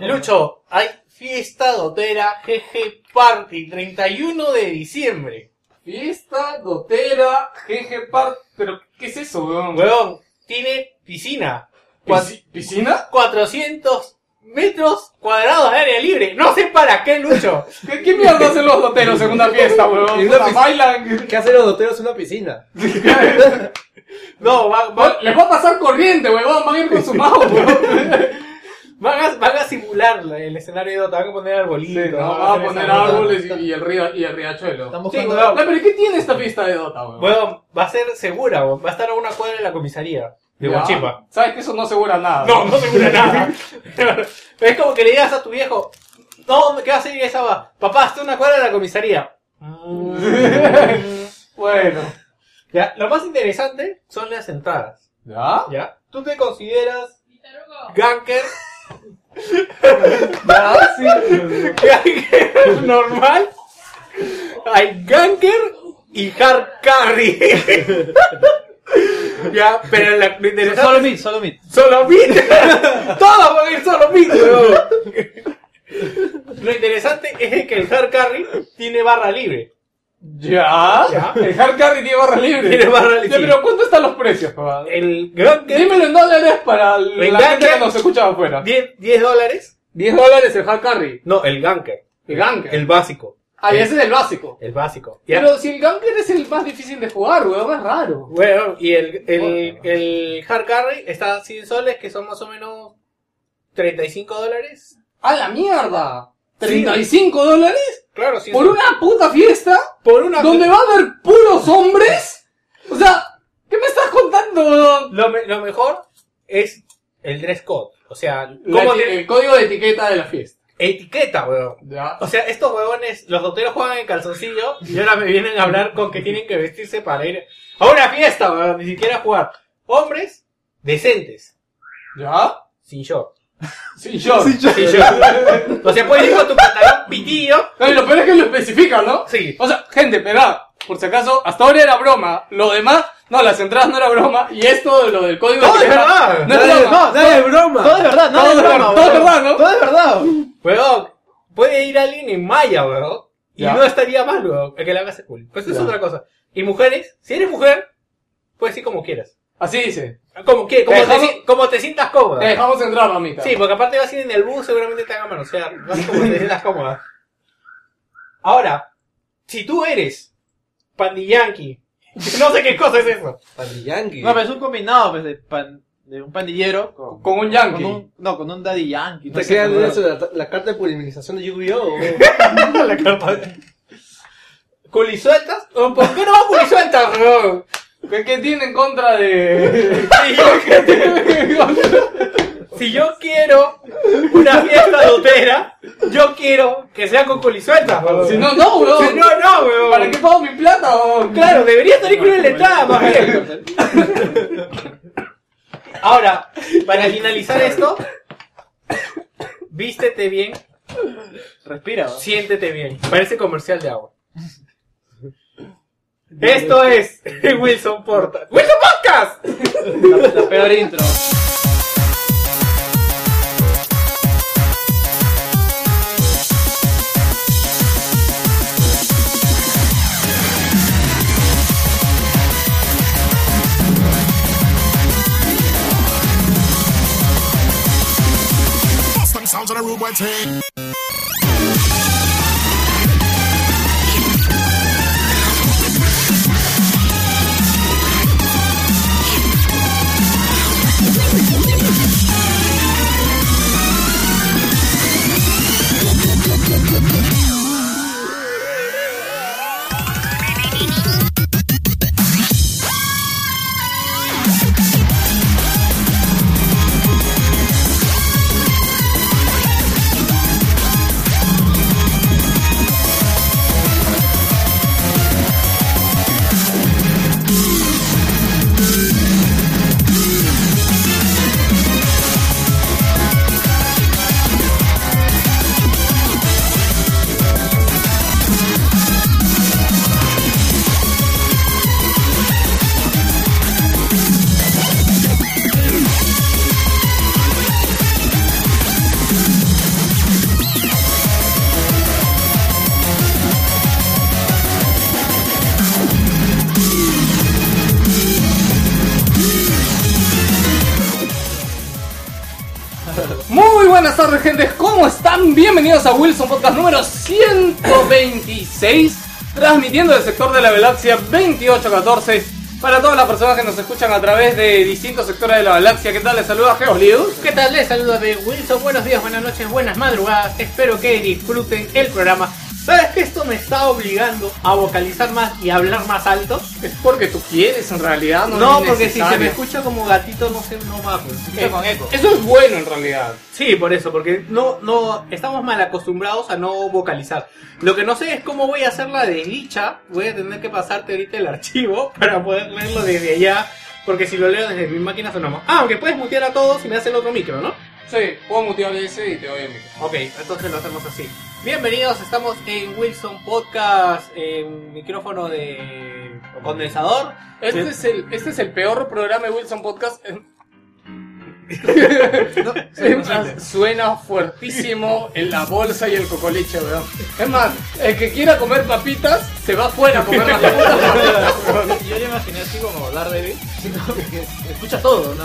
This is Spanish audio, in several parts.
Lucho, hay fiesta dotera GG Party 31 de diciembre. Fiesta, dotera, GG Park. Pero, ¿qué es eso, weón? Huevón, tiene piscina. Pisci- ¿Piscina? 400 metros cuadrados de área libre. No sé para qué, Lucho. ¿Qué, qué mierda hacen los doteros en una fiesta, weón? En una Puta, piscina. bailan. ¿Qué hacen los doteros en una piscina? No, va- va- Les va a pasar corriente, weón. Van a ir con su mouse, weón. Van, a, van a simular la- el escenario de Dota. Van a poner arbolitos. No, van van a poner árboles y, y el río, y el riachuelo. Estamos Sí, buscando- weón. No, pero ¿qué tiene esta fiesta de Dota, weón? Huevón, va a ser segura, huevón. va a estar a una cuadra de la comisaría de Ya. Huachipa. Sabes que eso no asegura nada. No, no segura nada. Pero es como que le digas a tu viejo, no, ¿qué va a hacer esa va? Papá, está a una cuadra de la comisaría. Bueno. ya, lo más interesante son las entradas. ¿Ya? ¿Ya? ¿Tú te consideras ganker? ¿Ganker normal? Hay ganker y hard carry. ya, pero la, lo interesante Solo mid, solo mid. Solo mid. Todos van a ir solo mid, weón. Lo interesante es que el hard carry tiene barra libre. ¿Ya? Ya. El hard carry tiene barra libre. Tiene barra libre. Pero ¿cuánto están los precios, papá? El ganker, Dímelo en dólares para la Venga, gente que- nos escucha afuera. 10, 10 dólares. 10 dólares el hard carry. No, el ganker. El ganker. El básico. Ah, y ese es el básico. El básico. Ya. Pero si el ganker es el más difícil de jugar, weón, es raro. Bueno, y el, el, el hard carry está a 100 soles, que son más o menos 35 dólares. ¡A la mierda! ¿35 dólares? Claro, sí. ¿Por una puta fiesta? por una ¿Donde va a haber puros hombres? O sea, ¿qué me estás contando? Lo, me- lo mejor es el dress code. O sea, La ¿cómo eti- te- El código de etiqueta de la fiesta. etiqueta, weón. Ya. O sea, estos huevones, los doteros juegan en calzoncillo y ahora me vienen a hablar con que tienen que vestirse para ir a una fiesta, weón. Ni siquiera a jugar. Hombres decentes, ¿Ya? sin short. Sin short. Sin short. O sea, puedes ir con tu pantalón pitillo. No, y lo peor es que lo especifica, ¿no? Sí. O sea, gente, verdad, por si acaso, hasta ahora era broma. Lo demás, no, las entradas no era broma. Y esto de lo del código Todo de es verdad. No es broma. nadie es broma. Todo es verdad, no Todo es broma, verdad, todo es verdad, ¿no? Todo es verdad. Weón, puede ir alguien en malla, weón. Y Ya. no estaría mal, weón. Que la hagas cool. Pues eso es otra cosa. Y mujeres, si eres mujer, puedes ir como quieras. Así dice. Como, que, como, Te te, dejamos- si- como te sientas cómoda. Te dejamos entrar, mamita. Sí, porque aparte vas a ir en el bus, seguramente te hagan manosear. Vas como te sientas cómoda. Ahora, si tú eres pandillanqui, no sé qué cosa es eso. Pandillanqui. No, pero es un combinado pues, de, pan, de un pandillero con, Con un yankee. con un, no, con un daddy yankee. No ¿Te cómo- eso, la, la carta de pulimización de Yu-Gi-Oh! La carpa. ¿Culisueltas? ¿Por qué no va culisueltas? ¿Qué, qué tiene en contra de.? Si yo, si yo quiero una fiesta dotera, yo quiero que sea con culisueltas, weón. si no, no, weón. Si no, no, weón. ¿Para qué pago mi plata, weón? Claro, debería estar incluido en la entrada, más bien. Ahora, para finalizar esto, vístete bien, Respira, weón. siéntete bien. Parece comercial de agua. Esto es Wilson Porta. ¡Wilson Podcast! La, la peor intro. Sounds on a rude Podcast número 126, transmitiendo del sector de la galaxia 2814 para todas las personas que nos escuchan a través de distintos sectores de la galaxia. ¿Qué tal? Les saluda Geolius. ¿Qué tal? Les saluda de Wilson. Buenos días, buenas noches, buenas madrugadas. Espero que disfruten el programa. ¿Sabes que esto me está obligando a vocalizar más y hablar más alto? Es porque tú quieres, en realidad. No, No, es porque si se necesario. me escucha como gatito, no sé, no va. pues. Eh, Eso es bueno, en realidad. Sí, por eso, porque no, no, estamos mal acostumbrados a no vocalizar. Lo que no sé es cómo voy a hacer la desdicha. Voy a tener que pasarte ahorita el archivo para poder leerlo desde allá. Porque si lo leo desde mi máquina sonamos. Ah, aunque puedes mutear a todos y me hace el otro micro, ¿no? Sí, puedo mutear ese y te doy el micro. Ok, entonces lo hacemos así. Bienvenidos, estamos en Wilson Podcast, en micrófono de condensador. Este, es el, este es el peor programa de Wilson Podcast. Es más, suena fuertísimo en la bolsa y el cocoliche, weón. Es más, el que quiera comer papitas se va afuera a comer las papitas. Yo ya imaginé así como Daredevil, que escucha todo, ¿no?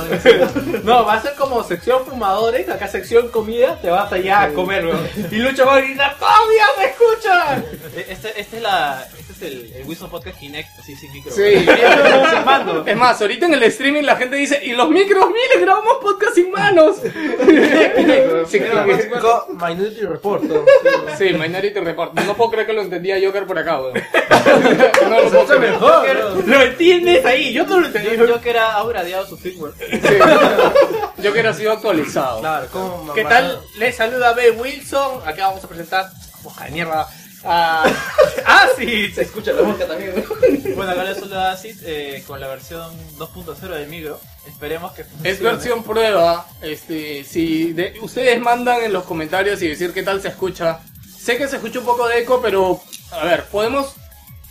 No, va a ser como sección fumadores, acá sección comida, te vas allá a comer, weón. Y Lucho va a gritar, ¡Todavía me escuchan! Este, este es la, es el, el Wilson Podcast Kinect, así sin micro. Sí. Es más, ahorita en el streaming la gente dice, ¿y los micros? Miren, grabamos podcast sin manos. Sí, Minority Report. ¿no? Sí, Minority Report. No puedo creer que lo entendía Joker por acá, weón. No lo puedo creer. Lo entiendes ahí, yo no lo entendí. Que era upgradeado su firmware. Sí. Joker ha sido actualizado. Claro, ¿cómo ¿Qué tal? Les saluda B. Wilson. Acá vamos a presentar. Boca de mierda. Ah, ah, sí, se escucha la boca también. Bueno, acá le saluda Acid eh, con la versión 2.0 del micro. Esperemos que funcione. Es versión prueba. Este, si de- ustedes mandan en los comentarios y decir qué tal se escucha. Sé que se escucha un poco de eco, pero a ver, podemos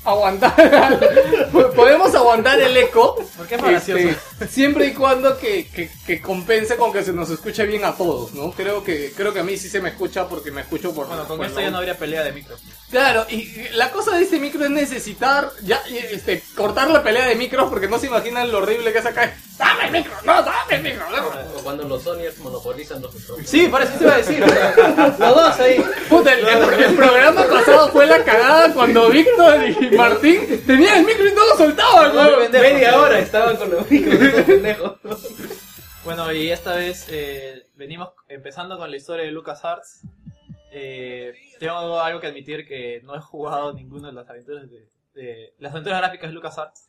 aguantar, podemos aguantar el eco. Porque es más gracioso. Siempre y cuando que, que, que compense con que se nos escuche bien a todos, ¿no? Creo que creo que a mí sí se me escucha porque me escucho por. Bueno, con por esto la- ya no habría pelea de micro. Claro, y la cosa de este micro es necesitar ya este cortar la pelea de micros porque no se imaginan lo horrible que es acá. Dame el micro, no, dame el micro. no". O cuando los Sonyers monopolizan los micrófonos. Sí, parece que te iba a decir. los dos ahí. Puta, el, el- el programa pasado fue la cagada cuando Víctor y Martín tenían el micro y no lo soltaban, weón. Media hora estaban con los micros, estos pendejos. Bueno, y esta vez eh, venimos empezando con la historia de LucasArts. Eh, tengo algo que admitir que no he jugado ninguna de las aventuras de, de- las aventuras gráficas de LucasArts,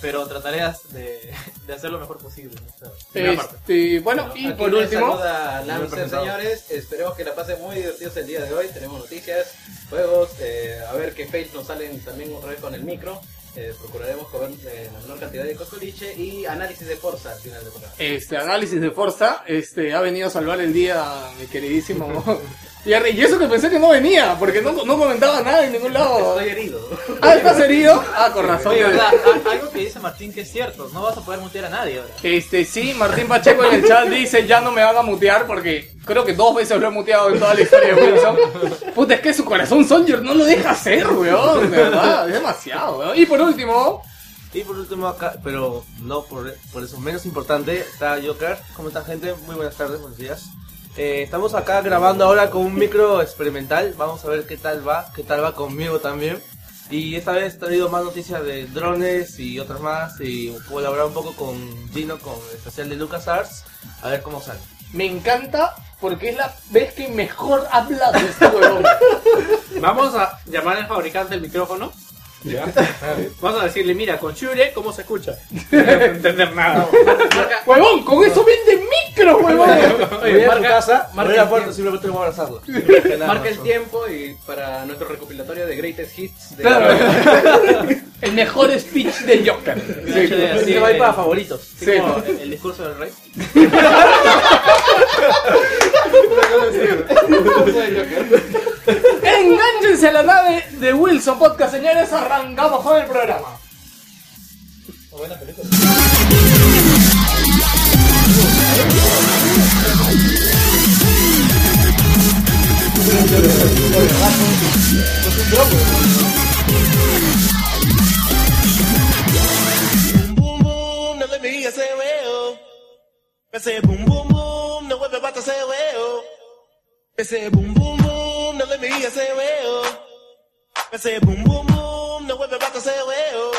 pero trataré de, de hacer lo mejor posible. ¿no? O sea, parte. Este, bueno, y Aquí por último, Lancer, señores. Esperemos que la pasen muy divertidos el día de hoy. Tenemos noticias, juegos, eh, a ver qué fails nos salen también otra vez con el micro. Eh, procuraremos comer eh, la menor cantidad de costoliche y análisis de Forza al final del programa. este análisis de Forza, este ha venido a salvar el día, mi queridísimo. Y, y eso que pensé que no venía, porque no, no comentaba nada en ningún lado. Estoy herido. Ah, ¿estás herido? Ah, con razón. Oye, algo que dice Martín que es cierto, no vas a poder mutear a nadie ahora. Este, sí, Martín Pacheco en el chat dice ya no me van a mutear porque creo que dos veces lo he muteado en toda la historia de Wilson. Puta, es que su corazón Soldier no lo deja hacer, weón, de verdad, es demasiado, weón. Y por último, Y por último acá, pero no por, por eso menos importante, está Joker. ¿Cómo están gente? Muy buenas tardes, buenos días. Eh, estamos acá grabando ahora con un micro experimental. Vamos a ver qué tal va, qué tal va conmigo también. Y esta vez he traído más noticias de drones y otras más. Y colaborar un poco con Gino, con el especial de LucasArts. A ver cómo sale. me encanta porque es la vez que mejor habla de este huevón. Vamos a llamar al fabricante del micrófono. Vamos a decirle, mira, con Shure, ¿cómo se escucha? No voy a entender nada. Marca, Huevón, con eso vende micro, huevón. Voy a ir a tu marca- casa, marca abrir la el puerta, tiempo. simplemente voy a abrazarlo. Marca el tiempo y para nuestro recopilatorio de Greatest Hits de Claro. El mejor speech de Joker. Sí, sí, Así sí, que va a ir eh, para favoritos. así como el, el discurso del rey. Enganchense a la nave de Wilson Podcast, señores. Arrancamos con el programa. Boom boom, no let me hear say well. I say boom boom boom, no what about to say well. Ese boom boom boom, no le me digas ese weo. Ese boom boom boom, no vuelve más ese weo.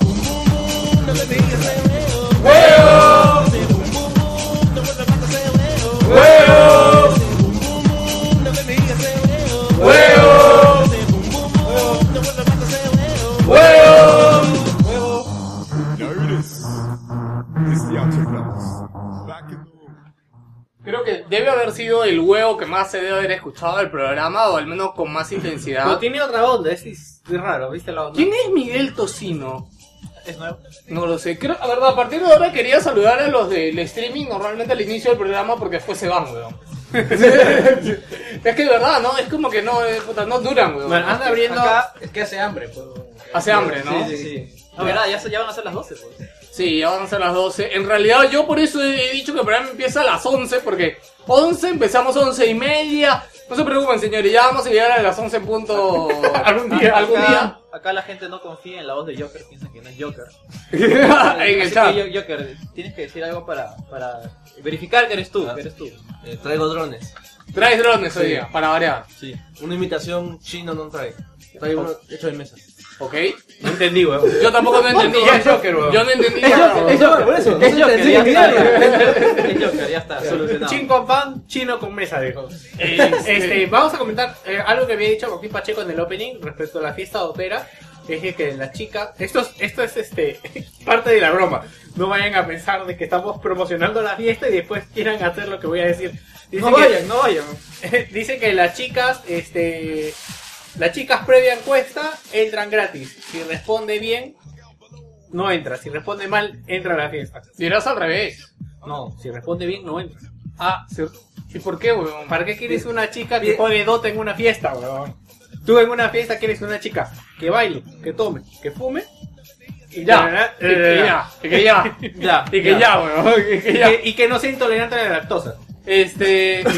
Boom boom boom, no le me digas ese weo. Ese boom boom boom, no vuelve más ese weo. Ese boom Creo que debe haber sido el huevo que más se debe haber escuchado del programa, o al menos con más intensidad. Pero tiene otra onda, es, es raro, ¿viste la onda? ¿Quién es Miguel Tocino? Es nuevo. No lo sé. Creo, la verdad, a partir de ahora quería saludar a los del streaming normalmente al inicio del programa porque después se van, weón. es que de verdad, ¿no? Es como que no, eh, puta, no duran, weón. Bueno, anda abriendo... Acá es que hace hambre. Pues. Hace hambre, ¿no? Sí, sí, sí. No, verdad, ya, se- ya van a ser las 12, pues. Sí, ya van a ser las 12. En realidad yo por eso he dicho que el programa empieza a las 11, porque 11 empezamos 11 y media. No se preocupen, señores, ya vamos a llegar a las 11 en punto algún día. Algún acá, día. acá la gente no confía en la voz de Joker, piensan que no es Joker. en el chat. Joker, tienes que decir algo para, para verificar que eres tú, que eres tú. Eh, traigo drones. Traes drones hoy día, para variar. Sí. Una imitación chino no trae. Trae uno hecho de mesa. ¿Ok? No entendí, weón. Yo tampoco no entendí. Es Joker, weón. Yo no entendí. Es Joker, es Joker, por eso. Es Joker, ya está. Es Joker, ya está, solucionado. Chin con pan, chino con mesa, dijo. Este, vamos a comentar eh, algo que había dicho Joaquín Pacheco en el opening respecto a la fiesta de ópera. Es que la chica, esto es, esto es este, parte de la broma. No vayan a pensar de que estamos promocionando la fiesta y después quieran hacer lo que voy a decir. Dice No que- vayan, no vayan. dice que las chicas, este, las chicas previa encuesta entran gratis. Si responde bien, no entra. Si responde mal, entra a la fiesta. Dirás al revés. No, si responde bien, no entra. Ah, sí. ¿y por qué, weón? ¿Para qué quieres una chica que juegue Dota en una fiesta, weón? Tú en una fiesta quieres una chica que baile, que tome, que fume. Y Ya, y que ya, y que ya, Ya, y que ya, weón, y que ya. y que no sea intolerante a la lactosa. Este.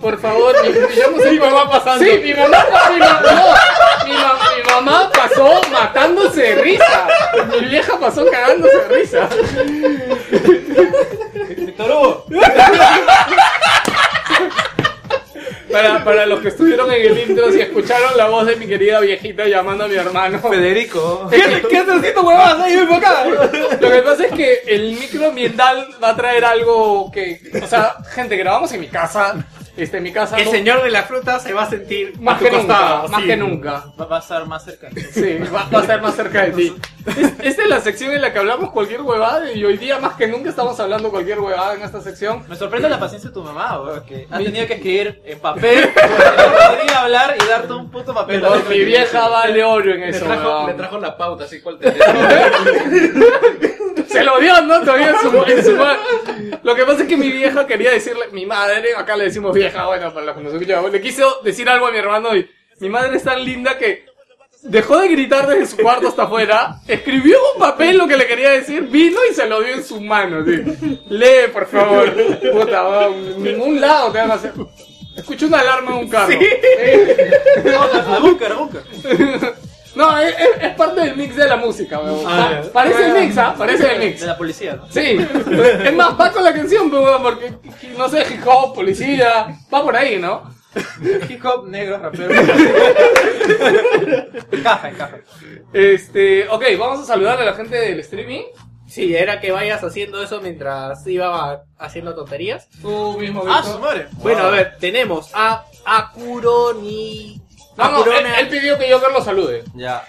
Por favor, mi, yo no sé qué va pasando. Sí, mi mamá, mi mamá, no, mi, ma- mi mamá pasó matándose de risa. Mi vieja pasó cagándose de risa. Hugo. Para, para los que estuvieron en el intro, si escucharon la voz de mi querida viejita llamando a mi hermano. Federico. ¿Qué, ¿Qué estás haciendo, huevadas? Ahí, acá. Lo que pasa es que el micro ambiental va a traer algo que. O sea, gente, grabamos en mi casa. Este, en mi casa. El no- señor de la fruta se va a sentir Más a tu que nunca. costado, Más sí. que nunca. Va, va a estar más cerca. Sí, va, va a estar más cerca de ti. Es- Esta es la sección en la que hablamos cualquier huevada y hoy día más que nunca estamos hablando cualquier huevada en esta sección. Me sorprende la paciencia de tu mamá, weón, que ha tenido que escribir en papel, podría hablar y darte un puto papel. Mi vieja vale oro en Le eso. trajo, huevón. le trajo la pauta, así cual te Se lo dio, ¿no? Todavía en su, en su ma- Lo que pasa es que mi vieja quería decirle, mi madre, acá le decimos vieja, bueno, para los que nos escuchan, le quiso decir algo a mi hermano y mi madre es tan linda que dejó de gritar desde su cuarto hasta afuera, escribió en un papel lo que le quería decir, vino y se lo dio en su mano. Lee, por favor. Puta, en ningún lado te van a hacer. Escucho una alarma en un carro. No, a búnker, a búnker. No, es, es- es parte del mix de la música, weón. Ah, Pa- parece el mix, ¿ah? Parece el mix. De la policía, ¿no? Sí, es más, va con la canción, pues, weón, porque, no sé, hip hop, policía, va por ahí, ¿no? Hip hop, negro, rapero. encaja, encaja. Este, ok, vamos a saludar a la gente del streaming. Sí, era que vayas haciendo eso mientras iba haciendo tonterías. Tú mismo, Ah, su madre. Bueno, a ver, tenemos a Akuroni. No, no, él, él pidió que Joker lo salude. Ya.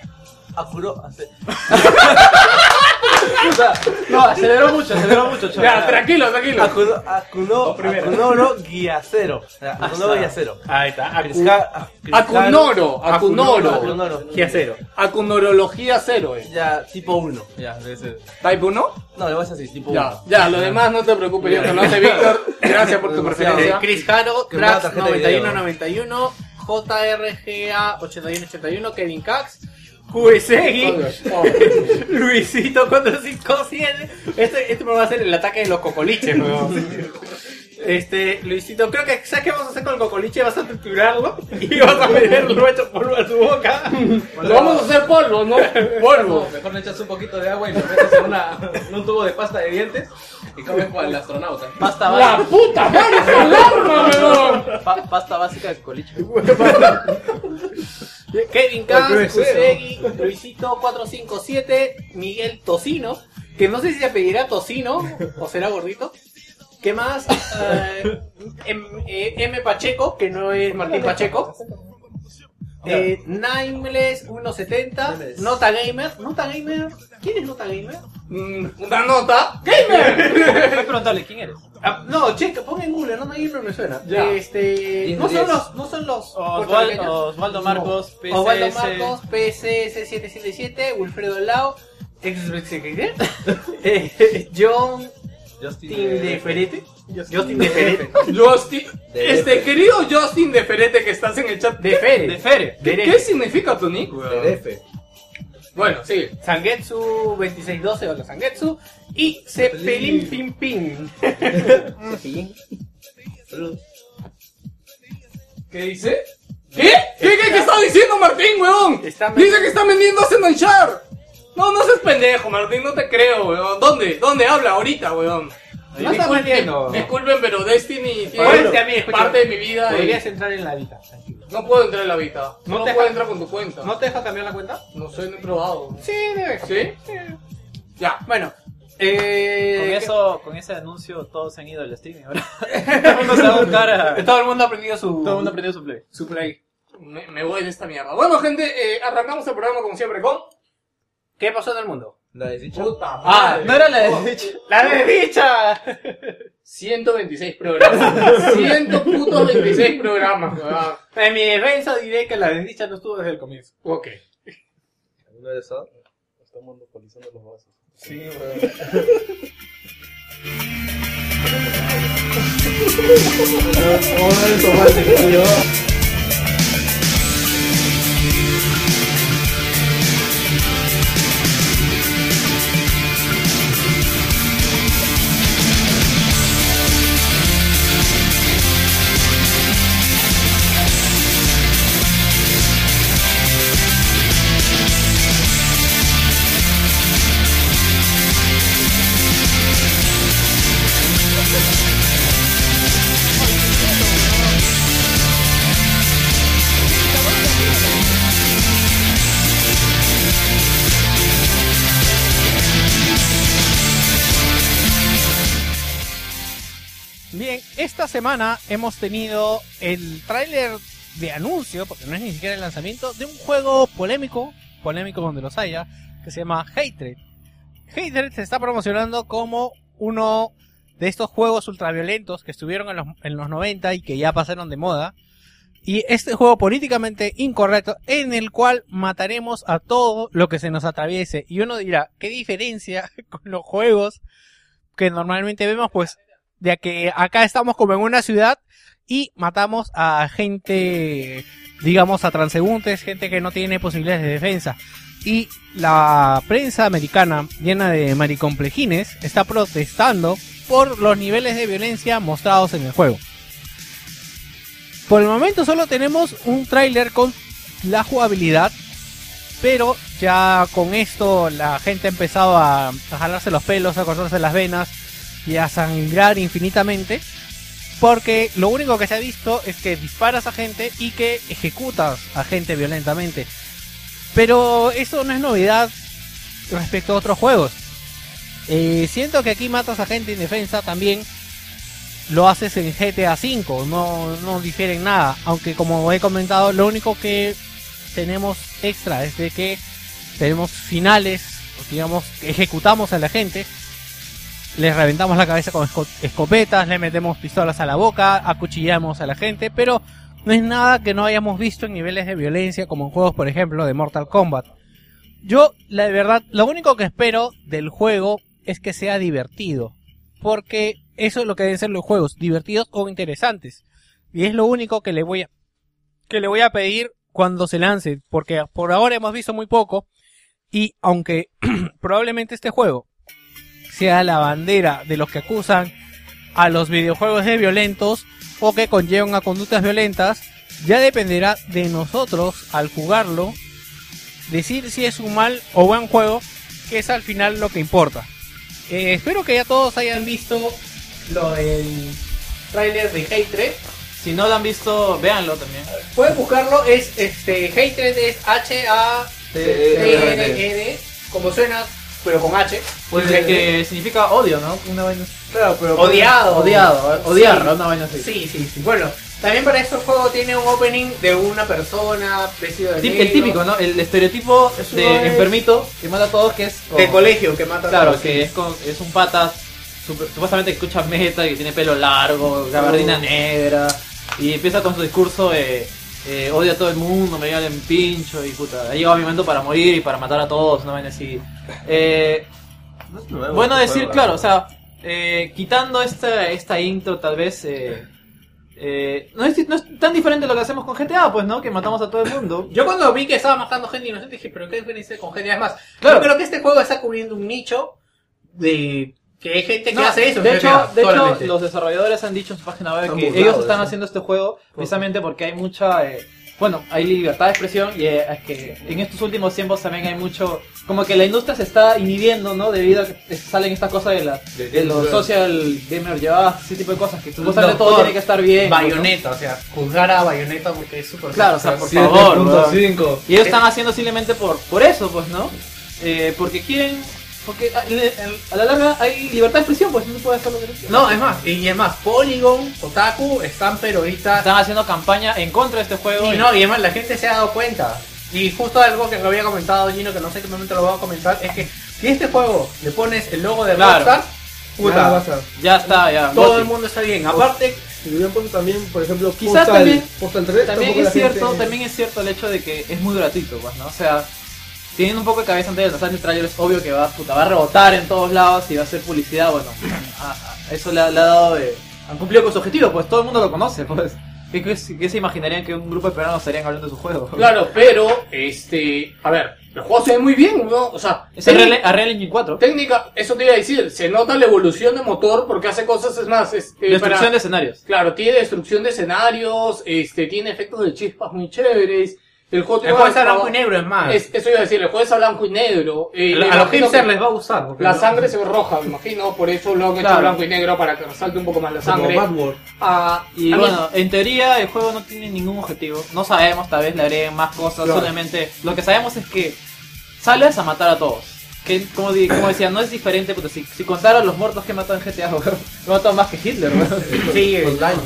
Akuro hace. O sea, no, aceleró mucho, aceleró mucho, Ya, chaval. tranquilo, tranquilo. Akuno, Akuno, Akunoro Guiacero. Ya, Akunoro Guiacero. Ahí está, Criscal- Acunoro, Acunoro. Acunoro. Giacero. Acunorología cero, eh. Ya, tipo 1. Ya, debe ser. ¿Type 1? No, le vas así, tipo 1. Ya, ya, lo demás no te preocupes, ya te lo hace Víctor. Gracias por tu preferencia. Tarjeta de video. 9191, JRGA 8181, Kevin Cax, Juesegui, Oh, Luisito 457. Este, este va a ser el ataque de los cocoliches, weón. Este, Luisito, creo que ¿sabes qué vamos a hacer con el cocoliche? Vas a triturarlo y vas a meterlo hecho polvo a tu boca. Lo vamos a hacer polvo, ¿no? Polvo. Mejor le echas un poquito de agua y lo metes en, una, en un tubo de pasta de dientes. Y comes cual el astronauta. Pasta ¡La básica, puta madre! ¡Es alarma, weón! pa- pasta básica de coliche. Kevin cero. Kusegui, Luisito 457, Miguel Tocino, que no sé si se pedirá Tocino o será gordito. ¿Qué más? Eh, M, eh, M. Pacheco, que no es Martín Pacheco. Eh, Nameless 170, Nota Gamer, Nota Gamer, ¿quién es Nota Gamer? Mm, Una nota. ¡Gamer! Puedes preguntarle quién eres. Ah, no, checa, pon en Google, Nota Gamer me suena. Ya. Este, no son los, no son los puertorriqueños. Osvaldo, Osvaldo Marcos, PSS. Osvaldo Marcos, PSS777, Wilfredo Lao, ex eh, John Justin de Ferete. Justin de Ferete. Justin. Este querido Justin de Ferete que estás en el chat. De Fere. De Fere. ¿Qué, significa tu nick. Bueno, sí. Sangetsu 2612 o la Sangetsu. Y Cepelin Pim Pim. ¿Qué dice? ¿Qué? ¿Qué, qué, qué está diciendo Martín, weón? Está Dice que está vendiendo a Manchar. No, no seas pendejo, Martín, no te creo, weón. ¿Dónde? ¿Dónde habla ahorita, weón? No está vendiendo. Disculpen, pero Destiny tiene Oye, a mí, escucha, parte de mi vida y Podrías entrar en la Vita. tranquilo. no puedo entrar en la vida. No No, te puedo deja- entrar con tu cuenta. ¿No te deja cambiar la cuenta? No sé, no he probado. Sí, debe. ¿Sí? Ya. Bueno. Eh, Con eso, con ese anuncio todos se han ido al streaming ahora. Todo el mundo se va a buscar a... Todo el mundo ha aprendido su. Todo el mundo ha aprendido su play. su play. Me, me voy de esta mierda. Bueno, gente, eh, arrancamos el programa como siempre con... ¿Qué pasó en el mundo? ¿La desdicha? Puta Ah, madre. No era la de ¡La desdicha! 126 programas. 126 programas, weón. En mi defensa diré que la desdicha no estuvo desde el comienzo. Ok. ¿Alguno de esos? Estamos monopolizando los vasos. Sí, weón. Bien, esta semana hemos tenido el tráiler de anuncio, porque no es ni siquiera el lanzamiento, de un juego polémico, polémico donde los haya, que se llama Hatred. Hatred se está promocionando como uno de estos juegos ultraviolentos que estuvieron en los, en los 90 y que ya pasaron de moda. Y este juego políticamente incorrecto en el cual mataremos a todo lo que se nos atraviese. Y uno dirá, ¿qué diferencia con los juegos que normalmente vemos? Pues de que acá estamos como en una ciudad y matamos a gente, digamos, a transeúntes, gente que no tiene posibilidades de defensa. Y la prensa americana, llena de maricomplejines, está protestando por los niveles de violencia mostrados en el juego. Por el momento solo tenemos un tráiler con la jugabilidad, pero ya con esto la gente ha empezado a, a jalarse los pelos, a cortarse las venas y a sangrar infinitamente. Porque lo único que se ha visto es que disparas a gente y que ejecutas a gente violentamente. Pero eso no es novedad respecto a otros juegos. Eh, siento que aquí matas a gente indefensa también. Lo haces en GTA V, no, no difiere en nada. Aunque como he comentado, lo único que tenemos extra es de que tenemos finales, digamos, ejecutamos a la gente les reventamos la cabeza con esco- escopetas, le metemos pistolas a la boca, acuchillamos a la gente, pero no es nada que no hayamos visto en niveles de violencia como en juegos, por ejemplo, de Mortal Kombat. Yo, la verdad, lo único que espero del juego es que sea divertido, porque eso es lo que deben ser los juegos, divertidos o interesantes. Y es lo único que le voy a que le voy a pedir cuando se lance, porque por ahora hemos visto muy poco y aunque probablemente este juego sea la bandera de los que acusan a los videojuegos de violentos o que conllevan a conductas violentas, ya dependerá de nosotros al jugarlo decir si es un mal o buen juego, que es al final lo que importa. eh, espero que ya todos hayan visto lo del tráiler de Hatred. Si no lo han visto, véanlo también. Pueden buscarlo, es este Hatred es H A T R E D, como suena, pero con H. Pues que significa odio, ¿no? Una vaina. Claro, pero. Odiado. Odiado, odiar, Sí. ¿no? Una vaina así. Sí, sí, sí. Bueno, también para este juego tiene un opening de una persona vestido de negro, El típico, ¿no? El estereotipo Eso de es- enfermito que mata a todos, que es. de colegio que mata a Claro, todos. que es, con- es un pata super- supuestamente que escucha meta, que tiene pelo largo, gabardina negra, y empieza con su discurso de eh, odio a todo el mundo, me llevan en pincho, y puta, ha llegado mi momento para morir y para matar a todos, una vaina así. Eh, No es nuevo bueno decir, juego, claro, la o sea, eh, quitando esta, esta intro tal vez... eh, eh, no, es, no es tan diferente lo que hacemos con GTA, pues, ¿no? Que matamos a todo el mundo. Yo cuando vi que estaba matando gente inocente dije, pero qué diferencia con gente. Además, Claro. yo creo que este juego está cubriendo un nicho de que hay gente que No, hace eso. De hecho, de hecho los desarrolladores han dicho en su página web Están que ellos están eso. haciendo este juego precisamente porque hay mucha... eh, bueno, hay libertad de expresión y eh, es que en estos últimos tiempos también hay mucho... Como que la industria se está inhibiendo, ¿no? Debido a que salen estas cosas de, la, De de los social gamer llevadas, ese tipo de cosas, que supuestamente todo tiene que estar bien. ¿no? Bayonetta, o sea, juzgar a Bayonetta porque es súper... Claro, o sea, por favor. weón. 7.5. Y ellos están haciendo simplemente por, por eso, pues, ¿no? Eh, porque quieren... Porque a, en- a la larga hay libertad de expresión, pues no puede hacer lo que quieras. No, es más, y es más, Polygon, Otaku están pero ahorita... Están haciendo campaña en contra de este juego. Y y- no, y además la gente se ha dado cuenta. Y justo algo que lo había comentado Gino, que no sé en qué momento lo voy a comentar, es que si a este juego le pones el logo de Claro. Rockstar, puta. Ya está, ya. todo el mundo está bien. Aparte, Si le hubieran puesto también, por ejemplo, Quizás Postal, también- Postal 3, También es gente- cierto, también es cierto el hecho de que es muy gratuito, pues, ¿no? O sea, teniendo un poco de cabeza antes de lanzar el trailer es obvio que va, puta, va a rebotar en todos lados y va a ser publicidad, bueno, a, a eso le, ha- le ha dado de... Han cumplido con su objetivo, pues todo el mundo lo conoce, pues. ¿Qué, qué, qué se imaginarían que un grupo de peruanos estarían hablando de su juego? Claro, pero, este, a ver, el juego se ve muy bien, ¿no? O sea, Es Unreal, Unreal Engine 4. técnica, eso te iba a decir, se nota la evolución de motor porque hace cosas, es más, es, eh, Destrucción para- de escenarios. Claro, tiene destrucción de escenarios, este, tiene efectos de chispas muy chéveres. El juego, el juego está una- blanco y negro, es más. Es- eso iba a decir, el juego es a blanco y negro. eh, a a los hipsters les va a gustar. porque La no- sangre se ve roja, me imagino, por eso lo han hecho Claro. blanco y negro para que resalte un poco más la Como sangre. Bad World. Ah, Y a mí- bueno, en teoría el juego no tiene ningún objetivo. No sabemos, tal vez le agreguen más cosas. Claro. Solamente lo que sabemos es que sales a matar a todos. Que, como, di- como decía, no es diferente. Puta, si, si contara los muertos que mató en GTA, mató más que Hitler. Sí, Online,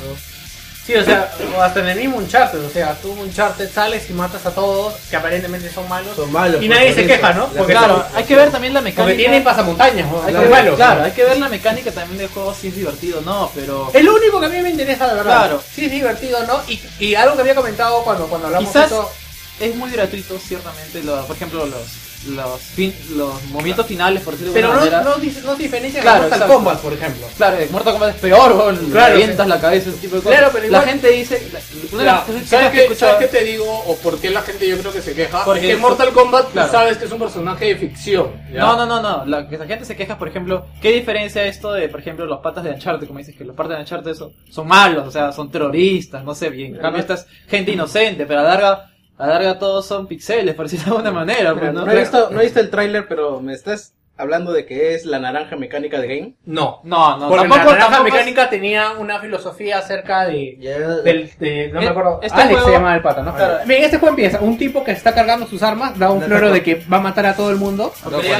sí, o sea, o hasta en el mismo Uncharted, o sea, tú Uncharted sales y matas a todos que aparentemente son malos. Son malos. Y nadie se eso. queja, ¿no? La Porque Claro, hay que ver también la Porque mecánica. tienen pasamontañas, ¿no? hay Son que ver, malos. claro, hay que ver la mecánica también del juego si es divertido o no, pero... Es lo único que a mí me interesa, de verdad. Claro. Sí, es divertido, ¿no? Y, y algo que había comentado cuando, cuando hablamos Quizás- de eso. Es muy gratuito, ciertamente, lo- por ejemplo, los, los, fin- los movimientos finales, por decirlo de Pero alguna no, manera. no, no diferencia Claro, Mortal exacto. Kombat, por ejemplo. Claro, el Mortal Kombat es peor, weón, Claro, revientas la cabeza, ese tipo de cosas. Claro, pero la igual- gente dice, la- una de las cosas ¿Sabes que qué, escuchaba- ¿Sabes qué te digo? ¿O por qué la gente yo creo que se queja? Porque es que eso- Mortal Kombat, tú claro. sabes que es un personaje de ficción. ¿ya? No, no, no, no. La, que la gente se queja, por ejemplo, ¿qué diferencia esto de, por ejemplo, los patas de Uncharted? Como dices, que los patas de Uncharted son, son malos, o sea, son terroristas, no sé bien. En cambio, esta es gente inocente, pero a la larga, a la larga todos son pixeles, por decirlo de alguna manera. Pues, no, ¿no? he visto, no he visto el tráiler, pero me estás hablando de que es la naranja mecánica de game. No. No, no, Porque tampoco, la naranja tampoco es- mecánica tenía una filosofía acerca de... del, de- no me Eh, acuerdo. este Alex juego- se llama el pata, ¿no? Claro. Bien, este juego empieza. Un tipo que está cargando sus armas, da un floro de que va a matar a todo el mundo.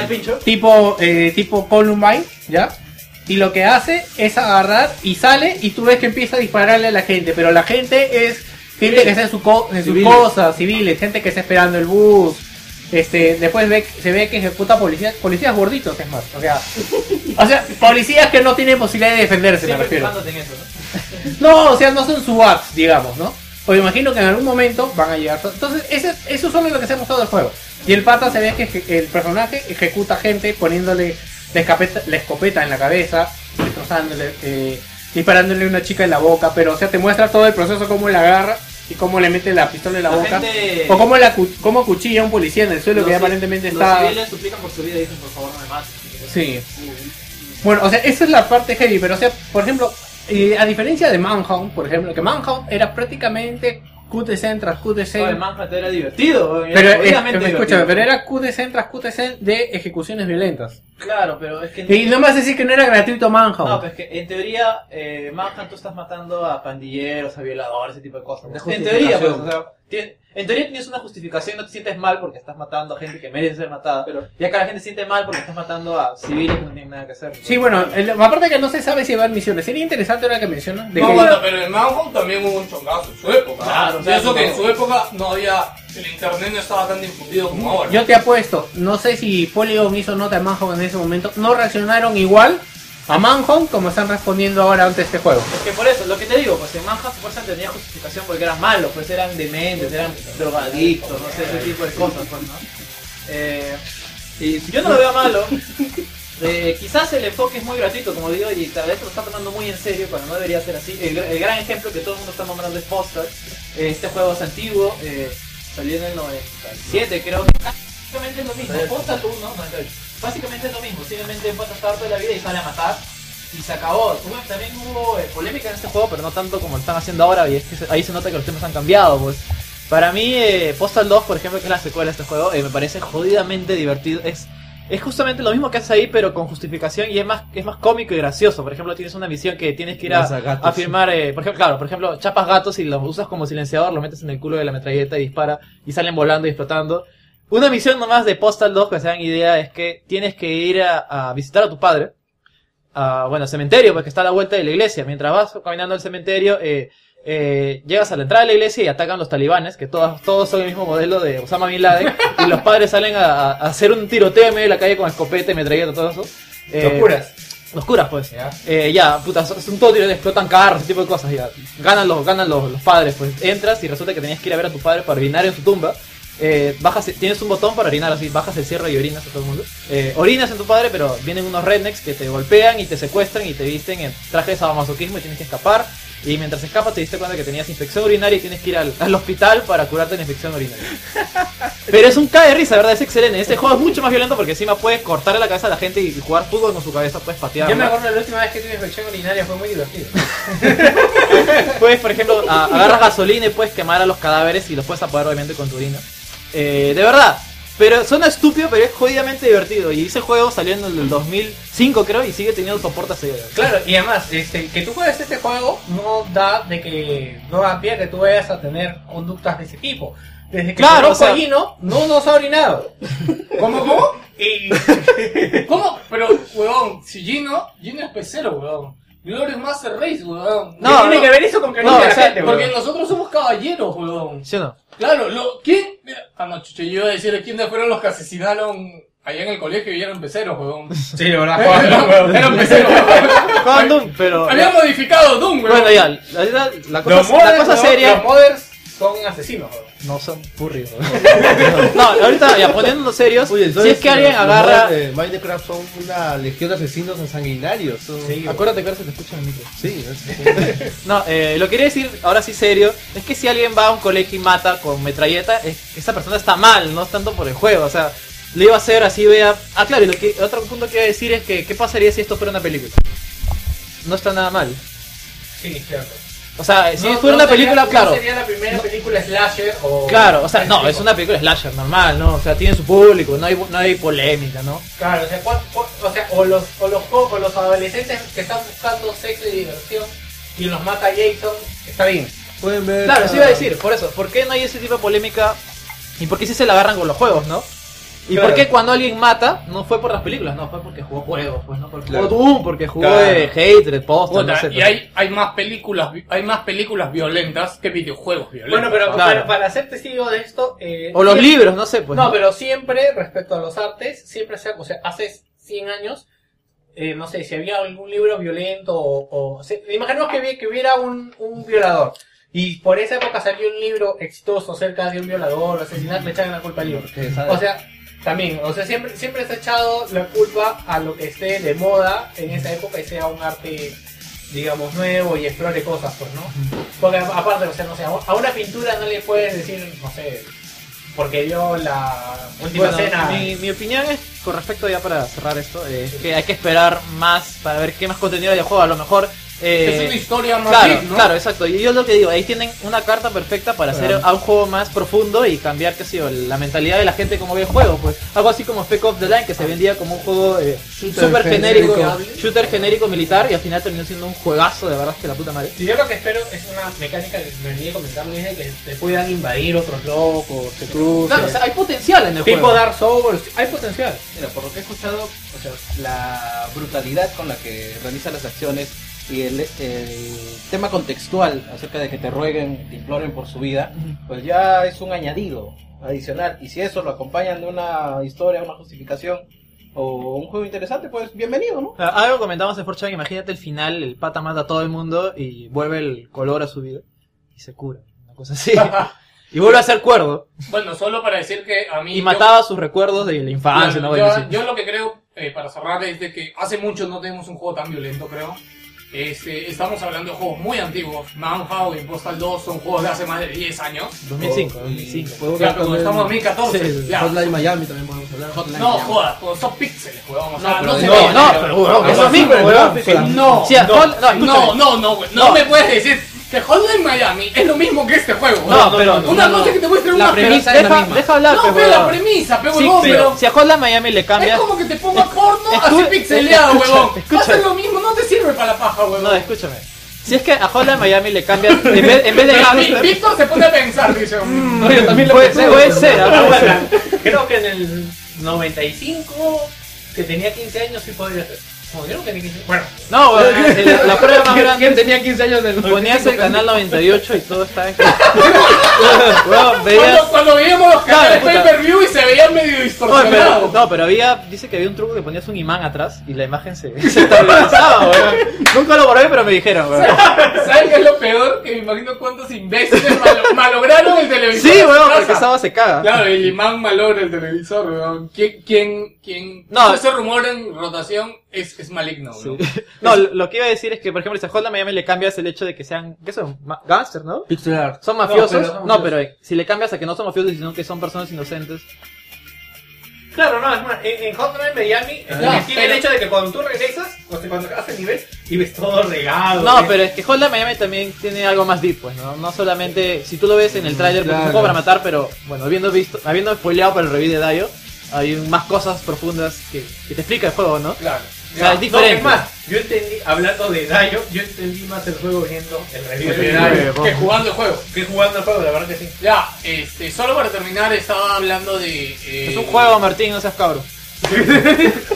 Pincho. Tipo, eh, tipo Columbine, ¿ya? Y lo que hace es agarrar y sale y tú ves que empieza a dispararle a la gente. Pero la gente es gente que está en, su co- en sus cosas, civiles, gente que está esperando el bus. Este, después ve, se ve que ejecuta policías, policías gorditos, es más. O sea, o sea, policías que no tienen posibilidad de defenderse, me Siempre refiero. fijándote en eso, ¿no? No, o sea, no son SWATs, digamos, ¿no? O imagino que en algún momento van a llegar. Entonces, ese, eso solo es lo que se ha mostrado del juego. Y el pata se ve que el personaje ejecuta gente poniéndole la escopeta, la escopeta en la cabeza, destrozándole, eh, disparándole a una chica en la boca, pero o sea, te muestra todo el proceso, cómo la agarra y cómo le mete la pistola en la, La boca. gente- O cómo, la, cu- cómo cuchilla a un policía en el suelo que Los- aparentemente los está... civiles suplican por su vida y dicen, por favor, no me mates. Sí. Bueno, o sea, esa es la parte heavy, pero o sea, por ejemplo, eh, a diferencia de Manhunt, por ejemplo, que Manhunt era prácticamente QTC tras QTC. No, el Manhunt era divertido, pero, es- escúchame, divertido. pero era QTC tras QTC de ejecuciones violentas. Claro, pero es que... Y no me vas a decir que no era gratuito Manhunt. No, pero es que en teoría, eh, Manhunt tú estás matando a pandilleros, a violadores, ese tipo de cosas. De En teoría, pues, o sea, tien- en teoría tienes una justificación, no te sientes mal porque estás matando a gente que merece ser matada. Pero- y acá la gente se siente mal porque estás matando a civiles que no tienen nada que hacer. Sí, bueno, el- aparte que no se sabe si va a haber misiones. Sería interesante ahora que mencionas. de No, que- bueno, pero en Manhunt también hubo un chongazo en su época. Claro, Y o sea, eso que no. en su época no había. El internet no estaba tan difundido como ahora. Yo te apuesto, no sé si Polygon hizo nota de Manhunt en ese momento, no reaccionaron igual a Manhunt como están respondiendo ahora ante este juego. Es que por eso, lo que te digo, pues en Manhunt supuestamente tenía justificación porque eran malos, pues eran dementes, eran drogadictos, no sé, ese tipo de cosas, pues, ¿no? Eh, y yo no lo veo malo. Eh, quizás el enfoque es muy gratuito, como digo, y tal vez lo está tomando muy en serio cuando no debería ser así. El, gr- el gran ejemplo que todo el mundo está nombrando es Postal. Eh, este juego es antiguo, eh, salió en el 97, creo que básicamente es lo mismo. Postal 1, 98. Básicamente es lo mismo, simplemente puedes estar toda la vida y sale a matar. Y se acabó. También hubo eh, polémica en este juego, pero no tanto como lo están haciendo ahora. Y es que ahí se nota que los temas han cambiado. Pues para mí, eh, Postal 2, por ejemplo, que es la secuela de este juego, eh, me parece jodidamente divertido. Es, es justamente lo mismo que haces ahí, pero con justificación y es más, es más cómico y gracioso. Por ejemplo, tienes una misión que tienes que ir a, Lanza gatos. a firmar. eh, por ejemplo, claro, por ejemplo, chapas gatos y los usas como silenciador, los metes en el culo de la metralleta y dispara y salen volando y explotando. Una misión nomás de Postal 2, que se dan idea, es que tienes que ir a, a visitar a tu padre. A, bueno, al cementerio, porque está a la vuelta de la iglesia. Mientras vas caminando al cementerio, eh, eh, llegas a la entrada de la iglesia y atacan los talibanes, que todos, todos son el mismo modelo de Osama Bin Laden. y los padres salen a, a hacer un tiroteo en medio de la calle con escopeta y metralleta, todo eso. Eh. Los curas, pues. Ya. Eh, ya, puta, es un todo tiro, explotan carros, ese tipo de cosas, ya. Ganan los, ganan los, los padres, pues. Entras y resulta que tenías que ir a ver a tu padre para orinar en su tumba. Eh, bajas, tienes un botón para orinar así, bajas el cierre y orinas a todo el mundo. Eh, orinas en tu padre, pero vienen unos rednecks que te golpean y te secuestran y te visten en traje de sadomasoquismo y tienes que escapar. Y mientras escapas te diste cuenta que tenías infección urinaria y tienes que ir al, al hospital para curarte la infección urinaria. Pero es un cae de risa, ¿verdad? Es excelente. Este juego es mucho más violento porque encima puedes cortarle la cabeza a la gente y jugar fútbol con su cabeza, puedes patear. Yo me acuerdo la última vez que tuve infección urinaria, fue muy divertido. Puedes, por ejemplo, a- agarras gasolina y puedes quemar a los cadáveres y los puedes apagar obviamente con tu orina. Eh, de verdad. Pero suena estúpido, pero es jodidamente divertido. Y ese juego salió en el 2005 creo y sigue teniendo soporte a seguir. Claro, y además, este, que tú juegues este juego no da de que no da pie a que tú vayas a tener conductas de ese tipo. Desde que Claro, o sea- a Gino, no nos ha orinado. ¿Cómo, cómo? Y ¿Cómo? Pero, weón, si Gino, Gino es pecero, weón. Glory Master Race, weón. No, ¿qué tiene no. que ver eso con que No, no, la o sea, gente, Porque weón? nosotros somos caballeros, weón. ¿Sí o no? Claro, lo, ¿quién? Mira, ah, no, chuche, yo iba a decir quiénes fueron los que asesinaron allá en el colegio y eran peceros, weón. Sí, verdad, Eran, eran peceros. Juegan Doom, pero... Habían modificado Doom, weón. Bueno, ya, la, cosa, Los la cosa seria... los modders son asesinos. No son furry, No, ahorita ya poniéndonos serios, Oye, si es que alguien los agarra... mods de Minecraft son una legión de asesinos sanguinarios. Son... Sí, Acuérdate que ahora se te escucha en el micro. Sí, es- No, eh, lo que quería decir, ahora sí serio, es que si alguien va a un colegio y mata con metralleta, es, esa persona está mal, no es tanto por el juego, o sea, le iba a hacer así, vea... Ah, claro, y lo que, otro punto que iba a decir es que, ¿qué pasaría si esto fuera una película? No está nada mal. Sí, cierto. O sea, si No- fuera no una sería- película, no claro. sería la primera película slasher o... Claro, o sea, no, es una película slasher normal, ¿no? O sea, tiene su público, no hay, no hay polémica, ¿no? Claro, o sea, ¿cuál- cuál- o, sea o, los, o, los, o los adolescentes que están buscando sexo y diversión y los mata Jason, está bien. Pueden ver. Claro, sí iba a decir, por eso, ¿por qué no hay ese tipo de polémica? ¿Y por qué sí se la agarran con los juegos, no? ¿Y Claro. por qué cuando alguien mata, no fue por las películas, no, fue porque jugó juegos, pues no, porque Claro. jugó Doom, porque jugó Claro. eh, Hatred, Postal, Puta, no sé. y hay, hay más películas, hay más películas violentas que videojuegos violentos. Bueno, pero Claro. para, para ser testigo de esto... eh, O los siempre- libros, no sé, pues. no, pero siempre, respecto a los artes, siempre se ha... O sea, hace 100 años, eh, no sé, si había algún libro violento o... o se- imaginemos que, que hubiera un, un violador. Y por esa época salió un libro exitoso acerca de un violador, asesinato, le echaban la culpa al libro. O sea, también, o sea, siempre, siempre se ha echado la culpa a lo que esté de moda en esa época y sea un arte, digamos, nuevo y explore cosas, pues, ¿no? Porque aparte, o sea, no sé, a una pintura no le puedes decir, no sé, porque dio la última Bueno, cena. mi, mi opinión es, con respecto ya para cerrar esto, es que hay que esperar más para ver qué más contenido de juego. A lo mejor Eh, es una historia más Claro, deep, ¿no? claro, exacto. Y yo lo que digo, ahí tienen una carta perfecta para hacer a un juego más profundo y cambiar, qué sé yo, la mentalidad de la gente como ve el juego. Pues algo así como Spec Ops The Line, que se vendía como un juego eh, súper genérico, shooter genérico militar y al final terminó siendo un juegazo de verdad que la puta madre. Si yo lo que espero es una mecánica que me venía comentando es que te puedan invadir otros locos, te crucen. Claro, o sea, hay potencial en el tipo juego. Dark Souls, hay potencial. Mira, por lo que he escuchado, o sea, la brutalidad con la que realiza las acciones y el, el tema contextual acerca de que te rueguen, te imploren por su vida, pues ya es un añadido adicional. Y si eso lo acompañan de una historia, una justificación o un juego interesante, pues bienvenido, ¿no? Ah, Algo comentamos en Forchan, imagínate el final, el pata mata a todo el mundo y vuelve el color a su vida y se cura, una cosa así. y vuelve a ser cuerdo Bueno, solo para decir que a mí... y yo- mataba sus recuerdos de la infancia, Claro, ¿no? yo, yo lo que creo, eh, para cerrar, es de que hace mucho no tenemos un juego tan violento, creo. Este, estamos hablando de juegos muy antiguos. Manhunt y Postal 2 son juegos de hace más de 10 años. 2005, 2005. Puedo Ya, ver pero también estamos en 2014. Sí, ya. Hotline Miami también podemos hablar. No, jodas, son píxeles, weón. O sea, No, no, pero se no, ve. No, pero no, pero no, pero- No, Sí, no, Hot- no, escúchame. no, no, no, güey. no No. me puedes decir que Hotline Miami es lo mismo que este juego. No, güey. pero- una no, cosa no. que te muestre La una premisa pero- es la Deja, misma. deja hablar, No, pero la premisa, pero Sí, pero pero si a Hotline Miami le cambias... es como que te ponga porno Escu- así pixeleado, huevón. escucha. Haces lo mismo, no te sirve para la paja, huevón. No, escúchame. Si es que a Hotline Miami le cambias... En vez, en vez de. Víctor se pone a pensar, dice. mm, No, yo también lo puede, puede ser, puede ser. Creo que en el 95, que tenía 15 años, sí podría ser. No, yo no tenía 15 Bueno, No, weón, el- la prueba más grande... ¿Quién tenía 15 años del Ponías el canal 98 y todo estaba... Weón, veías... Cuando, cuando veíamos los canales Claro, pay-per-view y se veían medio No, pero, distorsionados. no, pero había, dice que había un truco que ponías un imán atrás y la imagen se, se estabilizaba, weón. Nunca lo probé, pero me dijeron, weón. ¿Saben qué es lo peor? Que me imagino cuántos imbéciles malo- malograron el televisor. Sí, en weón, porque esa va se caga. Claro, el imán malogra el televisor, weón. ¿Quién, quién, quién no. ese rumor en rotación es, es maligno, Sí. No, lo lo que iba a decir es que, por ejemplo, si a Hotline Miami le cambias el hecho de que sean, ¿qué son? Ma- Gangsters, ¿no? Pixel art. ¿Son mafiosos? pero No, son pero, eh, si le cambias a que no son mafiosos, sino que son personas inocentes. claro, no, es más, en, en Hotline Miami Ah, tiene el pero- hecho de que cuando tú regresas, o sea, cuando acabas el nivel, y ves todo regado. No, ves- pero es que Hotline Miami también tiene algo más deep, pues, ¿no? No solamente, si tú lo ves en el tráiler, pues, es un Claro. juego para matar, pero, bueno, habiendo visto, habiendo spoileado por el review de Dayo, hay más cosas profundas que, que te explica el juego, ¿no? Claro. O sea, es No, es más, yo entendí, hablando de Dayo, yo entendí más el juego viendo el review de Que jugando el juego. que jugando el juego, la verdad que sí. Ya, este, solo para terminar, estaba hablando de. eh, Es un juego, Martín, no seas cabro.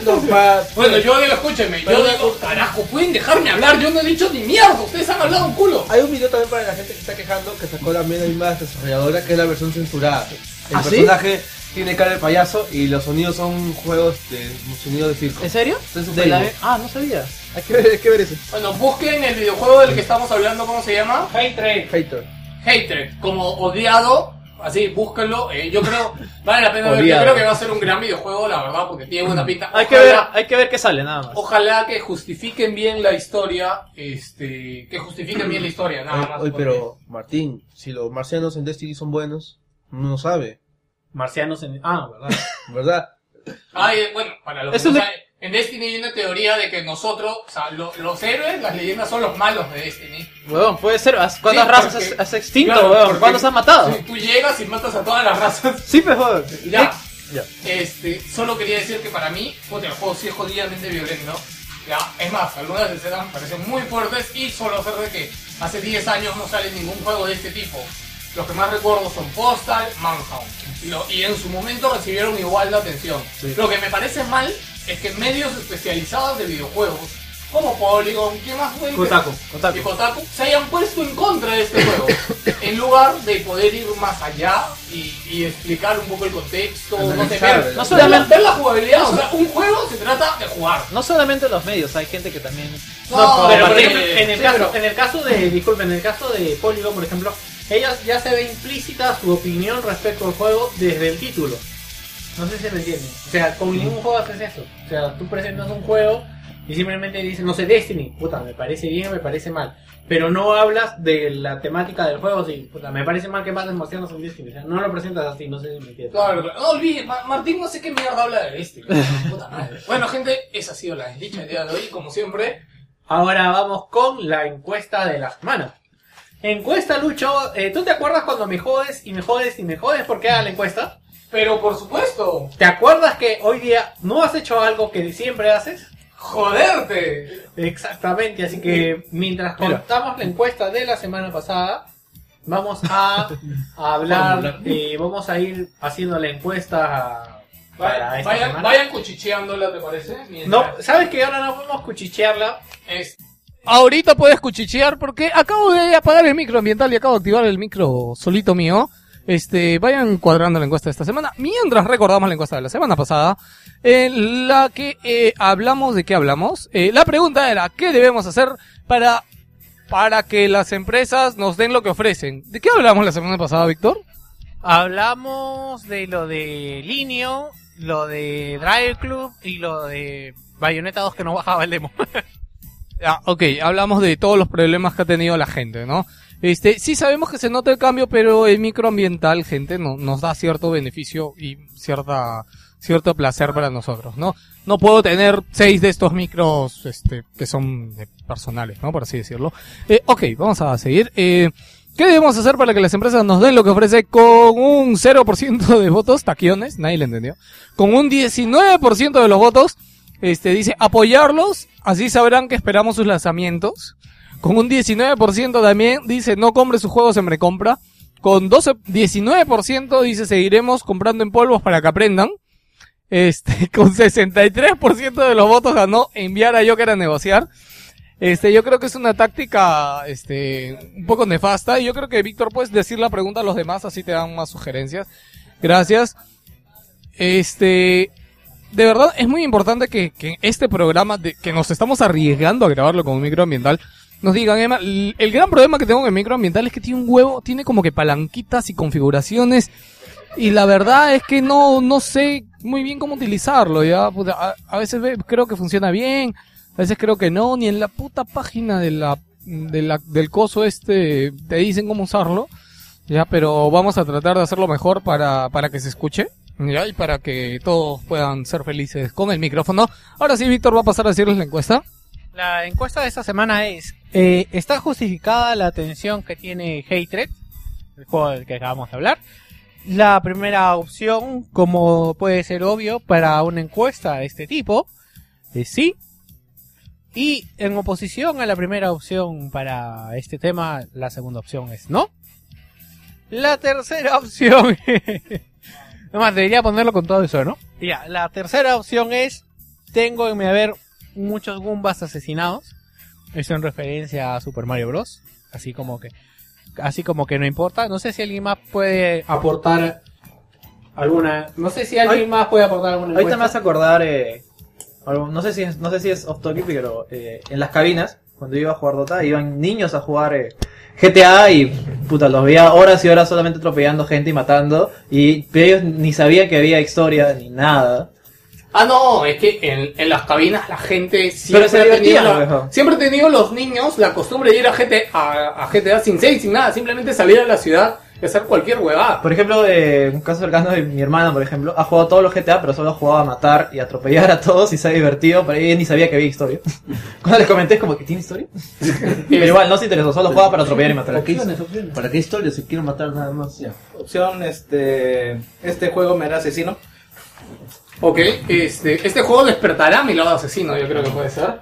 No, pa- Bueno, yo digo, escúchenme, yo digo, carajo, pueden dejarme hablar, yo no he dicho ni mierda, ustedes han hablado un culo. Hay un video también para la gente que está quejando que sacó la misma desarrolladora que es la versión censurada. El ¿Ah, sí? personaje tiene cara de payaso y los sonidos son juegos de sonidos de circo. ¿En serio? De la-. Ah, no sabía. Hay que ver, hay que ver eso. Bueno, busquen el videojuego del que estamos hablando, ¿cómo se llama? Hatred. Hater. Hatred, como odiado, así, búsquenlo. eh, yo creo, vale la pena ver, yo Odiado. creo que va a ser un gran videojuego, la verdad, porque tiene buena pinta. Hay que ver, Ojalá- hay que ver qué sale, nada más. Ojalá que justifiquen bien la historia, este, que justifiquen bien la historia, nada más. oye, porque- pero Martín, si los marcianos en Destiny son buenos, uno no sabe, Marcianos en. Ah, verdad. ¿verdad? Ay, eh, bueno, para los que no saben, en Destiny hay una teoría de que nosotros, o sea, lo- los héroes, las leyendas son los malos de Destiny. Huevón, puede ser. ¿Has- ¿Cuántas Sí, razas porque- has, has extinto, Claro, porque- ¿Cuántos has matado? Sí, tú llegas y matas a todas las razas. Sí, pues. Ya. Ya. Este, solo quería decir que para mí, puta, el juego sí es jodidamente violento. Ya, es más, algunas escenas me parecen muy fuertes y solo hacer de que hace 10 años no sale ningún juego de este tipo. Los que más recuerdo son Postal, Manhunt. Y, lo- y en su momento recibieron igual de atención. Lo que me parece mal es que medios especializados de videojuegos, como Polygon, ¿qué más fue? Kotaku. Kotaku. y Kotaku se hayan puesto en contra de este juego en lugar de poder ir más allá y, y explicar un poco el contexto no sé, Analizar, ver, no ver solamente- la, ver la jugabilidad o sea un juego se trata de jugar No solamente los medios, hay gente que también. no, pero por ejemplo, en el, sí, caso, pero- en el caso de, disculpen, en el caso de Polygon, por ejemplo, ellas ya se ve implícita su opinión respecto al juego desde el título. No sé si me entienden. O sea, con ningún juego haces eso. O sea, tú presentas un juego y simplemente dices, no sé, Destiny, puta, me parece bien, me parece mal. Pero no hablas de la temática del juego, sí, puta, me parece mal que maten marcianos en Destiny. O sea, no lo presentas así, no sé si me entiendes. Claro, claro. no olvides, Ma- Martín no sé qué mierda habla de Destiny. Puta madre. Bueno, gente, esa ha sido la desdicha del día de hoy. Como siempre, Ahora vamos con la encuesta de la semana. Encuesta, Lucho. eh, ¿Tú te acuerdas cuando me jodes y me jodes y me jodes por qué haga la encuesta? Pero por supuesto, ¿Te acuerdas que hoy día no has hecho algo que siempre haces? joderte. Exactamente, así que mientras contamos la encuesta de la semana pasada, vamos a, a hablar, eh, vamos a ir haciendo la encuesta para Vayan, esta vayan, semana. vayan cuchicheándola, ¿te parece? No, ¿sabes que ahora no podemos cuchichearla? Es- Ahorita puedes cuchichear porque acabo de apagar el micro ambiental y acabo de activar el micro solito mío. Este, vayan cuadrando la encuesta de esta semana. Mientras recordamos la encuesta de la semana pasada, en la que eh, hablamos de qué hablamos. Eh, la pregunta era, ¿qué debemos hacer para, para que las empresas nos den lo que ofrecen? ¿De qué hablamos la semana pasada, Víctor? Hablamos de lo de Linio, lo de Drive Club y lo de Bayonetta 2 que no bajaba el demo. Ah, ok, hablamos de todos los problemas que ha tenido la gente, ¿no? Este, sí sabemos que se nota el cambio, pero el microambiental, gente, no, nos da cierto beneficio y cierta, cierto placer para nosotros, ¿no? No puedo tener seis de estos micros, este, que son personales, ¿no? Por así decirlo. Eh, ok, vamos a seguir. Eh, ¿Qué debemos hacer para que las empresas nos den lo que ofrece con un 0% de votos? Taquiones, nadie le entendió. Con un 19% de los votos, este, dice apoyarlos, así sabrán que esperamos sus lanzamientos. Con un 19% también dice no compre sus juegos en recompra. Con 12, 19% dice seguiremos comprando en polvos para que aprendan. Este, con 63% de los votos ganó enviar a Joker a negociar. Este, yo creo que es una táctica, este, un poco nefasta. Y yo creo que Víctor puedes decir la pregunta a los demás, así te dan más sugerencias. Gracias. Este, de verdad es muy importante que, que este programa, de, que nos estamos arriesgando a grabarlo con un microambiental, nos digan, Emma, el, gran problema que tengo con el microambiental es que tiene un huevo, tiene como que palanquitas y configuraciones, y la verdad es que no, no sé muy bien cómo utilizarlo, ya, Puta, a, a veces ve- creo que funciona bien, a veces creo que no, ni en la puta página de la, de la, del coso este te dicen cómo usarlo, ya, pero vamos a tratar de hacerlo mejor para, para que se escuche. Y para que todos puedan ser felices con el micrófono. Ahora sí, Víctor va a pasar a decirles la encuesta. La encuesta de esta semana es, eh, ¿está justificada la atención que tiene Hatred, el juego del que acabamos de hablar? La primera opción, como puede ser obvio para una encuesta de este tipo, es sí. Y en oposición a la primera opción para este tema, la segunda opción es no. La tercera opción... Además, debería ponerlo con todo eso, ¿no? Ya, la tercera opción es, tengo en mi haber muchos Goombas asesinados. Eso en referencia a Super Mario Bros. Así como que, así como que no importa. No sé si alguien más puede aportar alguna, no sé si alguien más puede aportar alguna Ahorita me vas a acordar, eh, algo- no sé si es, no sé si es off topic, pero eh, en las cabinas, cuando iba a jugar Dota, iban niños a jugar eh, GTA y puta, los veía horas y horas solamente atropellando gente y matando, y pero ellos ni sabían que había historia ni nada. Ah, no, es que en, en las cabinas la gente Pero siempre se ha tenido, la- siempre ha tenido los niños la costumbre de ir a GTA, a, a GTA sin seis, sin nada, simplemente salir a la ciudad y hacer cualquier huevada. Por ejemplo, eh, un caso cercano de mi hermana, por ejemplo, ha jugado todos los GTA, pero solo jugaba a matar y atropellar a todos y se ha divertido, pero ella ni sabía que había historia. Cuando le comenté, es como que tiene historia. pero igual, no se interesó, solo jugaba para atropellar y matar. Opciones, opciones. ¿Para qué historia si quiero matar nada más? Ya. Opción, este. Este juego me hará asesino. Ok, este, este juego despertará mi lado asesino, yo creo que puede ser.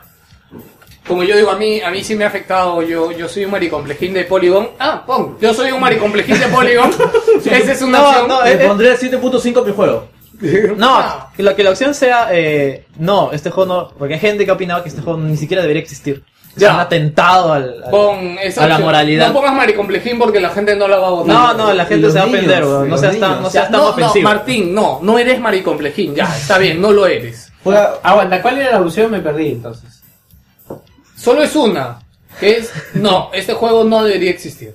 Como yo digo, a mí, a mí sí me ha afectado, yo, yo soy un maricomplejín de Polygon. Ah, pon, yo soy un maricomplejín de Polygon. Esa es una No, opción. no, Le eh, eh, pondré 7.5 a mi juego. No, que la, que la opción sea, eh, no, este juego no, porque hay gente que ha opinado que este juego ni siquiera debería existir. Es Ya. un atentado al, al- Pon esa a la moralidad. No pongas maricomplejín porque la gente no la va a votar. No, no, la gente se va a ofender, weón. No seas tan, no seas tan no, no, ofensivo. Martín, no, no eres maricomplejín, ya, está bien, no lo eres. Aguanta, ¿cuál era la opción? Me perdí entonces. Solo es una, que es, no, este juego no debería existir.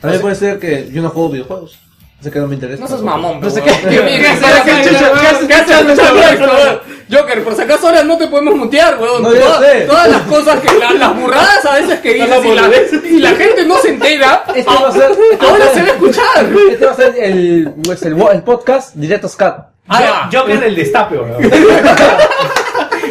también puede ser que yo no juego videojuegos. Así que no me interesa. No seas mamón, No sé qué- ¿Qué qué haces ¿Para qué acá, chucha- weón? qué haces ¿Qué haces escuchando escuchando esto, esto, weón? Joker, por si acaso ahora no te podemos mutear, weón. No, sé. Todas las cosas que, la- las burradas a veces que dices y la, y la gente no se entera, Este va a ser, este va a ahora ser- se va a escuchar. Este va a ser el, pues, el, el podcast directo Scat. Ah, Joker el destape, weón.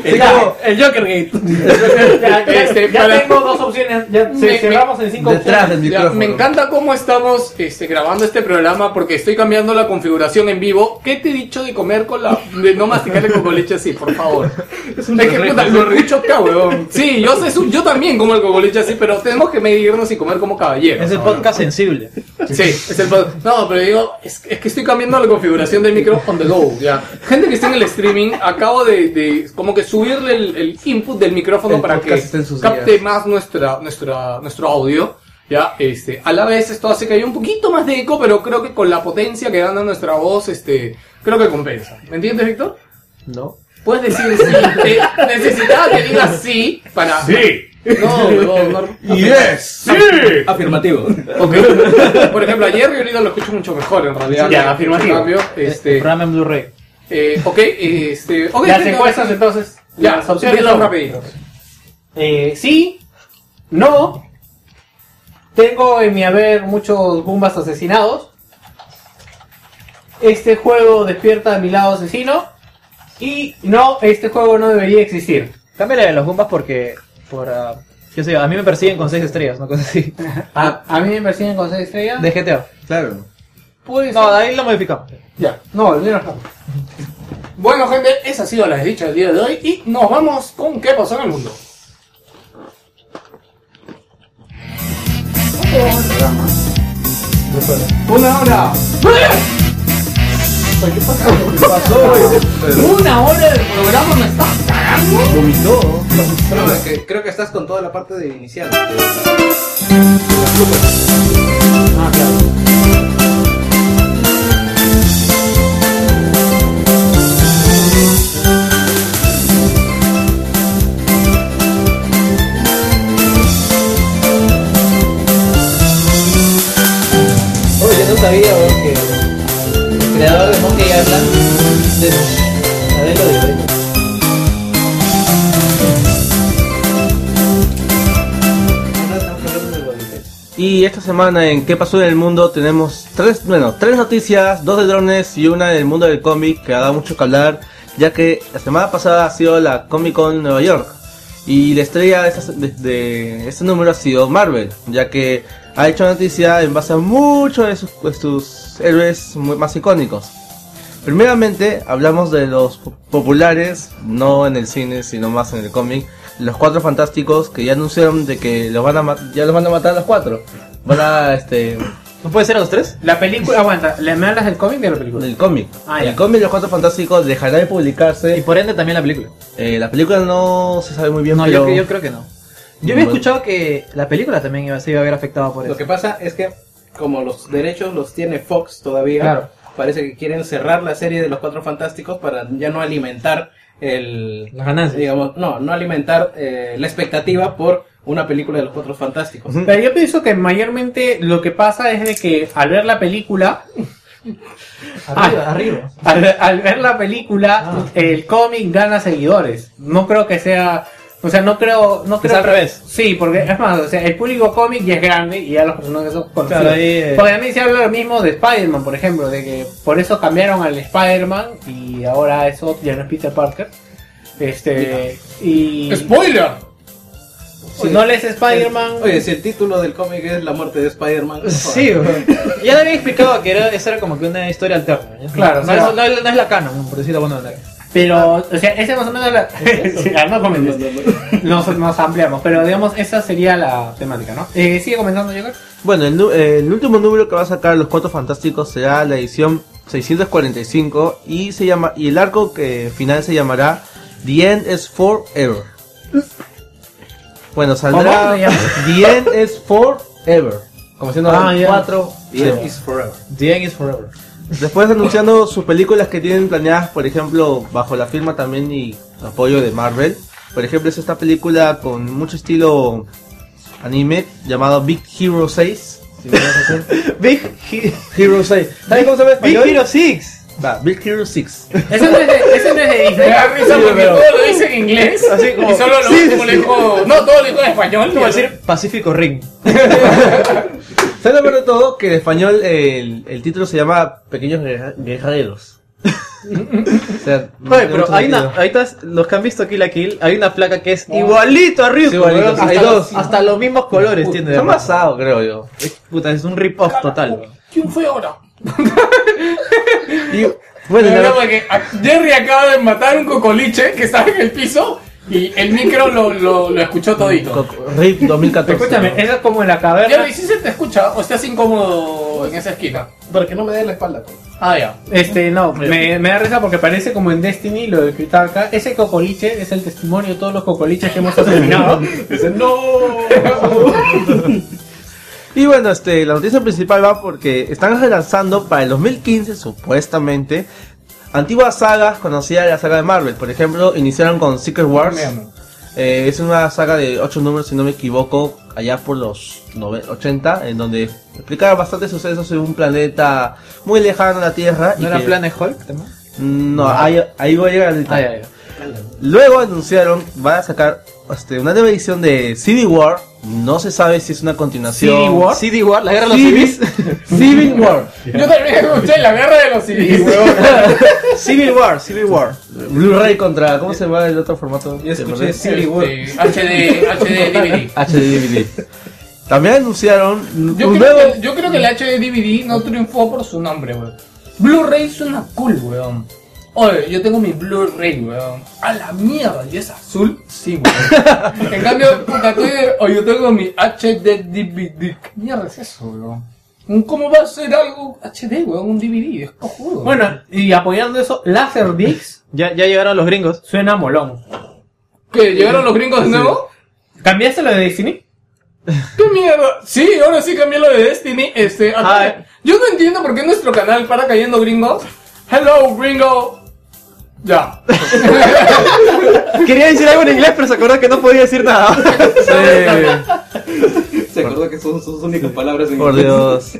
El, como- el Joker Gate. ya ya- Este, ya para- tengo dos opciones. Ya Me- se- cerramos en cinco Detrás opciones. del Ya, micrófono. me encanta cómo estamos este, grabando este programa porque estoy cambiando la configuración en vivo. ¿Qué te he dicho de comer con la. de no masticar el cocoliche así, por favor? Es, que puta, lo escucho acá, weón. Sí, yo, sé, yo también como el cocoliche así, pero tenemos que medirnos y comer como caballeros. Es el ahora. podcast sensible. Sí, es el pod- No, pero digo, es, es que estoy cambiando la configuración del micro on the go, ya. Gente que está en el streaming, acabo de, de como que subirle el, el input del micrófono El para que capte días. más nuestra, nuestra, nuestro audio. Ya, este, a la vez esto hace que haya un poquito más de eco, pero creo que con la potencia que gana nuestra voz, este, creo que compensa. ¿Me entiendes, Víctor? No. Puedes decir sí. Eh, necesitaba que digas sí para. Sí. No, huevón, no. Yes. Sí. Afirmativo. Ok. Por ejemplo, ayer y ahorita lo escucho mucho mejor en realidad. Ya, afirmativo. En cambio, este, Programa en Blu-ray. eh, ok, este, ok. Las encuestas entonces. Ya, las opciones son rapiditos. Eh, sí, no. Tengo en mi haber muchos Bumbas asesinados. Este juego despierta a mi lado asesino. Y no, este juego no debería existir. Cámbiale de los bombas porque. Por, ah, qué sé yo, a mí me persiguen con 6 estrellas, una cosa así. A, a mí me persiguen con 6 estrellas. De GTA. Claro. Puede No, ahí lo modificamos. Ya, no, el no. Bueno, gente, esa ha sido la desdicha del día de hoy. Y nos vamos con qué pasó en el mundo. Una hora. ¿Qué pasó? Una hora del programa me está cagando. Vomitó. No, es que creo que estás con toda la parte de inicial. Oye, Y esta semana en ¿Qué pasó en el mundo? tenemos tres, bueno, tres noticias, dos de drones y una del mundo del cómic que ha dado mucho que hablar, ya que la semana pasada ha sido la Comic Con Nueva York. Y la estrella de, esta- de- de este número ha sido Marvel, ya que ha hecho noticia en base a muchos de sus, de sus héroes muy- más icónicos. Primeramente, hablamos de los po- populares, no en el cine, sino más en el cómic. Los cuatro fantásticos que ya anunciaron de que los van a ya los van a matar a los cuatro. Van a este ¿No puede ser a los tres? La película, aguanta, ¿le me hablas del cómic de la película? del cómic. Ah, el cómic de los cuatro fantásticos dejará de Y publicarse. por ende también la película. Eh, la película no se sabe muy bien, No, pero yo, yo creo que no. Yo había Bueno. escuchado que la película también iba, se iba a ver afectada por eso. Lo que pasa es que como los derechos los tiene Fox todavía, Claro. Parece que quieren cerrar la serie de los Cuatro Fantásticos para ya no alimentar el Las ganancias. digamos, no, no alimentar eh, la expectativa por una película de los Cuatro Fantásticos. Pero yo pienso que mayormente lo que pasa es de que al ver la película, Arriba, Ah. arriba. al, al ver la película, el cómic gana seguidores. No creo que sea, o sea, no creo, no Que creo sea al revés. Sí, porque es más, o sea, el público cómic ya es grande y ya los personajes son conocidos. Claro, ahí, eh. Porque a mí se habla lo mismo de Spider-Man, por ejemplo, de que por eso cambiaron al Spider-Man y ahora eso ya no es Peter Parker. Este, y ¡Spoiler! si no lees Spider-Man, Oye, si el título del cómic es La muerte de Spider-Man. Sí, ya le había explicado que era, esa era como que una historia alterna. ¿ya? Claro, no, o sea- es, no, es- no es la canon, por decirlo de alguna manera. Pero, o sea, ese más o menos la... sí, ah, no comentes. Nos, nos ampliamos, pero digamos, esa sería la temática, ¿no? Eh, sigue comentando, Joker. Bueno, el, nu- eh, el último número que va a sacar los cuatro fantásticos será la edición 645 y se llama y el arco que final se llamará The End is Forever. Bueno, saldrá. The End is Forever. Como siendo Ah, ya. cuatro. The End is Forever. The End is Forever. Después anunciando sus películas que tienen planeadas, por ejemplo, bajo la firma también y apoyo de Marvel. Por ejemplo, es esta película con mucho estilo anime llamado Big Hero 6. Si me dejas hacer. Big, He- Hero 6. ¿Sabes cómo se llama Big? Hero 6. Va, Big Hero 6. Ese no es de, ese no es de Me Disney. da risa Sí, porque pero- todo lo dice en inglés Así como- y solo lo Sí, sí, último sí. le dijo... No, todo lo dijo en español. Como decir Pacífico Ring. ¿Sabes lo peor de todo? Que en español el, el título se llama Pequeños Guerra- Guerreros. O sea, no Oye, tiene pero mucho hay una, sentido. ahorita los que han visto Kill la Kill, hay una placa que es igualito a Ryuko, Sí, igualito, weón. sí, hay hasta, dos. hasta los mismos colores tiene. de Son verdad. basados, creo yo. Es- Puta, es un rip-off total. weón. ¿Quién fue ahora? Y, bueno, Me la- acuerdo que a- Jerry acaba de matar un cocoliche que estaba en el piso y el micro lo, lo, lo escuchó todito. RIP 2014. Escúchame, eso es como en la caverna. Jerry, ¿sí se te escucha o estás incómodo en esa esquina? Para que no me dé la espalda. pues. Ah, ya. Este, no, me, me da risa porque parece como en Destiny, lo de Cristal acá. Ese cocoliche es el testimonio de todos los cocoliches que hemos asesinado. Dicen, no. Y bueno, este, la noticia principal va porque están relanzando para el 2015, supuestamente, antiguas sagas conocidas de la saga de Marvel. Por ejemplo, iniciaron con Secret Wars. Eh, es una saga de 8 números, si no me equivoco, allá por los nove- 80, en donde explicaba bastantes sucesos en un planeta muy lejano a la Tierra. ¿No y era que- Planet Hulk también? No, ahí, ahí voy a llegar ahorita. Ah, ya, ya. Luego anunciaron, van a sacar este, una nueva edición de Civil War. No se sabe si es una continuación. Civil War. CD War, la guerra de los Civil, civis. Civil War. Yo también escuché la guerra de los civiles, weón. Civil War, Civil War. Blu-ray contra. ¿Cómo se llama el otro formato? Yo escuché Civil War. Este, HD, HD DVD. HD DVD. También anunciaron Yo un creo, nuevo. que, yo creo que el HD DVD no triunfó por su nombre, weón. Blu-ray suena cool, weón. Oye, yo tengo mi Blu-ray, weón. A la mierda, ¿y es azul? Sí, weón. en cambio, puta, o yo tengo mi HD DVD. ¿Qué mierda es eso, weón? ¿Cómo va a ser algo HD, weón? Un DVD, es cojudo. Bueno, y apoyando eso, Laserdisc Ya, ya llegaron los gringos. suena molón. ¿Qué? ¿Llegaron los gringos de nuevo? ¿Cambiaste lo de Destiny? ¿Qué mierda? Sí, ahora sí cambié lo de Destiny. Este, yo no entiendo por qué nuestro canal para cayendo gringos. Hello, gringo. Ya. Quería decir algo en inglés, pero se acordó que no podía decir nada. Se acordó que son sus únicas palabras en Por Dios.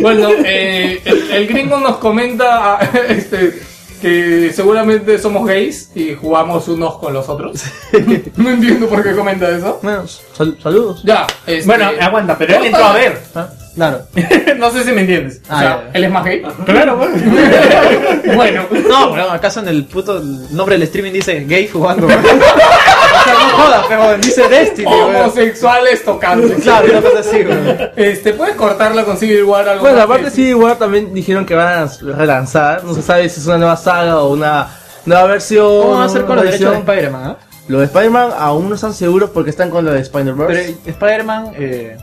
Bueno, eh, el, el gringo nos comenta este, que seguramente somos gays y jugamos unos con los otros. No entiendo por qué comenta eso. Bueno, sal- saludos. Ya. Este, Bueno, aguanta, pero él entró a ver. Claro. no sé si me entiendes. o sea, él es más gay. Claro, bueno. bueno. No, pero acaso en el puto nombre del streaming dice gay jugando. o sea, no jodas, pero dice Destiny. Homosexuales tocando. Claro, una cosa así, weón. Este, ¿puedes cortarla con Civil War algo Bueno, aparte Civil War también dijeron que van a relanzar. No se sabe si es una nueva saga o una nueva versión. ¿Cómo va a ser con los derechos de. Spider-Man, ah? Lo de Spider-Man aún no están seguros porque están con lo de Spider-Verse. Pero Spider-Man eh,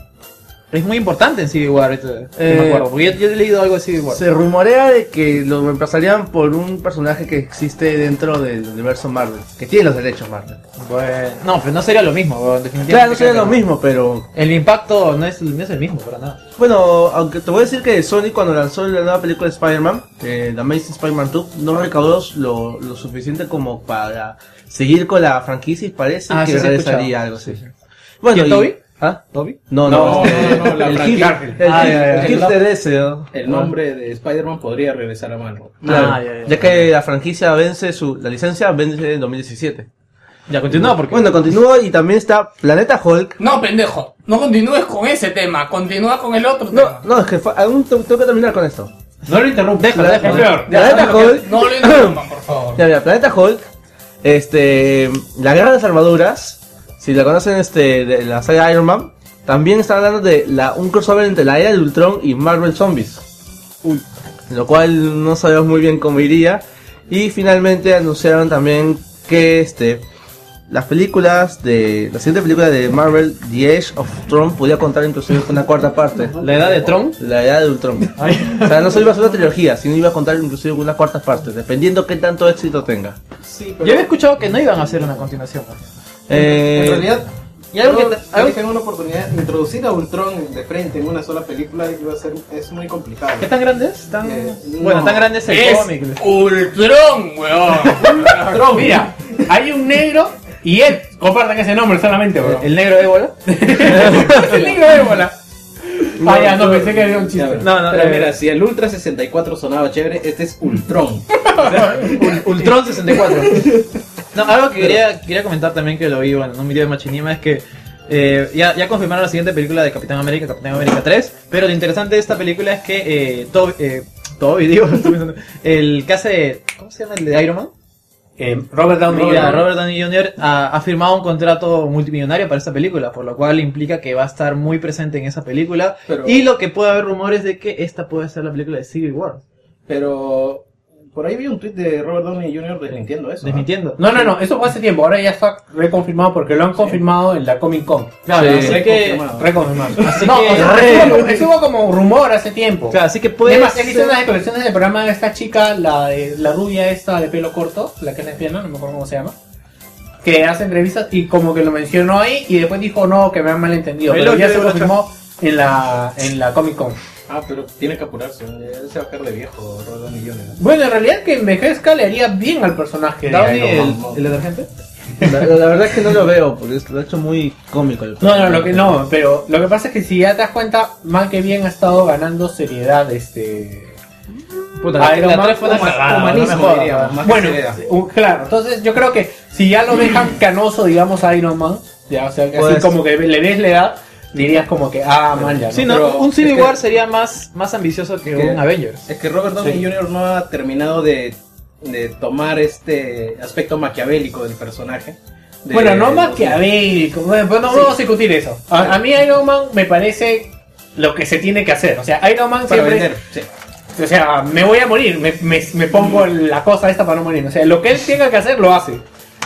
es muy importante en Civil War, ahorita, no Eh, me acuerdo, porque yo, yo he leído algo de Civil War. Se rumorea de que lo reemplazarían por un personaje que existe dentro del universo Marvel, que tiene los derechos Marvel. Bueno, no, pero no sería lo mismo, definitivamente. Claro, no sería lo mismo, pero El impacto no es, no es el mismo, para nada. bueno, aunque te voy a decir que Sony cuando lanzó la nueva película de Spider-Man, eh, The Amazing Spider-Man 2, no recaudó lo, lo suficiente como para seguir con la franquicia y parece Ah, que sí, sí, regresaría algo así. Bueno, ¿Quién, y- Toby? ¿Ah? ¿Toby? No, no, No, este, no, no, la el franquicia. hip- el Ah, hip- ya, ya, el ¿no? Nombre de Spider-Man podría regresar a Marvel. Claro, Ah, ya, ya, ya ya. que la franquicia vence su, la licencia vence en 2017. Ya, continúa porque... Bueno, continúa y también está Planeta Hulk. No, pendejo. No continúes con ese tema. Continúa con el otro No, tema. no, es que aún tengo que terminar con esto. No lo interrumpas. Déjalo, Planeta no, Hulk. No lo interrumpan, por favor. Ya, mira, Planeta Hulk, este, la guerra de las armaduras, si la conocen, este, de la saga Iron Man, también están hablando de la, un crossover entre la era de Ultron y Marvel Zombies. Uy. Lo cual no sabemos muy bien cómo iría. Y finalmente anunciaron también que, este, las películas de, la siguiente película de Marvel, The Age of Ultron, podía contar inclusive con una cuarta parte. La edad de Tron. La edad de Ultron. O sea, no solo iba a ser una trilogía, sino iba a contar inclusive con unas cuartas partes, dependiendo qué tanto éxito tenga. Sí, Yo había escuchado que no iban a hacer una continuación. ¿no? Eh, En realidad, Y algo que te- una oportunidad, introducir a Ultron de frente en una sola película iba a ser, es muy complicado. ¿Qué tan grande es? Tan... Eh, Bueno, no. tan grande es el Es cómic. Ultron, weón. Mira, hay un negro y él compartan ese nombre solamente, bro. ¿El negro ébola? el negro de bola. Ah, ya, no, pensé que había un chiste. No, no, Pero eh, mira, si el Ultra 64 sonaba chévere, este es Ultron. Ul- Ultron 64. No, algo que quería, quería comentar también que lo vi bueno, en un video de Machinima es que eh, ya, ya confirmaron la siguiente película de Capitán América, Capitán América 3, pero lo interesante de esta película es que eh, Toby- eh, Toby, digo, el que hace, ¿cómo se llama el de Iron Man? Eh, Robert Downey Jr. Robert Downey Jr. Ha, ha firmado un contrato multimillonario para esta película, por lo cual implica que va a estar muy presente en esa película. Pero- Y lo que puede haber rumores de que esta puede ser la película de Civil War. Pero por ahí vi un tweet de Robert Downey Jr. desmintiendo eso. Desmintiendo. No, no, no, eso fue hace tiempo, ahora ya está reconfirmado porque lo han confirmado en la Comic Con. Claro, Sí. así que, Reconfirmado. Así no, que- o sea, estuvo, como- rumor hace tiempo. claro, así que puede además, he visto ser- unas declaraciones del programa de esta chica, la, de- la rubia esta de pelo corto, la que es lesbiana, no me acuerdo cómo se llama, que hace entrevistas y como que lo mencionó ahí y después dijo no, que me han malentendido, pero Pero ya se bueno, confirmó en la, en la Comic Con. Ah, pero tiene que apurarse. Él se va a quedar de viejo, Robert Downey Jr. Bueno, en realidad que envejezca le haría bien al personaje de Downey, Iron el, Man. el detergente. La, la verdad es que no lo veo, porque lo ha hecho muy cómico. el No, no, lo que no, pero lo que pasa es que si ya te das cuenta, mal que bien ha estado ganando seriedad este Puta, la, Iron la Man tres fue una como cagada, humanismo, no me jodas, diríamos, weón. más que Bueno, seriedad. claro, entonces yo creo que si ya lo dejan canoso, digamos, a Iron Man, ya, o sea, que así Pues- como que le ves la edad, dirías como que, ah, man, ya, ¿no? Sí, no, Pero un Civil es que- War sería más, más ambicioso que, un Avengers. Es que Robert Downey Sí. Jr. no ha terminado de, de tomar este aspecto maquiavélico del personaje. De- Bueno, no maquiavélico, bueno, pues no Sí. vamos a discutir eso. A, a mí Iron Man me parece lo que se tiene que hacer, o sea, Iron Man Para siempre... vender, sí. O sea, me voy a morir, me, me, me pongo la cosa esta para no morir. O sea, lo que él tenga que hacer, lo hace.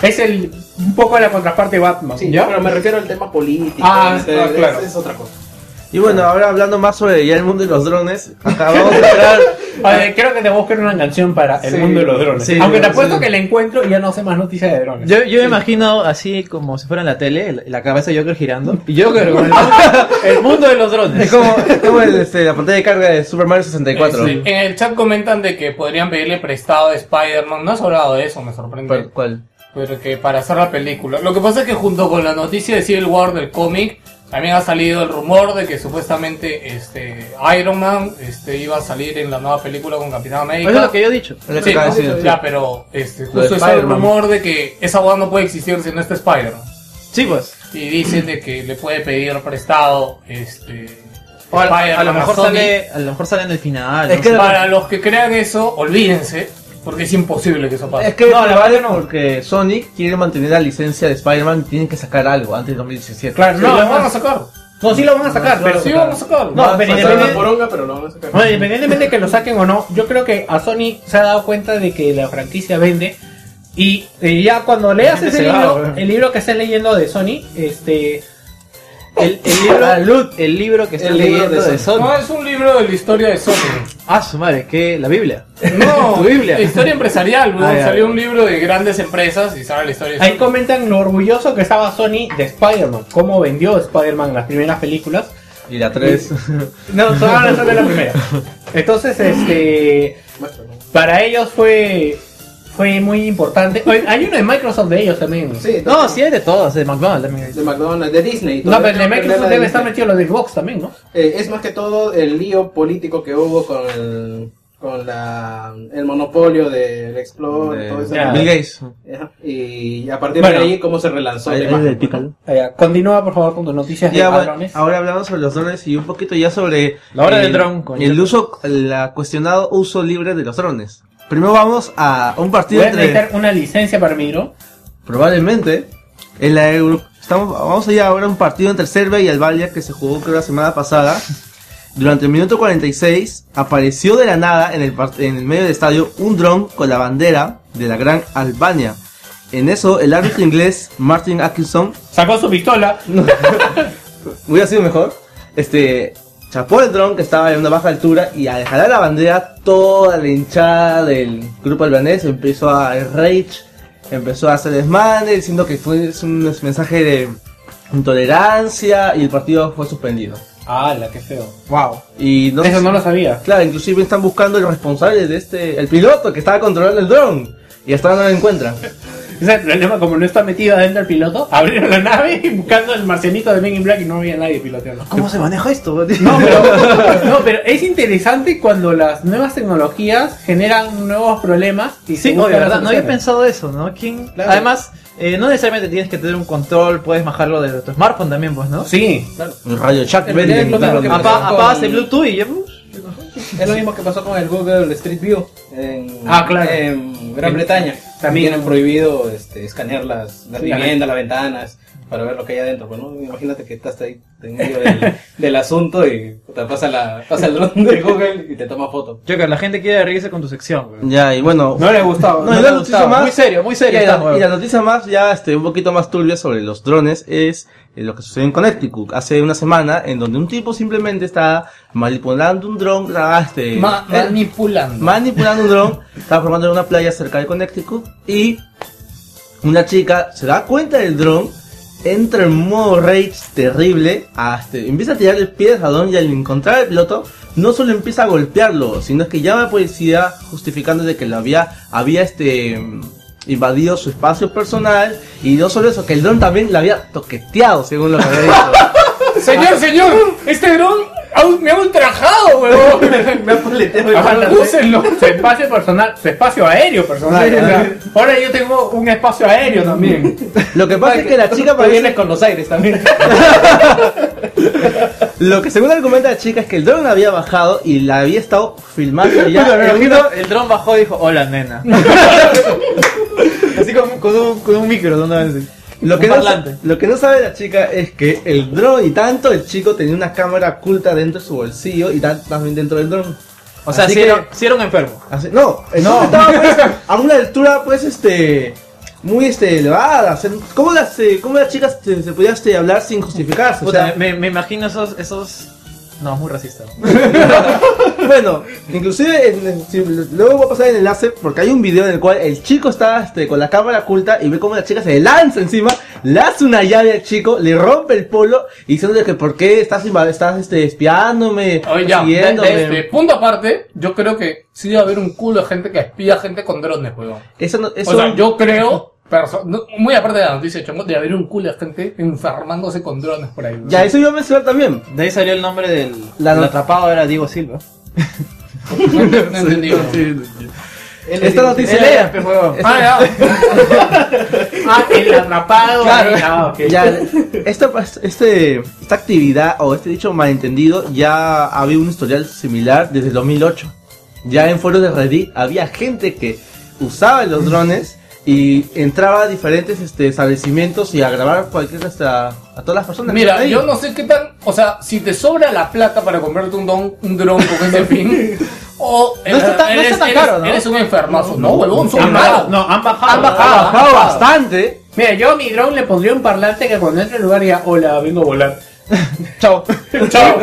Es el un poco la contraparte de Batman. Sí, ¿ya? pero me refiero al tema político. Ah, este, ah, es- claro. es otra cosa. Y bueno, ahora hablando más sobre ya el mundo de los drones, acabamos de entrar. A ver, creo que te busquen una canción para el Sí, mundo de los drones. sí, Aunque te sí. apuesto que la encuentro y ya no sé más noticias de drones. Yo, yo me imagino así como si fuera en la tele, la, cabeza de Joker girando. Y Joker con el, el mundo de los drones. Es como, es como el, este, la pantalla de carga de Super Mario 64. Sí. En el chat comentan de que podrían pedirle prestado a Spider-Man. No has hablado de eso, me sorprende. ¿Cuál- ¿Cuál? Pero que para hacer la película. Lo que pasa es que junto con la noticia de Civil War del cómic, también ha salido el rumor de que supuestamente este Iron Man este, iba a salir en la nueva película con Capitán América. Eso es lo que yo he dicho. Es lo que Sí, de decir, ya, sí. pero este, justo está el rumor de que esa boda no puede existir si no está Spider-Man. Sí, pues. Y dicen de que le puede pedir prestado este O a, a lo mejor sale, a lo mejor sale en el final. Es no que. Para los que crean eso, olvídense, porque es imposible que eso pase. Es que No, no, la vale verdad no. porque Sony quiere mantener la licencia de Spider-Man y tienen que sacar algo antes del 2017. Claro, Sí, no, lo no, van a sacar. no, sí lo van a sacar, pero... Sí, vamos a sacar. No, poronga, pero lo van a sacar. Bueno, independientemente de que lo saquen o no, yo creo que a Sony se ha dado cuenta de que la franquicia vende. Y eh, ya cuando leas ese va, libro, el libro que estés leyendo de Sony, este... El, el libro, el libro que está El libro leyendo de de, Sony. No, es un libro de la historia de Sony. Ah, su madre, que la Biblia. No, Tu Biblia. historia empresarial, ¿no? Ah, Salió un libro de grandes empresas y sale la historia de Ahí Sony. comentan lo orgulloso que estaba Sony de Spider-Man, cómo vendió Spider-Man en las primeras películas. Y la 3. No, solo solo la primera. Entonces, este, para ellos fue fue muy importante. Oye, Hay uno de Microsoft de ellos también. Sí, No, sí hay de todos, de McDonald's también. de McDonald's, de Disney. No, pero el de Microsoft debe de estar Disney. metido lo de Xbox también, ¿no? Eh, es más que todo el lío político que hubo con el con la el monopolio del Explore, De- todo eso. Bill Gates. Y a partir Bueno. de ahí cómo se relanzó del. Ah. Continúa, por favor, con tus noticias de Ya, bueno, ladrones. ahora hablamos sobre los drones y un poquito ya sobre La hora el, del dron, coño. el uso, la cuestionado uso libre de los drones. Primero vamos a un partido Voy a entre, necesitar una licencia para mi dron. probablemente, en la Euro, estamos, vamos a ir ahora a un partido entre Serbia y Albania que se jugó creo la semana pasada. Durante el minuto 46 apareció de la nada en el, en el medio del estadio un dron con la bandera de la gran Albania. En eso, el árbitro inglés Martin Atkinson Sacó su pistola. hubiera sido mejor. Este chapó el dron que estaba en una baja altura y al jalar la bandera, toda la hinchada del grupo albanés empezó a rage, empezó a hacer desmanes diciendo que fue un mensaje de intolerancia y el partido fue suspendido. Ah, la que feo. Wow. Y no Eso no lo sabía. Claro, inclusive están buscando el responsable de este, el piloto que estaba controlando el dron y hasta ahora no lo encuentran. Ese es el problema, como no está metido adentro el piloto, abrieron la nave y buscando el marcianito de Men in Black y no había nadie piloteando. ¿Cómo se maneja esto? No pero, no, pero es interesante cuando las nuevas tecnologías generan nuevos problemas y Sí, obvio, ¿verdad? No había pensado eso, ¿no? ¿Quién? Claro. Además, eh, no necesariamente tienes que tener un control, puedes bajarlo de tu smartphone también, pues, ¿no? Sí, Un radio chat. Apagas el Bluetooth y ya. Es lo mismo que pasó con el Google Street View en, Ah, claro. en Gran Bretaña. también. También tienen prohibido este, escanear las, las Sí, viviendas, las ventanas, para ver lo que hay adentro. Pues, ¿no? Imagínate que estás ahí en medio del, del asunto y te pasa, la, pasa el dron de Google y te toma foto. Joker, la gente quiere reírse con tu sección, weón. Ya, y bueno. No le gustaba. No, No le la noticia gustaba. más. Muy serio, muy serio está, y la noticia más, ya este, un poquito más turbia sobre los drones es eh, lo que sucedió en Connecticut hace una semana, en donde un tipo simplemente está manipulando un dron, ah, este, Ma- eh, manipulando. manipulando un dron, estaba formando en una playa cerca de Connecticut y una chica se da cuenta del dron, entra en modo rage terrible, hasta, empieza a tirarle piedras al dron y al encontrar al piloto, no solo empieza a golpearlo, sino que llama a la policía justificando de que lo había, había este invadido su espacio personal y no solo eso, que el dron también le había toqueteado según lo que había dicho. Señor, señor, este dron me ha ultrajado, weón. Me ha poleteado úsenlo. Su espacio personal, su espacio aéreo personal. Sí, O sea, sí. Ahora yo tengo un espacio aéreo también. Lo que pasa es que la chica Tú parece vienes con los aires también. Lo que según argumenta la chica es que el dron había bajado y la había estado filmando ya. Puta, me en imagino, una- el dron bajó y dijo, hola nena. Así con, con, un, con un micro, ¿dónde? Lo que, no, lo que no sabe la chica es que el dron y tanto el chico tenía una cámara oculta dentro de su bolsillo y también dentro del dron. O sea, Así si que- era, un enfermo. Así- no, el estaba pues, a una altura pues este muy este elevada. ¿Cómo las eh, cómo las chicas se, se podía este, hablar sin justificarse? O sea, me, me imagino esos, esos... No, es muy racista. Bueno, inclusive en- en- si- luego voy a pasar el enlace porque hay un video en el cual el chico está este, con la cámara oculta y ve cómo la chica se lanza encima, le hace una llave al chico, le rompe el polo y diciéndole que por qué estás, estás este, espiándome, Oye, ya, de, siguiéndome. de este punto aparte, yo creo que sí debe haber un culo de gente que espía gente con drones, weón. Eso no- eso- O sea, yo creo, no, muy aparte de la noticia, chongo, de haber un culo de gente enfermándose con drones por ahí. Ya, eso iba a mencionar también. De ahí salió el nombre del... La el atrapado era Diego Silva. No, no entendí. Esta noticia... Pues, huevón. Ah, ya. Ah, el atrapado. Claro. ahí, ah. Ya, esta, este, esta actividad o este dicho malentendido ya había un historial similar desde el 2008. Ya en foros de Reddit había gente que usaba los drones y entraba a diferentes este, establecimientos y a grabar cualquier hasta a todas las personas. Mira, yo no sé qué tan. O sea, si te sobra la plata para comprarte un, don, un dron con ese fin. O No está tan- no eres, está tan eres- caro, ¿no? eres un enfermazo. No, huevón, son Han caros. bajado, no, han bajado. Han bajado. ha bajado bastante. Mira, yo a mi drone le pondría un parlante que cuando entre al lugar diga, hola, vengo a volar. Chao. Chao.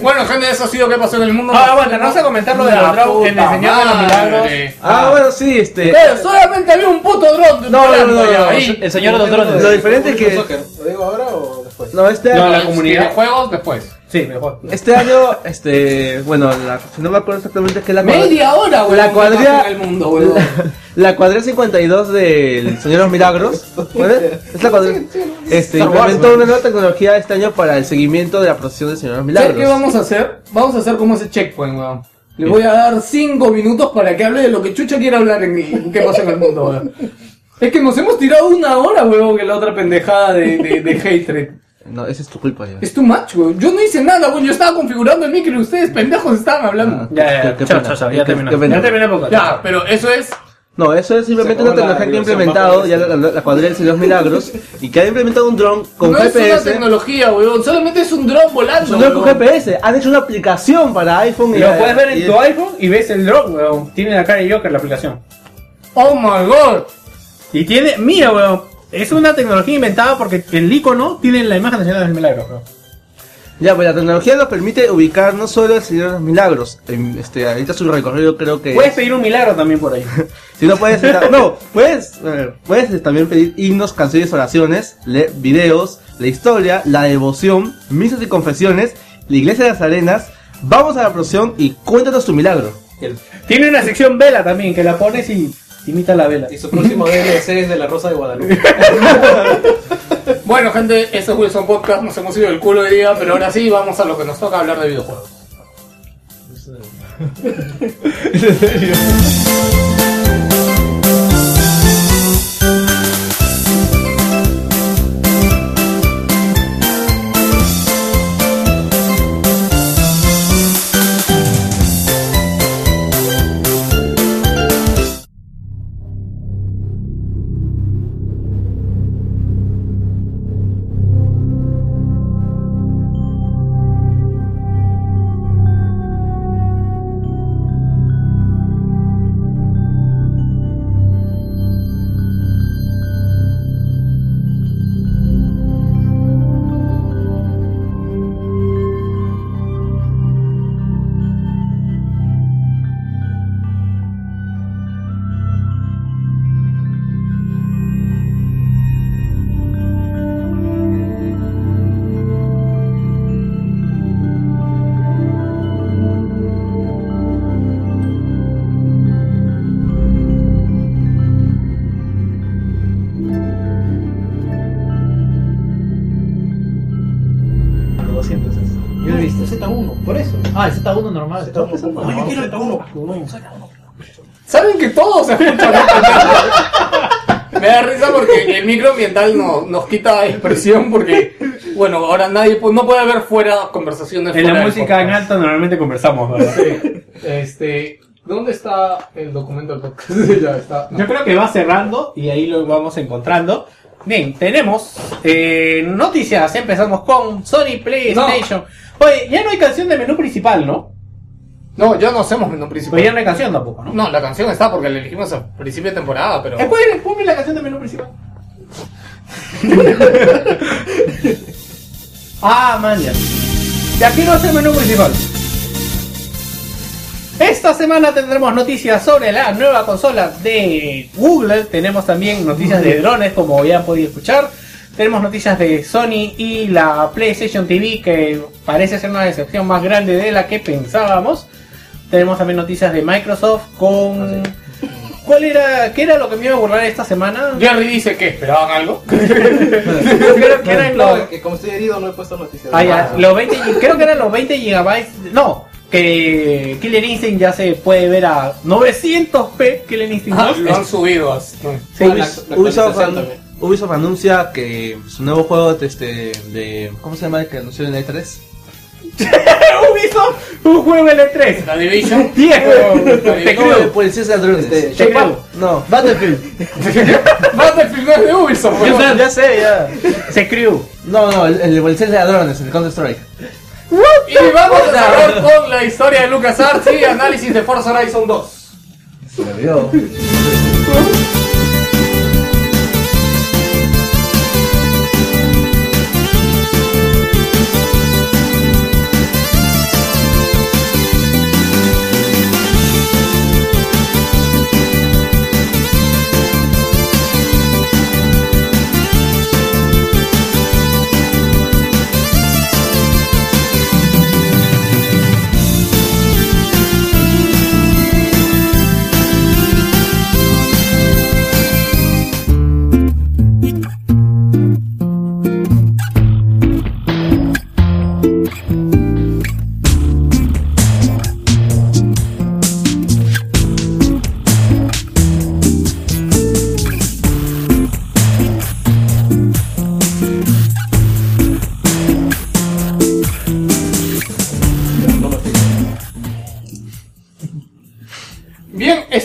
Bueno, gente, eso ha sido qué pasó en el mundo. Ahora, bueno, no sé comentar lo de La los drones en el Señor de los Milagros. Ah, bueno, sí, este. Pero solamente había un puto dron. No, no, no, no, ya, no, ahí. El señor de los drones. Lo diferente es que. ¿Lo digo ahora o después? No, este No, la comunidad. De juegos después. Sí, mejor. Este año, este. Bueno, la, si no me acuerdo exactamente qué es la Media hora, weón. La ¿qué cuadrilla- el mundo, weón. La cuadrilla 52 del Señor de los Milagros, ¿no? es la cuadrilla, este, implementó una nueva tecnología este año para el seguimiento de la procesión del Señor de los ¿Sabes Milagros. qué vamos a hacer? Vamos a hacer como ese checkpoint, weón. Le voy a dar 5 minutos para que hable de lo que Chucha quiera hablar en, en qué pasa en el mundo, weón. Es que nos hemos tirado una hora, weón, que la otra pendejada de, de, de hatred. No, esa es tu culpa ya. Es too much, weón. Yo no hice nada, weón. Yo estaba configurando el micro y ustedes pendejos estaban hablando. Ya, ya, Qué- qué chao, chao, chao, ya terminó. Ya terminó el podcast. Ya, pero eso es. No, eso es simplemente una tecnología que ha implementado ya la, la- la cuadrilla de los Milagros y que ha implementado un dron con no es una GPS. tecnología, weón. Solamente es un dron volando. Un dron con. GPS. Han hecho una aplicación para iPhone y Lo puedes ver en tu iPhone y ves el drone, weón. Tiene la cara de Joker la aplicación. Oh my god. Y tiene, mira, weón. Es una tecnología inventada porque el icono tiene la imagen de Señor de los Milagros. Ya, pues la tecnología nos permite ubicar no solo el Señor de los Milagros. en, este, ahorita su recorrido creo que. Puedes pedir un milagro también por ahí. Si no puedes, no, puedes, ver, puedes también pedir himnos, canciones, oraciones, leer videos, la historia, la devoción, misas y confesiones, la iglesia de las arenas. Vamos a la procesión y cuéntanos tu milagro. Tiene una sección vela también, que la pones y imita la vela. Y su próximo DLC es de la Rosa de Guadalupe. Bueno, gente, este es Wilson Podcast. Nos hemos ido del culo de día, pero ahora sí vamos a lo que nos toca hablar de videojuegos. el Z1. ¿Saben que todo se? Me da risa porque el micro ambiental no, nos quita expresión porque, bueno, ahora nadie no puede haber fuera conversaciones. En fuera la música en alto normalmente conversamos, ¿verdad? Sí. Este, ¿dónde está el documento del podcast? ya está. no. Yo creo que va cerrando y ahí lo vamos encontrando. Bien, tenemos eh, noticias. Empezamos con Sony PlayStation. Oye, ya no hay canción de menú principal, ¿no? No, ya no hacemos menú principal. Pues ya no hay canción tampoco, ¿no? No, la canción está porque la elegimos al principio de temporada, pero. Ponme- ponme la canción de menú principal. ah, man, ya. Y aquí no es el menú principal. Esta semana tendremos noticias sobre la nueva consola de Google. Tenemos también noticias de drones, como ya han podido escuchar. Tenemos noticias de Sony y la PlayStation TV, que parece ser una decepción más grande de la que pensábamos. Tenemos también noticias de Microsoft con... ¿Cuál era, qué era lo que me iba a burlar esta semana? Jerry dice que esperaban algo. creo que eran los, No, que como estoy herido no he puesto noticias. ah, ya, los 20, gi- creo que eran los 20 gigabytes. No, que Killer Instinct ya se puede ver a 900p Killer Instinct Ah, 2. lo han subido. así. Sí, Ah, la- Ubis- la Ubisoft, actualización an- también. Ubisoft anuncia que su nuevo juego de, este, de ¿cómo se llama el que anunció en E3? Ubisoft, un juego L3. La Division. Viejo, La te Division. No, de creo. policías ladrones. Este, Te creo. No, Battlefield. Battlefield no es de Ubisoft, Ya, weón. ya sé, ya. Se crew. no, no, el, el de ladrones, el Counter Strike. Y vamos a cerrar con la historia de LucasArts y análisis de Forza Horizon 2. Se me olvidó.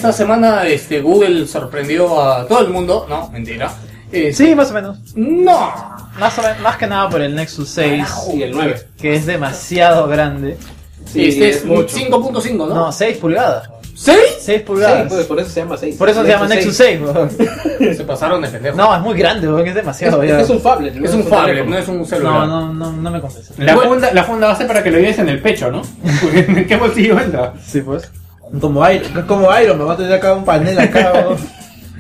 Esta semana este, Google sorprendió a todo el mundo. No, mentira. Eh, Sí, más o menos. No. Más, o menos, más que nada por el Nexus 6, Y el 9. que es demasiado grande. Sí, este es es mucho. 5.5, ¿no? No, 6 pulgadas. ¿Seis? 6 Sí, pulgadas. pues, por eso se llama 6. Por eso se llama Nexus 6. weón. Se pasaron de pendejo. No, es muy grande, weón, es demasiado. Es, es un phablet. no es un tablet, teléfono. no es un No, celular. no, no, no me convence. La Bueno. funda, la funda va a ser para que lo lleves en el pecho, ¿no? Porque ¿en qué bolsillo entra? Sí, pues. Como Iron, como Iron, me va a tener acá un panel acá.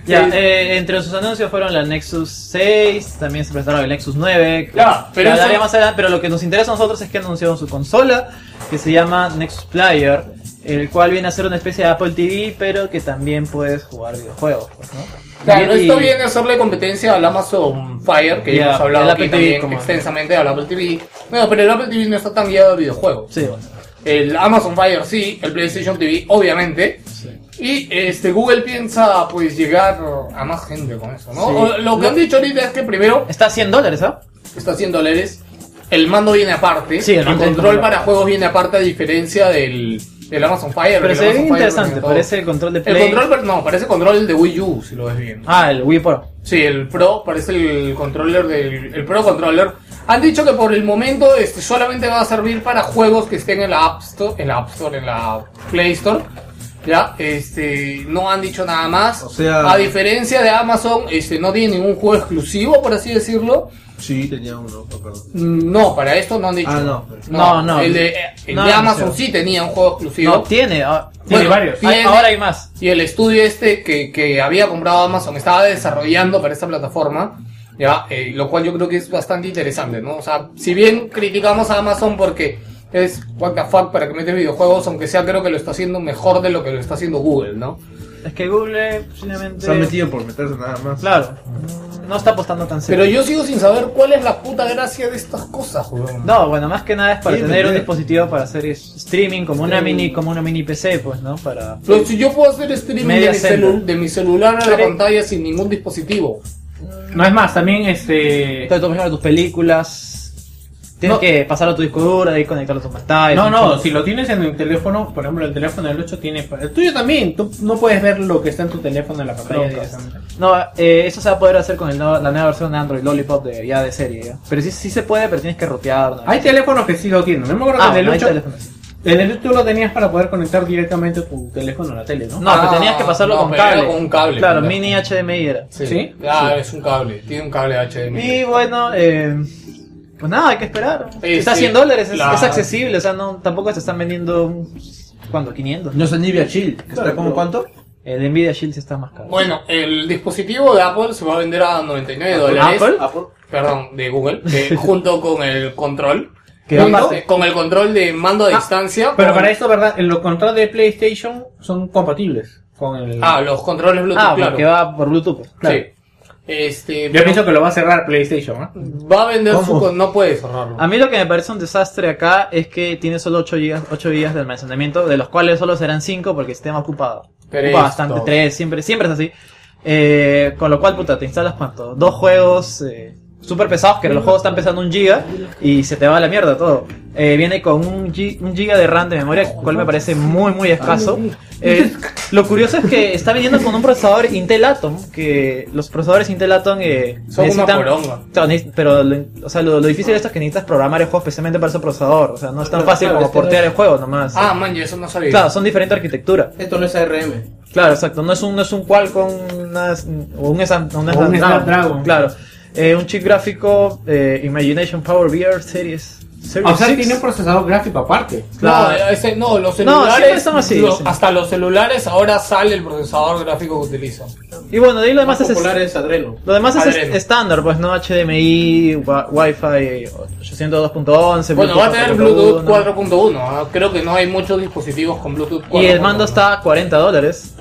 Ya, eh, entre sus anuncios fueron la Nexus 6, también se presentaron el Nexus 9. que- Ya, pero eso- más lo que nos interesa a nosotros es que anunciaron su consola, que se llama Nexus Player, el cual viene a ser una especie de Apple TV, pero que también puedes jugar videojuegos, pues, ¿no? Claro, Y- esto viene a hacerle competencia al Amazon Fire, que Ya, ya hemos hablado aquí Apple TV, también como- extensamente al Apple TV. Bueno, pero el Apple TV no está tan guiado de videojuegos. Sí, bueno. El Amazon Fire sí, el PlayStation TV obviamente. Y este Google piensa pues llegar a más gente con eso, ¿no? Sí. Lo que han dicho ahorita es que primero Está a 100 dólares, ¿ah? está haciendo dólares, el mando viene aparte, Sí, el el, control para juegos viene aparte a diferencia del, del Amazon Fire. Pero el se ve interesante, parece el control de El Play. control, pero no, parece control de Wii U, si lo ves bien. Ah, el Wii Pro. Sí, el Pro parece el controller del el Pro Controller. Han dicho que por el momento este solamente va a servir para juegos que estén en la App Store, en la App Store, en la Play Store. Ya, este, no han dicho nada más. O sea- a diferencia de Amazon, este, no tiene ningún juego exclusivo, por así decirlo. Sí, tenía uno, acuerdo. Mm, No, para esto no han dicho. Ah, no. No, no. El de, el No, de no Amazon sé. sí tenía un juego exclusivo. No, tiene. ah, Tiene Bueno, varios. tiene- hay- ahora hay más. y el estudio este que, que había comprado Amazon estaba desarrollando para esta plataforma, ya, Eh, lo cual yo creo que es bastante interesante, ¿no? O sea, si bien criticamos a Amazon porque es what the fuck para que metes videojuegos, aunque sea creo que lo está haciendo mejor de lo que lo está haciendo Google, ¿no? Es que Google, posiblemente. Se han metido por meterse nada más. Claro, no está apostando tan serio. Pero yo sigo sin saber cuál es la puta gracia de estas cosas, weón. No, bueno, más que nada es para Sí, tener un dispositivo para hacer streaming como una mini como una mini PC, pues, ¿no? Para Pero si yo puedo hacer streaming de mi, celu- de mi celular a la pantalla sin ningún dispositivo. No es más, también este. Por ejemplo, tus películas tienes No. que pasarlo a tu disco duro, ahí conectarlo a tu pantalla. No, no, si lo tienes en el teléfono, por ejemplo, el teléfono del 8 tiene. El tuyo también, tú no puedes ver lo que está en tu teléfono en la pantalla Chromecast. directamente. No, eh, eso se va a poder hacer con el nuevo- la nueva versión de Android Lollipop de, ya de serie, ¿ya? Pero sí, sí se puede, pero tienes que rotear. ¿no? Hay teléfonos que sí lo tienen. No me acuerdo Ah, que en el no hay 8. teléfonos. En el 8 tú lo tenías para poder conectar directamente tu teléfono a la tele, ¿no? No, Ah, pero tenías que pasarlo no, con cable. con un cable, Claro, mini HDMI era. ¿Sí? Claro, es un cable. Tiene un cable HDMI. Y bueno, eh, pues nada, hay que esperar. Sí, Está a sí. 100 dólares, es, La- es accesible, o sea, no, tampoco se están vendiendo, ¿cuánto? 500. No es Nvidia Shield, que está como cuánto? El Nvidia Shield sí está más caro. Bueno, el dispositivo de Apple se va a vender a 99 dólares. ¿Apple? Perdón, de Google. eh, junto con el control. Con el control de mando a distancia. Pero con- para esto, ¿verdad? Los controles de PlayStation son compatibles con el. Ah, los controles Bluetooth, Ah, claro. porque va por Bluetooth. pues. claro. Sí. Este, Yo pienso que lo va a cerrar PlayStation, ¿eh? va a vender su... No puede cerrarlo. A mí lo que me parece un desastre acá es que tiene solo 8 GB, 8 GB de almacenamiento, de los cuales solo serán 5 porque el sistema ocupado. Pero Ocupa esto- bastante, 3, siempre, siempre es así. Eh, con lo cual, puta, te instalas cuánto? Dos juegos eh, súper pesados, que los juegos están pesando un giga y se te va a la mierda todo. Eh, viene con un, gi- un giga de RAM de memoria, cual me parece muy, muy escaso. Eh, lo curioso es que está viniendo con un procesador Intel Atom, que los procesadores Intel Atom eh, Son una necesitan... neces- Pero lo, o sea, lo, lo difícil de esto es que necesitas programar el juego especialmente para ese procesador. O sea, no es tan fácil como portear el juego nomás. Ah, man, yo eso no sabía. Claro, son diferentes arquitecturas. Esto no es ARM. Claro, exacto. No es un, no es un Qualcomm una- o un, un O un Snapdragon. Claro. Eh, un chip gráfico eh, Imagination Power VR Series. Series O sea, 6. tiene un procesador gráfico aparte. No, ese, no, los No, celulares. son así, sí. Hasta los celulares ahora sale el procesador gráfico que utilizan. Y bueno, de ahí lo demás Más es, popular es Adreno. lo demás es estándar, pues no HDMI, Wi-Fi 802.11. Bueno, va a tener 4.1. Bluetooth 4.1. ¿ah? Creo que no hay muchos dispositivos con Bluetooth 4.1. Y el mando está a 40 dólares.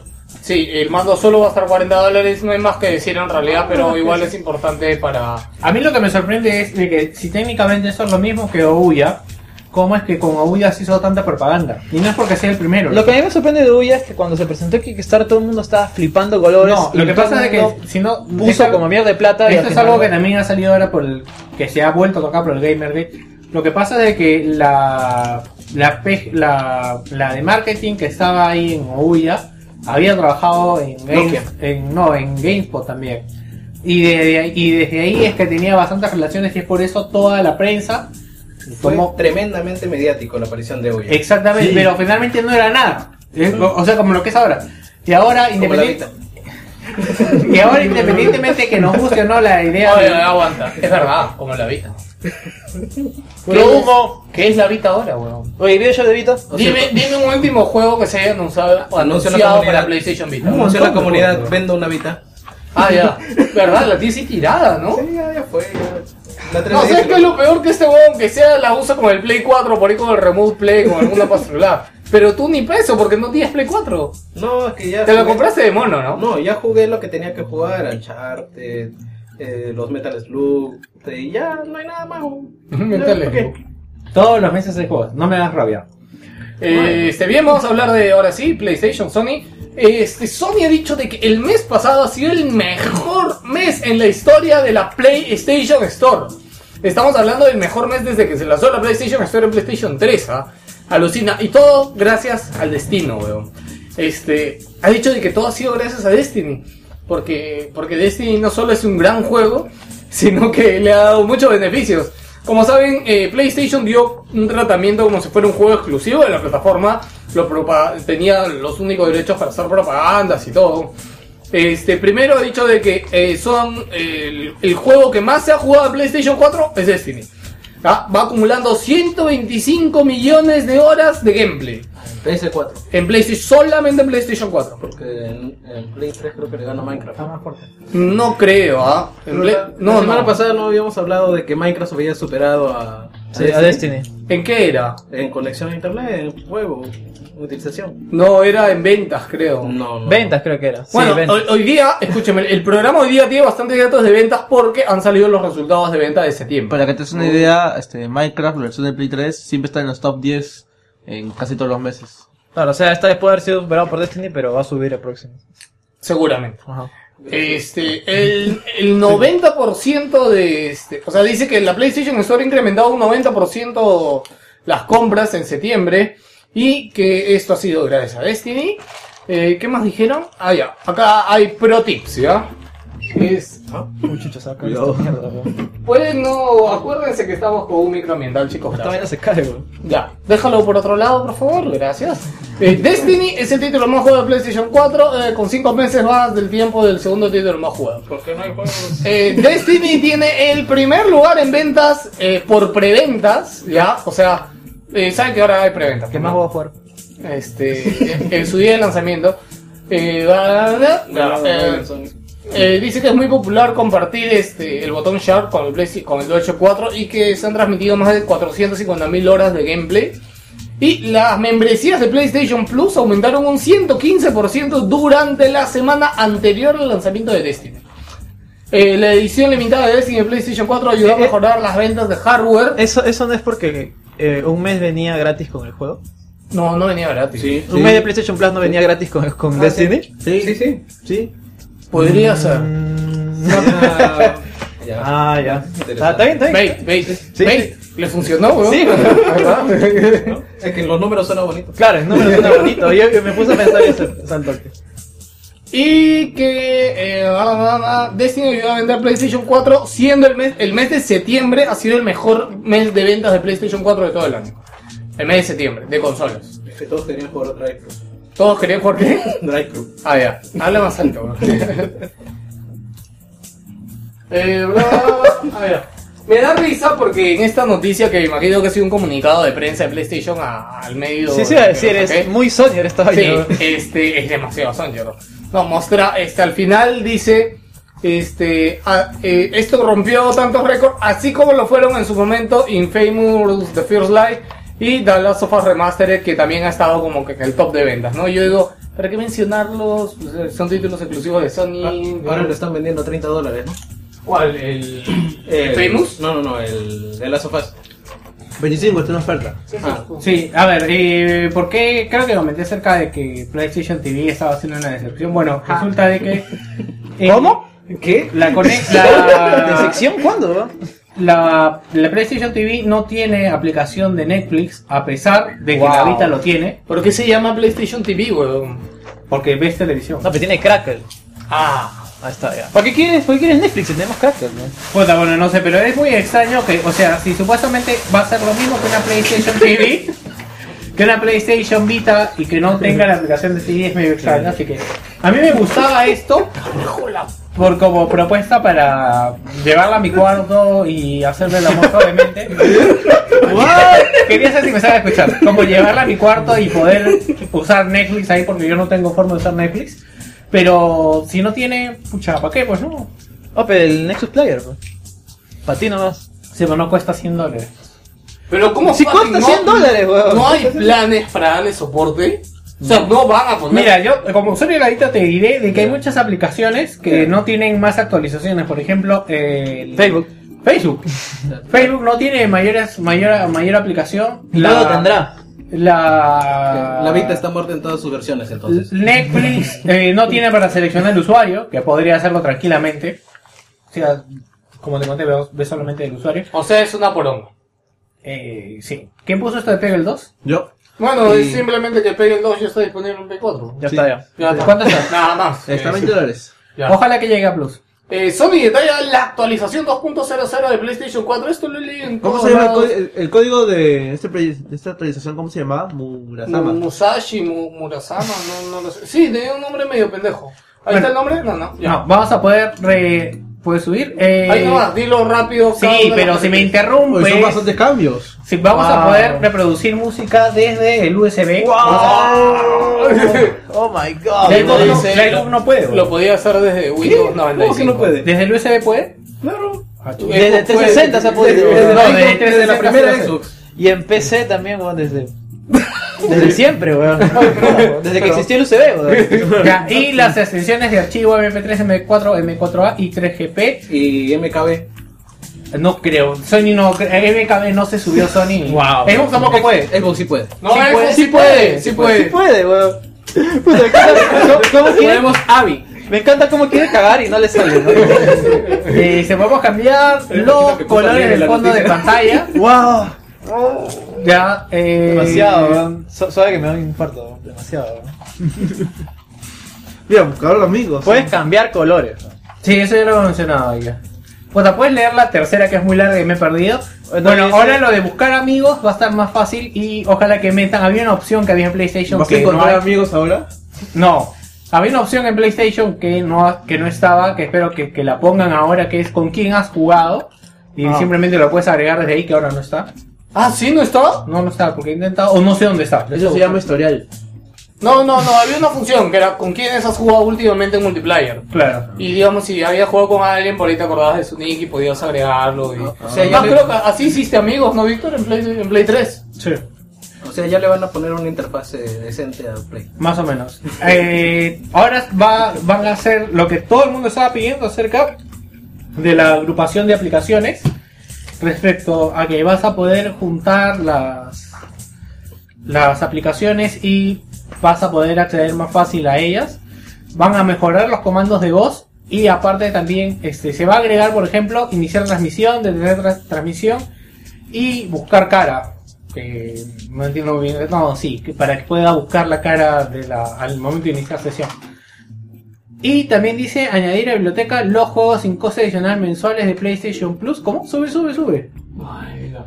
Sí, el mando solo va a estar 40 dólares. No hay más que decir en realidad, pero igual es importante para. A mí lo que me sorprende es de que si técnicamente eso es lo mismo que Ouya, ¿cómo es que con Ouya se hizo tanta propaganda? Y no es porque sea el primero. Lo que a mí me sorprende de Ouya es que cuando se presentó Kickstarter todo el mundo estaba flipando colores. No, lo que pasa es que si no puso como mierda de plata. y Esto es algo que también ha salido ahora por el que se ha vuelto a tocar por el Gamergate. Lo que pasa es que la la, la de marketing que estaba ahí en Ouya había trabajado en, Games- Nokia. en no en GameSpot también. Y, de- y desde ahí es que tenía bastantes relaciones y es por eso toda la prensa Fue tomó tremendamente mediático la aparición de Ouya. Exactamente, pero finalmente no era nada. O sea, como lo que es ahora. Y ahora, independiente, y ahora independientemente que nos guste o no la idea Oye, de... aguanta. Es verdad, como la Vita. ¿Qué, Bueno, humo? ¿Qué es la Vita ahora, weón? Oye, ¿vio yo de Vita? Dime, dime un último juego que se haya anunciado, la anunciado comunidad. para PlayStation Vita. Anunció la comunidad, vendo una Vita. Ah, ya. ¿Verdad? La tienes tirada, ¿no? Sí, ya, ya fue. ya. La No, 3DS ¿sabes qué es lo peor que este huevón que sea la usa con el Play 4 por ahí con el Remote Play, con alguna celular? Pero tú ni peso porque no tienes Play 4. No, es que ya. Te lo compraste de mono, ¿no? No, ya jugué lo que tenía que jugar, Uncharted, eh, los Metal Slug, y ya no hay nada más. Metal ¿Por qué? Todos los meses hay juegos, no me das rabia. Eh, este, bien, vamos a hablar de ahora sí, PlayStation, Sony. Este, Sony ha dicho de que el mes pasado ha sido el mejor mes en la historia de la PlayStation Store. Estamos hablando del mejor mes desde que se lanzó la PlayStation Store en PlayStation 3, ¿ah? Alucina. Y todo gracias al destino, weón. Este, ha dicho de que todo ha sido gracias a Destiny. Porque, porque Destiny no solo es un gran juego, sino que le ha dado muchos beneficios. Como saben, eh, PlayStation dio un tratamiento como si fuera un juego exclusivo de la plataforma. Lo tenía los únicos derechos para hacer propagandas y todo. Este, primero ha dicho de que eh, son el, el juego que más se ha jugado en PlayStation 4 es Destiny. Ah, Va acumulando 125 millones de horas de gameplay. PS4, En PlayStation, solamente en PlayStation 4. porque en, en Play 3 creo que le gana Minecraft. No creo, ¿ah? En Play- la, no, la semana no. pasada no habíamos hablado de que Minecraft había superado a, Sí, a Destiny. ¿En qué era? en conexión a internet, en juego. Utilización. No, era en ventas, creo. No, no. Ventas creo que era. Sí, Bueno, ventas. hoy, hoy día, escúcheme, el programa hoy día tiene bastantes datos de ventas porque han salido los resultados de venta de septiembre. Para que te des una idea, este, Minecraft, la versión de Play 3, siempre está en los top 10 en casi todos los meses. Claro, o sea, esta vez puede haber sido superado por Destiny, pero va a subir el próximo. Seguramente. Ajá. Este, el, el 90% de este, o sea, dice que la PlayStation Store ha incrementado un 90% las compras en septiembre y que esto ha sido gracias a Destiny. Eh, ¿Qué más dijeron? Ah, ya. Acá hay pro tips, ¿ya? Es, Muchachos, saca Cuidado. esta mierda, pues no, acuérdense que estamos con un microambiental, chicos. Esta vaina se cae, weón. Ya, déjalo por otro lado, por favor, gracias. Eh, Destiny es el título más jugado de PlayStation 4, eh, con 5 meses más del tiempo del segundo título más jugado. ¿Por qué no hay juegos? Eh, Destiny tiene el primer lugar en ventas eh, por preventas, ¿ya? O sea, eh, saben que ahora hay preventas. ¿Qué más voy a jugar? Este, en su día de lanzamiento. Eh, va- eh, eh, dice que es muy popular compartir este el botón Sharp con el, Play- con el DualShock 4 y que se han transmitido más de 450.000 horas de gameplay. Y las membresías de PlayStation Plus aumentaron un 115% durante la semana anterior al lanzamiento de Destiny. Eh, la edición limitada de Destiny en PlayStation 4 ayudó a eh. mejorar las ventas de hardware. Eso, eso no es porque eh, un mes venía gratis con el juego. No, no venía gratis. Un mes de PlayStation Plus no venía gratis con, con Destiny. Sí, sí, sí. Sí. Podría ser. Mm, Ya. ah, ya. Interesante. Está, está bien, está bien. Bait, bait, Sí, bait. ¿Le funcionó, weón? Sí. ¿Verdad? Es que los números suenan bonitos. Claro, el número suena bonito. Yo, yo me puse a pensar eso, eso al toque. Y que eh, Destiny ayudó a vender PlayStation 4, siendo el mes, el mes de septiembre ha sido el mejor mes de ventas de PlayStation 4 de todo el año. El mes de septiembre, de consolas. Es que todos querían jugar Drive Club. ¿Todos querían jugar qué? Drive Club. Ah, ya. Habla más alto. weón. eh, bla, bla, bla. A ver. Me da risa porque en esta noticia, que imagino que ha sido un comunicado de prensa de PlayStation a- al medio... Sí, sí, iba a decir, ¿ok? es muy Sony esta Sí, este, es demasiado Sancho. Mostra, este, al final dice, este, ah, eh, esto rompió tantos récords, así como lo fueron en su momento Infamous The First Light y The Last of Us Remastered, que también ha estado como que en el top de ventas, ¿no? Yo digo, ¿para qué mencionarlos? Pues, eh, son títulos exclusivos de Sony. Ahora lo están vendiendo a 30 dólares, ¿no? ¿Cuál? ¿El, El- Famous? No, no, no, el de Last of Us. 25, está en oferta. Ah, Sí, a ver, eh, ¿por qué creo que comenté acerca de que PlayStation TV estaba haciendo una decepción? Bueno, resulta de que... eh, ¿Cómo? ¿Qué? La, cone- ¿De la, sección cuándo? la, la PlayStation TV no tiene aplicación de Netflix, a pesar de que Wow. la Vita lo tiene, ¿Por qué se llama PlayStation TV, weón? porque ves televisión. No, pero tiene Crackle. Ah, Ahí está, ya. ¿Para qué quieres, ¿para qué quieres Netflix si tenemos Crackle, no? Puta, bueno, no sé, pero es muy extraño que, o sea, si supuestamente va a ser lo mismo que una PlayStation TV, que una PlayStation Vita y que no tenga la aplicación de TV es medio extraño, así que a mí me gustaba esto por como propuesta para llevarla a mi cuarto y hacerle el amor suavemente. Quería saber si me sabe escuchar, como llevarla a mi cuarto y poder usar Netflix ahí porque yo no tengo forma de usar Netflix. Pero si no tiene, pucha, ¿para qué? Pues no. Oh, pero el Nexus Player, pues. Para ti nomás. Sí, pero no cuesta 100 dólares. pero ¿cómo fucking cuesta no- 100 dólares, weón. ¿No hay planes para darle soporte? O sea, no van a poner... Mira, yo como usuario de la Vita te diré de que hay muchas aplicaciones que no tienen más actualizaciones. Por ejemplo, eh, el- Facebook. Facebook. Facebook no tiene mayores, mayor, mayor aplicación. Luego tendrá. La, La Vita está muerta en todas sus versiones, entonces. Netflix eh, no tiene para seleccionar el usuario, que podría hacerlo tranquilamente. O sea, como te conté, ves solamente el usuario. O sea, es una poronga. Eh, sí. ¿Quién puso esto de Peggle 2? Yo. Bueno, Y- es simplemente que Peggle 2 ya está disponible en P4. Ya Sí. está, ya. Ya, ¿Cuánto está? Nada más. Está Eh, 20 dólares. ya. Ojalá que llegue a Plus. Eh, Sony detalla la actualización 2.00 de PlayStation 4. Esto lo leí en ¿Cómo todos se llama el, lados. código- el- el código de, este, de esta actualización? ¿Cómo se llamaba? Murasama. Mu- Musashi, Mu- Murasama, no, no lo sé. Sí, tenía un nombre medio pendejo. ¿Ahí Bueno. está el nombre? No, no. Ya. No, vamos a poder re... ¿Puedes subir? Eh, Ahí nomás, dilo rápido. Sí, pero si me. Hoy son bastantes cambios. si vamos a Wow. poder reproducir música desde el USB. Oh my god. Lightroom no, no puede. Lo podía hacer desde Windows 95. ¿Cómo que no puede? ¿Desde el USB puede? Claro. Desde 360 se ha podido. Desde, No, la, desde desde la 360 primera. Xbox. Y en PC también, weón, desde. Desde siempre, weón. Desde que existió el UCB, weón. Ya, y las extensiones de archivo MP3, M4, M4A y 3GP. Y MKB. No creo, Sony no, MKB no se subió Sony. Wow. Xbox tampoco puede. Xbox sí puede. No, Sí puede, sí puede, sí puede. Sí puede, weón. Puta, me encanta cómo- Podemos AVI. Me encanta cómo quiere cagar y no le sale, ¿no? Eh, se podemos cambiar los colores del fondo de pantalla. ¡Wow! Ya, eh, Demasiado, weón. Suave que me da un infarto, weón. Demasiado, weón. Mira, buscar amigos. Puedes cambiar colores. weón. Sí, eso ya lo he mencionado ya. Puta, puedes leer la tercera que es muy larga y me he perdido. Bueno, ahora lo de buscar amigos va a estar más fácil y ojalá que metan. Había una opción que había en PlayStation ¿Vas a que no, encontrar hay. amigos ahora? no. Había una opción en PlayStation que no, que no estaba, que espero que, que la pongan ahora, que es con quién has jugado. Y Ah. simplemente lo puedes agregar desde ahí, que ahora no está. Ah, ¿sí? ¿No está? No, no está, porque he intentado, o no sé dónde está. Eso se llama historial. No, no, no, había una función que era con quiénes has jugado últimamente en multiplayer. Claro. Y digamos, si habías jugado con alguien, por ahí te acordabas de su nick y podías agregarlo. Y... O sea, ya Ah, le- creo que así hiciste amigos, ¿no, Víctor? En Play, en Play 3. Sí. O sea, ya le van a poner una interfase decente al Play. Más o menos. Eh, ahora va, van a hacer lo que todo el mundo estaba pidiendo acerca de la agrupación de aplicaciones respecto a que vas a poder juntar las, las aplicaciones y vas a poder acceder más fácil a ellas. Van a mejorar los comandos de voz y aparte también este, se va a agregar, por ejemplo, iniciar transmisión, detener tra- transmisión y buscar cara. Que no entiendo bien. No, sí, para que pueda buscar la cara de la, al momento de iniciar sesión. Y también dice añadir a la biblioteca los juegos sin coste adicional mensuales de PlayStation Plus. ¿Cómo? Sube, sube, sube.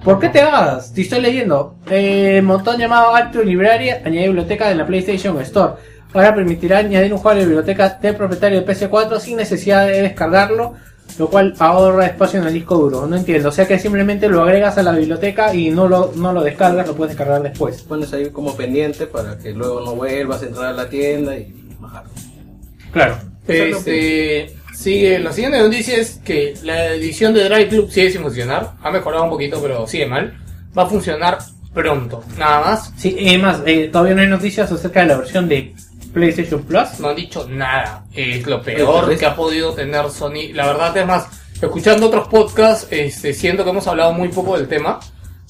¿Por qué te hagas? Te estoy leyendo. Eh, montón llamado Active Library, añadir biblioteca de la PlayStation Store. Ahora permitirá añadir un juego de biblioteca del propietario de PS4 sin necesidad de descargarlo, lo cual ahorra espacio en el disco duro. No entiendo. O sea que simplemente lo agregas a la biblioteca y no lo, no lo descargas, lo puedes descargar después. Pones ahí como pendiente para que luego no vuelvas a entrar a la tienda y bajarlo. Claro. Es Este, sigue, la siguiente noticia es que la edición de Drive Club sigue sin funcionar. Ha mejorado un poquito, pero sigue mal. Va a funcionar pronto, nada más. Sí, y además, eh, todavía no hay noticias acerca de la versión de PlayStation Plus. No han dicho nada. Es lo peor que ha podido tener Sony. La verdad es más, escuchando otros podcasts, este, siento que hemos hablado muy poco del tema.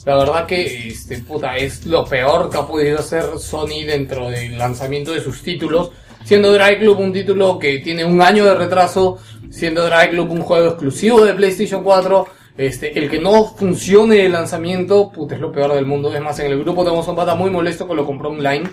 La verdad que, este, puta, es lo peor que ha podido hacer Sony dentro del lanzamiento de sus títulos. Siendo Drive Club un título que tiene un año de retraso, siendo Drive Club un juego exclusivo de PlayStation 4, este, el que no funcione el lanzamiento, puta, es lo peor del mundo. Es más, en el grupo tenemos un pata muy molesto que lo compró online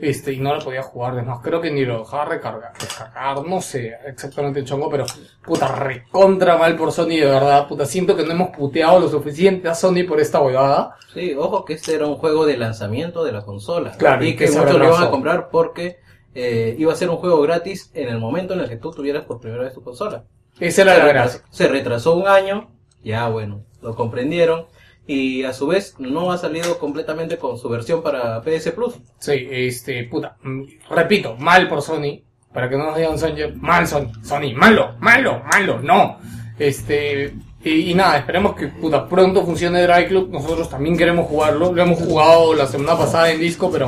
este, y no lo podía jugar, además creo que ni lo dejaba recargar, descargar, no sé exactamente el chongo, pero puta recontra mal por Sony de verdad, puta siento que no hemos puteado lo suficiente a Sony por esta huevada. Sí, ojo que este era un juego de lanzamiento de la consola. Claro, y que, que muchos lo iban a comprar porque eh, iba a ser un juego gratis en el momento en el que tú tuvieras por primera vez tu consola. Esa era la gracia. Se retrasó un año, ya bueno, lo comprendieron. Y a su vez no ha salido completamente con su versión para PS Plus. Sí, este, puta, mm, repito, mal por Sony, para que no nos digan Sony, mal Sony, Sony, malo, malo, malo, no. Este, y, y nada, esperemos que puta, pronto funcione Drive Club, nosotros también queremos jugarlo, lo hemos jugado la semana pasada en disco, pero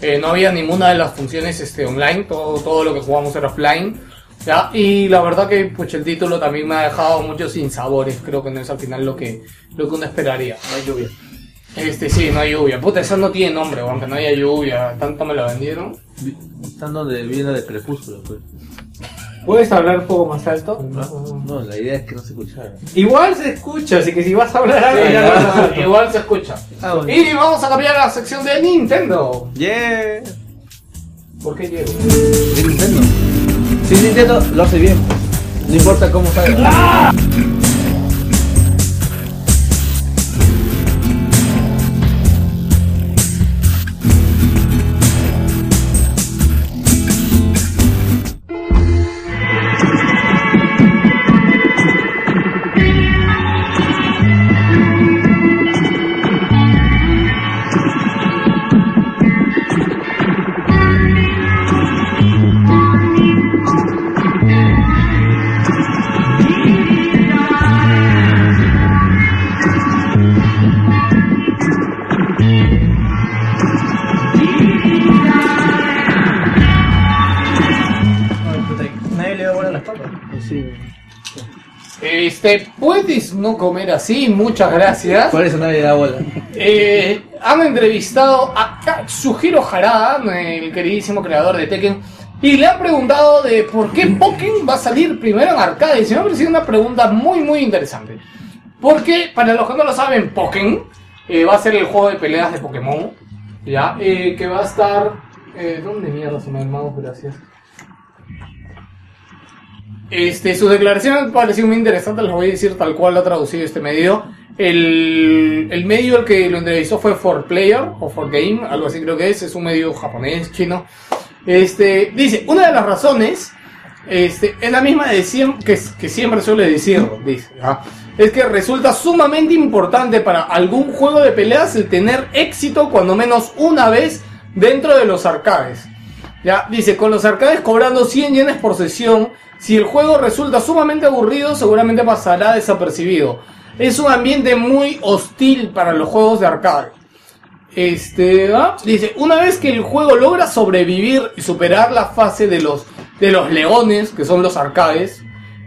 eh, no había ninguna de las funciones este, online, todo, todo lo que jugamos era offline. ¿ya? Y la verdad que pues el título también me ha dejado muchos sinsabores, creo que no es al final lo que, lo que uno esperaría. No hay lluvia. Este, sí, no hay lluvia. Puta, eso no tiene nombre, aunque no haya lluvia. Tanto me lo vendieron. Están donde viene de crepúsculo, pues. ¿Puedes hablar un poco más alto? No, no, la idea es que no se escuchara. Igual se escucha, así que si vas a hablar algo, Sí, ya lo vas a igual se escucha. Ah, bueno. Y vamos a cambiar a la sección de Nintendo. Yeah. ¿Por qué llego? ¿De Nintendo? Si Nintendo lo hace bien. No importa cómo salga. Este, puedes no comer así, muchas gracias. Por eso nadie da bola. Eh, han entrevistado a Katsuhiro Harada, el queridísimo creador de Tekken, y le han preguntado de por qué Pokémon va a salir primero en arcade. Y se me ha parecido una pregunta muy, muy interesante. Porque, para los que no lo saben, Pokémon eh, va a ser el juego de peleas de Pokémon, ¿ya? Eh, que va a estar... Eh, ¿Dónde mierda se me ha armado? Gracias. Este, su declaración me muy interesante, les voy a decir tal cual lo ha traducido este medio. El, el medio el que lo entrevistó fue For Player o For Game, algo así creo que es, es un medio japonés, chino. Este, dice, una de las razones este, es la misma de siem- que, que siempre suele decir, dice, ¿ah? es que resulta sumamente importante para algún juego de peleas el tener éxito cuando menos una vez dentro de los arcades. Ya, dice, con los arcades cobrando 100 yenes por sesión, si el juego resulta sumamente aburrido, seguramente pasará desapercibido. Es un ambiente muy hostil para los juegos de arcade. Este, dice, una vez que el juego logra sobrevivir y superar la fase de los, de los leones, que son los arcades,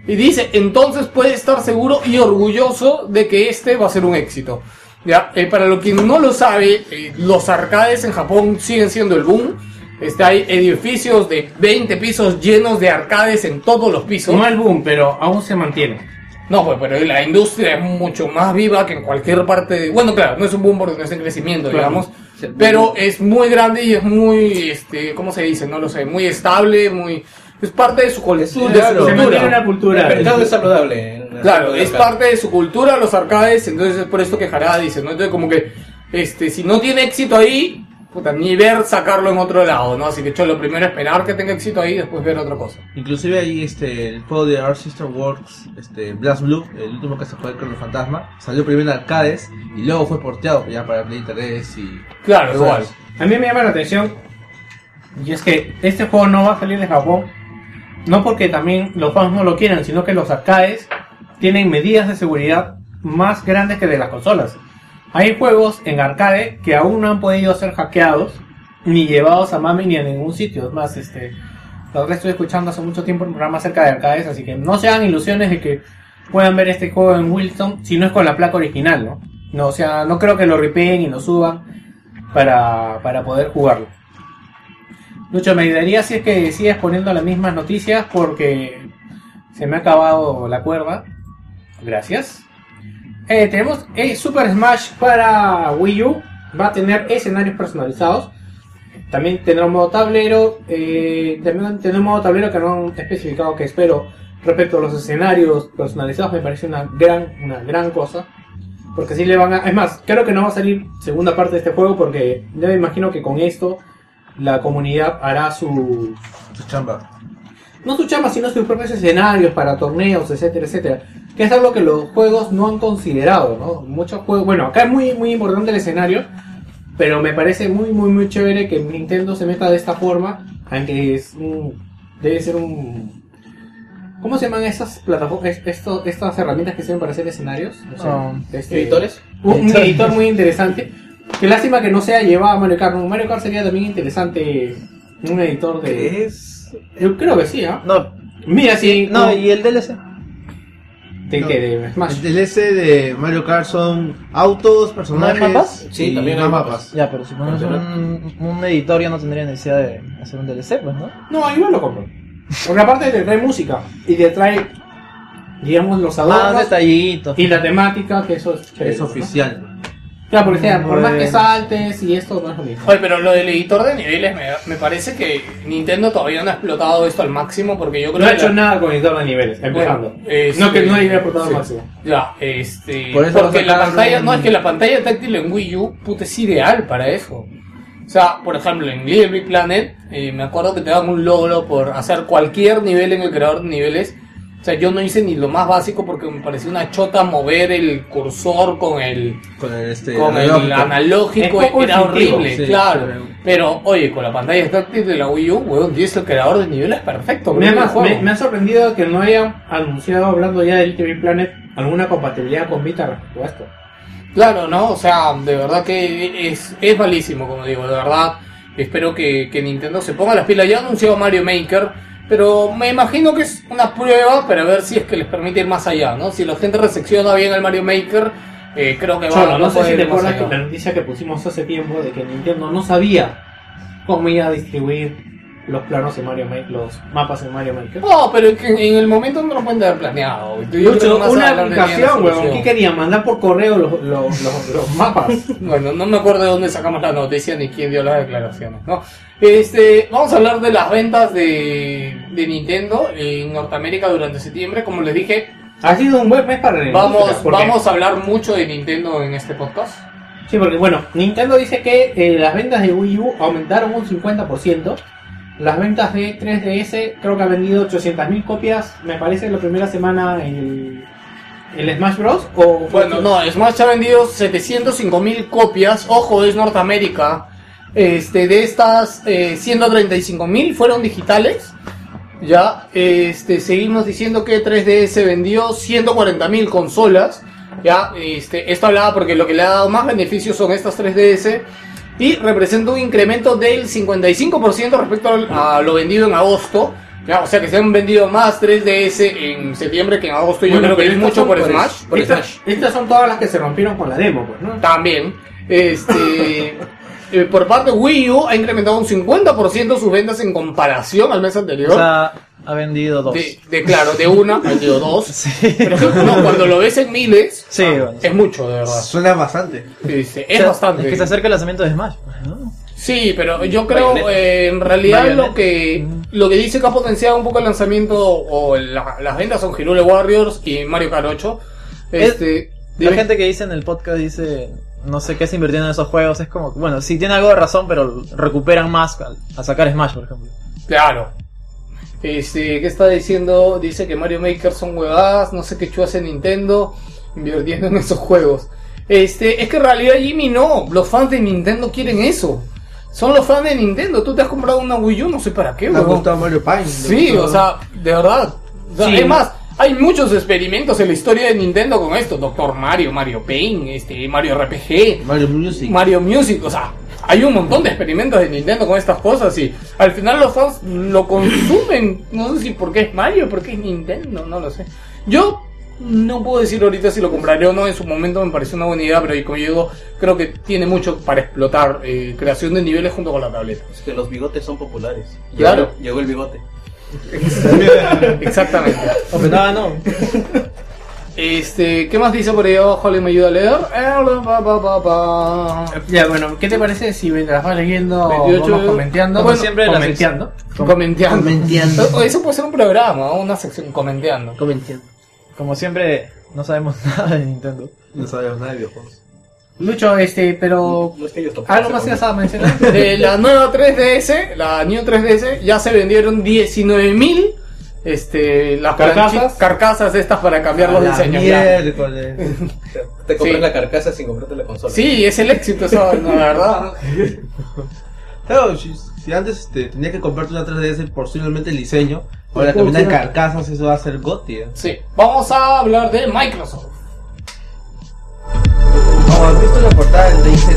y dice, entonces puede estar seguro y orgulloso de que este va a ser un éxito. Ya, eh, para lo que no lo sabe, eh, los arcades en Japón siguen siendo el boom. Este, hay edificios de 20 pisos llenos de arcades en todos los pisos. No el boom, pero aún se mantiene. No, pues, pero la industria es mucho más viva que en cualquier parte. De... Bueno, claro, no es un boom porque no es en crecimiento, Claro. digamos. Pero es muy grande y es muy, este, ¿cómo se dice? No lo sé, muy estable, muy. Es parte de su, su claro. Se mantiene cultura. una cultura. El mercado es saludable. Claro, es acá. parte de su cultura los arcades, entonces es por esto que Jarada dice, ¿no? Entonces como que, este, si no tiene éxito ahí, puta, ni ver sacarlo en otro lado, ¿no? Así que yo lo primero esperar que tenga éxito ahí y después ver otra cosa. Inclusive ahí este, el juego de Our Sister Works, este, Blast Blue, el último que se fue con los fantasma, salió primero en arcades y luego fue porteado ya para Play 3 y... Claro, igual. A mí me llama la atención y es que este juego no va a salir de Japón no porque también los fans no lo quieran, sino que los arcades tienen medidas de seguridad más grandes que de las consolas. Hay juegos en arcade que aún no han podido ser hackeados ni llevados a Mami ni a ningún sitio. Es más, este, la estoy escuchando hace mucho tiempo un programa acerca de arcades, así que no se hagan ilusiones de que puedan ver este juego en Wilson si no es con la placa original, ¿no? No, o sea, no creo que lo ripeen y lo suban para, para poder jugarlo. Lucho, me ayudaría si es que sigues poniendo las mismas noticias porque se me ha acabado la cuerda. Gracias. Eh, tenemos eh, Super Smash para Wii U. Va a tener escenarios personalizados. También tendrá un modo tablero. eh, también tendrá un modo tablero que no han especificado que espero. Respecto a los escenarios personalizados me parece una gran, una gran cosa. Porque si le van a... Es más, creo que no va a salir segunda parte de este juego porque yo me imagino que con esto la comunidad hará su... Su chamba. No su chamba, sino sus propios escenarios para torneos, etcétera, etcétera. Que es algo que los juegos no han considerado, ¿no? Muchos juegos... Bueno, acá es muy, muy importante el escenario, pero me parece muy, muy, muy chévere que Nintendo se meta de esta forma, aunque es un... Debe ser un... ¿Cómo se llaman esas plataformas, esto, estas herramientas que sirven para hacer escenarios? Sé, Ah, este- ¿Editores? un, un editor muy interesante. Qué lástima que no sea llevado a Mario Kart. ¿no? Mario Kart sería también interesante un editor de... Es... Yo creo que sí, ¿ah? No, Mira, sí. no, y el DLC. ¿De qué? De Smash. El DLC de Mario Kart son autos, personajes... ¿No hay mapas? Sí, y también hay mapas. Ya, pero si pones un, un editor ya no tendría necesidad de hacer un DLC, pues, ¿no? No, igual lo compro. Porque aparte te trae música y te trae, digamos, los Más adornos detallitos. y la temática, que eso es chévere, Es ¿no? Claro, porque sea, por más que saltes y esto no es lo mismo. Oye, pero lo del editor de niveles me, me parece que Nintendo todavía no ha explotado esto al máximo porque yo creo No ha hecho la- nada con editor de niveles, empezando. Bueno, este- no que no haya aportado sí. máximo. Ya, este. Por eso porque la sacaron pantalla, un- no es que la pantalla táctil en Wii U, puta, es ideal para eso. O sea, por ejemplo, en Little Big Planet, eh, me acuerdo que te daban un logro por hacer cualquier nivel en el creador de niveles. O sea, yo no hice ni lo más básico porque me parecía una chota mover el cursor con el, Con el, este, con el analógico. analógico, Es poco era horrible, sí, claro. pero- Pero, oye, con la pantalla táctil de la Wii U, weón, y es el creador de niveles perfecto. Me, ha- el juego. me- me ha sorprendido que no hayan anunciado, hablando ya del TV Planet, alguna compatibilidad con Vita respecto a esto. Claro, ¿no? O sea, de verdad que es, es malísimo, como digo, de verdad. Espero que, que Nintendo se ponga las pilas. Ya ha anunciado Mario Maker Pero me imagino que es una prueba para ver si es que les permite ir más allá, ¿no? Si la gente recepciona bien el Mario Maker, eh, creo que va Cholo, no sé puede si te acuerdas que la noticia que pusimos hace tiempo de que Nintendo no sabía cómo iba a distribuir los planos en Mario Maker, los mapas en Mario Maker. No, pero es que en el momento no lo pueden haber planeado. Lucho, una aplicación, weón. ¿Qué querían? ¿Mandar por correo los, los, los, los mapas? Bueno, no me acuerdo de dónde sacamos la noticia ni quién dio las declaraciones, ¿no? Este, vamos a hablar de las ventas de, de Nintendo en Norteamérica durante septiembre. Como les dije, Ha sido un buen mes para la vamos, vamos a hablar mucho de Nintendo en este podcast. Sí, porque bueno, Nintendo dice que eh, las ventas de Wii U aumentaron un 50%. Las ventas de 3DS creo que ha vendido 800.000 copias, me parece, la primera semana el, el Smash Bros. O Bueno, no, Smash ha vendido 705 mil copias. Ojo, es Norteamérica. Este, de estas, eh, 135 mil fueron digitales. Ya, este, seguimos diciendo que 3DS vendió 140 mil consolas. Ya, este, esto hablaba porque lo que le ha dado más beneficios son estas 3DS. Y representa un incremento del 55% respecto a lo vendido en agosto. Ya, o sea que se han vendido más 3DS en septiembre que en agosto. Yo creo que es mucho por Smash. Por estas, Smash. estas son todas las que se rompieron con la demo, pues, ¿no? También. Este. eh, por parte de Wii U ha incrementado un 50% sus ventas en comparación al mes anterior. O sea, ha vendido dos. de, de, claro, de una ha vendido dos. Sí. Pero no, cuando lo ves en miles, Sí, bueno. es mucho, de verdad. Suena bastante. O es sea, bastante. Es que se acerca el lanzamiento de Smash, pues, ¿no? Sí, pero yo creo eh, en realidad lo que lo que dice que ha potenciado un poco el lanzamiento o la- las ventas son Hirule Warriors y Mario Kart 8. Este, La gente que dice en el podcast dice, no sé qué se invirtiendo en esos juegos, es como, bueno, sí tiene algo de razón, pero recuperan más al- a sacar Smash, por ejemplo. Claro. Este, ¿qué está diciendo? Dice que Mario Maker son huevadas, no sé qué hace Nintendo invirtiendo en esos juegos. Este, es que en realidad Jimmy no, los fans de Nintendo quieren eso. Son los fans de Nintendo, tú te has comprado una Wii U, no sé para qué, huevón. gustado Mario Pine. Sí, o sea, de verdad. O sea, Sí. Es más, hay muchos experimentos en la historia de Nintendo con esto. Doctor Mario, Mario Paint, este, Mario RPG, Mario Music. Mario Music, o sea, hay un montón de experimentos de Nintendo con estas cosas y al final los fans lo consumen. No sé si porque es Mario, porque es Nintendo, no lo sé. Yo no puedo decir ahorita si lo compraré o no, en su momento me pareció una buena idea, pero como yo digo, creo que tiene mucho para explotar eh, creación de niveles junto con la tableta. Es que los bigotes son populares. Claro. Llegó, llegó el bigote. Exactamente. Openaba no. Este, ¿qué más dice por ahí abajo? ¿Le me ayuda a leer? Eh. Ya, bueno, ¿qué te parece si mientras vas leyendo 28, vamos comentando? como Bueno, siempre, la comentando. Comenteando. Comenteando. O- Eso puede ser un programa, una sección comenteando. Comentando. Como siempre, no sabemos nada de Nintendo. No sabemos nada de videojuegos. Lucho, este, pero... No es que toquen ¿Algo más ibas a mencionar? De la nueva 3DS, la New 3DS, ya se vendieron 19.000 este, las ¿Carcasas? carcasas estas para cambiar los diseños. miércoles. Te compras Sí. la carcasa sin comprarte la consola. Sí, es el éxito, eso, no, la verdad. Claro, si, si antes este, tenías que comprarte una 3DS por simplemente el diseño, ahora que vendan carcasas, eso va a ser GOTY. ¿eh? Sí, vamos a hablar de Microsoft. Oh, ¿Has visto la portada del DayZ?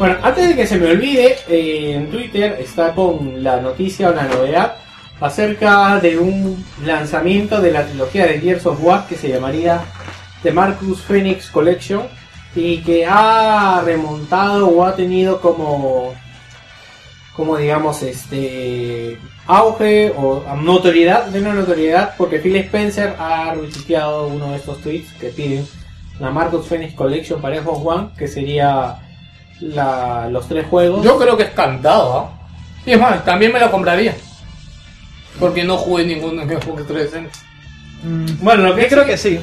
Bueno, antes de que se me olvide, eh, en Twitter está con la noticia, una novedad, acerca de un lanzamiento de la trilogía de Gears of War que se llamaría The Marcus Phoenix Collection y que ha remontado o ha tenido como, como digamos, este auge o notoriedad, de una notoriedad, porque Phil Spencer ha retuiteado uno de estos tweets que piden la Marcus Phoenix Collection para Xbox One, que sería la, los tres juegos. Yo creo que es cantado, ¿ah? Y es más, también me lo compraría. Porque no jugué ninguno en Xbox 360. bueno, lo que creo que sí.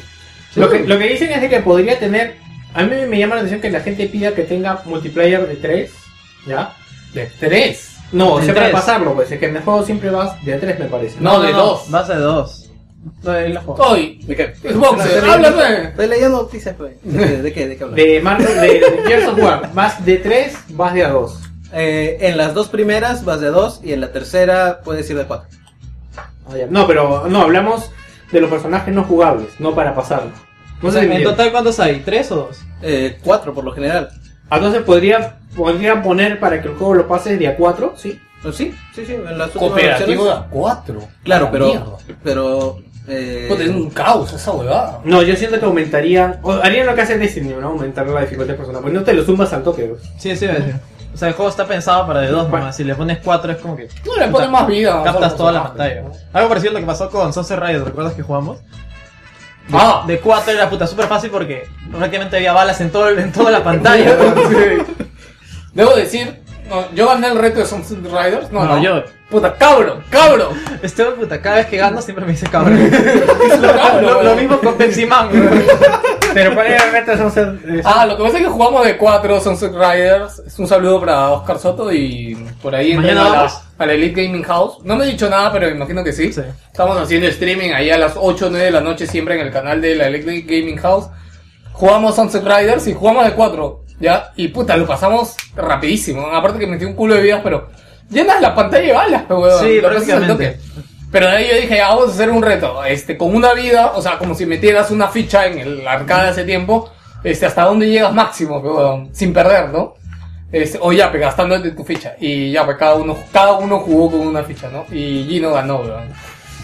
Lo que, lo que dicen es de que podría tener A mí me llama la atención que la gente pida que tenga multiplayer de 3, ¿ya? De 3. No, o sea, para pasarlo, pues, es que en el juego siempre vas de 3, me parece. No, de dos. Vas de Hoy, ¿De qué? Xboxer, Estoy háblame. leyendo- Estoy leyendo noticias, pues. ¿De qué? ¿De qué? ¿De qué hablas? De Marvel, de, de Gears of War, vas de 3, vas de a 2. Eh, en las dos primeras vas de dos y en la tercera puedes ir de cuatro. No, pero no, hablamos de los personajes no jugables, no para pasarlo. No sé en total, ¿cuántos hay? ¿Tres o dos? Eh, cuatro por lo general. Entonces podría, podrían poner para que el juego lo pases de a 4, ¿sí? Pues sí, sí, sí. En las últimas Cooperativo de a 4. Claro, pero. Pero. Eh, es un caos esa huevada. No, yo siento que aumentarían, o harían lo que hace Destiny, ¿no? Aumentar la dificultad del personaje. Pues no te lo zumbas al toque. Sí, sí, sí. O sea, el juego está pensado para de dos nomás. Si le pones cuatro es como que No le pones más vida. captas toda la pantalla. Algo parecido a lo que pasó con Sunset Riders, ¿recuerdas que jugamos? De, Ah. de cuatro era puta súper fácil porque prácticamente había balas en, todo, en toda la pantalla. Sí. Debo decir, no, yo gané el reto de Sunset Riders. No, No, no, yo. Puta, cabrón, cabrón. Este puta, cada vez que gano siempre me dice cabrón. Cabrón, lo, mismo con Pepsi Man. weón. Pero ¿cuál era el reto de Sunset? eh, Ah, lo que pasa es que jugamos de 4 Sunset Riders. Es un saludo para Oscar Soto y por ahí a la, a la Elite Gaming House. No me he dicho nada, pero me imagino que sí. Sí. Estamos haciendo streaming ahí a las 8 o 9 de la noche siempre en el canal de la Elite Gaming House. Jugamos Sunset Riders y jugamos de 4, ¿ya? Y puta, lo pasamos rapidísimo. Aparte que metí un culo de vidas, pero llenas la pantalla de balas, weón. Sí, Lo prácticamente. Pero de ahí yo dije, ya, vamos a hacer un reto. Este, con una vida, o sea, como si metieras una ficha en el arcade hace tiempo, este, hasta dónde llegas máximo, weón, sin perder, ¿no? Este, o ya, pues, gastándote tu ficha. Y ya, pues, cada uno, cada uno jugó con una ficha, ¿no? Y Gino ganó, weón.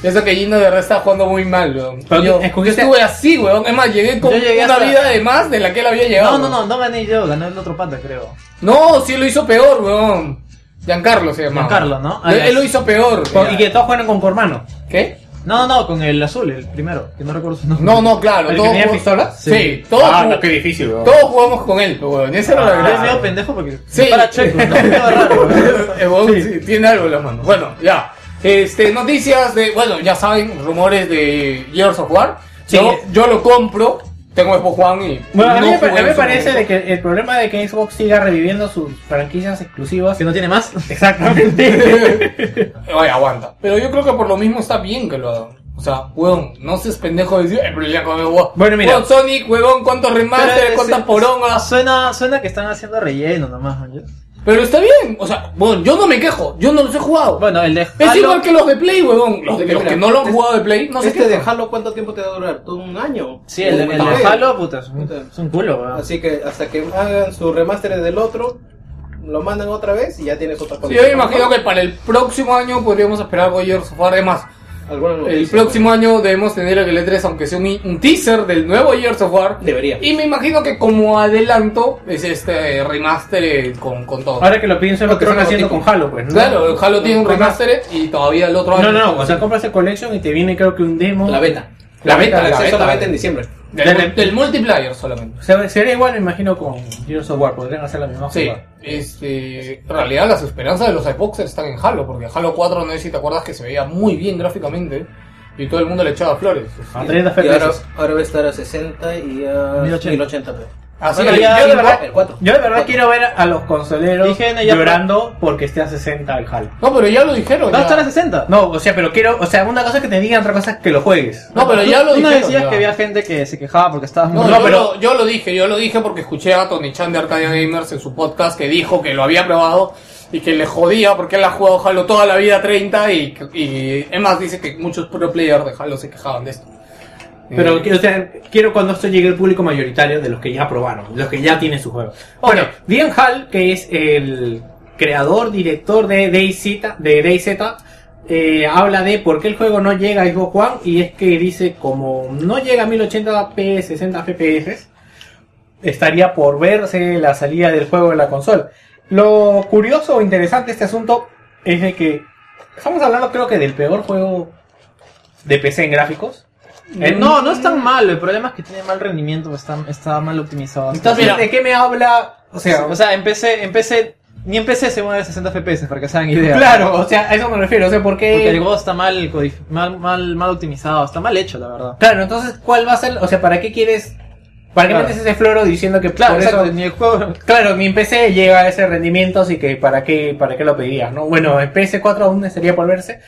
Y Eso que Gino de verdad está jugando muy mal, weón. Pero Yo, tú escogiste- yo estuve así, weón. Es más, llegué con llegué una hasta- vida de más de la que él había llegado. No, no, no, no gané yo, ganó el otro pata, creo. No, sí lo hizo peor, weón. Giancarlo se llamaba. Giancarlo, ¿no? Él, él lo hizo peor. con- y que todos juegan con Cormano. ¿Qué? No, no, con el azul, el primero, que no recuerdo su nombre. No, no, claro. ¿El que todos tenía pistolas? Sí, Sí. todos, Ah, no, qué difícil, weón. todos jugamos con él, weón. Esa era la Ah, es verdad. medio pendejo porque Sí. para checo, ¿no? Raro, weón. El huevón sí, tiene algo en las manos. Bueno, ya. Este, noticias de, bueno, ya saben, rumores de Gears of War. Sí. Yo, yo lo compro, tengo Xbox One y. Bueno, a mí, no me a mí me parece de que el problema de que Xbox siga reviviendo sus franquicias exclusivas. Que no tiene más. Exactamente. Oye, aguanta. Pero yo creo que por lo mismo está bien que lo hagan. O sea, huevón, no seas pendejo de decir, eh, pero ya con el huevón. Bueno, mira. Huevón, Sonic, huevón, cuántos remasteres, Pero, cuántas porongas. Suena, suena que están haciendo relleno nomás, ¿no? Pero está bien. O sea, bueno, yo no me quejo, yo no los he jugado. Bueno, el de es Halo- igual que los de Play, huevón. Los, Es que los que no lo han este- jugado de Play, no sé este qué. de Halo, ¿cuánto tiempo te va a durar? ¿Todo un año? Sí, el, de- el de. Halo, puta, es un, es un culo, weón. Así que hasta que hagan su remaster del otro, lo mandan otra vez y ya tienes otra Sí, yo me imagino que para el próximo año podríamos esperar de of War. Además, Alguna el próximo año debemos tener el E3, aunque sea un, un teaser del nuevo Gears of War. Debería. Y me imagino que como adelanto es este remaster eh, con, con todo. Ahora que lo pienso, es lo que están haciendo tipo. con Halo, pues. ¿no? Claro, Halo tiene un remaster y todavía el otro año. No, no, o sea, compras el Collection y te viene creo que un demo. La beta. La beta, El la acceso a la beta. beta en diciembre. Del, del multiplayer solamente. O sea, sería igual, me imagino, con Gears of War. Podrían hacer la misma Sí, jugada. este, en realidad las esperanzas de los Xboxers están en Halo, porque Halo 4 no sé si te acuerdas que se veía muy bien gráficamente y todo el mundo le echaba flores. 30 Y ahora, ahora va a estar a 60 y a 1080. 1080p. Así Bueno, que ya, yo de verdad, El 4. Yo de verdad quiero ver a los consoleros ya- llorando porque esté a 60 el Halo. no, pero ya lo dijeron. ¿Va a estar a 60? No, o sea, pero quiero, o sea, una cosa es que te digan, otra cosa es que lo juegues. No, pero ya lo Tú no dijeron. decías ya. que había gente que se quejaba porque estaba No, muy... yo, pero- lo, yo lo dije, yo lo dije porque escuché a Tony Chan de Arcadia Gamers en su podcast que dijo que lo había probado y que le jodía porque él ha jugado Halo toda la vida 30 y, y es más dice que muchos pro players de Halo se quejaban de esto. Pero Eh, quiero, o sea, quiero cuando esto llegue al público mayoritario de los que ya probaron, los que ya tienen su juego. Bueno, Dian Hall, que es el creador, director de DayZ, de DayZ eh, habla de por qué el juego no llega a Xbox One y es que dice como no llega a 1080p, 60 FPS, estaría por verse la salida del juego en la consola. Lo curioso o interesante de este asunto es de que estamos hablando creo que del peor juego de PC en gráficos. Eh, no, no es tan malo, el problema es que tiene mal rendimiento, está, está mal optimizado. Entonces, Mira. ¿de qué me habla? O sea, o sea, en PC, ni en PC se mueve a 60 FPS, para que se hagan idea. claro, o sea, a eso me refiero. O sea, ¿por Porque el qué? juego está mal, mal, mal, mal optimizado, está mal hecho, la verdad. Claro, entonces, ¿cuál va a ser? O sea, ¿para qué quieres ¿Para qué Claro. metes ese floro diciendo que Claro, por eso- ni el juego. Claro, mi PC llega a ese rendimiento, así que ¿para qué, para qué lo pedías? ¿no? Bueno, en PS4 aún estaría por verse.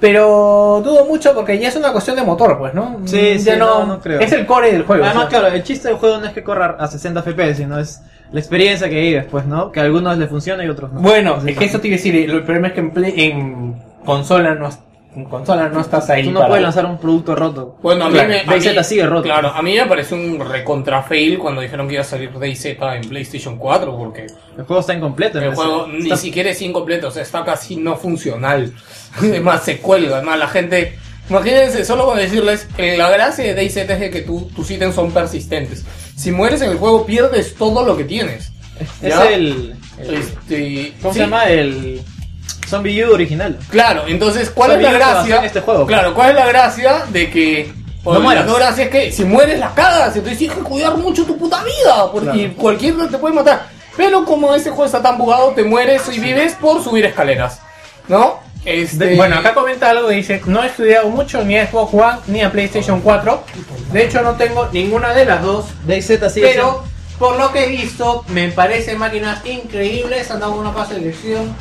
Pero dudo mucho porque ya es una cuestión de motor, pues, ¿no? Sí, ya sí, no, no creo. Es el core del juego. Además, o sea. claro, el chiste del juego no es que corra a 60 FPS, sino es la experiencia que vives, pues, ¿no? Que a algunos les funciona y a otros no. Bueno, es que eso te iba a decir, el problema es que en, Play- en consola no en consola no estás ahí. Tú no para- puedes lanzar un producto roto. Bueno, a mí Claro, me. a DayZ mí- sigue roto. Claro, a mí me pareció un recontra fail cuando dijeron que iba a salir DayZ en PlayStation 4, porque El juego está incompleto. el ese- juego ni está- siquiera es incompleto, o sea, está casi no funcional. Además, se cuelga, además, la gente. Imagínense, solo con decirles, eh, la gracia de DayZ es de que tú- tus ítems son persistentes. Si mueres en el juego, pierdes todo lo que tienes. Es ¿Ya? el, el- Este, ¿Cómo sí. se llama? El Zombie U original. Claro, entonces, ¿cuál Zombie es la U gracia? en este juego. Claro, ¿cuál es la gracia de que... No mueras. No gracia es que si mueres la cagas, entonces tienes que cuidar mucho tu puta vida, porque Claro. cualquier te puede matar. Pero como este juego está tan bugado, te mueres y vives por subir escaleras, ¿no? Este... Bueno, acá comenta algo que dice, no he estudiado mucho ni a Xbox One ni a PlayStation 4. De hecho no tengo ninguna de las dos. DayZ sigue Pero por lo que he visto, me parecen máquinas increíbles, han dado una fase de elección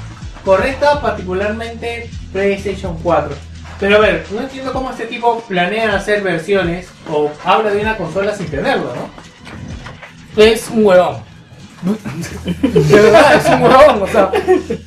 correcta, particularmente PlayStation 4. Pero a ver, no entiendo cómo este tipo planea hacer versiones o habla de una consola sin tenerlo, ¿no? Es un huevón. De verdad, es un huevón, o sea...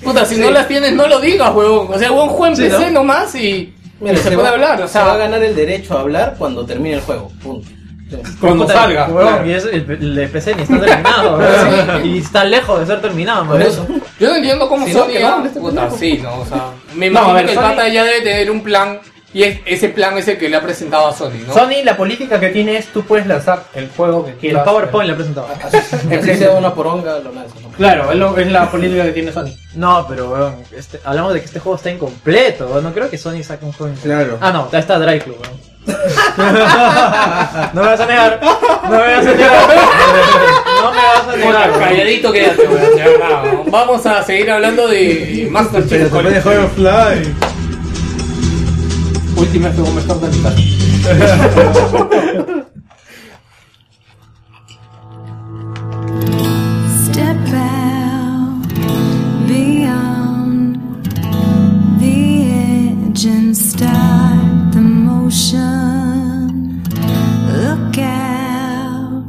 Puta, si no las tienes, no lo digas, huevón. O sea, huevón juega en Sí, PC ¿no? nomás y... Mira, y se, se puede va- hablar, o se va a sea... ganar el derecho a hablar cuando termine el juego. Punto. Sí. Cuando Puta, salga. huevón, claro. Y eso, el, el PC ni está terminado. ¿verdad? y está lejos de ser terminado. Por man. eso. Yo no entiendo cómo Si Sony... no, este puta, sí, no, o sea... Me imagino ver, que el Sony- pata ya debe tener un plan y es- ese plan es el que le ha presentado a Sony, ¿no? Sony, la política que tiene es tú puedes lanzar el juego que El quieras. PowerPoint le ha presentado. Así, sea una poronga, lo. Claro, es, lo- es la política que tiene Sony. No, pero weón, este, hablamos de que este juego está incompleto. No creo que Sony saque un juego incompleto. Claro. Ah, no, está Dry Club. weón. No me vas a negar. No me vas a negar. No me vas a negar. calladito quédate, weón. Vamos a seguir hablando de Master Chief Pero de Collection. Firefly. Última este me de mi casa. Step out beyond the edge and start Look out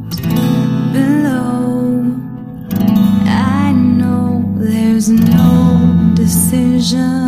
below. I know there's no decision,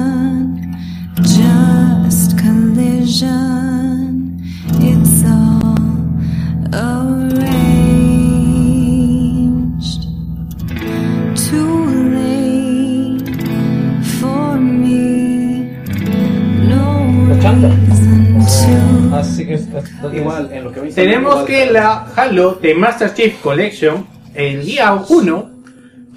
igual, en lo que me Tenemos igual- que la Halo de Master Chief Collection, el día 1,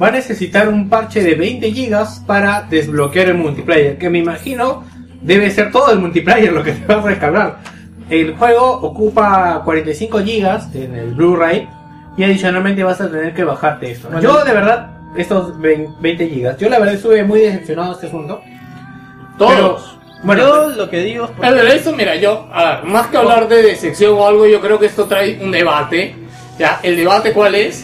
va a necesitar un parche de 20 GB para desbloquear el multiplayer, que me imagino debe ser todo el multiplayer lo que te va a descargar. El juego ocupa 45 GB en el Blu-ray y adicionalmente vas a tener que bajarte esto. Bueno, Yo de verdad, estos 20 GB, yo la verdad estuve muy decepcionado de este asunto. Todos. Pero, bueno, Yo lo que digo es porque- esto, mira, yo, a ver, más que hablar de decepción o algo, yo creo que esto trae un debate. Ya, el debate cuál es.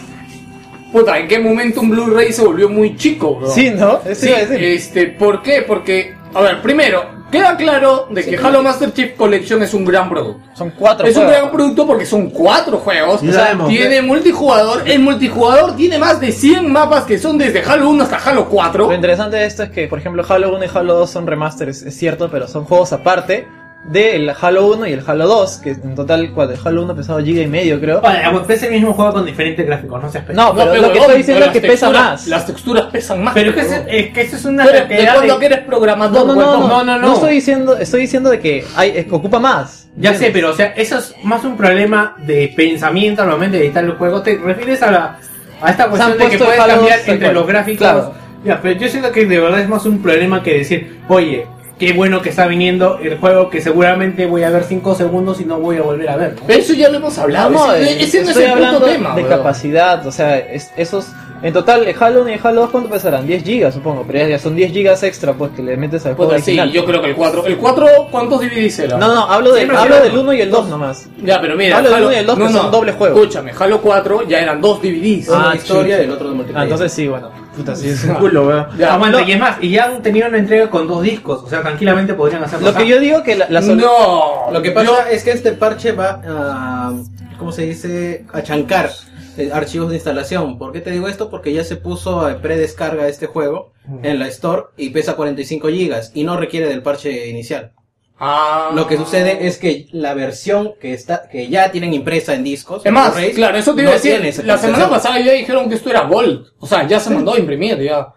Puta, ¿en qué momento un Blu-ray se volvió muy chico, bro? Sí, ¿no? Eso Sí, decir. este, ¿por qué? Porque, a ver, primero, queda claro de que Halo Master Chief Collection es un gran producto. Son cuatro Es un gran producto porque son cuatro juegos. O sea, tiene multijugador. El multijugador tiene más de 100 mapas que son desde Halo 1 hasta Halo 4. Lo interesante de esto es que, por ejemplo, Halo 1 y Halo 2 son remasters, es cierto, pero son juegos aparte del Halo 1 y el Halo 2, que en total, ¿cuál? El Halo 1 pesaba giga y medio, creo. Vale, es el mismo juego con diferentes gráficos, no se espera. No, pero pero lo que estoy diciendo es que pesa más. Las texturas pesan más. Pero es que, es, es que eso es una eres- ¿De de- que eres programador? No, no, no, no, no, no. estoy diciendo, estoy diciendo de que hay, es que ocupa más. Ya sé, pero o sea, eso es más un problema de pensamiento al momento de editar el juego. ¿Te refieres a la a esta cuestión de que puedes cambiar 2 tal entre los gráficos? Claro. Ya, pero yo siento que de verdad es más un problema que decir, oye, qué bueno que está viniendo el juego que seguramente voy a ver 5 segundos y no voy a volver a ver. ¿no? Eso ya lo hemos hablado. No, ese, eh, ese no es el punto tema. de weón. capacidad, o sea, es- esos en total el Halo 1 y el Halo 2 cuánto pesarán? 10 gigas supongo, pero ya, son 10 gigas extra pues que le metes al juego Puta, sí, original. yo creo que el 4. ¿El 4 cuántos DVDs era? No, no, hablo, de, hablo del uno. 1 y el 2 nomás. Ya, pero mira, Hablo del Halo- uno y el dos, no, que no, son doble juego. Escúchame, Halo 4 ya eran dos DVDs. Ah, de historia chucha. y el otro de Ah, multiplayer. entonces sí, bueno, puta, sí es un culo, weón. Ya, Aguanta, no. y es más, y ya han tenido una entrega con dos discos, o sea, tranquilamente podrían hacerlo. Lo que yo digo que la, la solu- No, Lo que pasa es que este parche va a, ¿cómo se dice? A chancar eh, archivos de instalación. ¿Por qué te digo esto? Porque ya se puso a predescarga este juego en la Store y pesa 45 gigas y no requiere del parche inicial. Ah. Lo que sucede es que la versión que está que ya tienen impresa en discos, Es más, claro, eso te iba no a decir. La semana pasada ya dijeron que esto era Gold. O sea, ya se mandó a imprimir, ya.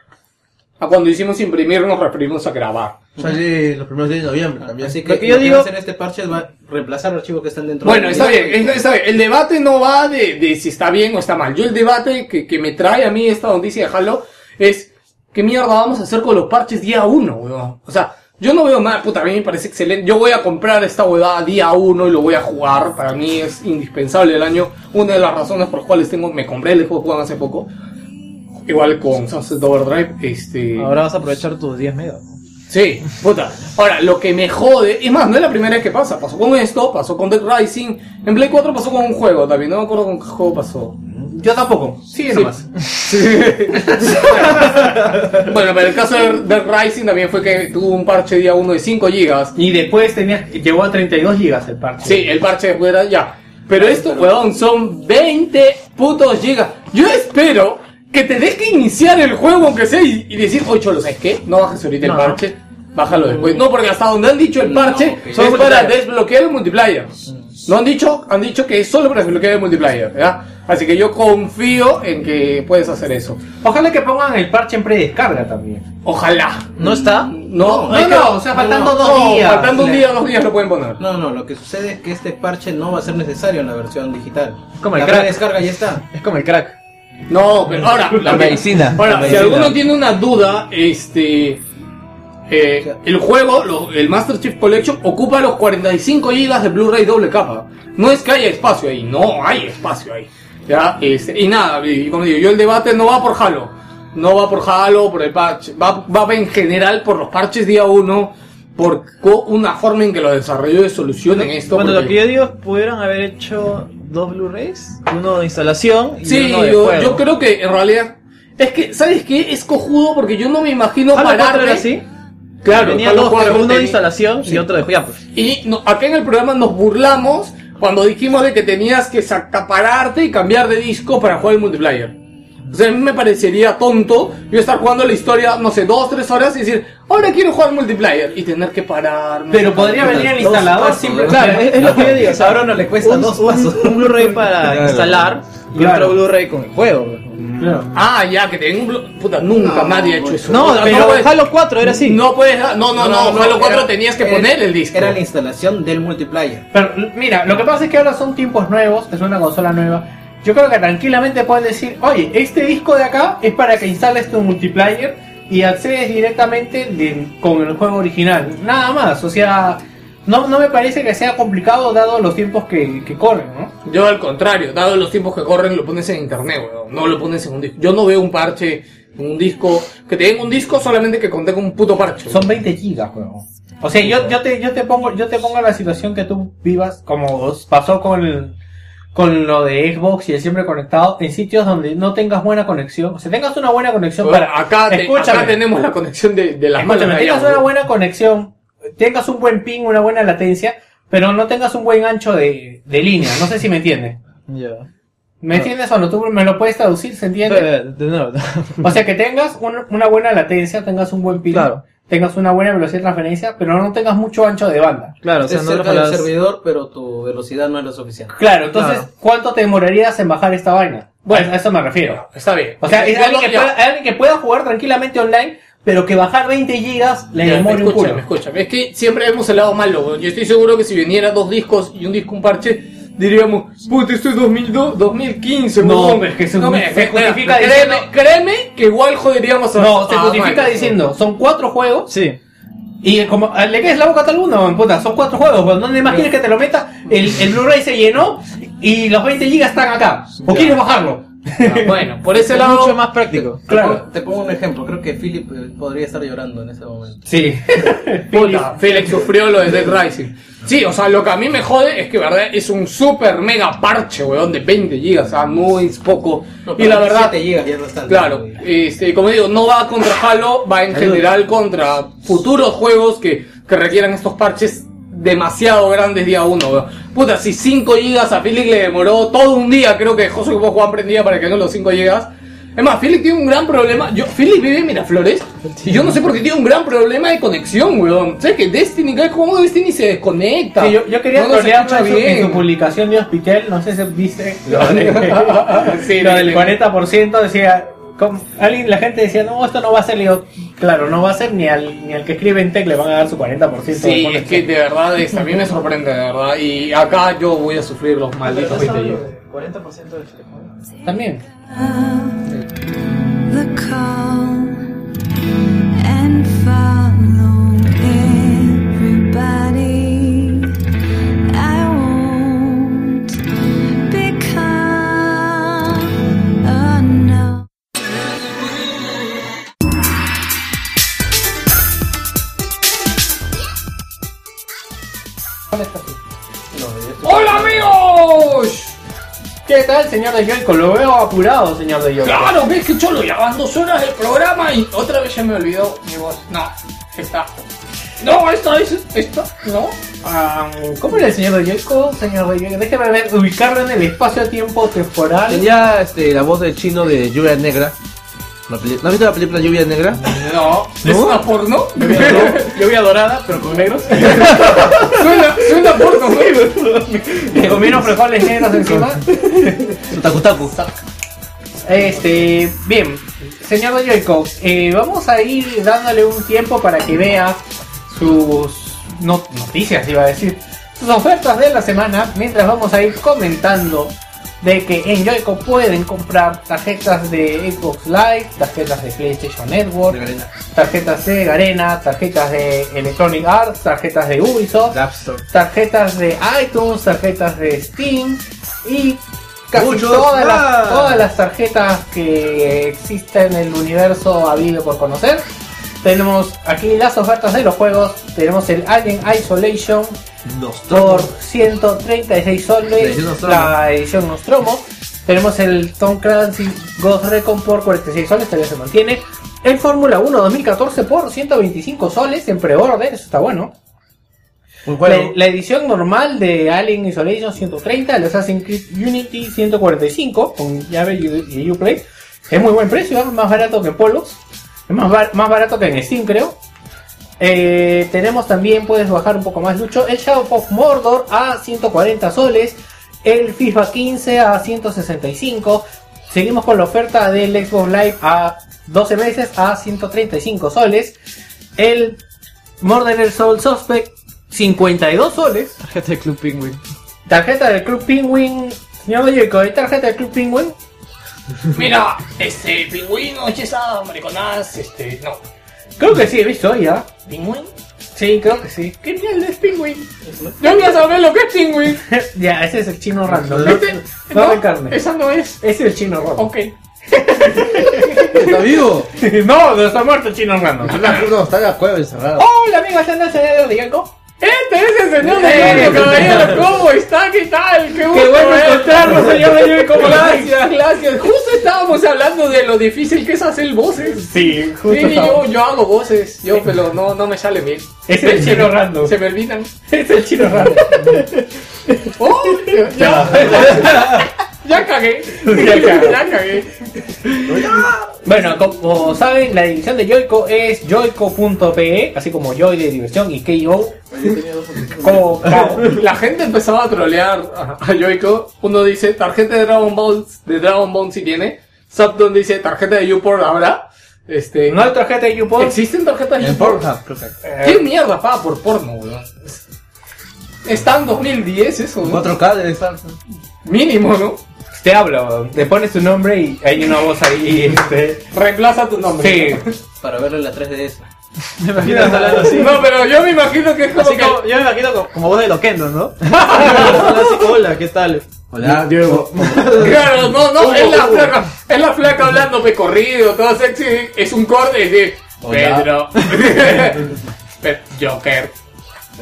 A cuando hicimos imprimir nos referimos a grabar. Sale los primeros días de noviembre también. Así que Lo que yo lo que digo- a hacer este parche es va a reemplazar archivos que están dentro Bueno, del está bien, está, está bien. El debate no va de, de si está bien o está mal. Yo el debate que, que me trae a mí esta noticia de Halo es ¿qué mierda vamos a hacer con los parches día uno, weón? O sea, yo no veo nada, puta, a mí me parece excelente. Yo voy a comprar esta huevada día uno y lo voy a jugar. Para mí es indispensable el año. Una de las razones por las cuales tengo, me compré el juego jugando hace poco. Igual con Sunset Overdrive, este... ahora vas a aprovechar tus 10 megas. Sí, puta. Ahora, lo que me jode, es más, no es la primera vez que pasa. Pasó con esto, pasó con Dead Rising. En Play 4 pasó con un juego también. No me acuerdo con qué juego pasó. Yo tampoco, sigue Sí. nomás. Bueno, pero el caso de Dead Rising también fue que tuvo un parche día 1 de 5 GB. Y después tenía, llegó a 32 gigas el parche. Sí, el parche después era ya. Pero esto, weón, son 20 putos gigas. Yo espero que te deje iniciar el juego, aunque sea, y, y decir, oye, cholo, ¿sabes qué? No bajes ahorita el No. parche, bájalo después. No, porque hasta donde han dicho el parche ok. es para desbloquear el multiplayer. No han dicho, han dicho que es solo para desbloquear el multiplayer, ¿ya? Así que yo confío en que puedes hacer eso. Ojalá que pongan el parche en predescarga también. Ojalá. ¿No está? No, No, no, o sea, faltando dos no, días. Faltando un día, dos días lo pueden poner. No, no, lo que sucede es que este parche no va a ser necesario en la versión digital. Como el la crack. descarga ya está. Es como el crack. No, pero ahora La medicina. Ahora, La si alguno tiene una duda, este eh, el juego, lo- el Master Chief Collection ocupa los 45 GB de Blu-ray doble capa. No es que haya espacio ahí, no hay espacio ahí. Ya, este, y nada, y como digo, yo el debate no va por Halo, no va por Halo, por el parche, va, va en general por los parches día 1, por una forma en que los desarrolladores solucionen esto. Bueno, lo porque- que yo digo es pudieron haber hecho dos Blu-rays, uno de instalación y Sí, uno de yo, juego. yo creo que en realidad. Es que, ¿sabes qué? Es cojudo porque yo no me imagino Halo 4 pararme. así. Claro, Tenía dos, 4 uno de instalación Sí. y otro de juego. Ya, pues. Y no- acá en el programa nos burlamos cuando dijimos de que tenías que acapararte y cambiar de disco para jugar el multiplayer. O sea, a mí me parecería tonto yo estar jugando la historia, no sé, dos, tres horas y decir, ahora quiero jugar multiplayer y tener que pararme. Pero podría venir el instalador pasos, simple- Claro, es, es lo que yo digo. o sea, Ahora no le cuesta un, dos un- pasos. un Blu-ray para instalar y Claro. otro Blu-ray con el juego. Ah, ya, que tenga un... blu- Puta, nunca nadie ha hecho eso. No, pero puedes- Halo 4 era así. No puedes... No, no, no, No, no, Halo 4 era- tenías que era- poner el disco. Era la instalación del multiplayer. Pero mira, lo que pasa es que ahora son tiempos nuevos, es una consola nueva. Yo creo que tranquilamente pueden decir, oye, este disco de acá es para que instales tu multiplayer y accedes directamente de- con el juego original. Nada más, o sea, no, no me parece que sea complicado dado los tiempos que, que corren, ¿no? Yo al contrario, dado los tiempos que corren, lo pones en internet, weón. No lo pones en un disco. Yo no veo un parche un disco, que te den un disco solamente que contenga un puto parche. Son 20 gigas, juego. O sea, yo, yo te, yo te pongo, yo te pongo la situación que tú vivas, como pasó con el- con lo de Xbox y el siempre conectado, en sitios donde no tengas buena conexión. O sea, tengas una buena conexión Bueno, para. acá, te- Escúchame. acá tenemos la conexión de, de las malas. tengas una buena conexión, tengas un buen ping, una buena latencia, pero no tengas un buen ancho de, de línea. No sé si me entiendes. Ya. ¿Me entiendes o no? ¿Tú me lo puedes traducir? ¿Se entiende? O sea, que tengas un- una buena latencia, tengas un buen ping, Claro. Tengas una buena velocidad de transferencia, pero no tengas mucho ancho de banda. Claro, o sea, Estés no del servidor, pero tu velocidad no es lo suficiente. Claro, entonces, Claro. ¿cuánto te demorarías en bajar esta vaina? Bueno, a eso me refiero. Está bien. O sea, es alguien, que pueda, alguien que pueda jugar tranquilamente online, pero que bajar 20 gigas le demore un culo. escúchame. Es que siempre hemos hablado malo. weón. Yo estoy seguro que si viniera dos discos y un disco un parche, diríamos, puta, esto es 2002, 2015, No, weón". es que se- me- se mira, justifica créeme, diciendo- créeme que igual joderíamos a No, se a justifica diciendo, son cuatro juegos Sí. Y como le quedes la boca a el mundo, puta, son cuatro juegos, ¿dónde más quieres que te lo meta? El, el Blu-ray se llenó y los 20 gigas están acá. ¿O quieres bajarlo? bueno, por ese Es lado. mucho más práctico. Te pongo- Te pongo un ejemplo, creo que Philip eh, podría estar llorando en ese momento. Sí. Puta, Felix sufrió lo de Dead Rising. Sí, o sea, lo que a mí me jode es que, verdad, es un super mega parche, weón, de 20 gigas, o sea, muy poco. y la verdad, 7 gigas ya bastante. claro, este, como digo, no va contra Halo, va en general contra futuros juegos que, que requieran estos parches demasiado grandes día uno, weón. Puta, si 5 gigas a Felix le demoró todo un día, creo que José Juan Juan prendía para que no los 5 gigas. Es más, Felix tiene un gran problema. Yo, Felix vive en Miraflores y yo no sé por qué tiene un gran problema de conexión, weón. ¿Sabes que Destiny, cada juego de Destiny se desconecta? Sí, yo, yo quería no trolearlo escucha en su, bien. publicación de Hospital, no sé si viste lo, de- Sí, lo del le- 40%, decía, alguien, la gente decía, no, esto no va a ser, digo, claro, no va a ser ni al, ni al que escribe en Tech le van a dar su 40%. de Sí, es conexión. que de verdad, es- a mí me sorprende, de verdad. Y acá yo voy a sufrir los malditos 20 gigas. 40% del teléfono. También. ¿Qué tal, señor de Yoico? Lo veo apurado, señor de Yoico. Claro, ves que cholo, ya van dos horas del programa y otra vez ya me olvidó mi voz. No, esta. No, esta es. Esta, no. Ah, ¿Cómo era el señor de Yoico? Señor de Yoico, déjeme ver, ubicarlo en el espacio-tiempo temporal. Tenía este, la voz del chino de Lluvia Negra. La peli- ¿No has visto la película Lluvia Negra? No, ¿es una porno? Lluvia dorada, pero con negros. suena, suena porno, ¿no? Le comieron frijoles negros encima. Su tacu. Este, bien, señor de Yoico, eh, vamos a ir dándole un tiempo para que vea sus no- noticias, iba a decir, sus ofertas de la semana, mientras vamos a ir comentando de que en Yoico pueden comprar tarjetas de Xbox Live, tarjetas de PlayStation Network, tarjetas de Garena, tarjetas de Electronic Arts, tarjetas de Ubisoft, tarjetas de iTunes, tarjetas de Steam y casi todas las, todas las tarjetas que existen en el universo habido por conocer. Tenemos aquí las ofertas de los juegos. Tenemos el Alien Isolation por 136 soles, La edición Nostromo. Tenemos el Tom Clancy Ghost Recon por 46 soles, todavía se mantiene. El Fórmula 1 2014 por 125 soles en pre-order, eso está bueno. La, edición normal de Alien Isolation 130, el Assassin's Creed Unity 145 con llave y Uplay. Es muy buen precio, más barato que Polos. Es más, bar- más barato que en Steam, creo. Eh, tenemos también, puedes bajar un poco más, Lucho, el Shadow of Mordor a 140 soles. El FIFA 15 a 165. Seguimos con la oferta del Xbox Live a 12 meses a 135 soles. El Murderer Soul Suspect 52 soles. Tarjeta de Club Penguin. Tarjeta del Club Penguin. Señor Yoico, ¿hay tarjeta del Club Penguin? Mira, este pingüino, esa mariconadas, este, no. Creo que sí, he visto ya. ¿Pingüín? Sí, creo que sí. ¿Qué mierda es pingüín? Yo voy a saber lo que es pingüín. ya, ese es el chino random. No, Este- no no, de carne. Esa no es. Ese es el chino random. Ok. ¿Está vivo? no, no está muerto el chino random. No, está en la cueva encerrado. Hola amigos, ¿ya no se de Yoico? Este es el señor de Yoyo, caballero. ¿Cómo está? ¿Qué tal? Qué, Qué gusto bueno verlo. encontrarlo, señor de Yoico. Gracias, gracias. Justo estábamos hablando de lo difícil que es hacer voces. Sí, justo Sí, yo, yo hago voces, yo, pero no, no me sale bien. Es el chino random. Se me olvidan. Es el chino random. Oh, ya, ya, ya cagué. Ya cagué. Ya cagué. Bueno, como saben, la división de Yoico es yoico.pe, así como Joy de diversión y KO. Como. La gente empezaba a trolear a, a Yoico. Uno dice tarjeta de Dragon Ball, de Dragon Ball si tiene. Subdon dice tarjeta de YouPorn habrá. Este, No hay tarjeta de YouPorn. ¿Existen tarjetas de YouPorn? ¿Qué mierda paga por porno, weón? Está en 2010 eso, ¿no? 4K debe estar. Mínimo, ¿no? Te hablo, te pones tu nombre y hay una voz ahí. Este... Reemplaza tu nombre. Sí. Para verlo en la 3DS. Me imagino hablando así. No, pero yo me imagino que es como Así que... como- yo me imagino como, como voz de Loquendo, ¿no? Así, Hola, ¿qué tal? Hola, Diego. Claro, no, no, es la flaca, es la flaca hablando de corrido, todo sexy, es un corte de Hola. Pedro. Pe- Joker.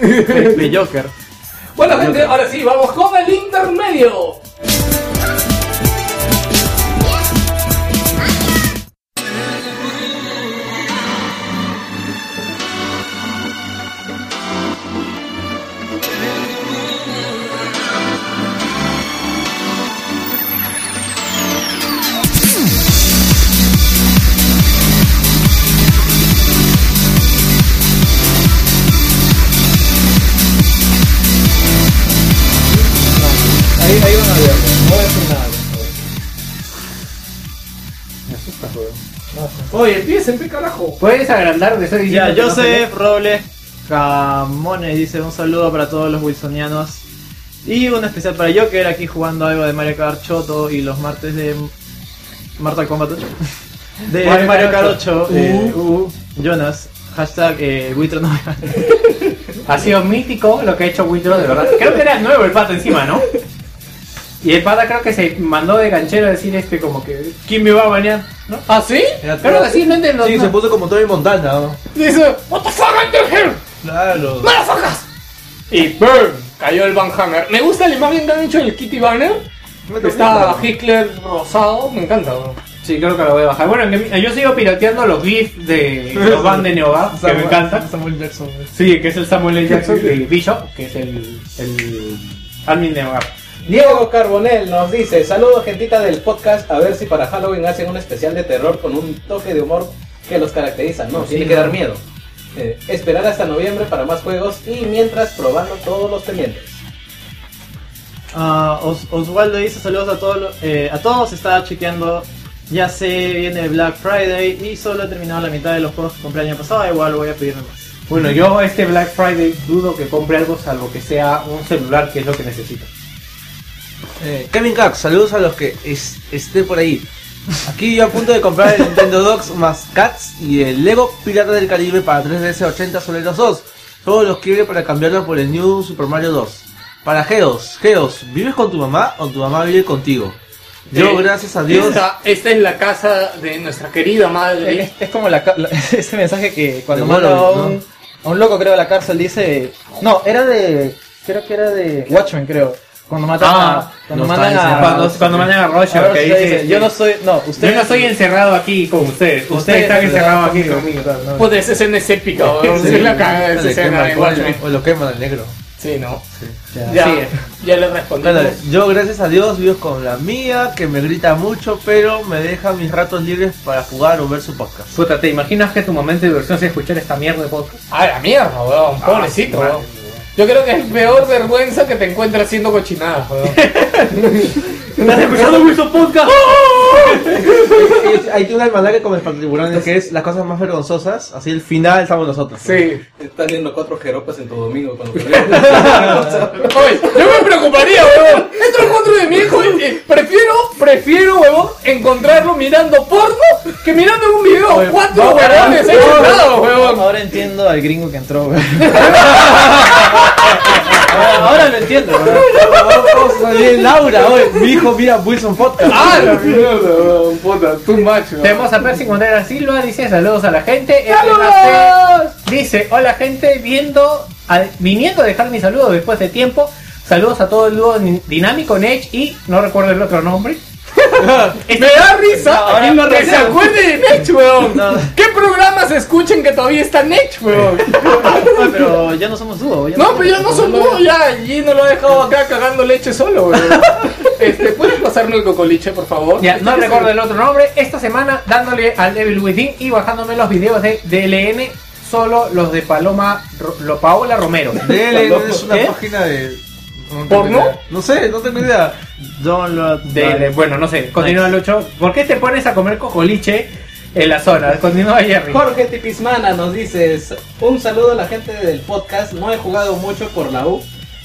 De Joker. Bueno, gente, ahora sí, vamos con el intermedio. Oye, empiecen, pe carajo. Puedes agrandar donde estoy Ya, diciendo. que no se Joseph Robles Camone dice un saludo para todos los wilsonianos. Y un especial para Joker aquí jugando algo de Mario Kart Choto y los martes de Mortal Kombat 8. De Mario Mario, Kart Kart 8, eh, uh, Jonas, hashtag eh, Witro no. Ha sido mítico lo que ha hecho Witro, de verdad. Creo que era nuevo el pata encima, ¿no? Y el pata creo que se mandó de ganchero a decir este como que ¿Quién me va a bañar? ¿No? ¿Ah, sí? Creo que sí, no entiendo. Sí, no. se puso como Tony Montana, ¿no? Dice, What the fuck, enter here, Claro. motherfuckers. Y BURN, cayó el Van Hammer. Me gusta la imagen que han hecho el Kitty Banner. Está Hitler rosado, me encanta. bro. Sí, creo que lo voy a bajar. Bueno, que yo sigo pirateando los GIFs de los van de Neoga, que me encanta. Samuel Jackson. Sí, que es el Samuel L. Jackson de Bishop, que es el, el admin de Neoga. Diego Carbonell nos dice, saludos gentita del podcast, a ver si para Halloween hacen un especial de terror con un toque de humor que los caracteriza. No, tiene que dar miedo. Eh, esperar hasta noviembre para más juegos y mientras probando todos los pendientes. Ah, Os- Osvaldo dice saludos a todos, los- eh, a todos, estaba chequeando, ya sé, viene Black Friday y solo he terminado la mitad de los juegos que compré el año pasado, igual voy a pedirme más. Bueno, yo este Black Friday dudo que compre algo salvo que sea un celular, que es lo que necesito. Eh, Kevin Cax, saludos a los que es- estén por ahí. Aquí yo a punto de comprar el Nintendo Dogs más Cats y el Lego Pirata del Caribe para 3DS 80 sobre los dos. Todos los quiere para cambiarlo por el New Super Mario 2. Para Geos, Geos, ¿vives con tu mamá o tu mamá vive contigo? Yo, Eh, gracias a Dios. Esta, esta es la casa de nuestra querida madre. Es, es como la, ca- la- ese mensaje que cuando manda a un, a un loco creo a la cárcel dice no era de creo que era de Watchmen creo cuando matan Ah, a cuando no mandan está a encerrado. Cuando, cuando mandan a Roger, a que Roger dice, yo no soy no usted yo no estoy encerrado aquí con ustedes, ustedes, están encerrados aquí conmigo. ¿no? Pues esa escena es épica, weón. Sí, es la cagada de esa escena o lo queman al negro. Sí, no. Ya. Ya, Sí. ya le respondí. Bueno, yo gracias a Dios vivo con la mía, que me grita mucho, pero me deja mis ratos libres para jugar o ver su podcast. Puta, ¿te imaginas que tu momento de diversión sea escuchar esta mierda de podcast? Ah, la mierda, weón. Pobrecito, Ah, weón. Yo creo que es peor vergüenza que te encuentres haciendo cochinadas. ¿Estás escuchando Wilson Podcast? Ahí tiene un almanaque como el tiburones que es las cosas más vergonzosas, así el final estamos nosotros. Sí. Estás viendo cuatro jeropas en tu domingo cuando Oye, yo me preocuparía, weón. Entro al cuatro de mi hijo y prefiero, prefiero, weón, encontrarlo mirando porno que mirando en un video cuatro No, weones no, no, weón. ahora entiendo al gringo que entró weón. ahora, ahora lo entiendo salir Laura hoy, mi hijo mira Wilson Podcast. Ah, la mierda. Puta, much, weón. Tenemos a Percy Contreras Silva, dice saludos a la gente. ¡Saludos! Dice, hola gente, viendo, a- viniendo a dejar mi saludo después de tiempo. Saludos a todo el dúo din- dinámico, Nech y no recuerdo el otro nombre. Me da risa ahora que se acuerde de Nech, weón. No. ¿Qué programas escuchen que todavía está Nech, weón? Pero ya no somos dúo ya No, pero ya no son dúo, ya. Gino lo ha dejado acá cagando leche solo, weón. Este, ¿puedes pasarme el cocoliche, por favor? Ya, no recuerdo el otro nombre. Esta semana dándole al Devil Within y bajándome los videos de DLN, solo los de Paloma, Ro- lo, Paola Romero. DL es una ¿Qué? página de. No ¿Porno? idea. No sé, no tengo idea. Download bueno, no sé, continúa el 8. ¿Por qué te pones a comer cocoliche en la zona? Continúa Jerry. Jorge Tipismana nos dice un saludo a la gente del podcast. No he jugado mucho por la U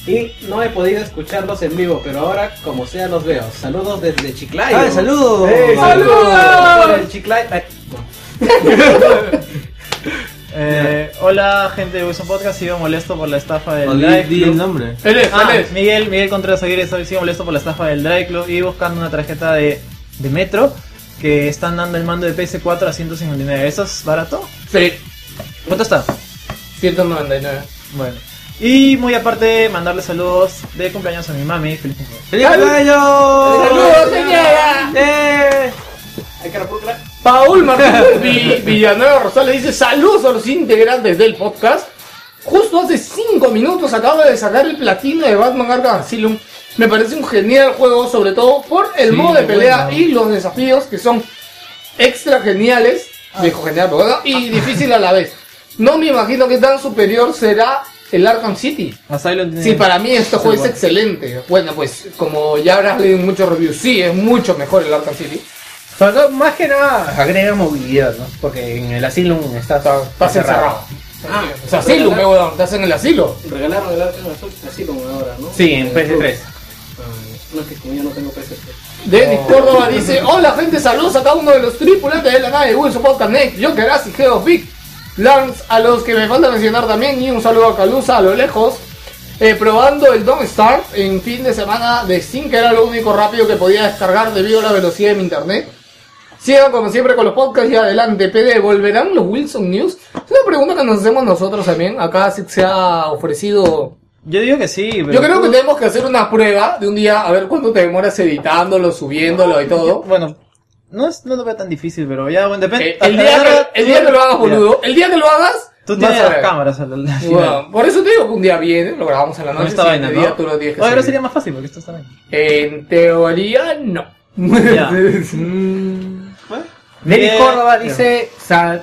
y no he podido escucharlos en vivo, pero ahora como sea los veo. Saludos desde Chiclayo. ¡Ay, saludos! ¡Ey, ¡Saludos! Por el Chiclayo. Ay, no. Eh, hola gente de Wilson Podcast, sigo molesto por la estafa del Drive di Club. el nombre. Él es, Ah, él es. Miguel, Miguel Contreras Aguirre, soy- sigo molesto por la estafa del Drive Club y buscando una tarjeta de, de Metro que están dando el mando de PS4 a 159. ¿Eso es barato? Sí, ¿Cuánto está? 199. Bueno. Y muy aparte, mandarle saludos de cumpleaños a mi mami. Feliz cumpleaños. ¡Feliz cumpleaños! ¡Saludos, señora! ¡Eh! Paul Martínez Vi- Villanueva Rosales dice saludos a los integrantes del podcast. Justo hace 5 minutos acabo de sacar el platino de Batman Arkham Asylum. Me parece un genial juego, sobre todo por el Sí, modo de pelea bueno. y los desafíos que son extra geniales. Dijo genial, pero bueno, y difícil a la vez. No me imagino qué tan superior será el Arkham City. Asylum Sí, para mí este juego es excelente. Bueno, pues como ya habrás leído en muchos reviews, sí, es mucho mejor el Arkham City. No, más que nada agrega movilidad, ¿no? Porque en el asilo está, Estás encerrado. Ah, es asilo, me weón, estás en el asilo. Regalaron el Arkham Asylum ahora, ¿no? Sí, en PS3. Ah, No es que como yo no tengo PS3. Denis Córdoba dice, hola gente, saludos a cada uno de los tripulantes de la nave de Wilson Podcast Next, yo Geras y Geos Big, Lance, a los que me falta mencionar también, y un saludo a Calusa a lo lejos, eh, probando el Don't Start en fin de semana de Steam, que era lo único rápido que podía descargar debido a la velocidad de mi internet. Sigan como siempre con los podcasts y adelante, PD, ¿volverán los Wilson News? Es una pregunta que nos hacemos nosotros también, acá se ha ofrecido... Yo digo que sí, pero Yo creo que tenemos que hacer una prueba de un día, a ver cuánto te demoras editándolo, subiéndolo y todo. Bueno, no, es, no lo veo tan difícil, pero ya, bueno, depende. Eh, el, día que, el día que lo hagas, boludo, el día que lo hagas, Tú tienes a las cámaras al, al final. Bueno, por eso te digo que un día viene, lo grabamos en la noche, esta y vaina, el ¿no? día tú lo tienes que ahora sería más fácil porque esto está bien. En teoría, no. Ya. Bien. Córdoba dice,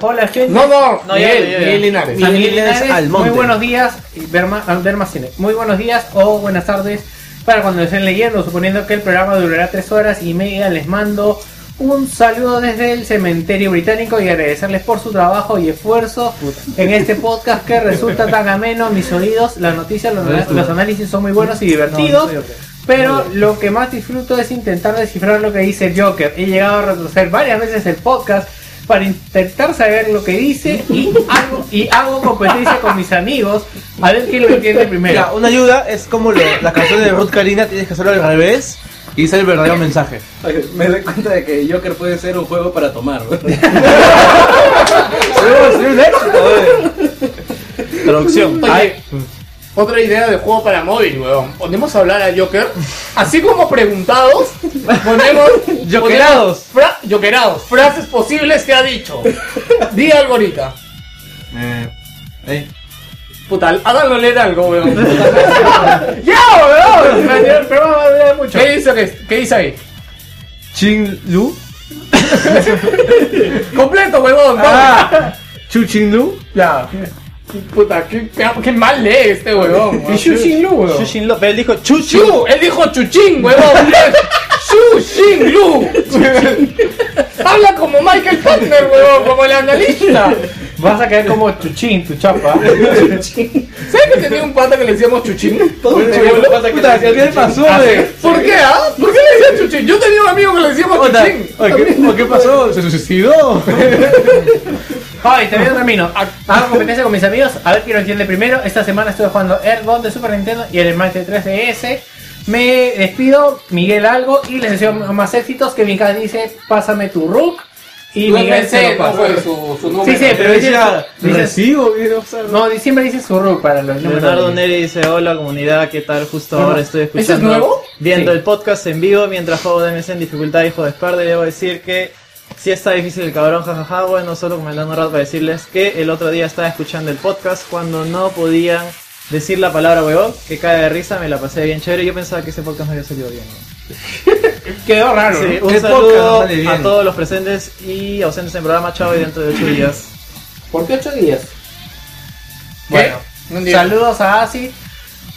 hola gente. No, no, No, Miguel, ya, ya. Miguel Linares. Miguel muy buenos días, ah, Berma Cine. Muy buenos días o buenas tardes para cuando lo estén leyendo, suponiendo que el programa durará tres horas y media. Les mando un saludo desde el cementerio británico y agradecerles por su trabajo y esfuerzo en este podcast que resulta tan ameno a mis oídos. Las noticias, los, los análisis son muy buenos y divertidos. Pero lo que más disfruto es intentar descifrar lo que dice el Joker. He llegado a retroceder varias veces el podcast para intentar saber lo que dice y hago, y hago competencia con mis amigos a ver quién lo entiende primero. Mira, una ayuda es como lo- las canciones de Ruth Karina, tienes que hacerlo al revés y dice el verdadero mensaje. Oye, Me doy cuenta de que Joker puede ser un juego para tomar. ¿no? Traducción. Oye, otra idea de juego para móvil, weón. Ponemos a hablar a Joker, así como preguntados, ponemos... Jokerados. fra- jokerados, frases posibles que ha dicho. Di algo ahorita. Eh, eh. Puta, háganlo leer algo, weón. ¡Ya, weón! El programa va a durar mucho. ¿Qué dice, qué, qué dice ahí? Chin Lu. Completo, weón. Ah, Chu Chin Lu. Ya. Puta, qué, qué mal lee este weón. Y Shushin Lu. Shushin Lo, pero él dijo Chuchu. Chu, él dijo chuchín, huevón. Chu Shin Lu. Habla como Michael Partner, huevón, como el analista. Vas a caer como Chuchín, tu chapa. ¿Sabes que tenía un pata que le decíamos chuchín? Puta, ¿qué le pasó? ¿Por qué, ah? ¿Por qué le decían chuchín? Yo tenía un amigo que le decíamos chuchín. ¿qué, ¿Qué pasó? ¿Se suicidó? Ay, te veo camino. Hago competencia con mis amigos. A ver quién lo entiende primero. Esta semana estuve jugando Earthbound de Super Nintendo y el Smash de 3DS. Me despido, Miguel Algo, y les deseo más éxitos. Que Mika dice, pásame tu Rook. Y Tú Miguel se lo no pasa. fue su, su número. Sí, sí, pero dice, Decía, dice- recibo, ¿qué pasa? no, siempre dice su Rook para los números. Leonardo Neri dice, hola comunidad, ¿qué tal? Justo ahora estoy ¿ese es escuchando, nuevo? viendo Sí. el podcast en vivo mientras juego DMS en dificultad hijo de Sparda y debo decir que sí está difícil el cabrón, jajaja, bueno, solo comentando un rato para decirles que el otro día estaba escuchando el podcast cuando no podían decir la palabra huevón, que cae de risa, me la pasé bien chévere, yo pensaba que ese podcast no había salido bien. ¿no? Quedó raro. Sí, ¿no? un ¿Qué saludo podcast a todos los presentes y ausentes en programa, chao y dentro de 8 días. ¿Por qué ocho días? Bueno. Saludos a Asi.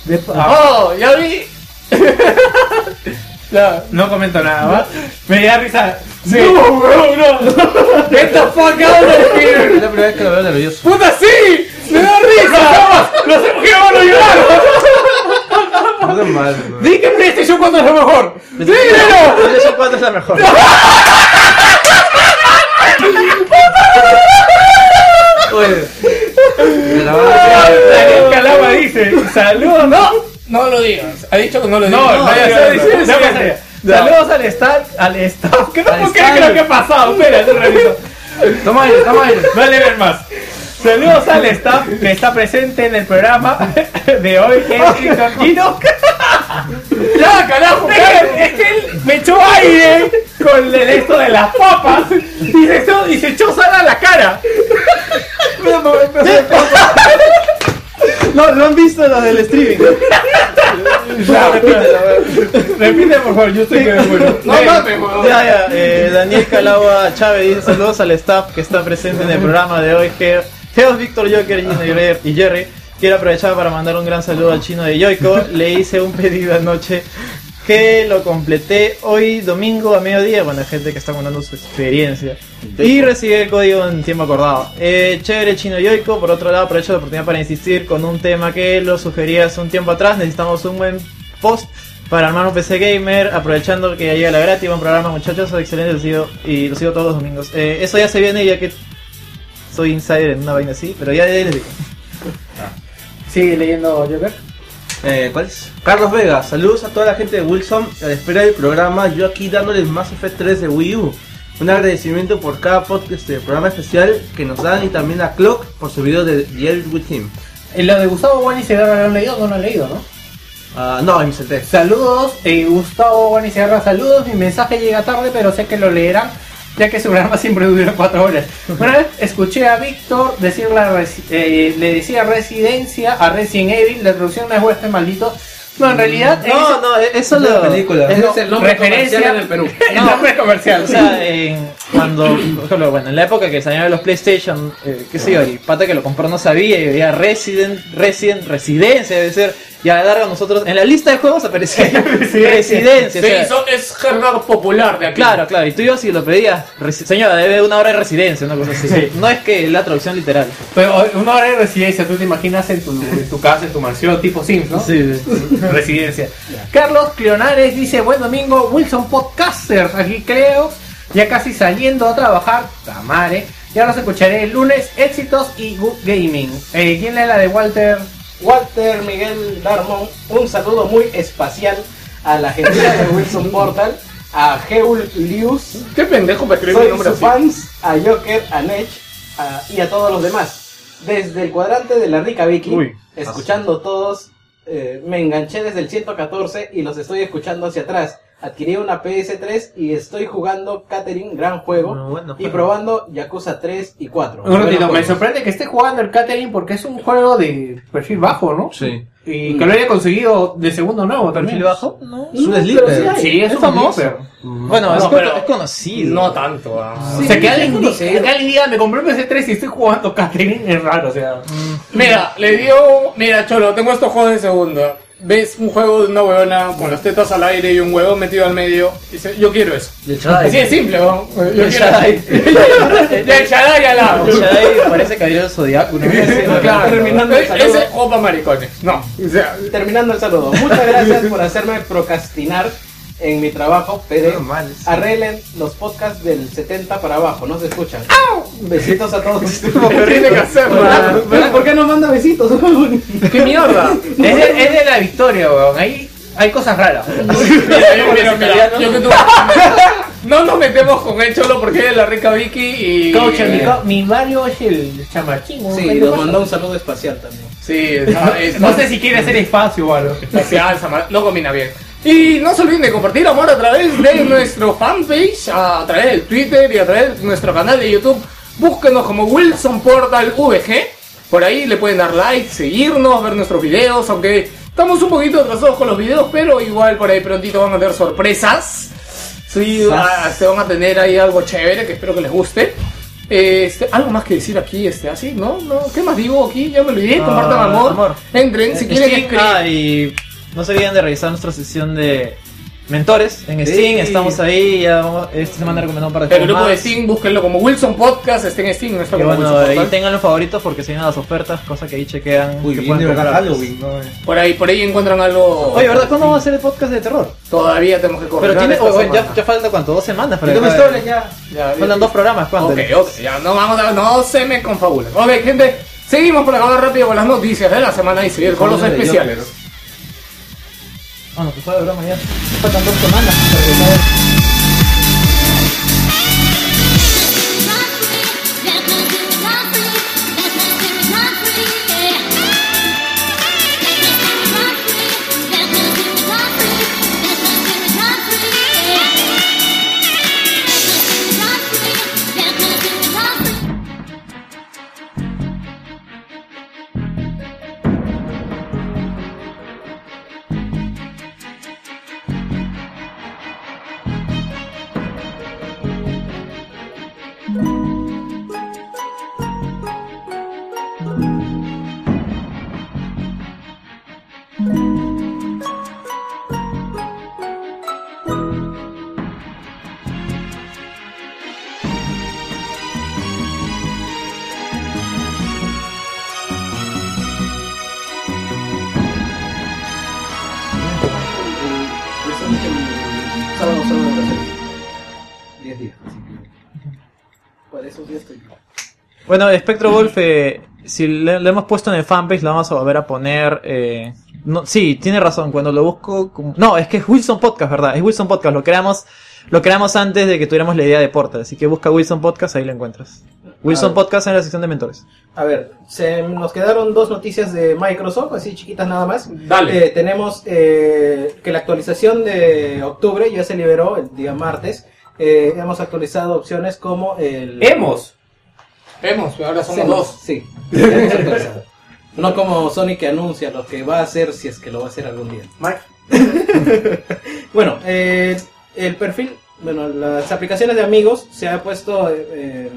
De- ah, Oh, ya vi. No comento nada, ¿va? Me da risa. Sí. No, bro, no. Get the fuck out of here. Es la primera vez que lo veo nervioso. ¡Puta, sí! ¡Me da risa! ¡Los que van a llorar! No es mal, bro. ¡Di que PlayStation 4 es lo mejor! PlayStation 4 es la mejor. Oye, Daniel Calama dice, saludos, no, No lo digas. Ha dicho que no lo no, digas. no, vaya, ya, vaya. ya pasaría. Saludos al staff, al staff, que no puedo creer lo que ha pasado, espera, un ratito. Toma aire, toma aire. Vale ver más. Saludos al staff que está presente en el programa de hoy, que es Gino. Ya, carajo, que, es que él me echó aire con el esto de las papas y se echó, y se echó sal a la cara. No, lo han visto los del streaming. Repite por favor, yo estoy que me muero. No weón. Ya, ya, eh, Daniel Calagua Chávez dice saludos al staff que está presente en el programa de hoy. Ge- Geos, Víctor, Joker, Gino y Jer- y Jerry. Quiero aprovechar para mandar un gran saludo al chino de Yoico. Le hice un pedido anoche que lo completé hoy domingo a mediodía. Bueno, hay gente que está contando su experiencia. Y recibí el código en tiempo acordado. Eh, chévere chino Yoico. Por otro lado, aprovecho la oportunidad para insistir con un tema que lo sugerí hace un tiempo atrás. Necesitamos un buen post para armar un PC Gamer, aprovechando que ya llega la gratis, buen programa muchachos, excelente, lo sigo, y lo sigo todos los domingos. Eh, eso ya se viene ya que soy insider en una vaina así, pero ya, ya les digo. Sigue leyendo Joker. Eh, ¿Cuál es? Carlos Vega, saludos a toda la gente de Wilson a la espera del programa. Yo aquí dándoles Mass Effect 3 de Wii U. Un agradecimiento por cada podcast, este programa especial que nos dan y también a Clock por su video de Yell with Him. Eh, Lo de Gustavo Guani se lo han leído, no lo han leído, ¿no? Ah, no, me senté. Saludos, eh, Gustavo Guani Sierra, saludos. Mi mensaje llega tarde, pero sé que lo leerán, ya que su programa siempre dura cuatro horas. Una vez escuché a Víctor decir la eh, le decía residencia a Resident Evil, la traducción no es este maldito. No, en realidad es No, no, eso lo... película. es es el nombre referencia comercial en el Perú. el nombre comercial. O sea, en- cuando, por ejemplo, bueno, en la época que salieron los PlayStation, eh, qué sé yo, el pata que lo compró no sabía y veía Resident, Resident, Residencia, debe ser, y a la larga nosotros, en la lista de juegos aparecía Residencia. Sí, o sea, eso es jerga popular de aquí. Claro, claro, y tú ibas y lo pedías, señora, debe una hora de residencia, una cosa así. No es que la traducción literal. Pero una hora de residencia, tú te imaginas en tu, en tu casa, en tu mansión, tipo Sims, ¿no? Sí, sí. Residencia. Carlos Cleonares dice, buen domingo, Wilson Podcasters, aquí creo, ya casi saliendo a trabajar, tamare, ya los escucharé el lunes, éxitos y good gaming. Eh, ¿Quién lee la de Walter? Walter Miguel Darmon, un saludo muy espacial a la gente de Wilson Portal, a Geul Lius, Qué pendejo para escribir soy nombre su así. fans, a Joker, a Nech a- y a todos los demás. Desde el cuadrante de la rica Vicky, Uy. escuchando todos, eh, me enganché desde el 114 y los estoy escuchando hacia atrás. Adquirí una PS3 y estoy jugando Catherine, gran juego, bueno, y probando Yakuza 3 y 4. Un ratito, Buenos me juegos. sorprende que esté jugando el Catering porque es un juego de perfil bajo, ¿no? Sí. Y que lo haya conseguido de segundo nuevo también. ¿Perfil bajo? No. Es un sleeper. sí. Sí, es, Es un famoso. sleeper. Bueno, es, No, pero- es conocido. No tanto. ah. o sea, que alguien, diga, que alguien diga, me compré un PS3 y estoy jugando Catering es raro, o sea. Mira, le dio. Mira, Cholo, tengo estos juegos de segunda. Ves un juego de una huevona con las tetas al aire y un huevo metido al medio. Y dice, yo quiero eso. Y el Shaddai. Así de simple, ¿no? Yo El quiero Shaddai. Y el Shaddai al lado. El Shaddai parece caballero zodiaco. ¿no? Claro, Terminando el ese saludo. ese juego para maricones. No, o sea, Terminando el saludo. Muchas gracias por hacerme procrastinar en mi trabajo. Sí. Arreglen los podcasts del 70 para abajo, no se escuchan. Besitos a todos. tiene que hacerlo. Pero, ¿Por qué no manda besitos? ¿Qué mierda? Es de, es de la victoria, weón. Ahí hay cosas raras. No nos metemos con el Cholo porque es la rica Vicky y. Coach, mi, mi Mario es el chamachín. weón. Sí, ¿Qué nos mandó un saludo espacial también. Sí, no, es- No sé si quiere hacer espacio o algo. espacial, no combina bien. Y no se olviden de compartir amor a través de nuestro fanpage, a, través del Twitter y a través de nuestro canal de YouTube. Búsquenos como Wilson Portal VG. Por ahí le pueden dar like, seguirnos, ver nuestros videos, aunque estamos un poquito atrasados con los videos, pero igual por ahí prontito van a tener sorpresas. Sí, ah, se van a tener ahí algo chévere que espero que les guste. Este, algo más que decir aquí, este, así, ¿no? no ¿Qué más digo aquí? Ya me olvidé, Ah, compartan amor. amor. Entren, si En quieren ah, y no se olviden de revisar nuestra sesión de mentores en Sí. Steam. Estamos ahí. Ya vamos- esta semana recomendamos para El grupo de Steam, búsquenlo como Wilson Podcast, está en Steam, no está Y como bueno, Wilson Podcast. tengan los favoritos porque se vienen las ofertas, cosa que ahí chequean. Uy, que bien de. Halloween, ¿no? Por ahí, por ahí encuentran algo. Oye, ¿verdad? ¿Cuándo vamos a hacer el podcast de terror? Todavía tenemos que correr. Pero tiene, oye, ya, ya falta cuánto, dos semanas para Y Tom que- Stories ya. ya, Faltan dos programas, ¿cuánto? Ok, ok, ya no vamos a, no se me confabulen. Ok, gente, Seguimos para acabar rápido con las noticias de la semana y seguir con los especiales. Bueno, pues fue de broma ya. Faltan dos semanas. pero Bueno, Spectro Wolf, eh, si le- lo hemos puesto en el fanpage, lo vamos a volver a poner. Eh, no, sí, tiene razón. Cuando lo busco. como- No, es que es Wilson Podcast, ¿verdad? Es Wilson Podcast. Lo creamos, lo creamos antes de que tuviéramos la idea de Portal. Así que busca Wilson Podcast, ahí lo encuentras. Wilson. Podcast en la sección de mentores. A ver, se nos quedaron dos noticias de Microsoft, así chiquitas nada más. Dale. Eh, tenemos eh, que la actualización de octubre ya se liberó el día martes. Eh, hemos actualizado opciones como el... Hemos. Hemos, ahora somos Sí, dos. Sí. No como Sony que anuncia lo que va a hacer si es que lo va a hacer algún día. bueno, eh, el perfil, bueno, las aplicaciones de amigos se ha puesto eh, eh,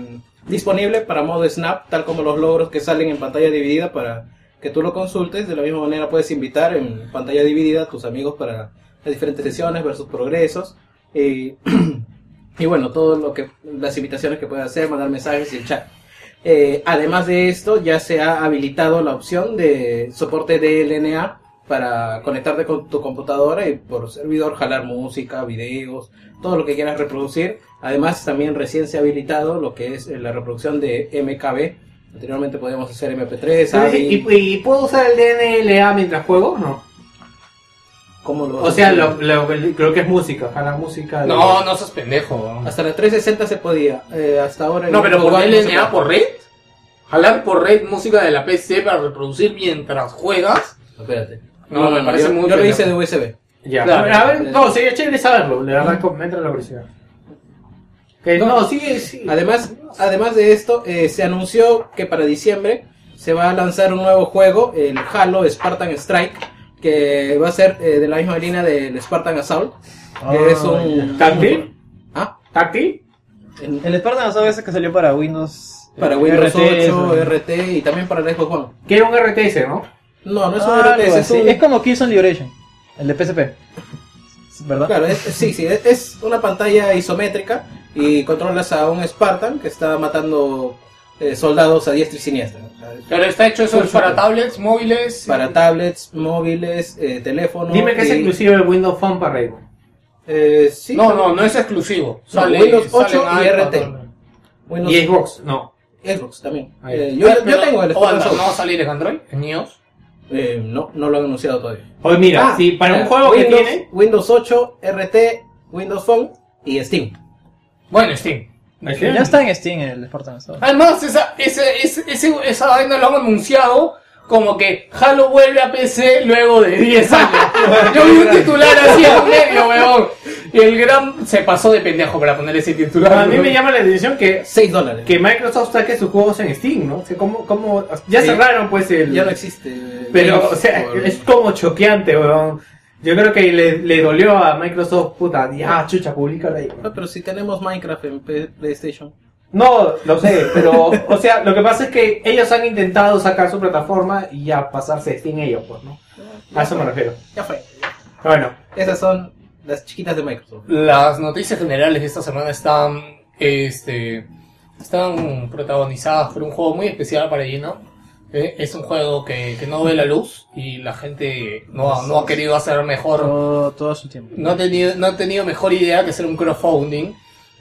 disponible para modo Snap, tal como los logros que salen en pantalla dividida para que tú lo consultes. De la misma manera puedes invitar en pantalla dividida a tus amigos para las diferentes sesiones, ver sus progresos. Y, y bueno, todo lo que las invitaciones que puedes hacer, mandar mensajes y el chat. Eh, además de esto, ya se ha habilitado la opción de soporte DLNA para conectarte con tu computadora y por servidor jalar música, videos, todo lo que quieras reproducir. Además, también recién se ha habilitado lo que es eh, la reproducción de MKB. Anteriormente podíamos hacer MP3, AVI. ¿Y, y puedo usar el DNLA mientras juego no? ¿Cómo lo O sea, lo, lo- creo que es música, para música. de- No, no seas pendejo. Hasta la 360 se podía. eh, hasta ahora. No, pero el por no LNA, puede. por red. Jalar por red música de la PC para reproducir mientras juegas. Espérate. No, me parece yo, muy yo lo hice de USB. Ya, Claro. a ver, no, sería chévere saberlo, le verdad me entra la curiosidad. Que no, sí, sí. Además, además de esto, eh, se anunció que para diciembre se va a lanzar un nuevo juego, el Halo Spartan Strike, que va a ser eh, de la misma línea del Spartan Assault, que Ah, es un... ¿Táctil? ¿Ah? ¿Táctil? En- El Spartan Assault ese que salió para Windows. para eh, Windows RT, 8, eso. RT y también para el Xbox One. Que era un RTS, ¿no? No, no es un Ah, RTS, es un... Es como Killzone Liberation, el de PSP. ¿Verdad? Claro, es- sí, sí, es- es una pantalla isométrica y controlas a un Spartan que está matando eh, soldados a diestra y siniestra. Pero está hecho eso para tablets, móviles. Para tablets, móviles, eh, teléfonos. Dime que es exclusivo de Windows Phone para Raven. Eh, sí, No, no, no es exclusivo. No, Sale, Windows sale 8 en y iPad RT. Windows- Y Xbox, no. Xbox también. Eh, yo, Ah, yo tengo el oh, Spartan ¿No va a salir en Android? ¿En iOS? Eh, no, no lo han anunciado todavía. Oye, mira, Ah, si para un eh, juego que tiene. Windows 8, RT, Windows Phone y Steam. Bueno, Steam. Ya está en Steam el Assault. Además, esa, ese, ese, ese- esa vaina lo han anunciado como que Halo vuelve a PC luego de 10 años. Yo vi un titular así en medio, weón. Y el gran se pasó de pendejo para poner ese titular. A mí weón. me llama la atención que, 6 dólares. que Microsoft saque sus juegos en Steam, ¿no? O sea, ¿cómo, cómo, ya Sí. cerraron pues el... Ya no existe. Pero, Games o sea, por- es como choqueante, weón. Yo creo que le, le dolió a Microsoft, puta, ya, chucha, publica ahí. No, pero si tenemos Minecraft en PlayStation. No, lo sé, pero, o sea, lo que pasa es que ellos han intentado sacar su plataforma y ya pasarse sin ellos, pues, ¿no? A eso me refiero. Ya fue. Bueno, Esas son las chiquitas de Microsoft. Las noticias generales de esta semana están, este, están protagonizadas por un juego muy especial para Gino. Eh, es un juego que, que no ve la luz y la gente no, ha- no ha querido hacer mejor Todo, todo su tiempo. no ha tenido, no ha tenido mejor idea que hacer un crowdfunding.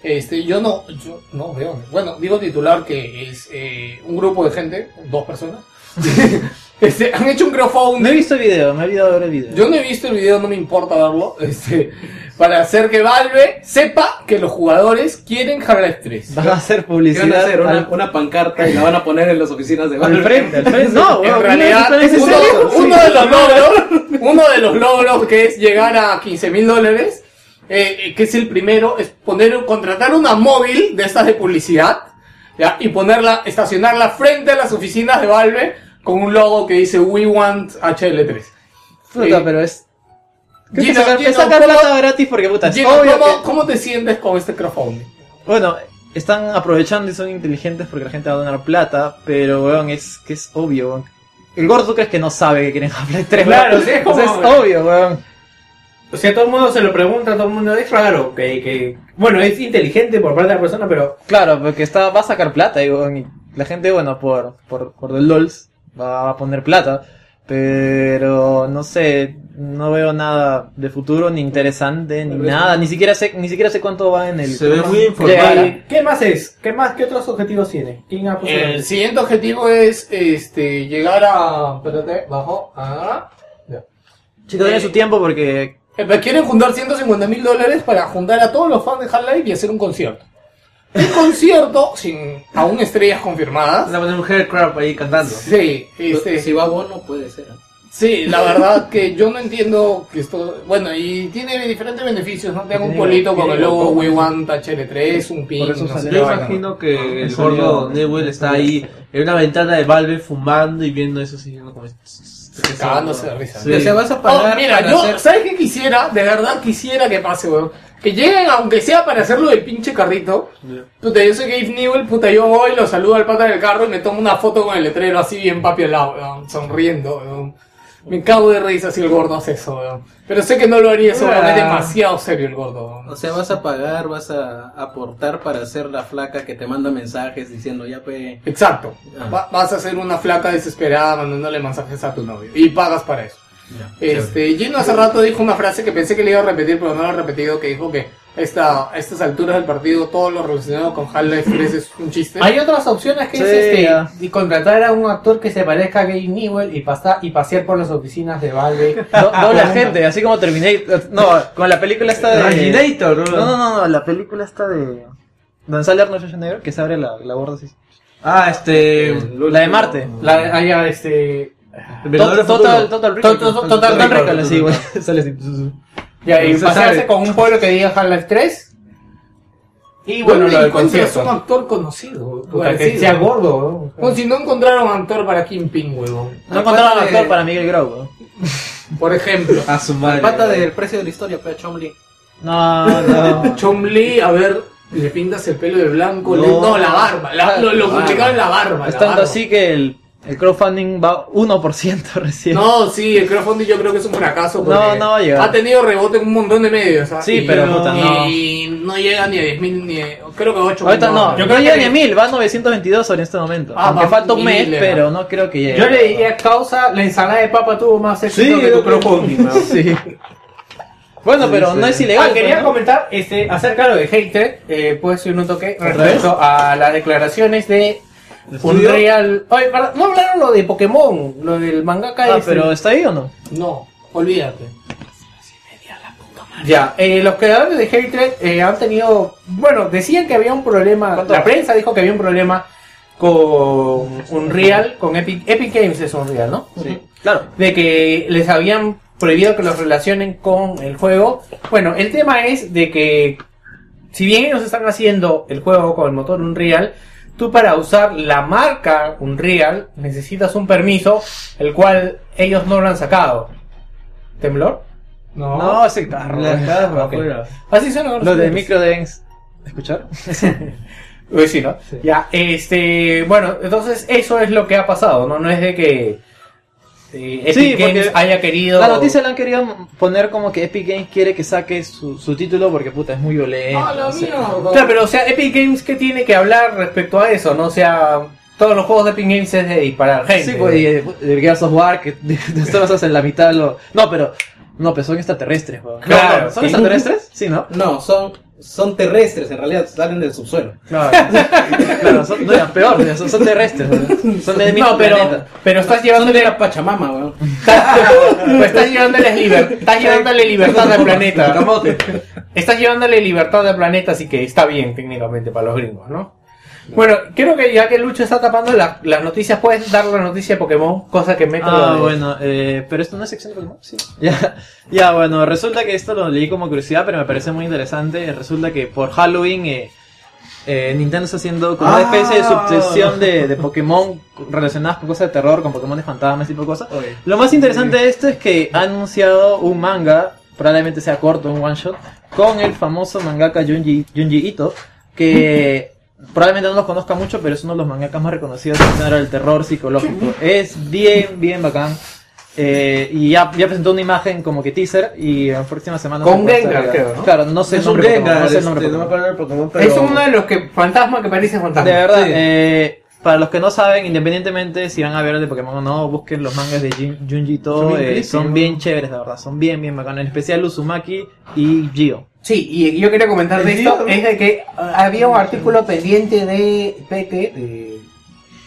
Este, yo no, yo no veo. Bueno, digo titular que es eh, un grupo de gente, dos personas. este, han hecho un crowdfunding. No he visto el video, me he olvidado ver el video. Yo no he visto el video, no me importa verlo. Este, para hacer que Valve sepa que los jugadores quieren Half-Life 3. Van a hacer ¿Qué publicidad. van a hacer? Una, al- una pancarta y la van a poner en las oficinas de al Valve. frente, al frente. No, En realidad, ¿no es en uno, serio? uno de los logros, uno de los logros que es llegar a 15 mil dólares, eh, eh, que es el primero, es poner, contratar una móvil de estas de publicidad, ¿ya? y ponerla, estacionarla frente a las oficinas de Valve con un logo que dice We Want HL3. Puta, Eh, pero es. Creo que sacar, Gino, es sacar ¿cómo- plata gratis porque puta, es Gino, obvio ¿cómo, que- cómo te sientes con este crowdfunding? Bueno, están aprovechando y son inteligentes porque la gente va a donar plata, pero weón, es que es obvio, weón. El gordo tú crees que no sabe que quieren Half-Life 3, Claro, weón? sí, es como- O sea, es obvio, weón. O sea, todo el mundo se lo pregunta, todo el mundo es raro, que, que bueno, es inteligente por parte de la persona, pero Claro, porque está, va a sacar plata, y, weón, y la gente, bueno, por, por, por el LOLs va a poner plata, pero no sé, no veo nada de futuro, ni interesante, ni nada, ni siquiera sé, ni siquiera sé cuánto va en el... Se ve muy. Eh, ¿qué más es? ¿Qué más? ¿Qué otros objetivos tiene? ¿Quién ha puesto El siguiente objetivo es este llegar a. Espérate, bajo. A. Chicos, denle su tiempo porque Eh, Quieren juntar 150 mil dólares para juntar a todos los fans de Half-Life y hacer un concierto. Un concierto sin aún estrellas confirmadas. Van a poner un haircrab ahí cantando. Sí, este, Si va Bono, puede ser. ¿eh? Sí, la verdad que yo no entiendo que esto. Bueno, y tiene diferentes beneficios, ¿no? Tengo un polito con el logo. We Want HL3, un pin. No sé Yo imagino que el gordo Newell está ahí en una ventana de Valve fumando y viendo eso así, ¿no? como... Cagándose de risa. Sí. O sea, vas a Oh, pagar mira, para yo, hacer- ¿sabes qué quisiera? De verdad quisiera que pase, weón. Que lleguen, aunque sea para hacerlo del pinche carrito. Puta, yo soy Gabe Newell, puta, yo voy, lo saludo al pata del carro y me tomo una foto con el letrero así bien papi al lado, weón, sonriendo, weón. Me cago de risa si el gordo hace eso, weón. Pero sé que no lo haría eso, weón, es demasiado serio el gordo, weón. O sea, vas a pagar, vas a aportar para hacer la flaca que te manda mensajes diciendo ya pe... Exacto. Ah. Va- vas a ser una flaca desesperada mandándole mensajes a tu novio. Y pagas para eso. Este, Gino hace rato dijo una frase que pensé que le iba a repetir, pero no lo ha repetido, que dijo que esta, a estas alturas del partido todo lo relacionado con Half-Life 3 es un chiste. Hay otras opciones que Sí, es este ya. y contratar a un actor que se parezca a Gabe Newell y pasar y pasear por las oficinas de Valve. do- doble agente, así como Terminator. No, con la película esta de. Terminator, No, no, no, no, la película esta de. Donde sale Arnold Schwarzenegger, que se abre la, la borda así. Ah, este... La de Marte. La, allá, este, El Vengador del Total, Futuro. total, Recall. Total- Total Total Recall. Recall, así, güey. Sale así. Y Se pasearse sabe. con un pueblo que diga Half-Life 3. Y bueno, ¿Dónde lo del encuentras un actor conocido? Puta, que parecido? sea gordo. ¿no? O si no encontraron actor para Kingpin, huevón. No encontraron de- actor para Miguel Grau. Por ejemplo. A su madre. pata del precio de la historia, pe Chomli. No, no. Chomli, a ver, le pintas el pelo de blanco. No. le- No, la barba. la- lo lo la barba. la Estando barba. así que el, el crowdfunding va 1% recién. No, sí, el crowdfunding yo creo que es un fracaso. porque No, no va a llegar. Ha tenido rebote en un montón de medios. ¿ah? Sí, Y- pero puta, no. Y no llega ni a 10.000, ni a- creo que 8 Ahorita no, Yo yo creo que que- ni a 1000, va a 922 en este momento. Ah, Aunque va falta un mes, mil, pero no creo que llegue. Yo le diría causa, la ensalada de papa tuvo más éxito Sí, que tu crowdfunding. ¿no? Sí. Bueno, pero no es ilegal. Ah, quería ¿no? comentar este, acerca de lo de Hater, eh, puedes un toque respecto a las declaraciones de Unreal. Oye, perdón, no hablaron lo de Pokémon, lo del mangaka Ah, ese. pero ¿está ahí o no? No, olvídate. Ya, eh, los creadores de Hatred eh, han tenido, bueno, decían que había un problema, ¿Cuánto? la prensa dijo que había un problema con Unreal, con Epic, Epic Games es Unreal, ¿no? Sí. Claro. De que les habían prohibido que los relacionen con el juego. Bueno, el tema es de que si bien ellos están haciendo el juego con el motor Unreal, tú para usar la marca Unreal necesitas un permiso, el cual ellos no lo han sacado. ¿Temblor? No. No, carro. Afuera. Así son los de microdens. ¿Escuchar? Pues sí, ¿no? Ya, este, bueno, entonces eso es lo que ha pasado, ¿no? No es de que eh, Epic Sí, Games porque haya querido... La noticia la han querido poner como que Epic Games quiere que saque su, su título porque puta es muy violento. Ah, no sé. Claro, pero o sea, Epic Games, ¿qué tiene que hablar respecto a eso? No o sea, todos los juegos de Epic Games es de disparar gente. Sí, pues y el, el Gears of War que solo haces en la mitad lo... No, pero... No, pero son extraterrestres, weón. Claro, No, no, ¿Son sí. extraterrestres? Sí, ¿no? No, son son terrestres, en realidad salen del subsuelo. Claro, claro son, no, peor, son, son terrestres. ¿no? Son de No, pero, planeta. pero estás llevándole la Pachamama, weón. pues estás llevándole, liber- estás llevándole libertad al planeta. Estás llevándole libertad al planeta, así que está bien técnicamente para los gringos, ¿no? Bueno, creo que ya que Lucho está tapando la- las noticias, puedes dar la noticia de Pokémon, cosa que meto Ah, de- bueno, eh, pero esto no es sección de Pokémon, sí. Ya, ya, bueno, resulta que esto lo leí como curiosidad, pero me parece muy interesante. Resulta que por Halloween eh, eh, Nintendo está haciendo como una Ah. especie de subsección de, de Pokémon relacionadas con cosas de terror, con Pokémon de fantasmas, ese tipo de cosas. Lo más interesante de esto es que ha anunciado un manga, probablemente sea corto, un one shot, con el famoso mangaka Junji, Junji Ito, que probablemente no los conozca mucho, pero es uno de los mangakas más reconocidos del género del terror psicológico. Es bien, bien bacán. Eh, y ya, ya presentó una imagen como que teaser y en próximas semanas Con Gengar, estar- creo, ¿no? Claro, no sé Es el un nombre Pokémon, Gengar, no sé el nombre este, no me Pokémon. acuerdo del Pokémon, pero... Es uno de los que fantasma que parece fantasma. De verdad, Sí. eh, para los que no saben, independientemente si van a ver el de Pokémon o no, busquen los mangas de Jun- Junji Ito, Son bien eh, son bien chéveres, la verdad, son bien, bien bacanos, en especial Uzumaki y Gio. Sí, y yo quería comentar de ¿El esto, es de que ah, había un artículo pendiente de PT de-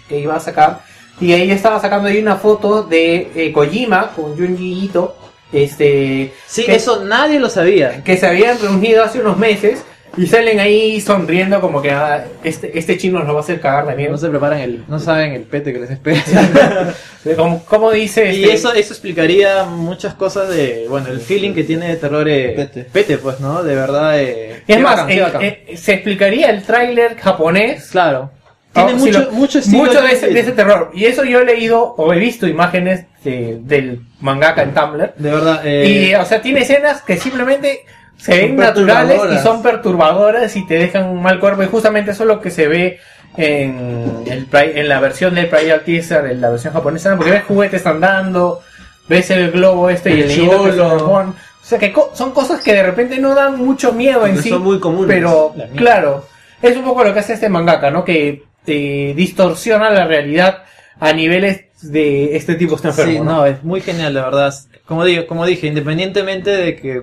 que iba a sacar, y ahí estaba sacando ahí una foto de eh, Kojima con Junji Ito, este, Sí, que, eso nadie lo sabía. que se habían reunido hace unos meses, y salen ahí sonriendo como que ah, este, este chino nos va a hacer cagar de miedo. No se preparan el, no saben el pete que les espera. Como, como dice Y este- eso, eso explicaría muchas cosas de, bueno, el feeling que tiene de terror eh, Pete. pues, ¿no? De verdad, eh, Es más, bacán, bacán. eh, se explicaría el tráiler japonés. Claro. Tiene Ah, mucho- lo- mucho estilo mucho de de- ese, de ese terror. Y eso yo he leído o he visto imágenes de- del mangaka en Tumblr. De verdad, eh, Y, o sea, tiene escenas que simplemente se Son ven naturales y perturbadoras. son perturbadoras y te dejan un mal cuerpo. Y justamente eso es lo que se ve en, el, en la versión del Prior Teaser, en la versión japonesa. Porque ves juguetes andando, ves el globo este y el que se. O sea, que co- son cosas que de repente no dan mucho miedo en sí. son muy comunes. Pero, La claro, es un poco lo que hace este mangaka, ¿no? Que eh, distorsiona la realidad a niveles de este tipo está enfermo. Sí, ¿no? no, es muy genial, de verdad. Como digo, como dije, independientemente de que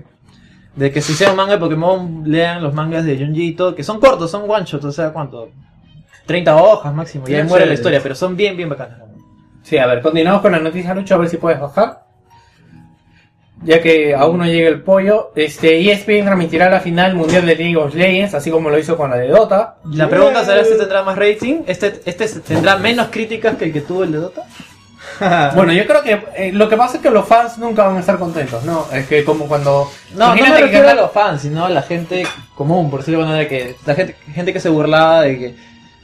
de que si sea un manga de Pokémon, lean los mangas de Junji Ito, que son cortos, son one shot, o sea, ¿cuánto? 30 hojas máximo, y ahí Sí, muere la historia, pero son bien, bien bacanas. Sí, a ver, continuamos con la noticia, Lucho, a ver si puedes bajar. Ya que aún no llega el pollo, este ESPN transmitirá la final mundial de League of Legends, así como lo hizo con la de Dota. La pregunta será, ¿este tendrá más rating? ¿Este, este tendrá menos críticas que el que tuvo el de Dota? Bueno, yo creo que eh, lo que pasa es que los fans nunca van a estar contentos, ¿no? Es que como cuando... No, no me Imagínate que refiero a los fans, sino a la gente común, por decirlo de alguna manera, que la gente, gente que se burlaba de que,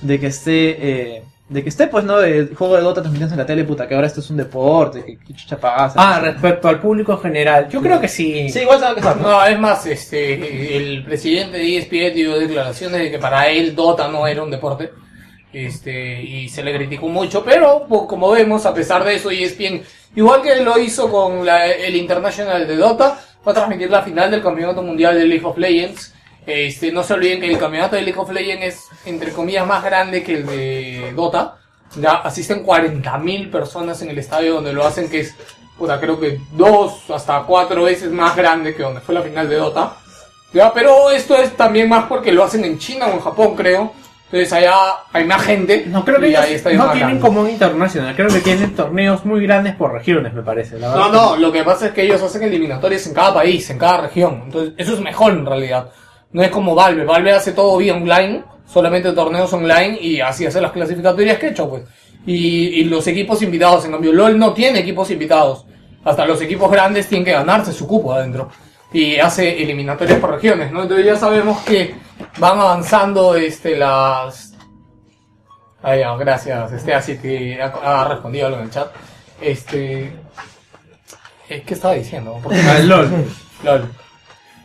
de que esté, eh, de que esté, pues, ¿no? El juego de Dota transmitiéndose en la tele, puta, que ahora esto es un deporte, que, que chucha pasa. Ah, respecto al público en general, yo creo que sí. Sí, igual se va a quejar, ¿no? No, es más, este, el presidente de ESPN dio declaraciones de que para él Dota no era un deporte. Este, y se le criticó mucho, pero pues, como vemos, a pesar de eso, ESPN, igual que lo hizo con la- el International de Dota, va a transmitir la final del Campeonato Mundial de League of Legends. Este, no se olviden que el Campeonato de League of Legends es, entre comillas, más grande que el de Dota. Ya asisten 40.000 personas en el estadio donde lo hacen, que es, puta, creo que dos hasta cuatro veces más grande que donde fue la final de Dota. Ya, pero esto es también más porque lo hacen en China o en Japón, creo. Entonces allá hay más gente. No creo que y ellos ahí no tienen grande. como un internacional, creo que tienen torneos muy grandes por regiones, me parece. La No, verdad. no, lo que pasa es que ellos hacen eliminatorias en cada país, en cada región. Entonces, eso es mejor en realidad. No es como Valve. Valve hace todo vía online, solamente torneos online y así hace las clasificatorias que he hecho, pues. Y, y los equipos invitados, en cambio, LOL no tiene equipos invitados. Hasta los equipos grandes tienen que ganarse su cupo adentro. Y hace eliminatorias por regiones, ¿no? Entonces ya sabemos que van avanzando este las Ah, ya, gracias, este, así que ha, ha respondido algo en el chat. Este. eh, ¿Qué estaba diciendo? Porque- Ah, LOL. LOL.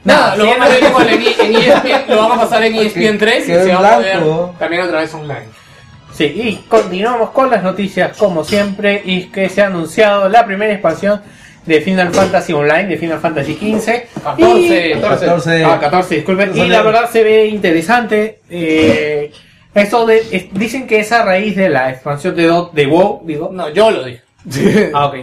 Nada, lo van a ver igual en, en ESPN, lo a pasar en ESPN 3 y se va a poder blanco. también a través online. Sí, y continuamos con las noticias como siempre y que se ha anunciado la primera expansión de Final Fantasy Online, de Final Fantasy XV. 14, Y- 14. Ah, 14, disculpen. Y la verdad se ve interesante. Eh, esto de, es- dicen que es a raíz de la expansión de, de WoW, digo. No, yo lo dije. Ah, ok.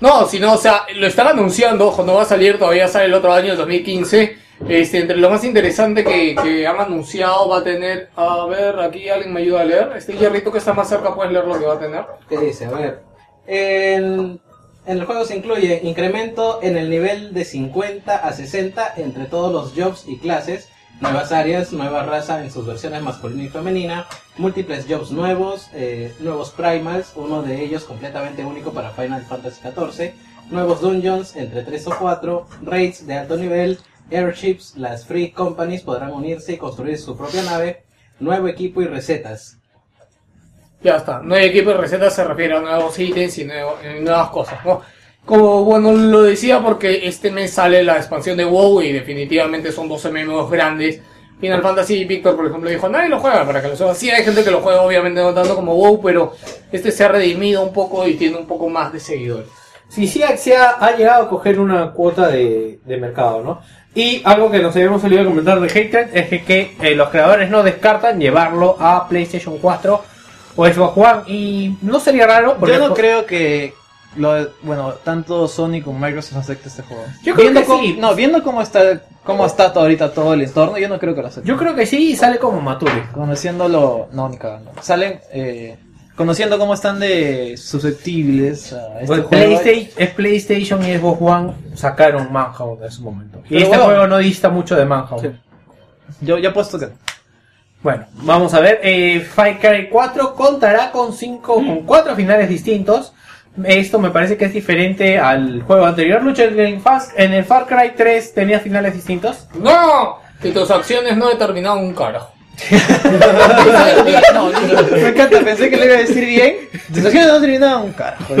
No, si no, o sea, lo están anunciando, ojo, no va a salir todavía, sale el otro año, el 2015. Este, entre lo más interesante que, que han anunciado va a tener, a ver, aquí alguien me ayuda a leer. Este hierrito que está más cerca puedes leer lo que va a tener. ¿Qué dice? A ver. En el juego se incluye incremento en el nivel de 50 a 60 entre todos los jobs y clases, nuevas áreas, nueva raza en sus versiones masculina y femenina, múltiples jobs nuevos, eh, nuevos primals, uno de ellos completamente único para Final Fantasy XIV, nuevos dungeons entre 3 o 4, raids de alto nivel, airships, las free companies podrán unirse y construir su propia nave, nuevo equipo y recetas. Ya está. Nuevo equipo de recetas se refiere a nuevos ítems y nuevo- nuevas cosas, ¿no? Como, bueno, lo decía porque este mes sale la expansión de WoW y definitivamente son dos MMOs grandes. Final Fantasy Víctor, por ejemplo, dijo, nadie lo juega para que lo sepa. Sí, hay gente que lo juega, obviamente no tanto como WoW, pero este se ha redimido un poco y tiene un poco más de seguidores. Sí, sí, Axia ha llegado a coger una cuota de, de mercado, ¿no? Y algo que nos habíamos olvidado comentar de Hatred es que, que, eh, los creadores no descartan llevarlo a PlayStation 4 o Xbox One y no sería raro porque Yo no creo que lo, bueno, tanto Sony como Microsoft acepte este juego. Yo creo viendo que cómo, sí. No, viendo cómo está cómo está todo ahorita todo el entorno, yo no creo que lo acepten. Yo creo que sí y sale como Mature. Conociéndolo, no, ni cagando. Salen eh, conociendo cómo están de susceptibles a este Bueno, juego. PlayStation, es PlayStation y Xbox One sacaron Manhunt en su momento. Y Pero este bueno. juego no dista mucho de Manhunt. Yo ya puesto que Bueno, vamos a ver. Eh, Far Cry 4 contará con cinco, con cuatro finales distintos. Esto me parece que es diferente al juego anterior. Lucha en el Far, en el Far Cry 3 tenía finales distintos. ¡No! Que tus acciones no determinaban un carajo. no, me encanta, pensé que le iba a decir bien. Desgraciadamente no terminaba un carajo.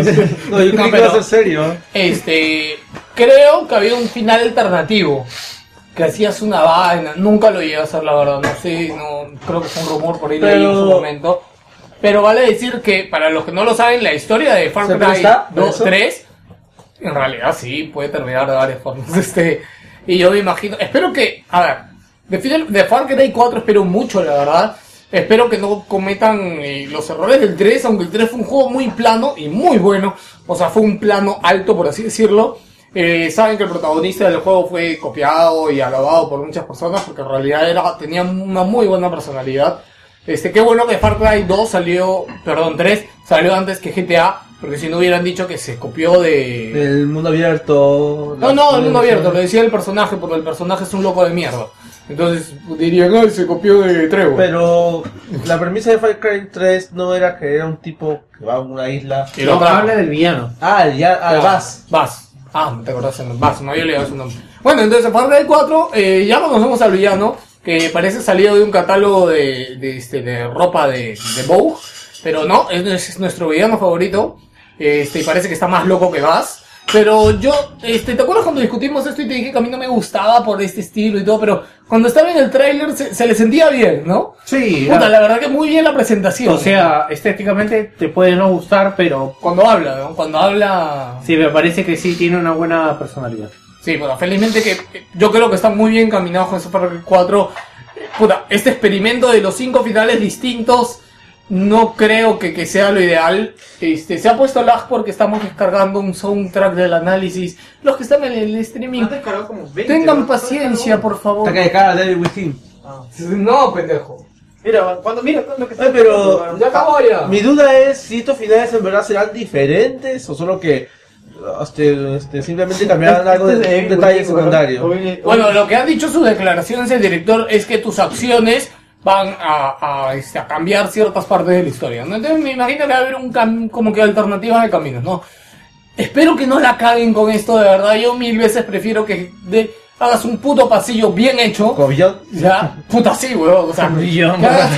No, yo creí que iba a ser serio. Este, creo que había un final alternativo. Que hacías una vaina, nunca lo llegué a hacer la verdad, no sé, no, creo que fue un rumor por ahí leí en su Pero- momento. Pero vale decir que, para los que no lo saben, la historia de Far ¿Se Cry presta para 2, eso? 3, en realidad sí, puede terminar de varias formas. Este, y yo me imagino, espero que, a ver, de, de Far Cry 4 espero mucho, la verdad. Espero que no cometan eh, los errores del 3, aunque el 3 fue un juego muy plano y muy bueno. O sea, fue un plano alto, por así decirlo. Eh, saben que el protagonista del juego fue copiado y alabado por muchas personas porque en realidad era, tenía una muy buena personalidad. Este, qué bueno que Far Cry 2 salió, perdón, 3 salió antes que GTA, porque si no hubieran dicho que se copió de... El mundo abierto. No, no, el mundo abierto, lo decía el personaje, porque el personaje es un loco de mierda. Entonces dirían, ay, se copió de Trevor. Pero la premisa de Far Cry 3 no era que era un tipo que va a una isla. Y atrapa. habla del villano. Ah, ya, Ah, vas. Vas. Ah, te acordás el nombre. Vas, me había olvidado su nombre. Bueno, entonces en Far Cry 4 eh, ya conocemos al villano, que parece salido de un catálogo de, de, este, de ropa de, de Vogue, pero no, es, es nuestro villano favorito. Este, y parece que está más loco que Vas. Pero yo, este, ¿te acuerdas cuando discutimos esto y te dije que a mí no me gustaba por este estilo y todo? Pero cuando estaba en el tráiler se, se le sentía bien, ¿no? Sí, Puta, la verdad que muy bien la presentación. o sea, estéticamente te puede no gustar, pero cuando habla, ¿no? Cuando habla... sí, me parece que sí tiene una buena personalidad. Sí, bueno, felizmente que eh, yo creo que están muy bien caminados con Super Mario 4. Eh, Puta, este experimento de los cinco finales distintos no creo que, que sea lo ideal. Este, se ha puesto lag porque estamos descargando un soundtrack del análisis. Los que están en el streaming, tengan paciencia, por favor. Está que de cara David Within. No, pendejo. Mira, cuando mira cuando que Ay, pero Ya acabó ya. mi duda es si estos finales en verdad serán diferentes o solo que este, este, simplemente cambiarán algo de un detalle secundario. Bueno, lo que ha dicho su declaración el director es que tus acciones van a, a, este, a cambiar ciertas partes de la historia. ¿no? Entonces me imagino que va a haber un cam- como que alternativas de caminos, ¿no? Espero que no la caguen con esto, de verdad. Yo mil veces prefiero que de- hagas un puto pasillo bien hecho. Como villano. Ya, puta sí, weón. O sea, que hagas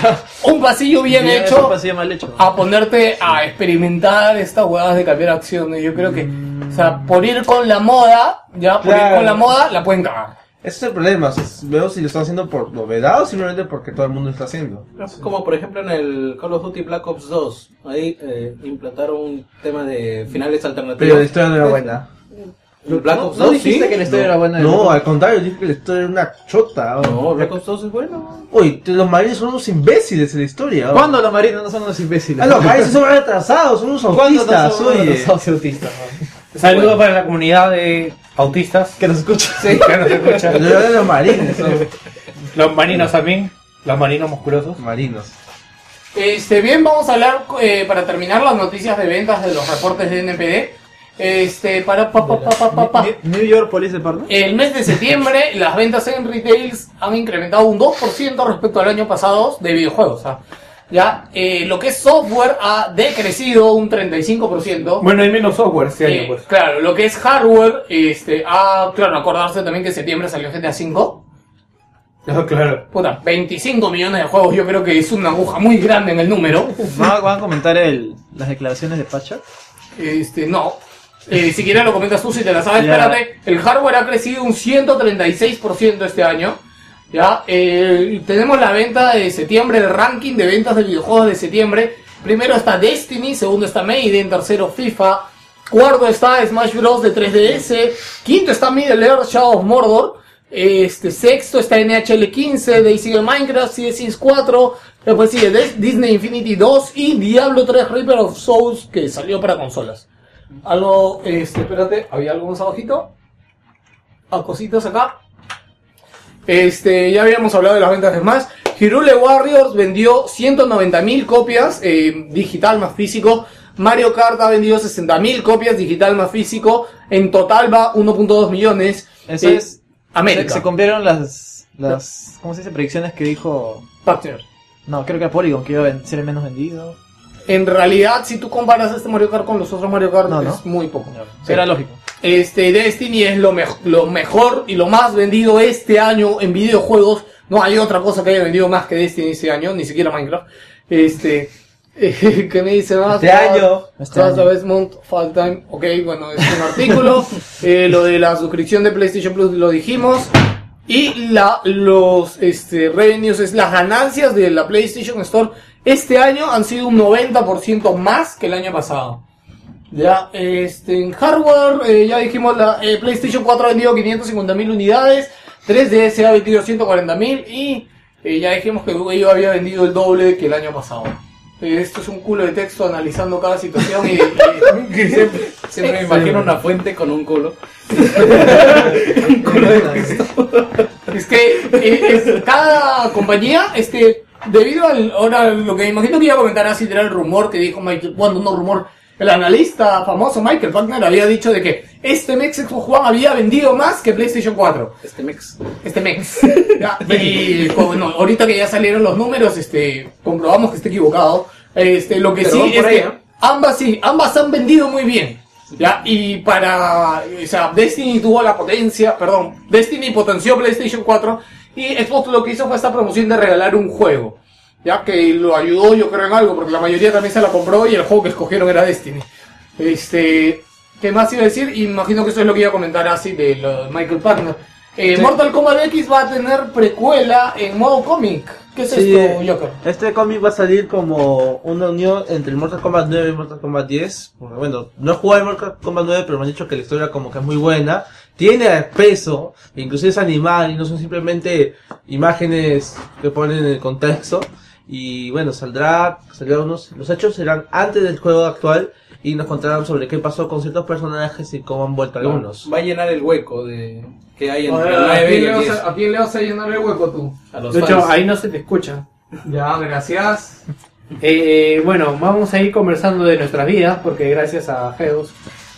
un pasillo bien Bien, hecho eso parecía mal hecho. a ponerte a experimentar estas huevadas de cambiar acciones. Yo creo que, o sea, por ir con la moda, ya, por ir Claro. con la moda, la pueden cagar. Ese es el problema. es- Veo si lo están haciendo por novedad o simplemente porque todo el mundo lo está haciendo. Como por ejemplo en el Call of Duty Black Ops 2, ahí eh, implantaron un tema de finales Pero la alternativos. historia no era buena. Black Ops ¿No 2 dijiste sí. que la historia era buena? No, al contrario, dije que la historia era una chota. oh. No, Black Ops 2 es bueno. Oye, los marines son unos imbéciles en la historia. oh. ¿Cuándo los marinos no son unos imbéciles? Ah, los marines son retrasados, son unos ¿Cuándo no autistas, son oye. unos autistas? Saludos para la comunidad de autistas. Que nos escucha. Sí, que nos escucha. Los de los marines son Los marinos también. Los marinos musculosos. marinos. Este, bien, vamos a hablar eh, para terminar las noticias de ventas de los reportes de NPD. Este, para pa, pa, pa, pa, pa, pa. New York Police Department. El mes de septiembre las ventas en retails han incrementado un 2% respecto al año pasado de videojuegos. ¿ah? Ya, eh, lo que es software ha decrecido un 35%. Bueno, hay menos software este año, Eh, pues. Claro, lo que es hardware, este, ha, claro, acordarse también que en septiembre salió GTA V. No, claro. Puta, 25 millones de juegos, yo creo que es una aguja muy grande en el número. ¿Van a, van a comentar el, las declaraciones de Pacha? Este, no. Eh, si quieres lo comentas tú si te la sabes, Ya. espérate. El hardware ha crecido un 136% este año. Ya, eh, tenemos la venta de septiembre, el ranking de ventas de videojuegos de septiembre. Primero está Destiny, segundo está Maiden, tercero FIFA, cuarto está Smash Bros. de 3DS, quinto está Middle Earth Shadow of Mordor, este sexto está NHL 15, de Minecraft, sigue Sims 4, después sigue Disney Infinity 2 y Diablo 3 Reaper of Souls que salió para consolas. Algo, este, espérate, había algo más abajito. A cositas acá. Este, ya habíamos hablado de las ventas de Smash. Hirule Warriors vendió 190.000 copias, eh, digital más físico. Mario Kart ha vendido 60.000 copias, digital más físico. En total va 1.2 millones. Eso Eh, es. América. Se, se cumplieron las, las. ¿Cómo se dice? Predicciones que dijo. Partner. No, creo que Polygon, que iba a ser el menos vendido. En realidad, si tú comparas este Mario Kart con los otros Mario Kart, No, no. es muy poco. Era lógico. Este, Destiny es lo, mej- lo mejor y lo más vendido este año en videojuegos. No hay otra cosa que haya vendido más que Destiny este año, ni siquiera Minecraft. Este, ¿qué me dice más? Este año. Este año. of Month, Fall Time. Ok, bueno, es un artículo. Eh, lo de la suscripción de PlayStation Plus lo dijimos. Y la, los este, revenues, es las ganancias de la PlayStation Store este año han sido un 90% más que el año pasado. Ya, este, en hardware, eh, ya dijimos, la eh, PlayStation 4 ha vendido 550.000 unidades, 3DS ha vendido 140.000 y eh, ya dijimos que Wii U había vendido el doble que el año pasado. Eh, esto es un culo de texto analizando cada situación y, y- siempre, Siempre me imagino una fuente con un culo. Es que eh, es- cada compañía, este, debido al, ahora lo que me imagino que iba a comentar así era el rumor que dijo Michael, cuando no rumor, el analista famoso Michael Wagner había dicho de que este Mex Xbox One había vendido más que PlayStation 4. Este mix. Este Mex. Ya, y bueno, ahorita que ya salieron los números, este, comprobamos que esté equivocado. Este, lo que Pero sí es ahí, que ¿no? ambas sí, ambas han vendido muy bien. Ya, y para, o sea, Destiny tuvo la potencia, perdón, Destiny potenció PlayStation 4 y Xbox lo que hizo fue esta promoción de regalar un juego. Ya que lo ayudó yo creo en algo, porque la mayoría también se la compró y el juego que escogieron era Destiny. Este, ¿qué más iba a decir? Imagino que eso es lo que iba a comentar así de lo de Michael Partner. Eh, Sí. Mortal Kombat X va a tener precuela en modo cómic. ¿Qué es Sí, esto, Joker? Este cómic va a salir como una unión entre el Mortal Kombat 9 y Mortal Kombat 10. Porque, bueno, no he jugado el Mortal Kombat 9, pero me han dicho que la historia como que es muy buena. Tiene peso, inclusive es animal y no son simplemente imágenes que ponen en el contexto. Y bueno, saldrá, saldrá unos, los hechos serán antes del juego actual y nos contarán sobre qué pasó con ciertos personajes y cómo han vuelto algunos. Va a llenar el hueco de que hay entre el ¿a 9 quién le el vas 10. a- ¿A quién le vas a llenar el hueco tú? A los De hecho, fans. ahí no se te escucha. Ya, gracias. Eh, bueno, vamos a ir conversando de nuestras vidas, porque gracias a Geos.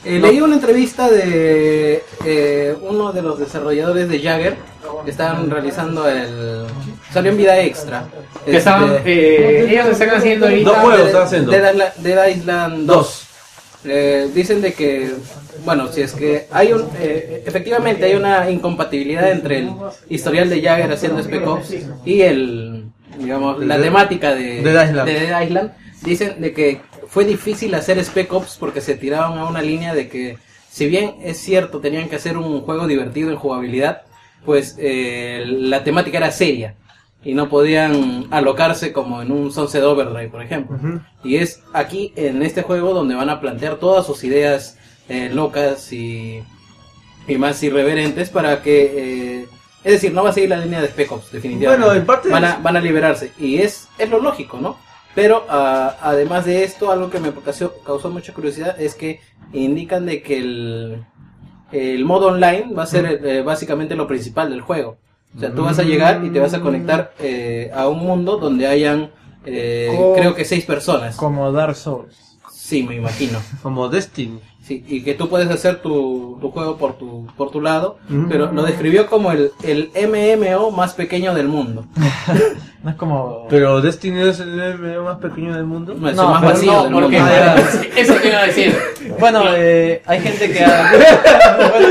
Eh, Leí una entrevista de eh, uno de los desarrolladores de Jagger que estaban realizando el. Salió en vida extra. Que estaban, eh, ellos están haciendo ahorita- Dos juegos están haciendo. Dead Island, Dead Island 2. Eh, dicen de que, bueno, si es que hay un, eh, efectivamente hay una incompatibilidad entre el historial de Jagger haciendo Spec Ops y el, digamos, la De- temática de Dead Island. de Dead Island. Dicen de que fue difícil hacer Spec Ops porque se tiraban a una línea de que, si bien es cierto, tenían que hacer un juego divertido en jugabilidad, pues eh, la temática era seria y no podían alocarse como en un Sunset Overdrive, por ejemplo. Y es aquí, en este juego, donde van a plantear todas sus ideas eh, locas y, y más irreverentes para que... eh, es decir, no va a seguir la línea de Spec Ops, definitivamente. Bueno, en parte van, es- a, van a liberarse. Y es, es lo lógico, ¿no? Pero ah, además de esto, algo que me causó, causó mucha curiosidad es que indican de que el, el modo online va a ser eh, básicamente lo principal del juego. O sea, tú vas a llegar y te vas a conectar eh, a un mundo donde hayan, eh, Co- creo que seis personas. Como Dark Souls. Sí, me imagino. Como Destiny. Sí, y que tú puedes hacer tu, tu juego por tu, por tu lado, Mm. pero lo describió como el, el MMO más pequeño del mundo. No es como. Pero Destiny es el MMO más pequeño del mundo. No, es No, el más vacío no, del porque- mundo. Ya. Eso te iba a decir. Bueno, eh, hay gente que ha...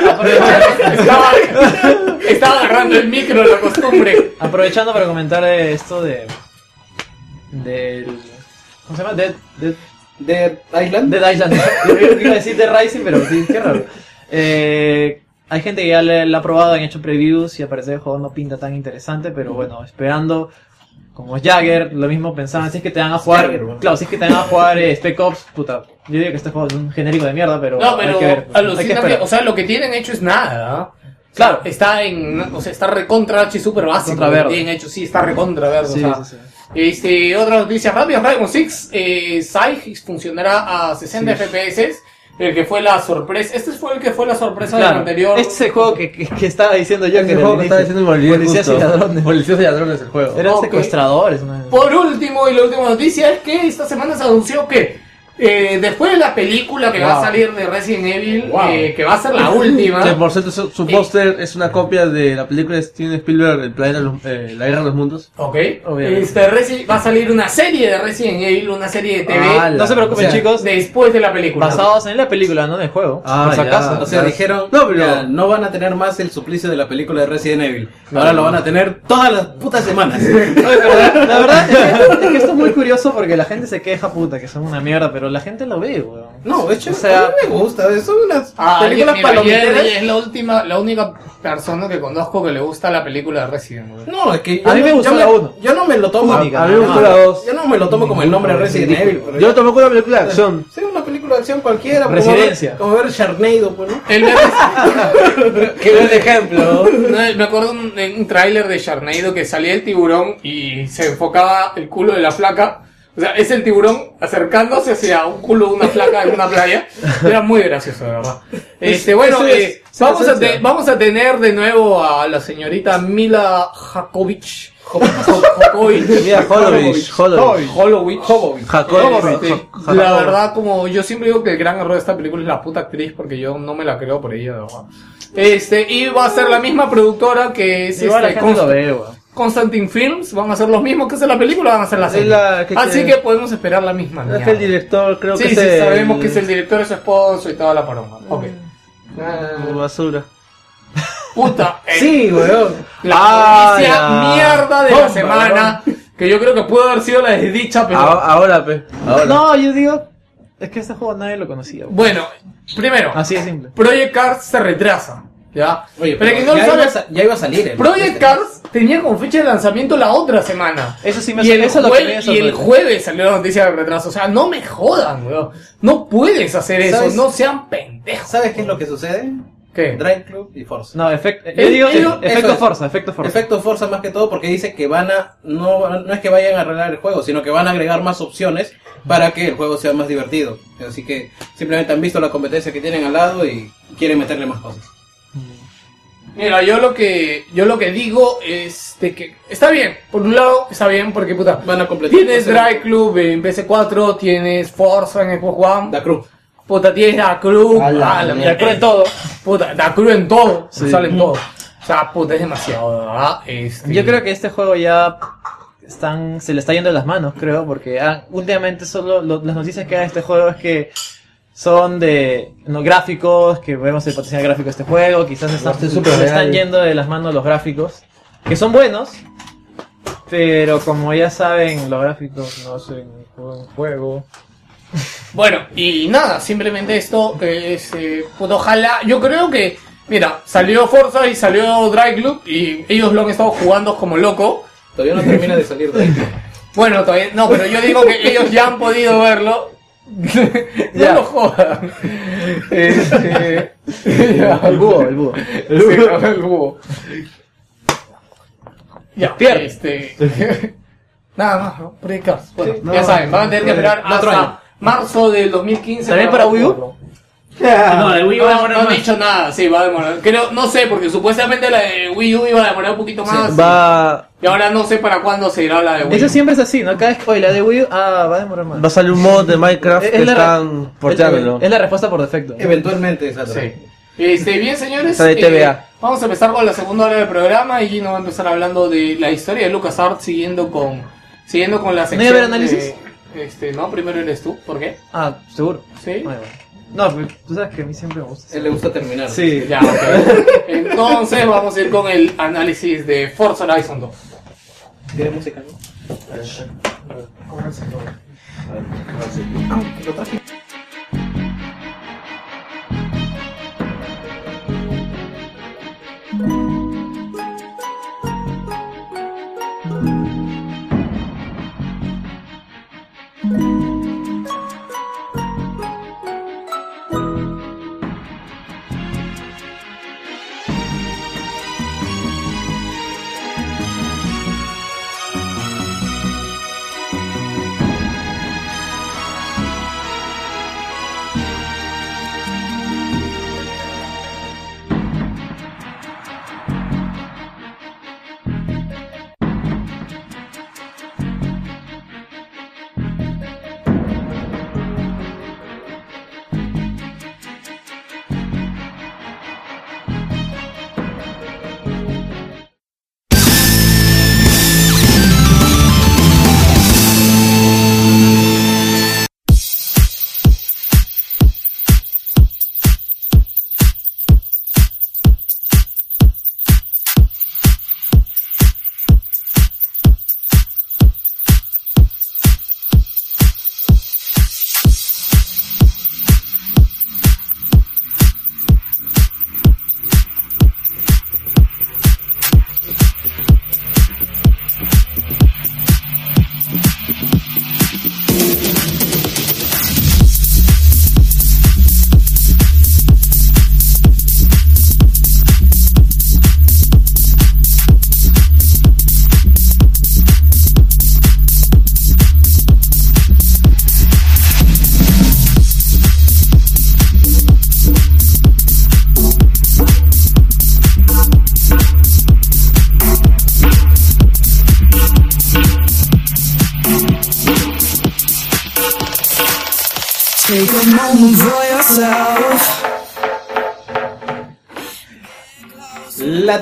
Estaba, estaba agarrando el micro, la costumbre. aprovechando para comentar esto de... Del... ¿Cómo se llama? Dead, Dead, Dead Island. Dead Island. Yo iba a decir The Rising, pero sí, qué raro. Eh, hay gente que ya le- la ha probado, han hecho previews y al parecer el juego no pinta tan interesante, pero bueno, esperando como Jagger, lo mismo pensaban, si es que te van a jugar, Jagger, bueno. claro, si es que te van a jugar eh, Spec Ops, puta, yo digo que este juego es un genérico de mierda, pero, No, hay pero que ver, hay que alucina que, esperar. o sea, lo que tienen hecho es nada. ¿ah? Claro. Está en, o sea, está recontra H super básico. Contra lo que verde. tienen hecho, sí, está recontra verde. Sí, o sea. sí, sí. Este, otra noticia rápida, Dragon Six, eh, Sai funcionará a 60 FPS, el que fue la sorpresa, este fue el que fue la sorpresa del Claro, anterior. este es el juego que, que, que estaba diciendo yo Ese que el juego que estaba diciendo Policías justo. y ladrones. Policías y ladrones el juego. Eran Ok. secuestradores, ¿no? Por último, y la última noticia es que esta semana se anunció que eh, después de la película que va a salir de Resident Evil, Wow. eh, que va a ser la última. Que por cierto, su, su póster es una copia de la película de Steven Spielberg, El planeta de los- eh, La guerra de los mundos. Ok. Este, Resi- va a salir una serie de Resident Evil, una serie de TV, Ah, No se preocupen, O sea, chicos. después de la película. Basados en la película, no en el juego. Ah, por si ya. acaso. O sea, dijeron, No, pero- ya, no van a tener más el suplicio de la película de Resident Evil. Ahora lo van a tener todas las putas semanas. Oye, pero la, la verdad es que, es que esto es muy curioso porque la gente se queja, puta, que son una mierda, pero la gente lo ve, weón. No, de hecho, O sea- a mí me gusta. Son unas Ah, películas mira, palomiteras. Es la última, la única persona que conozco que le gusta la película de Resident Evil. No, es que A mí me no- gustó yo la me- uno. Yo no me lo tomo. Única, A mí me gustó la 2. Yo no me lo tomo como el nombre Resident Evil. pero Yo tomé una película de acción. Sí, una película de acción cualquiera. como Residencia. ver- Como ver Sharknado, pues, ¿no? El Qué buen ejemplo. No, me acuerdo un, en un tráiler de Sharknado que salía el tiburón y se enfocaba el culo de la flaca. O sea, es el tiburón acercándose hacia un culo de una flaca en una playa. Era muy gracioso, de verdad. Este, bueno, es- eh, vamos, a te- vamos a tener de nuevo a la señorita Mila Jakovic. Mira, Holovich. Holovich. Este, la verdad, como yo siempre digo que el gran error de esta película es la puta actriz, porque yo no me la creo por ella, de verdad. Este, y va a ser la misma productora que es Igual la este, gente lo ve. Constantine Films, van a ser los mismos que hacer la película, van a hacer la Es serie. la que Así que podemos esperar la misma. Es que el director creo sí, que sí, es el... sabemos que es el director de su esposo y toda la paroma. Ok. Basura. Puta, eh, Sí, weón. la Ah, noticia ya. mierda de la semana, que yo creo que pudo haber sido la desdicha, pero... Ahora, ahora, pe. Ahora. No, yo digo, es que este juego nadie lo conocía. weón. Bueno, primero, Así de simple. Project Cars se retrasa. ¿Ya? Oye, pero pero que no lo ya, iba a, sabes, sa- ya iba a salir. el- Project este. Cars tenía como fecha de lanzamiento la otra semana. Eso sí me Y el, eso lo que y el jueves salió la noticia de retraso. O sea, no me jodan, weón. No puedes hacer eso. No sean pendejos. ¿Sabes qué es lo que sucede? ¿Qué? Drive Club y Forza. No. Yo digo, el- efecto es. Forza, efecto Forza. Efecto Forza más que todo porque dice que van a no, no es que vayan a arreglar el juego, sino que van a agregar más opciones para que el juego sea más divertido. Así que simplemente han visto la competencia que tienen al lado y quieren meterle más cosas. Mira, yo lo que yo lo que digo es de que está bien. Por un lado, está bien porque puta. Van a completar. Tienes Drive Club en PS4, tienes Forza en Xbox One. Da Cruz. Puta, tienes Da Cruz. A la la mierda. Da Cruz en todo. Puta, Da Cruz en todo. Sí. Sale en todo. O sea, puta, es demasiado. Este... Yo creo que este juego ya están, se le está yendo de las manos, creo, porque ah, últimamente solo lo- las noticias que hay de este juego es que son de no, gráficos, que vemos el potencial gráfico de este juego, quizás están, Este es se están yendo de las manos los gráficos, que son buenos, pero como ya saben, los gráficos no hacen un juego. Bueno, y nada, simplemente esto es, eh, pues ojalá, yo creo que, mira, salió Forza y salió Drive Club y ellos lo han estado jugando como loco. Todavía no termina de salir Drive Club. Bueno, todavía, no, pero yo digo que ellos ya han podido verlo. no Ya. lo jodan. Este, ya. El búho, el búho. Sí, el búho. Ya, Pierde. este. Nada más, ¿no? Cars. Bueno, Sí, ya no, saben, van a tener que esperar hasta año. marzo del 2015. ¿También para Wii U? No, de Wii U va a No, demorar no han más. dicho nada, sí, va a demorar. Creo, no sé, porque supuestamente la de Wii U iba a demorar un poquito más. Va, Y ahora no sé para cuándo se irá la de Wii eso U. siempre es así, ¿no? Cada vez que, oye, la de Wii U, ah, va a demorar más. Va a salir un mod de Minecraft Es que la- están porteándolo. Es la respuesta por defecto. Eventualmente, exacto. Sí. Este, bien, señores. TVA. vamos a empezar con la segunda hora del programa y Gino va a empezar hablando de la historia de LucasArts siguiendo con, siguiendo con la ¿No sección. iba a haber análisis? de- este, no, primero eres tú. ¿Por qué? Ah, seguro. Sí. Bueno. No, tú sabes que a mí siempre me gusta. Él le gusta terminar. Sí. Ya, ok. Entonces vamos a ir con el análisis de Forza Horizon 2. ¿Tiene música, no? Take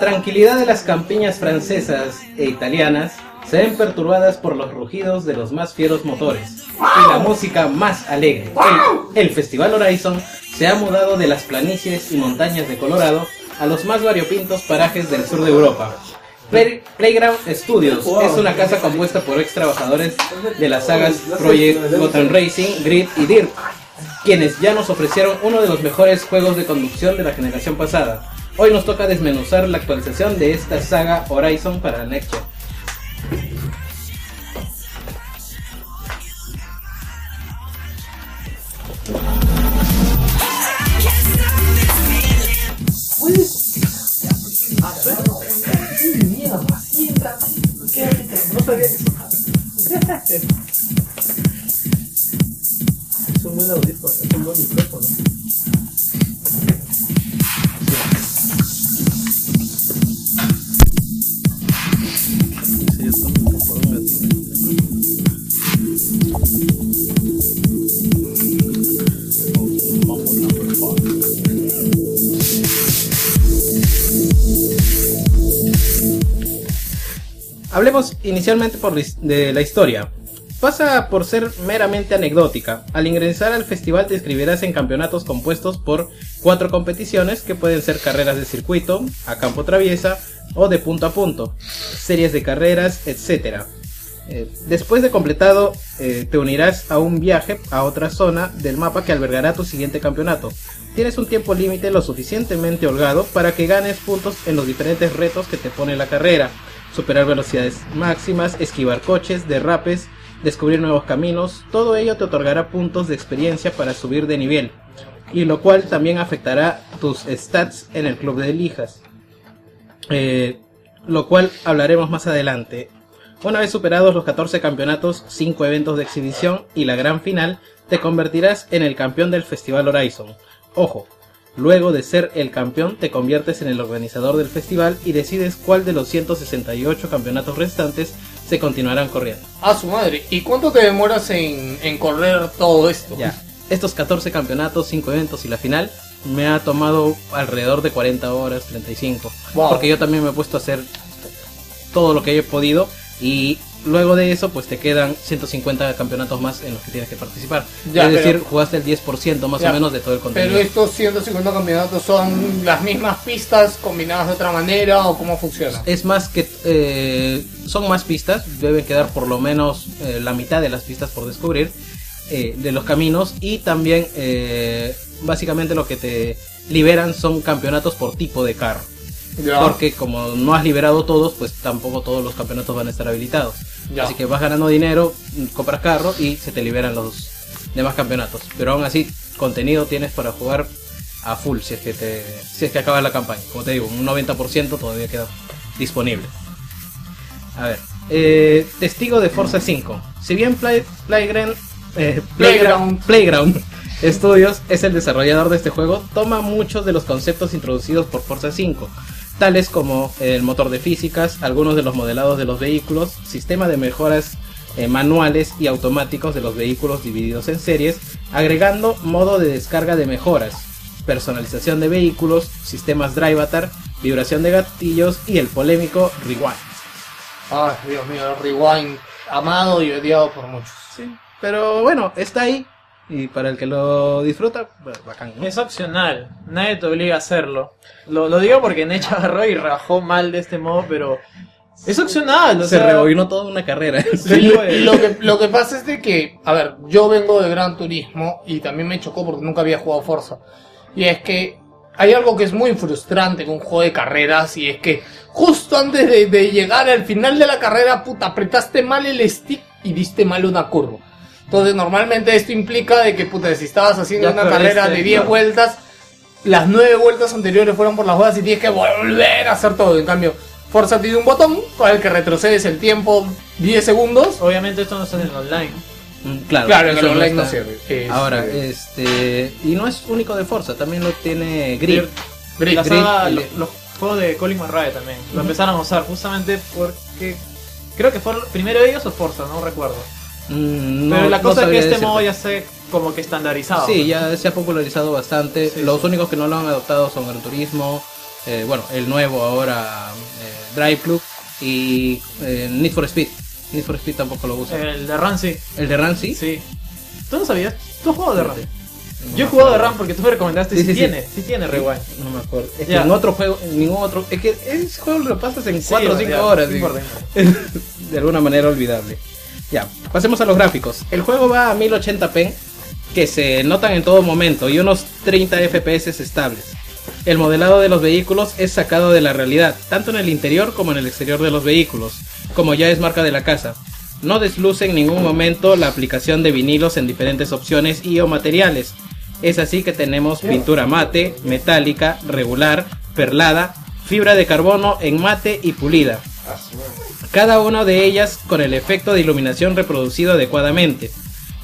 tranquilidad de las campiñas francesas e italianas se ven perturbadas por los rugidos de los más fieros motores y la música más alegre. El, el Festival Horizon se ha mudado de las planicies y montañas de Colorado a los más variopintos parajes del sur de Europa. Play- Playground Studios es una casa compuesta por ex trabajadores de las sagas Project Gotham Racing, Grid y Dirt, quienes ya nos ofrecieron uno de los mejores juegos de conducción de la generación pasada. Hoy nos toca desmenuzar la actualización de esta saga Horizon para la Next Gen. Es un buen audífono, es un buen micrófono. Hablemos inicialmente por de la historia. Pasa por ser meramente anecdótica. Al ingresar al festival te inscribirás en campeonatos compuestos por cuatro competiciones que pueden ser carreras de circuito, a campo traviesa o de punto a punto, series de carreras, etc. Eh, después de completado, eh, te unirás a un viaje a otra zona del mapa que albergará tu siguiente campeonato. Tienes un tiempo límite lo suficientemente holgado para que ganes puntos en los diferentes retos que te pone la carrera. Superar velocidades máximas, esquivar coches, derrapes, descubrir nuevos caminos, todo ello te otorgará puntos de experiencia para subir de nivel, y lo cual también afectará tus stats en el club de lijas. Eh, lo cual hablaremos más adelante. Una vez superados los 14 campeonatos, 5 eventos de exhibición y la gran final, te convertirás en el campeón del Festival Horizon. Ojo, luego de ser el campeón te conviertes en el organizador del festival y decides cuál de los 168 campeonatos restantes se continuarán corriendo. A su madre. ¿Y cuánto te demoras en, en correr todo esto? Ya, estos 14 campeonatos, 5 eventos y la final me ha tomado alrededor de 40 horas, 35. Wow. Porque yo también me he puesto a hacer todo lo que he podido y luego de eso pues te quedan 150 campeonatos más en los que tienes que participar. Ya, es decir, pero- jugaste el 10% más Ya, o menos de todo el contenido. Pero estos 150 campeonatos son las mismas pistas combinadas de otra manera o cómo funciona? Es más que eh, son más pistas, deben quedar por lo menos eh, la mitad de las pistas por descubrir eh, de los caminos y también eh, básicamente lo que te liberan son campeonatos por tipo de carro. Ya. Porque como no has liberado todos, pues tampoco todos los campeonatos van a estar habilitados. Ya. Así que vas ganando dinero, compras carro y se te liberan los demás campeonatos. Pero aún así, contenido tienes para jugar a full si es que te si es que acaba la campaña. Como te digo, un 90% todavía queda disponible. A ver, eh, testigo de Forza 5. Si bien Play, Playground, eh, Playground, Playground Studios es el desarrollador de este juego, toma muchos de los conceptos introducidos por Forza 5, tales como el motor de físicas, algunos de los modelados de los vehículos, sistema de mejoras eh, manuales y automáticos de los vehículos divididos en series, agregando modo de descarga de mejoras, personalización de vehículos, sistemas Drive Avatar, vibración de gatillos y el polémico Rewind. Ay, Dios mío, el rewind amado y odiado por muchos. Pero bueno, está ahí. Y para el que lo disfruta, pues, bacán. ¿no? Es opcional, nadie te obliga a hacerlo. Lo, lo digo porque Nech agarró y rajó mal de este modo, pero es opcional. O Se sea, rebobinó toda una carrera. Sí, lo, que, lo que pasa es de que, a ver, yo vengo de Gran Turismo y también me chocó porque nunca había jugado Forza. Y es que hay algo que es muy frustrante con un juego de carreras y es que justo antes de, de llegar al final de la carrera, puta, apretaste mal el stick y diste mal una curva. Entonces normalmente esto implica de que, puta, si estabas haciendo Ya una carrera de 10 claro. vueltas, las 9 vueltas anteriores fueron por las jugadas y tienes que volver a hacer todo. En cambio, Forza tiene un botón con el que retrocedes el tiempo 10 segundos. Obviamente esto no está en el online. Mm, Claro, Claro, en eso el online no sirve. Este- Ahora, este. Y no es único de Forza, también lo tiene saga, y lo- le- los juegos de Colin McRae también. Lo empezaron a usar justamente porque. Creo que fue primero ellos o Forza, no recuerdo. Mm, no- Pero la no cosa es que este decirte. modo ya se como que estandarizado. Sí, ya se ha popularizado bastante. Sí, Los sí. únicos que no lo han adoptado son Gran Turismo, eh, bueno, el nuevo ahora eh, Drive Club y eh, Need for Speed. Need for Speed tampoco lo usa. El de Run sí. ¿El de Run sí? Sí. ¿Tú no sabías? ¿Tú has jugado de Run? No Yo he jugado de. Run porque tú me recomendaste. Sí, Sí, sí, sí. tiene, sí tiene rewind. No me acuerdo. Es que en otro juego, en ningún otro. Es que ese juego lo pasas en Sí, 4 o ya, 5 no horas. de alguna manera olvidable. Ya, pasemos a los gráficos. El juego va a 1080p, que se notan en todo momento, y unos 30 FPS estables. El modelado de los vehículos es sacado de la realidad, tanto en el interior como en el exterior de los vehículos, como ya es marca de la casa. No desluce en ningún momento la aplicación de vinilos en diferentes opciones y o materiales. Es así que tenemos pintura mate, metálica, regular, perlada, fibra de carbono en mate y pulida. Cada una de ellas con el efecto de iluminación reproducido adecuadamente.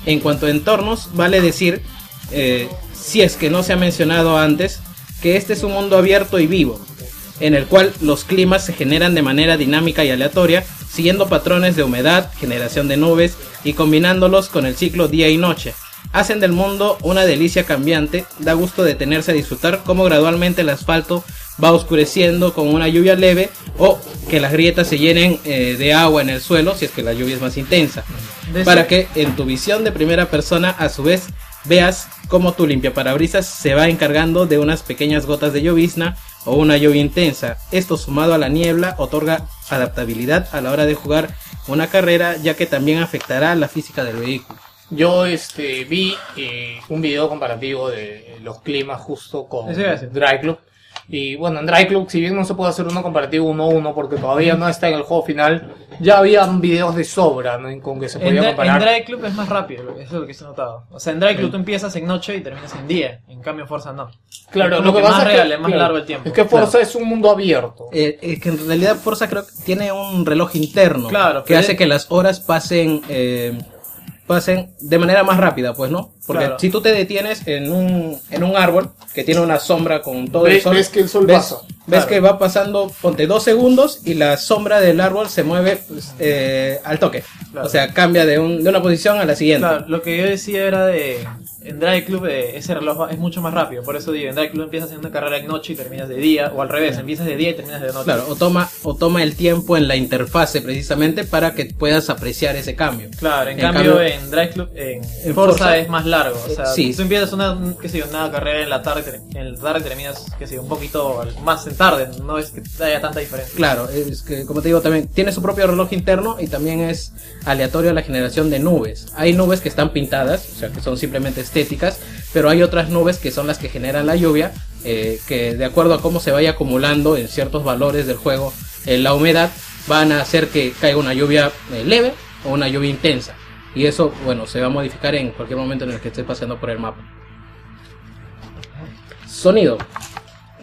En cuanto a entornos, vale decir, eh, si es que no se ha mencionado antes, que este es un mundo abierto y vivo, en el cual los climas se generan de manera dinámica y aleatoria, siguiendo patrones de humedad, generación de nubes y combinándolos con el ciclo día y noche. Hacen del mundo una delicia cambiante, da gusto detenerse a disfrutar cómo gradualmente el asfalto va oscureciendo con una lluvia leve o que las grietas se llenen eh, de agua en el suelo si es que la lluvia es más intensa. De Para que en tu visión de primera persona a su vez veas cómo tu limpiaparabrisas se va encargando de unas pequeñas gotas de llovizna o una lluvia intensa. Esto sumado a la niebla otorga adaptabilidad a la hora de jugar una carrera ya que también afectará la física del vehículo. Yo este vi eh, un video comparativo de los climas justo con. Dry Club. Y bueno, en Dry Club, si bien no se puede hacer uno comparativo uno a uno porque todavía no está en el juego final, ya habían videos de sobra ¿no? con que se En, podía Dry- comparar. en Dry Club es más rápido, eso es lo que se ha notado. O sea, en Dry Club tú empiezas en noche y terminas en día. En, En cambio Forza no. Claro, es lo que más pasa real, es que, es más claro, largo el tiempo. Es que Forza es un mundo abierto. Eh, es que en realidad Forza creo que tiene un reloj interno Claro, que hace es- que las horas pasen eh, pasen de manera más rápida, pues, ¿no? Porque Claro. si tú te detienes en un, en un árbol que tiene una sombra con todo Ve- el sol, ves que el sol ves, pasa. ves Claro. que va pasando, ponte dos segundos y la sombra del árbol se mueve pues, eh, al toque. Claro. O sea, cambia de, un- de una posición a la siguiente. Claro, lo que yo decía era de. En Drive Club eh, ese reloj es mucho más rápido. Por eso digo, en Drive Club empiezas haciendo una carrera de noche y terminas de día. O al revés, empiezas de día y terminas de noche. Claro, o toma, o toma el tiempo en la interfase precisamente para que puedas apreciar ese cambio. Claro, en, En cambio, cambio- en Drive Club, en, En Forza, Forza- es más largo. O sea, Sí. tú empiezas una, qué sé yo, una carrera en la tarde, en la tarde terminas, qué sé yo, un poquito más en tarde. No es que haya tanta diferencia. Claro, es que como te digo también tiene su propio reloj interno y también es aleatorio a la generación de nubes. Hay nubes que están pintadas, o sea que son simplemente pero hay otras nubes que son las que generan la lluvia, eh, que de acuerdo a cómo se vaya acumulando en ciertos valores del juego, eh, la humedad van a hacer que caiga una lluvia eh, leve o una lluvia intensa. Y eso, bueno, se va a modificar en cualquier momento en el que estés paseando por el mapa. Sonido.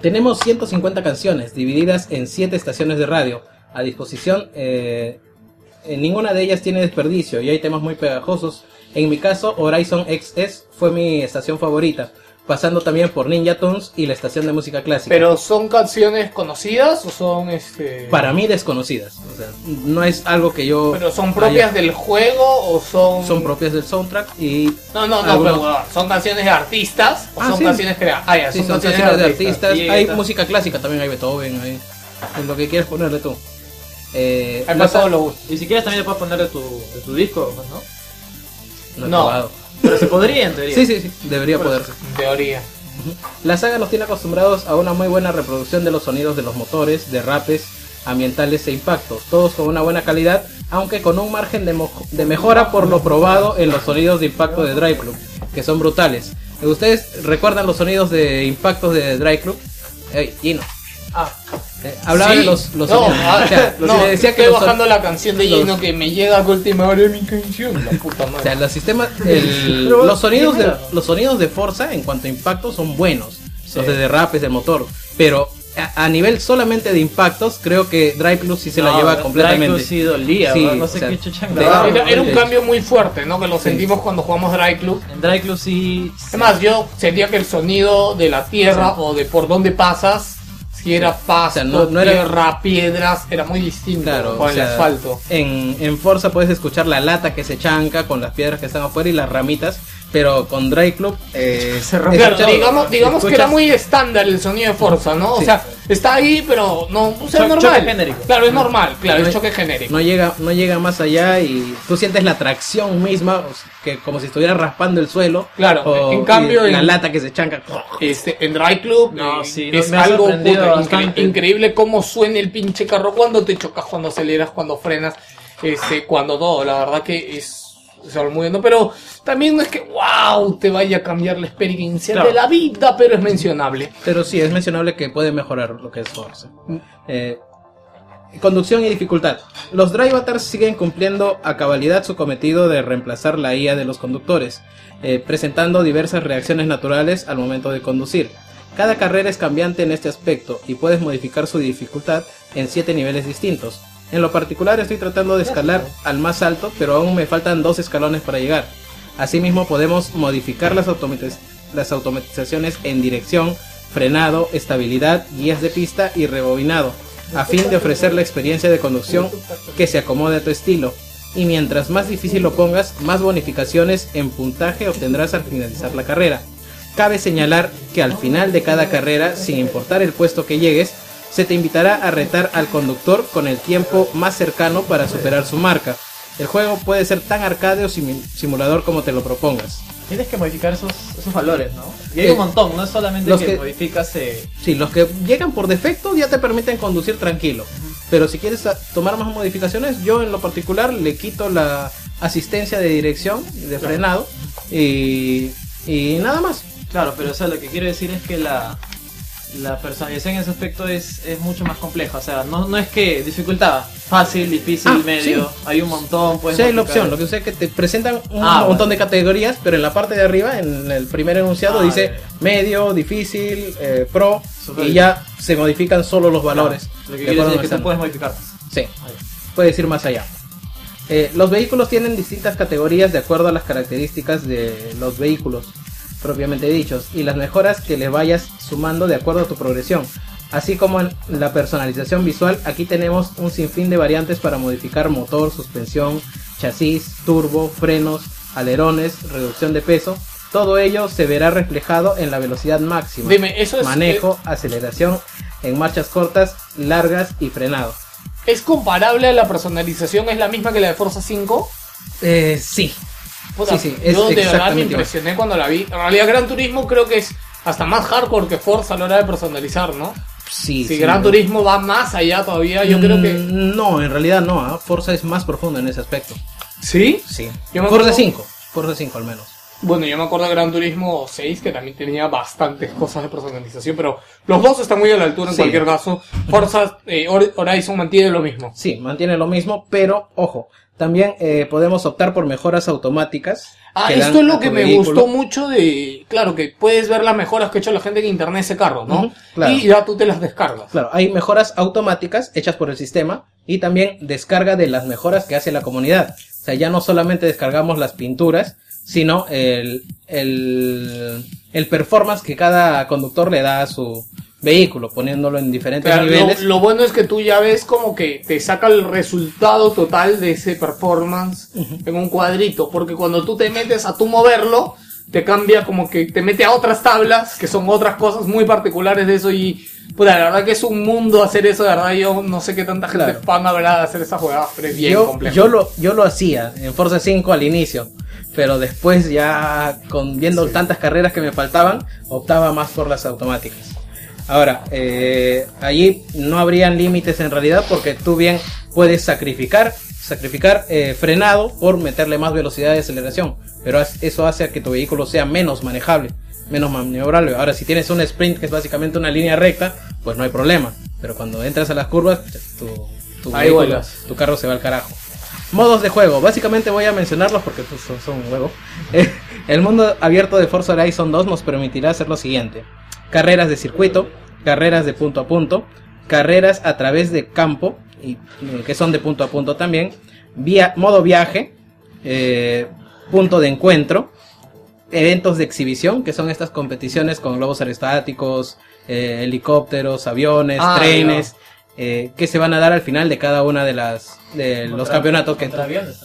Tenemos 150 canciones divididas en 7 estaciones de radio a disposición. eh, en ninguna de ellas tiene desperdicio y hay temas muy pegajosos. En mi caso, Horizon XS fue mi estación favorita, pasando también por Ninja Tunes y la estación de música clásica. Pero son canciones conocidas o son este para mí desconocidas. O sea, no es algo que yo. pero son propias haya- del juego o son Son propias del soundtrack y. No, no, no, algunos- pero bueno, son canciones de artistas o Ah, son sí. canciones creadas. Ah, ya, Sí, son, son canciones, canciones de artistas. Y- Hay música clásica también, hay Beethoven, hay en lo que quieras ponerle tú. Eh, Hay la para todos sa- los gustos. Y si quieres también le puedes poner de tu, de tu disco, pues, ¿no? No. Pero se podría en teoría. Sí, sí, sí, debería poderse. Teoría. La saga nos tiene acostumbrados a una muy buena reproducción de los sonidos de los motores, derrapes, ambientales e impactos, todos con una buena calidad, aunque con un margen de, de mejora por lo probado en los sonidos de impacto de Drive Club, que son brutales. ¿Ustedes recuerdan los sonidos de impactos de Drive Club? Ey, Gino. Ah. Eh, hablaba Sí. de los, los no, sonidos. ah, O sea, no, le decía que estoy los son- bajando la canción de Gino que me llega a última hora de mi canción. La puta madre. O sea, los sistemas, el- los sonidos de los sonidos de Forza en cuanto a impactos son buenos, Sí. los de derrapes del motor, pero a, a nivel solamente de impactos creo que Drive Plus sí se la No, lleva Drive completamente. Plus sí dolía, Sí, ¿no? Sé o sea, qué chucha era, era un cambio muy fuerte, ¿no? Que lo Sí. sentimos cuando jugamos Drive Club. En Drive Club sí. Además, yo sentía que el sonido de la tierra o de por donde pasas, si era pasto, no- no era- tierra, piedras, era muy distinto Claro, con o el asfalto. En, en Forza puedes escuchar la lata que se chanca con las piedras que están afuera y las ramitas, pero con Drive Club eh, Claro, escuchas- digamos, digamos que era muy estándar el sonido de Forza, ¿no? O Sí. sea, está ahí, pero no, o sea, Cho- normal. choque genérico. Claro, es normal, claro, No- es choque genérico. no llega no llega más allá y tú sientes la tracción misma que como si estuvieras raspando el suelo Claro, o- en cambio y la en- lata que se chanca Este, en Drive Club No, eh, sí, no, es algo sorprendido puta, bastante. incre- increíble cómo suena el pinche carro cuando te chocas, cuando aceleras, cuando frenas, este, cuando todo, la verdad que es, bueno, pero también no es que wow te vaya a cambiar la experiencia Claro. de la vida, pero es mencionable. pero sí es mencionable que puede mejorar lo que es Forza Eh, conducción y dificultad los Drive Avatars siguen cumpliendo a cabalidad su cometido de reemplazar la IA de los conductores eh, presentando diversas reacciones naturales al momento de conducir cada carrera es cambiante en este aspecto y puedes modificar su dificultad en 7 niveles distintos. En lo particular estoy tratando de escalar al más alto, pero aún me faltan dos escalones para llegar. Asimismo podemos modificar las, automatiz- las automatizaciones en dirección, frenado, estabilidad, guías de pista y rebobinado, a fin de ofrecer la experiencia de conducción que se acomode a tu estilo. Y mientras más difícil lo pongas, más bonificaciones en puntaje obtendrás al finalizar la carrera. Cabe señalar que al final de cada carrera, sin importar el puesto que llegues, se te invitará a retar al conductor con el tiempo más cercano para superar su marca. El juego puede ser tan arcade o simulador como te lo propongas. Tienes que modificar esos, esos valores, ¿no? Y hay Eh, un montón, no es solamente los que, que- modificas. Eh, Sí, los que llegan por defecto ya te permiten conducir tranquilo. Pero si quieres a- tomar más modificaciones, yo en lo particular le quito la asistencia de dirección, de frenado, y, y nada más. Claro, pero o sea, lo que quiero decir es que la la personalización en ese aspecto es, es mucho más compleja. O sea, no, no es que dificultad, fácil, difícil, Ah, medio. sí. Hay un montón. Puedes Sí, hay la opción. Lo que sucede es que te presentan un Ah, montón de categorías, pero en la parte de arriba, en el primer enunciado, Ah, dice medio, difícil, eh, pro, Super y ya se modifican solo los valores. Lo que quiere decir es que tú puedes modificar. Sí, puedes ir más allá. Eh, los vehículos tienen distintas categorías de acuerdo a las características de los vehículos propiamente dichos y las mejoras que le vayas sumando de acuerdo a tu progresión. Así como en la personalización visual, aquí tenemos un sinfín de variantes para modificar motor, suspensión, chasis, turbo, frenos, alerones, reducción de peso. Todo ello se verá reflejado en la velocidad máxima. Dime, eso es- manejo, aceleración en marchas cortas, largas y frenado. ¿Es comparable a la personalización? ¿Es la misma que la de Forza 5? Eh, sí. Puta, Sí, sí, es yo de verdad me exactamente igual. impresioné cuando la vi. En realidad Gran Turismo creo que es hasta más hardcore que Forza a la hora de personalizar, ¿no? Sí, Si sí, Gran. Turismo va más allá todavía, yo creo que... Mm, No, en realidad no. ¿ah? Forza es más profundo en ese aspecto. ¿Sí? Sí. Yo me Forza acuerdo- 5. Forza 5 al menos. Bueno, yo me acuerdo de Gran Turismo 6 que también tenía bastantes cosas de personalización, pero los dos están muy a la altura en Sí. cualquier caso. Forza eh, Hor- Horizon mantiene lo mismo. Sí, mantiene lo mismo, pero ojo, también eh, podemos optar por mejoras automáticas. Ah, esto es lo que me vehículo. gustó mucho de... Claro, que puedes ver las mejoras que ha hecho la gente que internet ese carro, ¿no? Claro. Y ya tú te las descargas. Claro, hay mejoras automáticas hechas por el sistema y también descarga de las mejoras que hace la comunidad. O sea, ya no solamente descargamos las pinturas, sino el, el, el performance que cada conductor le da a su vehículo, poniéndolo en diferentes lo, niveles. lo bueno es que tú ya ves como que te saca el resultado total de ese performance en un cuadrito, porque cuando tú te metes a tú moverlo, te cambia como que te mete a otras tablas, que son otras cosas muy particulares de eso y puta, la verdad que es un mundo hacer eso, de verdad yo no sé qué tanta gente Claro. fan habrá de hacer esa jugada, pero es bien yo, complejo. yo lo, yo lo hacía en Forza 5 al inicio, pero después ya con viendo tantas carreras que me faltaban, optaba más por las automáticas. Ahora, eh, allí no habrían límites en realidad porque tú bien puedes sacrificar, sacrificar eh, frenado por meterle más velocidad de aceleración, pero eso hace a que tu vehículo sea menos manejable, menos maniobrable. Ahora, si tienes un sprint que es básicamente una línea recta, pues no hay problema, pero cuando entras a las curvas, tu, vehículo- tu carro se va al carajo. Modos de juego, básicamente voy a mencionarlos porque pues, son, un huevo. El mundo abierto de Forza Horizon 2 nos permitirá hacer lo siguiente: carreras de circuito, carreras de punto a punto, carreras a través de campo, y, eh, que son de punto a punto también, vía, modo viaje, eh, punto de encuentro, eventos de exhibición, que son estas competiciones con globos aerostáticos, eh, helicópteros, aviones, Ah, trenes, eh, que se van a dar al final de cada una de las de los campeonatos que contra aviones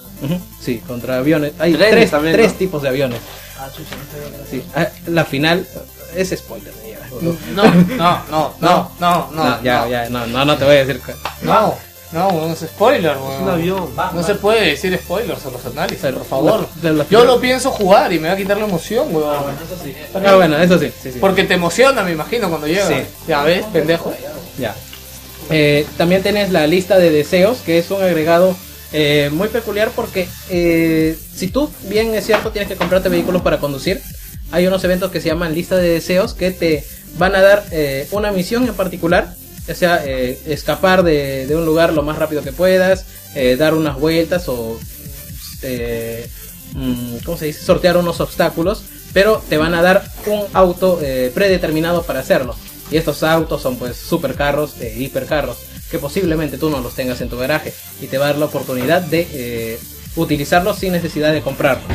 sí, contra aviones. Hay Trenes tres, también, tres ¿no? tipos de aviones. Ah, chucha, no sé. Sí, ah, la final es spoiler. No, no, no, no, no, no, No, ya, no. ya, no, no, no te voy a decir. No, no, weón, es spoiler, weón. un avión. No se puede decir spoilers a los análisis, Pero, por favor. la- la- Yo lo pienso jugar y me va a quitar la emoción, weón. Ah, bueno, eso sí, sí, sí. Porque te emociona, me imagino, cuando llega. Sí. Ya ves, pendejo. Ya. Eh, también tienes la lista de deseos, que es un agregado eh, muy peculiar porque eh, si tú, bien es cierto, tienes que comprarte vehículos para conducir, hay unos eventos que se llaman lista de deseos que te van a dar eh, una misión en particular, ya sea eh, escapar de, de un lugar lo más rápido que puedas, eh, dar unas vueltas o, eh, mm, ¿cómo se dice? Sortear unos obstáculos, pero te van a dar un auto eh, predeterminado para hacerlo. Y estos autos son pues supercarros, eh, hipercarros, que posiblemente tú no los tengas en tu garaje y te va a dar la oportunidad de utilizarlos sin necesidad de comprarlos.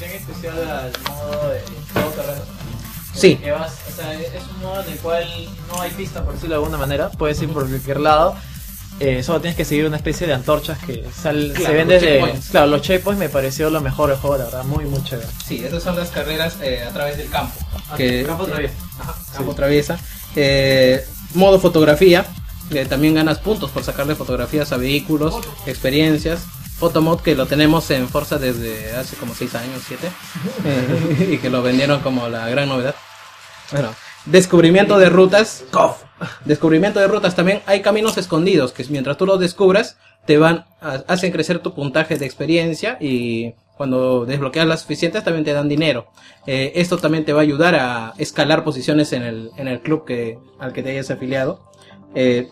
Especial al modo de todo terreno. Sí. Que vas, o sea, es un modo en el cual no hay pista, por decirlo de alguna manera. Puedes ir por cualquier lado. Eh, solo tienes que seguir una especie de antorchas que sal- Claro, se ven desde. checkpoints. Claro, los checkpoints me pareció lo mejor del juego, la verdad, muy, muy chévere. Sí, esas son las carreras eh, a través del campo. Ah, Que- campo traviesa. campo traviesa. Eh, modo fotografía, también ganas puntos por sacarle fotografías a vehículos, experiencias. Photomod que lo tenemos en Forza desde hace como 6 años, 7. y que lo vendieron como la gran novedad. Bueno, descubrimiento de rutas. Descubrimiento de rutas también. Hay caminos escondidos que mientras tú los descubras te van, hacen crecer tu puntaje de experiencia y Cuando desbloqueas las suficientes también te dan dinero. Eh, esto también te va a ayudar a escalar posiciones en el, en el club que, al que te hayas afiliado. Eh,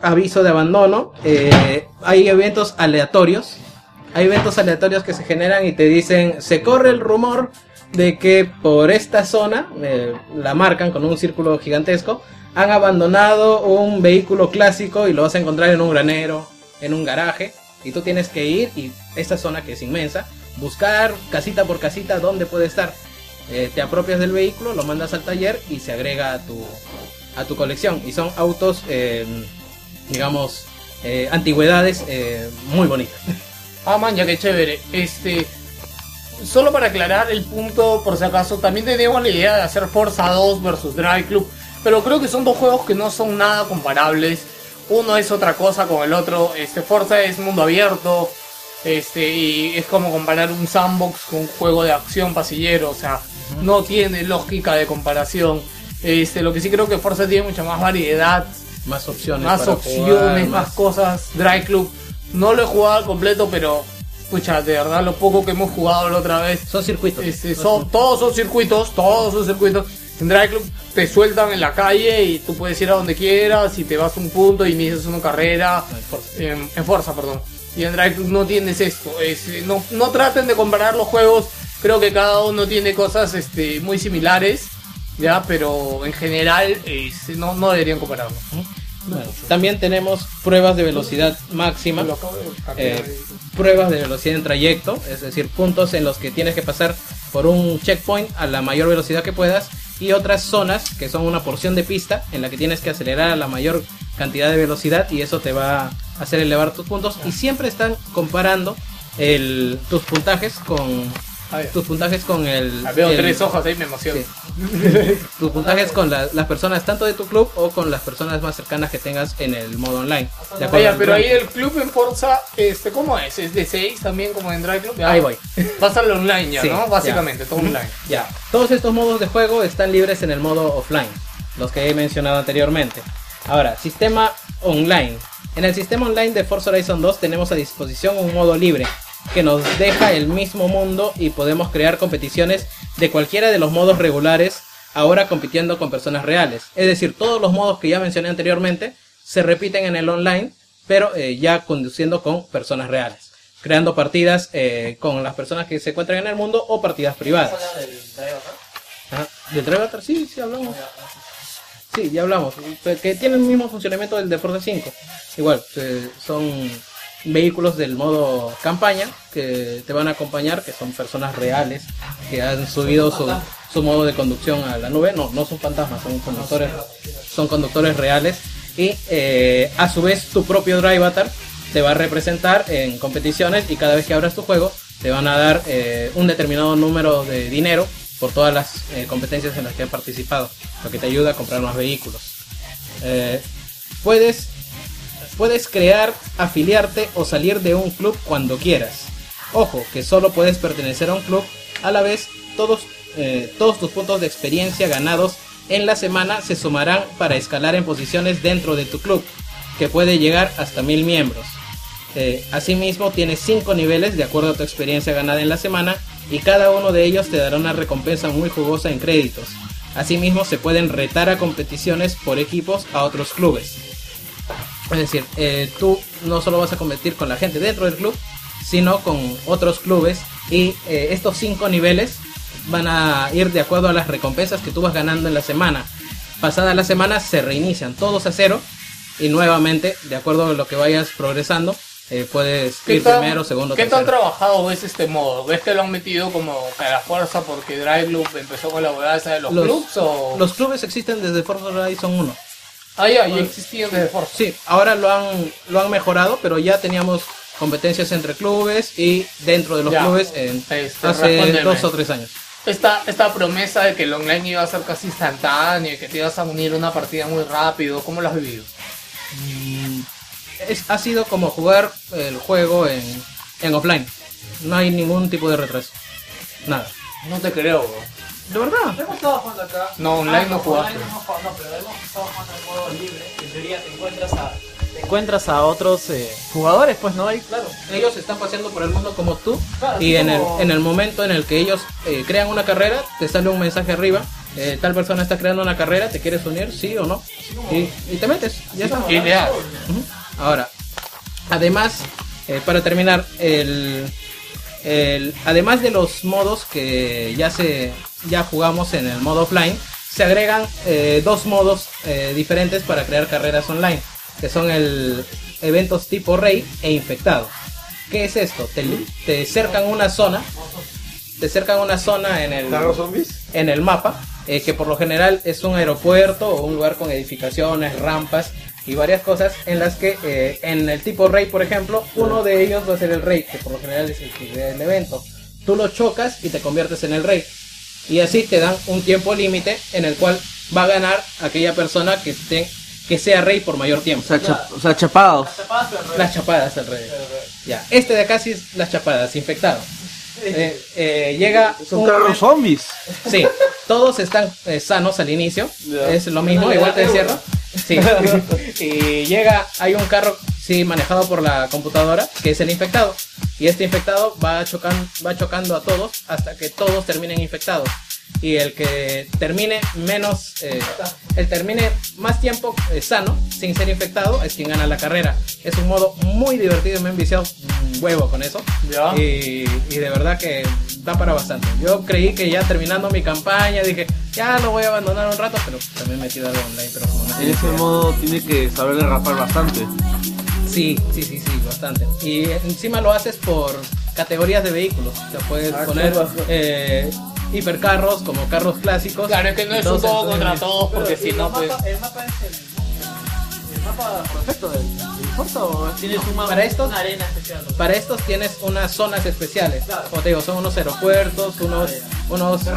aviso de abandono. eh, hay eventos aleatorios. Hay eventos aleatorios que se generan y te dicen, se corre el rumor de que por esta zona, eh, la marcan con un círculo gigantesco, han abandonado un vehículo clásico y lo vas a encontrar en un granero, en un garaje, y tú tienes que ir y esta zona que es inmensa, buscar casita por casita dónde puede estar. Eh, te apropias del vehículo, lo mandas al taller y se agrega a tu, a tu colección. Y son autos, eh, digamos, antigüedades muy bonitas. Ah, ya chévere. Este. Solo para aclarar el punto, por si acaso, también teníamos la idea de hacer Forza 2 versus Drive Club. Pero creo que son dos juegos que no son nada comparables. Uno es otra cosa con el otro. Este Forza es mundo abierto. Este, y es como comparar un sandbox con un juego de acción pasillero. O sea, no tiene lógica de comparación. Este, lo que sí creo que Forza tiene mucha más variedad. Más opciones. Más opciones, jugar, más cosas. Drive Club. No lo he jugado al completo, pero pucha, de verdad lo poco que hemos jugado la otra vez. Son circuitos. Este, son, todos son circuitos, todos son circuitos. En Drive Club te sueltan en la calle y tú puedes ir a donde quieras y te vas a un punto y inicias una carrera. En, en Forza, perdón. Y en Drive Club no tienes esto. es, no, no traten de comparar los juegos. Creo que cada uno tiene cosas este, muy similares. Ya, pero en general es- no, no deberían compararlos. Bueno, también tenemos pruebas de velocidad máxima, eh, pruebas de velocidad en trayecto, es decir, puntos en los que tienes que pasar por un checkpoint a la mayor velocidad que puedas y otras zonas que son una porción de pista en la que tienes que acelerar a la mayor cantidad de velocidad y eso te va a hacer elevar tus puntos y siempre están comparando el, tus puntajes con tus puntajes con el Veo el- tres hojas ahí, me emociono. tus puntajes con la- las personas tanto de tu club o con las personas más cercanas que tengas en el modo online. De acuerdo Oye, al pero ahí el club en Forza, este, ¿cómo es? ¿Es de 6 también como en Drive Club? Ya. Ahí voy. Vas al online ya, Sí, ¿no? Básicamente, todo online. Ya. Todos estos modos de juego están libres en el modo offline, los que he mencionado anteriormente. Ahora, sistema online. En el sistema online de Forza Horizon 2 tenemos a disposición un modo libre que nos deja el mismo mundo y podemos crear competiciones de cualquiera de los modos regulares, ahora compitiendo con personas reales. Es decir, todos los modos que ya mencioné anteriormente se repiten en el online, pero eh, ya conduciendo con personas reales, creando partidas eh, con las personas que se encuentran en el mundo o partidas privadas. ¿Del Drive? Sí, sí hablamos. Sí, ya hablamos. Que tiene el mismo funcionamiento del de Forza 5. Igual, eh, son vehículos del modo campaña que te van a acompañar, que son personas reales que han subido su, su modo de conducción a la nube. No, no son fantasmas, son conductores, son conductores reales. Y eh, a su vez tu propio Drive Avatar te va a representar en competiciones y cada vez que abras tu juego te van a dar eh, un determinado número de dinero por todas las eh, competencias en las que has participado, lo que te ayuda a comprar más vehículos. Eh, puedes, puedes crear, afiliarte o salir de un club cuando quieras. Ojo, que solo puedes pertenecer a un club a la vez. Todos, eh, todos tus puntos de experiencia ganados en la semana se sumarán para escalar en posiciones dentro de tu club, que puede llegar hasta mil miembros. Eh, asimismo, tienes 5 niveles de acuerdo a tu experiencia ganada en la semana y cada uno de ellos te dará una recompensa muy jugosa en créditos. Asimismo, se pueden retar a competiciones por equipos a otros clubes. Es decir, eh, tú no solo vas a competir con la gente dentro del club, sino con otros clubes y eh, estos 5 niveles van a ir de acuerdo a las recompensas que tú vas ganando en la semana. Pasada la semana se reinician todos a cero y nuevamente, de acuerdo a lo que vayas progresando, eh, puedes ¿Qué ir tan, primero, segundo, ¿Qué tan tercero. trabajado ves este modo? ¿Ves que lo han metido como a la fuerza porque Drive Loop empezó con la esa de los, Los- clubs o...? Los clubes existen desde Forza Horizon 1. Ah, ya, ya existían desde Forza. Sí, ahora lo han, lo han mejorado, pero ya teníamos competencias entre clubes y dentro de los Ya. clubes en- Este, hace dos o tres años. Esta, esta promesa de que el online iba a ser casi instantáneo y que te ibas a unir una partida muy rápido, ¿cómo lo has vivido? Es, ha sido como jugar el juego en, en offline. No hay ningún tipo de retraso. Nada. No te creo, bro. ¿De verdad? Hemos estado jugando acá. No, online no jugaste. hemos jugado- no, pero hemos estado jugando en modo libre. En teoría te encuentras a, te encuentras a otros eh, jugadores, pues no hay. Claro, ellos están paseando por el mundo como tú Claro, y en el, en el momento en el que ellos eh, crean una carrera, te sale un mensaje arriba. eh, tal persona está creando una carrera, ¿te quieres unir? ¿Sí o no? Y, y te metes, ya está. Ideal. Ujú. Ahora, además, eh, para terminar, el, el- además de los modos que ya se ya jugamos en el modo offline, se agregan eh, dos modos eh, diferentes para crear carreras online, que son el eventos tipo rey e infectado. ¿Qué es esto? Te, te cercan una zona, te cercan una zona en el en el mapa, eh, que por lo general es un aeropuerto o un lugar con edificaciones, rampas y varias cosas en las que eh, en el tipo rey, por ejemplo, uno de ellos va a ser el rey, que por lo general es el que crea el evento. Tú lo chocas y te conviertes en el rey. Y así te dan un tiempo límite en el cual va a ganar aquella persona que esté que sea rey por mayor tiempo. O sea, chap- o sea, chapados. Las chapadas al rey. Ya, este de acá sí es las chapadas, infectado. Eh, eh, llega Son carros zombies. Sí, todos están eh, sanos al inicio. Ya. Es lo mismo, igual te encierro. Sí. y llega, hay un carro, sí, manejado por la computadora, que es el infectado. Y este infectado va, chocan, va chocando a todos hasta que todos terminen infectados. Y el que termine menos, eh, el termine más tiempo eh, sano, sin ser infectado, es quien gana la carrera. Es un modo muy divertido, me he enviciado un huevo con eso. Y, y de verdad que da para bastante. Yo creí que ya terminando mi campaña, dije, ya lo voy a abandonar un rato, pero también me he algo online. Pero no En ese modo tiene que saber derrapar bastante. Sí, sí, sí, sí, bastante. Y encima lo haces por categorías de vehículos. Sea, puedes Ah, poner eh, hipercarros como carros clásicos. Claro, es que no es un Entonces, todo contra eh, todos, porque si no, pues. El mapa es el, el mapa perfecto del, tienes un mapa, Para estos- una arena especial. Para estos tienes unas zonas especiales. Como te digo, son unos aeropuertos, unos, unos, eh,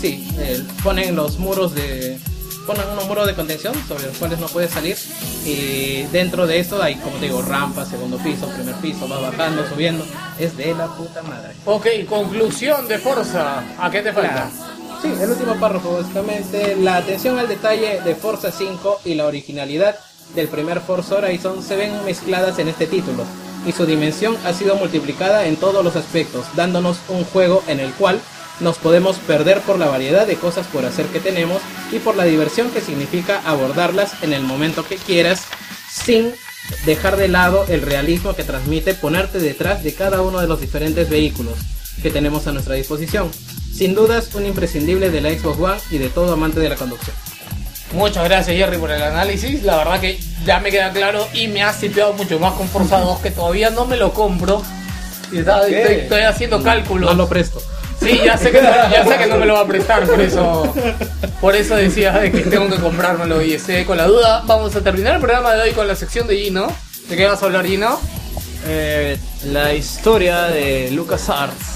sí, eh, ponen los muros de, ponen unos muros de contención sobre los cuales no puedes salir y dentro de esto hay, como te digo, rampas, segundo piso, primer piso, va bajando, subiendo, es de la puta madre. Ok, conclusión de Forza. ¿A qué te falta? Sí, el último párrafo, básicamente, la atención al detalle de Forza 5 y la originalidad del primer Forza Horizon se ven mezcladas en este título, y su dimensión ha sido multiplicada en todos los aspectos, dándonos un juego en el cual nos podemos perder por la variedad de cosas por hacer que tenemos y por la diversión que significa abordarlas en el momento que quieras, sin dejar de lado el realismo que transmite ponerte detrás de cada uno de los diferentes vehículos que tenemos a nuestra disposición. Sin dudas, un imprescindible de la Xbox One y de todo amante de la conducción. Muchas gracias Jerry por el análisis, la verdad que ya me queda claro y me ha sipeado mucho más con Forza 2 que todavía no me lo compro. Y está- estoy, estoy haciendo cálculos. No lo presto. Sí, ya sé, que no, me lo va a prestar, por eso, por eso decía de que tengo que comprármelo. Y este, con la duda, vamos a terminar el programa de hoy con la sección de Gino. ¿De qué vas a hablar, Gino? Eh, la historia de Lucas Arts.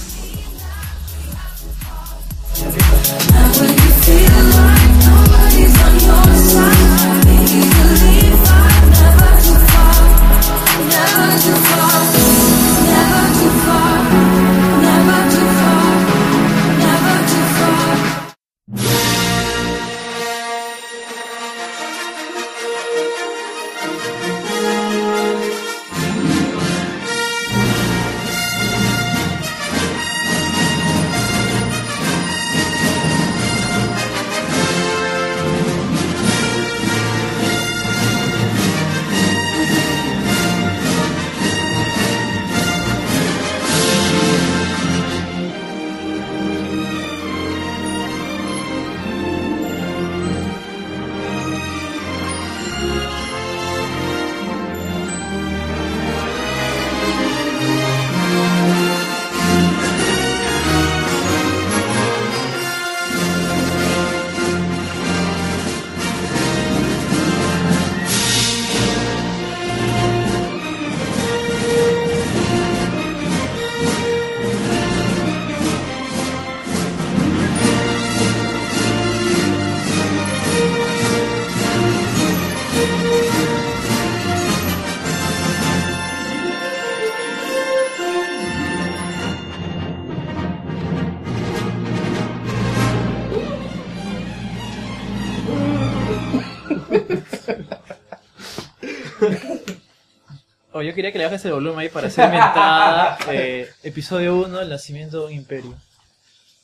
Oh, yo quería que le bajes el volumen ahí para hacer mi entrada. Eh, episodio 1, el nacimiento de un imperio.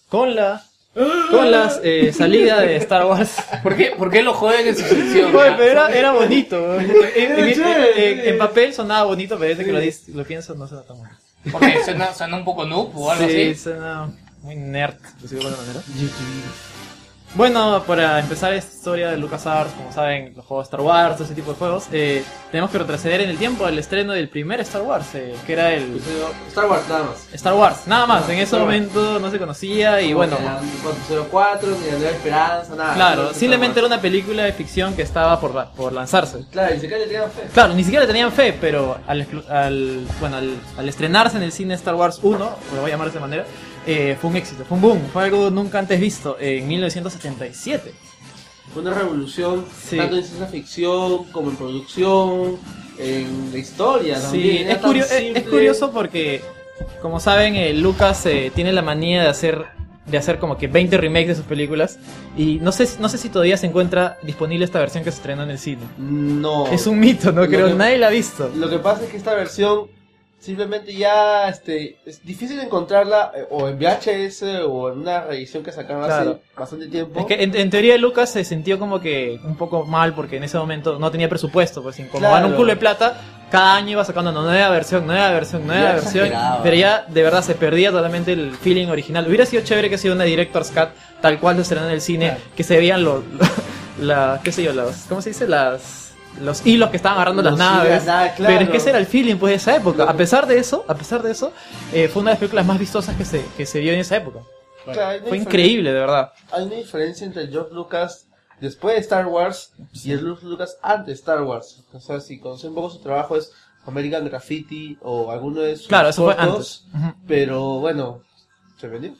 Con la. Con la eh, salida de Star Wars. ¿Por qué, ¿Por qué lo joden en su sección? Oye, pero era, era bonito. En, en- en- en- papel sonaba bonito, pero desde que lo, dis- lo pienso no suena tan bonito. Porque suena, suena un poco noob o algo Sí, así. suena muy nerd, por decirlo de manera. Bueno, para empezar esta historia de LucasArts, como saben, los juegos de Star Wars, ese tipo de juegos, eh, tenemos que retroceder en el tiempo al estreno del primer Star Wars, eh, que era el Star Wars, nada más. Star Wars, nada más. En ese Star Wars. momento no se conocía y bueno, Ni 404, ni la Nueva Esperanza, nada. claro, simplemente era una película de ficción que estaba por, la- por lanzarse. Claro, se cae le tenían fe. Claro, ni siquiera le tenían fe, pero al, al- bueno, al, al estrenarse en el cine Star Wars 1, o lo voy a llamar de esa manera, eh, fue un éxito, fue un boom, fue algo nunca antes visto en 1977. Fue una revolución, Sí. tanto en ciencia ficción como en producción, en la historia Sí, también. Era es, curio- curioso porque, como saben, eh, Lucas eh, tiene la manía de hacer de hacer como que 20 remakes de sus películas y no sé no sé si todavía se encuentra disponible esta versión que se estrenó en el cine. No. Es un mito, no creo, que- nadie la ha visto. Lo que pasa es que esta versión simplemente ya este, es difícil encontrarla eh, o en VHS o en una reedición que sacaron Claro. hace bastante tiempo. Es que en, en teoría Lucas se sintió como que un poco mal porque en ese momento no tenía presupuesto, pues sin como Claro. ganó un culo de plata, cada año iba sacando una nueva versión, nueva versión, nueva Ya versión, exageraba. pero ya de verdad se perdía totalmente el feeling original. Hubiera sido chévere que sea una director's cut tal cual se estrenó en el cine, que se veían los la qué sé yo, los ¿cómo se dice? las los hilos que estaban agarrando las naves. nada, claro. Pero es que ese era el feeling pues de esa época. A pesar de eso, a pesar de eso, eh, fue una de las películas más vistosas que se, que se vio en esa época. Claro, hay una Fue increíble, de verdad. Hay una diferencia entre George Lucas después de Star Wars y el George Lucas antes de Star Wars. O sea, si conocen un poco su trabajo es American Graffiti o alguno de sus Claro, eso fue cortos, antes. Pero bueno, se vendió.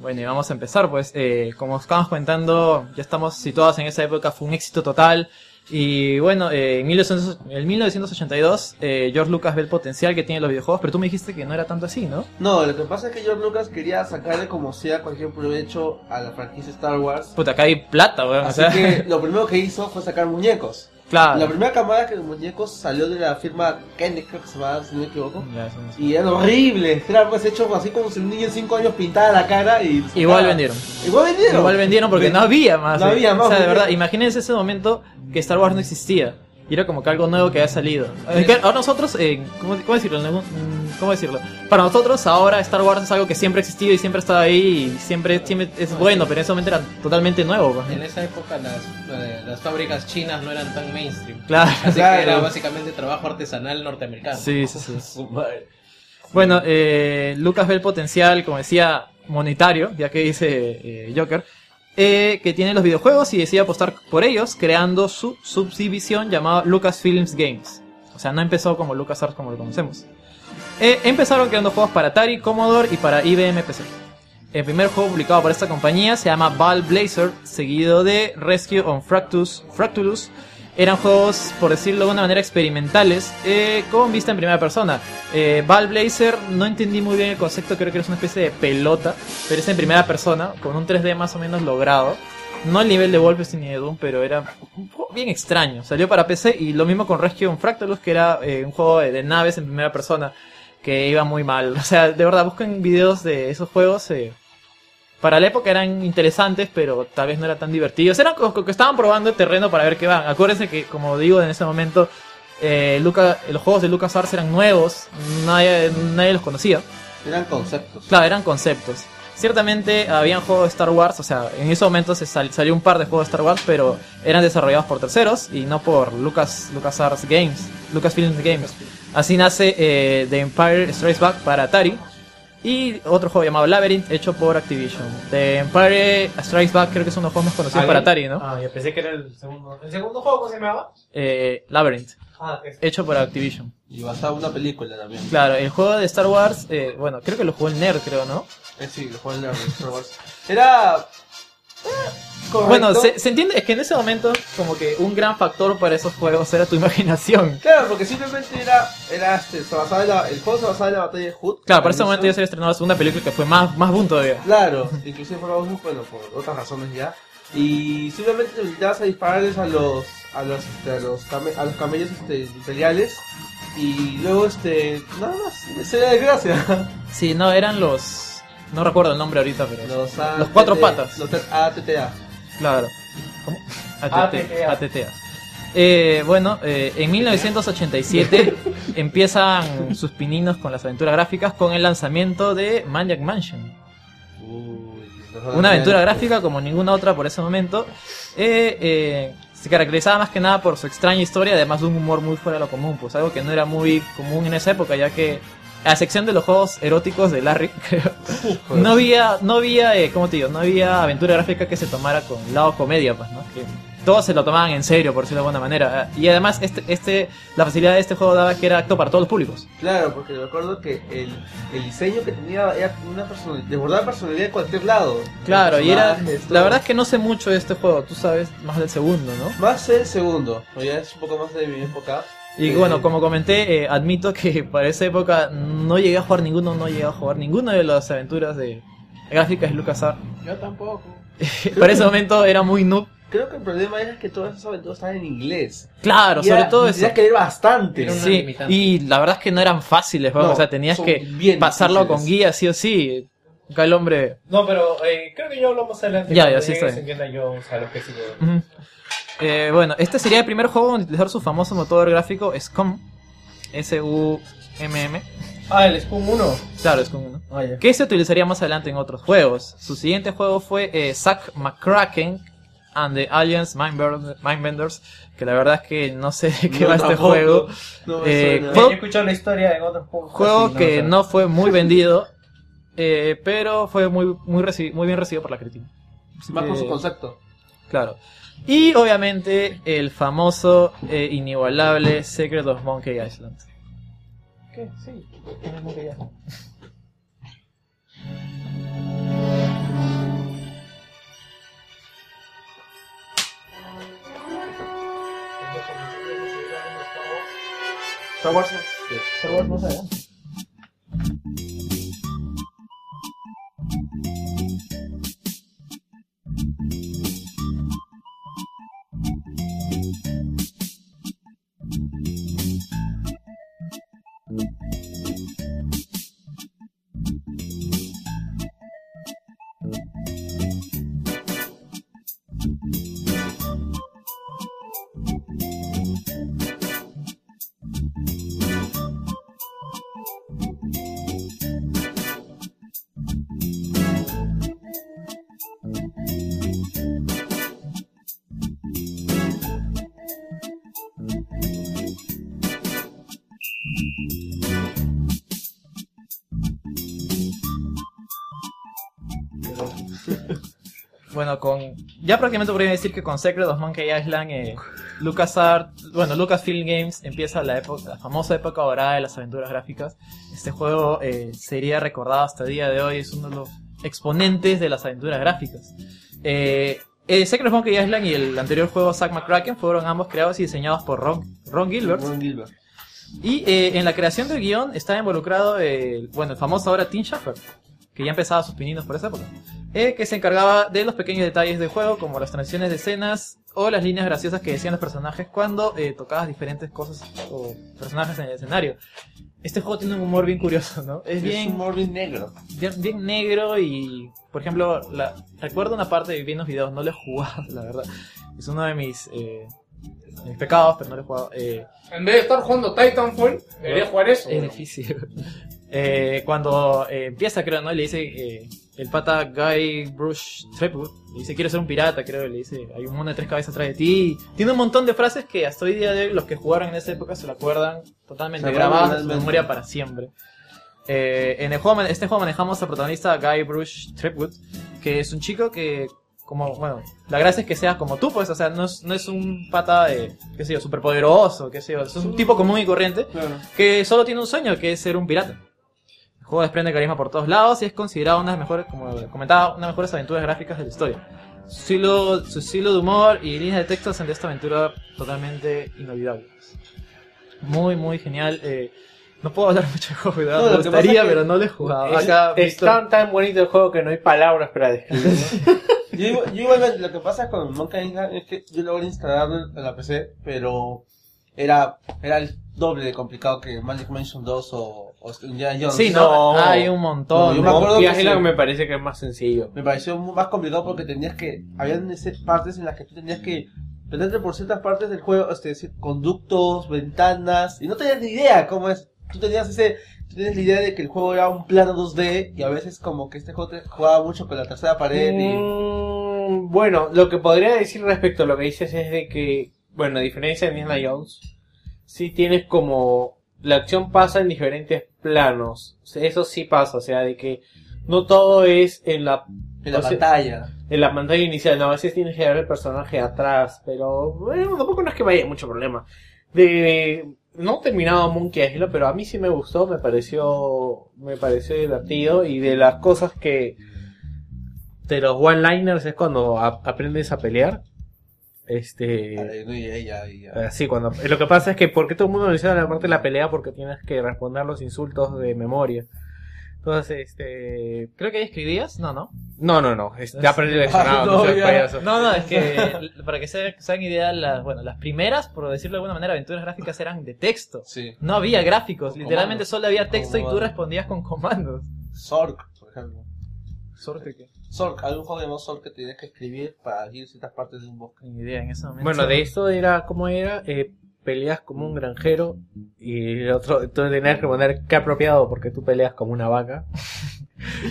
Bueno, y vamos a empezar, pues, eh, como estábamos comentando, ya estamos situados en esa época, fue un éxito total. Y bueno, eh, en 1900 en 1982, eh, George Lucas ve el potencial que tienen los videojuegos, pero tú me dijiste que no era tanto así, ¿no? No, lo que pasa es que George Lucas quería sacarle como sea cualquier provecho a la franquicia Star Wars. Puta, acá hay plata, weón. o Así sea. que lo primero que hizo fue sacar muñecos. Claro. La primera camada que de muñecos salió de la firma Kenneth, creo que se llama, si no me equivoco. Ya. Y eran horribles. Eran pues hechos así como si un niño de 5 años pintara la cara y... Igual vendieron. Igual vendieron. Igual vendieron porque no había más. No eh. había más, O sea, de verdad, imagínense ese momento que Star Wars no existía. Y era como que algo nuevo que había salido. Es que ahora nosotros, eh, ¿cómo, cómo decirlo? No, ¿Cómo decirlo? Para nosotros ahora Star Wars es algo que siempre ha existido y siempre ha estado ahí y siempre, siempre es bueno, pero en ese momento era totalmente nuevo. pues, ¿no? En esa época las, eh, las fábricas chinas no eran tan mainstream. Claro. Así Claro. que era básicamente trabajo artesanal norteamericano. Sí, sí, sí. Bueno, eh, Lucas ve el potencial, como decía, monetario, ya que dice eh, Joker, eh, que tiene los videojuegos y decide apostar por ellos, creando su subdivisión llamada Lucasfilms Games. O sea, no empezó como LucasArts como lo conocemos. Eh, empezaron creando juegos para Atari, Commodore y para IBM PC. El primer juego publicado por esta compañía se llama Ball Blazer, seguido de Rescue on Fractus, Fractulus. Eran juegos, por decirlo de una manera, experimentales, eh, con vista en primera persona. Eh, Ball Blazer, no entendí muy bien el concepto, creo que es una especie de pelota, pero es en primera persona, con un 3D más o menos logrado. No al nivel de Wolfenstein ni de Doom, pero era un bien extraño. Salió para PC y lo mismo con Rescue on Fractalus, que era eh, un juego de, de naves en primera persona que iba muy mal. O sea, de verdad, busquen videos de esos juegos. eh, para la época eran interesantes, pero tal vez no eran tan divertidos. Eran como que estaban probando el terreno para ver qué van. Acuérdense que, como digo en ese momento, eh, Luca- los juegos de LucasArts eran nuevos, nadie, nadie los conocía. Eran conceptos. Claro, eran conceptos. Ciertamente habían juegos de Star Wars, o sea, en ese momento se sal- salió un par de juegos de Star Wars, pero eran desarrollados por terceros y no por Lucas LucasArts Games, Lucasfilms Games. Así nace eh, The Empire Strikes Back para Atari y otro juego llamado Labyrinth hecho por Activision. The Empire Strikes Back creo que es uno de los juegos más conocidos para Atari, ¿no? Ah, yo pensé que era el segundo. ¿El segundo juego cómo se llamaba? Eh, Labyrinth, Ah, es- hecho por Activision. Y basado en una película también. Claro, el juego de Star Wars, eh, bueno, creo que lo jugó el Nerd, creo, ¿no? Eh, sí, lo juegan en la Star Wars. Era... correcto. Bueno, se, se entiende, es que en ese momento como que un gran factor para esos juegos era tu imaginación. Claro, porque simplemente era, era este, se basaba en la- el juego se basaba en la batalla de Hood. Claro, para ese momento ya se había estrenado la segunda película que fue más, más boom todavía. Claro, inclusive fue muy bueno por otras razones ya. Y simplemente te limitabas a dispararles a los a los este, a los, came- a los camellos este, imperiales Y luego, este, nada más, sería de gracia. Sí, no, eran los... No recuerdo el nombre ahorita, pero... Los, Los cuatro patas. Los ATTA. Claro. ¿Cómo? ATTA. ATTA. Eh, bueno, eh, en 1987 empiezan sus pininos con las aventuras gráficas con el lanzamiento de Maniac Mansion. Una aventura gráfica como ninguna otra por ese momento. Eh, eh, se caracterizaba más que nada por su extraña historia, además de un humor muy fuera de lo común, pues algo que no era muy común en esa época, ya que a excepción de los juegos eróticos de Larry, creo, no había, no había, eh, ¿cómo te digo? No había aventura gráfica que se tomara con lado comedia, pues, ¿no? Que todos se lo tomaban en serio, por decirlo de alguna manera. Y además, este, este, la facilidad de este juego daba que era acto para todos los públicos. Claro, porque recuerdo que el, el diseño que tenía era una personalidad, desbordaba personalidad de cualquier lado. Claro, y era, todo. la verdad es que no sé mucho de este juego, tú sabes más del segundo, ¿no? Más el segundo, ya es un poco más de mi época. Y Eh, bueno, como comenté, eh, admito que para esa época no llegué a jugar ninguno, no llegué a jugar ninguna de las aventuras de gráficas de LucasArts. Yo tampoco. para ese momento era muy noob. Creo que el problema era que todas esas aventuras estaban en inglés. Claro, Y sobre era- todo eso. Tenías que leer bastante. Sí, y la verdad es que no eran fáciles, ¿no? No, o sea, tenías que pasarlo difíciles. con guía sí o sí. Acá el hombre... No, pero eh, creo que yo hablo más adelante. Ya, ya, sí, está ese bien. Indiana Jones, a los que sigo. Ujú. Eh, bueno, este sería el primer juego en utilizar su famoso motor gráfico SCUM. S-U-M-M. Ah, el Scum 1. Claro, SCUM 1. Ah, ya. Que se utilizaría más adelante en otros juegos. Su siguiente juego fue eh, Zack McCracken and the Alliance Mindbender- Mindbenders. Que la verdad es que no sé de qué No, va este tampoco. juego. No me Eh, suena. Yo juego he escuchado la historia en otros juegos. juego así, que no fue muy vendido. eh, pero fue muy, muy, muy bien recibido por la crítica. Más por que- su concepto. Claro. Y obviamente el famoso, eh, inigualable Secret of Monkey Island. ¿Qué? Sí. es Monkey Island. Star Wars. Star Wars más adelante. Bueno, con. Ya prácticamente podría decir que con Secret of Monkey Island, eh, LucasArts, bueno, Lucasfilm Games empieza la época, la famosa época dorada de las aventuras gráficas. Este juego eh, sería recordado hasta el día de hoy, es uno de los exponentes de las aventuras gráficas. Eh, eh, Secret of Monkey Island y el anterior juego Zack McCracken fueron ambos creados y diseñados por Ron, Ron Gilbert. Ron Gilbert. Y eh, en la creación del guion estaba involucrado el, bueno, el famoso ahora Tim Schafer, que ya empezaba sus pininos por esa época, eh, que se encargaba de los pequeños detalles del juego, como las transiciones de escenas o las líneas graciosas que decían los personajes cuando eh, tocabas diferentes cosas o personajes en el escenario. Este juego tiene un humor bien curioso, ¿no? Es Es bien, un humor bien negro. bien, bien negro y, por ejemplo, la, recuerdo una parte viendo los videos, no lo he jugado, la verdad. Es uno de mis, eh, mis pecados, pero no lo he jugado. Eh, En vez de estar jugando Titanfall, debería jugar eso. es difícil. Eh, cuando eh, empieza, creo, ¿no? Le dice eh, el pata Guy Bruce Trepwood. Le dice, quiero ser un pirata, creo. Le dice, hay un mono de tres cabezas atrás de ti. Tiene un montón de frases que hasta hoy día de hoy los que jugaron en esa época se lo acuerdan totalmente grabadas en su memoria para siempre. Eh, en el juego, este juego manejamos al protagonista Guy Bruce Trepwood, que es un chico que, como, bueno, la gracia es que sea como tú, pues, o sea, no es, no es un pata de, qué sé yo, superpoderoso, qué sé yo, es un tipo común y corriente, que solo tiene un sueño, que es ser un pirata. El juego desprende carisma por todos lados y es considerado una de las mejores, como comentaba, una de las mejores aventuras gráficas de la historia. Su estilo, su estilo de humor y líneas de texto hacen de esta aventura totalmente inolvidable. Muy, muy genial. eh, no puedo hablar mucho de juego, ¿verdad? No, me gustaría, es que pero no lo he jugado. Es, Acá, es Víctor- tan, tan bonito el juego que no hay palabras para describirlo. Yo, igual- yo igualmente, lo que pasa con Monkey Island es que yo logré instalarlo en la PC, pero era, era el doble de complicado que Magic Mansion 2 o, o Indiana Jones. Sí, no, hay un montón. No, yo me acuerdo que sí. me parece que es más sencillo. Me pareció más complicado porque tenías que. Habían partes en las que tú tenías que meterte por ciertas partes del juego, este, decir, conductos, ventanas, y no tenías ni idea cómo es. Tú tenías ese. Tú tenías la idea de que el juego era un plano 2D y a veces como que este juego te jugaba mucho con la tercera pared y. Mm, bueno, lo que podría decir respecto a lo que dices es de que, bueno, a diferencia de Indiana Jones, sí tienes como la acción pasa en diferentes planos. Eso sí pasa, o sea, de que no todo es en la En la o sea, pantalla. En la pantalla inicial, no, a veces tienes que ver el personaje atrás, pero bueno, tampoco no es que vaya mucho problema. De no he terminado Monkey Island, pero a mí sí me gustó, me pareció me pareció divertido y de las cosas que de los one-liners es cuando a- aprendes a pelear. Este Ay, no, y ella, y ya. Así, cuando lo que pasa es que porque todo el mundo menciona la parte de la pelea porque tienes que responder los insultos de memoria. Entonces, este Creo que ahí escribías, no, no. no, no, no, es, ya aprendí leccionado, Ah, no, no, seas ya. payaso. No, no, es que para que se, se hagan idea, las, bueno, las primeras, por decirlo de alguna manera, aventuras gráficas eran de texto. Sí. No había gráficos, Con literalmente comandos. solo había texto y tú respondías con comandos. Zork, por ejemplo. ¿Sorte qué? Zork, hay un juego llamado Zork que tenías que escribir para ir ciertas partes de un bosque. Ni idea en ese momento. Bueno, de esto era, ¿cómo era? Eh, peleas como un granjero y el otro, tú tenías que poner qué apropiado porque tú peleas como una vaca.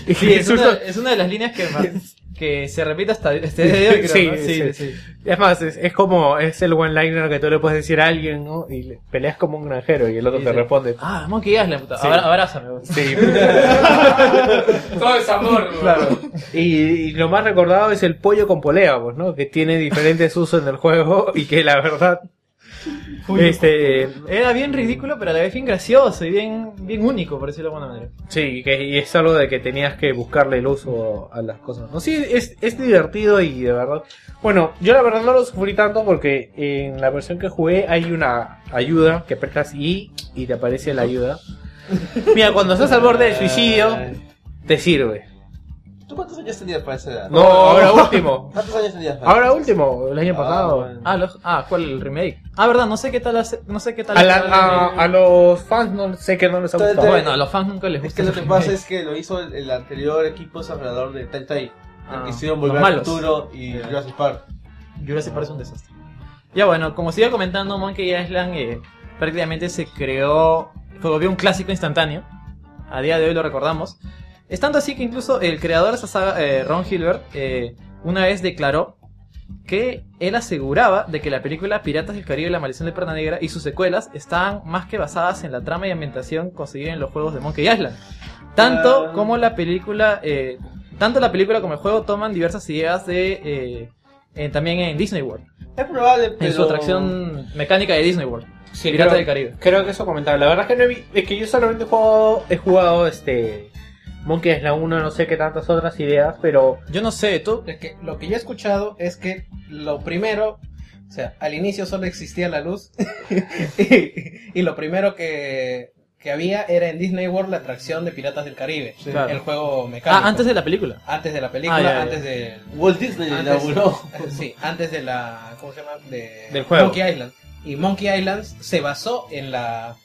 Sí, es una, insultos- es una de las líneas que, más- que se repite hasta este día, creo, Sí, ¿no? sí. sí. Es más, es, es como, es el one-liner que tú le puedes decir a alguien, ¿no? Y le- peleas como un granjero y el otro te responde. Ah, Monkey Island, puta. Sí. Abra- abrázame. güey. Sí. Todo es amor. Claro. Y, y lo más recordado es el pollo con polea, pues, ¿no? Que tiene diferentes usos en el juego y que la verdad. Este. Era bien ridículo, pero a la vez bien gracioso y bien, bien único, por decirlo de alguna manera. Sí, que y es algo de que tenías que buscarle el uso a las cosas. No, sí, es, es divertido y de verdad. Bueno, yo la verdad no lo sufrí tanto porque en la versión que jugué hay una ayuda que apretas I y te aparece la ayuda. Mira, cuando estás al borde del suicidio, te sirve. ¿Tú cuántos años tenías para esa edad? No, ahora último. ¿Cuántos años tenías para Ahora último, el año Ah, pasado. bueno. Ah, los- ah, ¿cuál el remake? Ah, verdad, no sé qué tal hace- no sé qué tal A, la- a- a los fans no sé que no les ha Entonces, gustado. Bueno, a los fans nunca les Es gusta que lo que pasa es que lo hizo el, el anterior equipo desarrollador de Telltale. Ah, que hicieron los Volver al malos. Futuro y. Jurassic Park. Jurassic Park es un desastre. Ya bueno, como sigue comentando, Monkey Island eh, prácticamente se creó, volvió un clásico instantáneo. A día de hoy lo recordamos. Es tanto así que incluso el creador de esa saga, eh, Ron Hilbert, eh, una vez declaró que él aseguraba de que la película Piratas del Caribe y la maldición de Perna Negra y sus secuelas estaban más que basadas en la trama y ambientación conseguida en los juegos de Monkey Island. Tanto Ah. como la película, eh, tanto la película como el juego toman diversas ideas de eh, también en Disney World, Es probable, pero... en su atracción mecánica de Disney World, Sí, Pirata creo- del Caribe. Creo que eso comentaba. La verdad es que no he es que yo solamente he jugado, he jugado este Monkey Island 1, no sé qué tantas otras ideas, pero Yo no sé, tú, Es que lo que yo he escuchado es que lo primero, o sea, al inicio solo existía la luz y, y lo primero que, que había era en Disney World la atracción de Piratas del Caribe, Claro. el juego mecánico. ah, antes de la película. Antes de la película, Ah, ya, ya. antes de Walt Disney antes, inauguró. sí, antes de la ¿cómo se llama? De Del juego. Monkey Island. Y Monkey Island se basó en la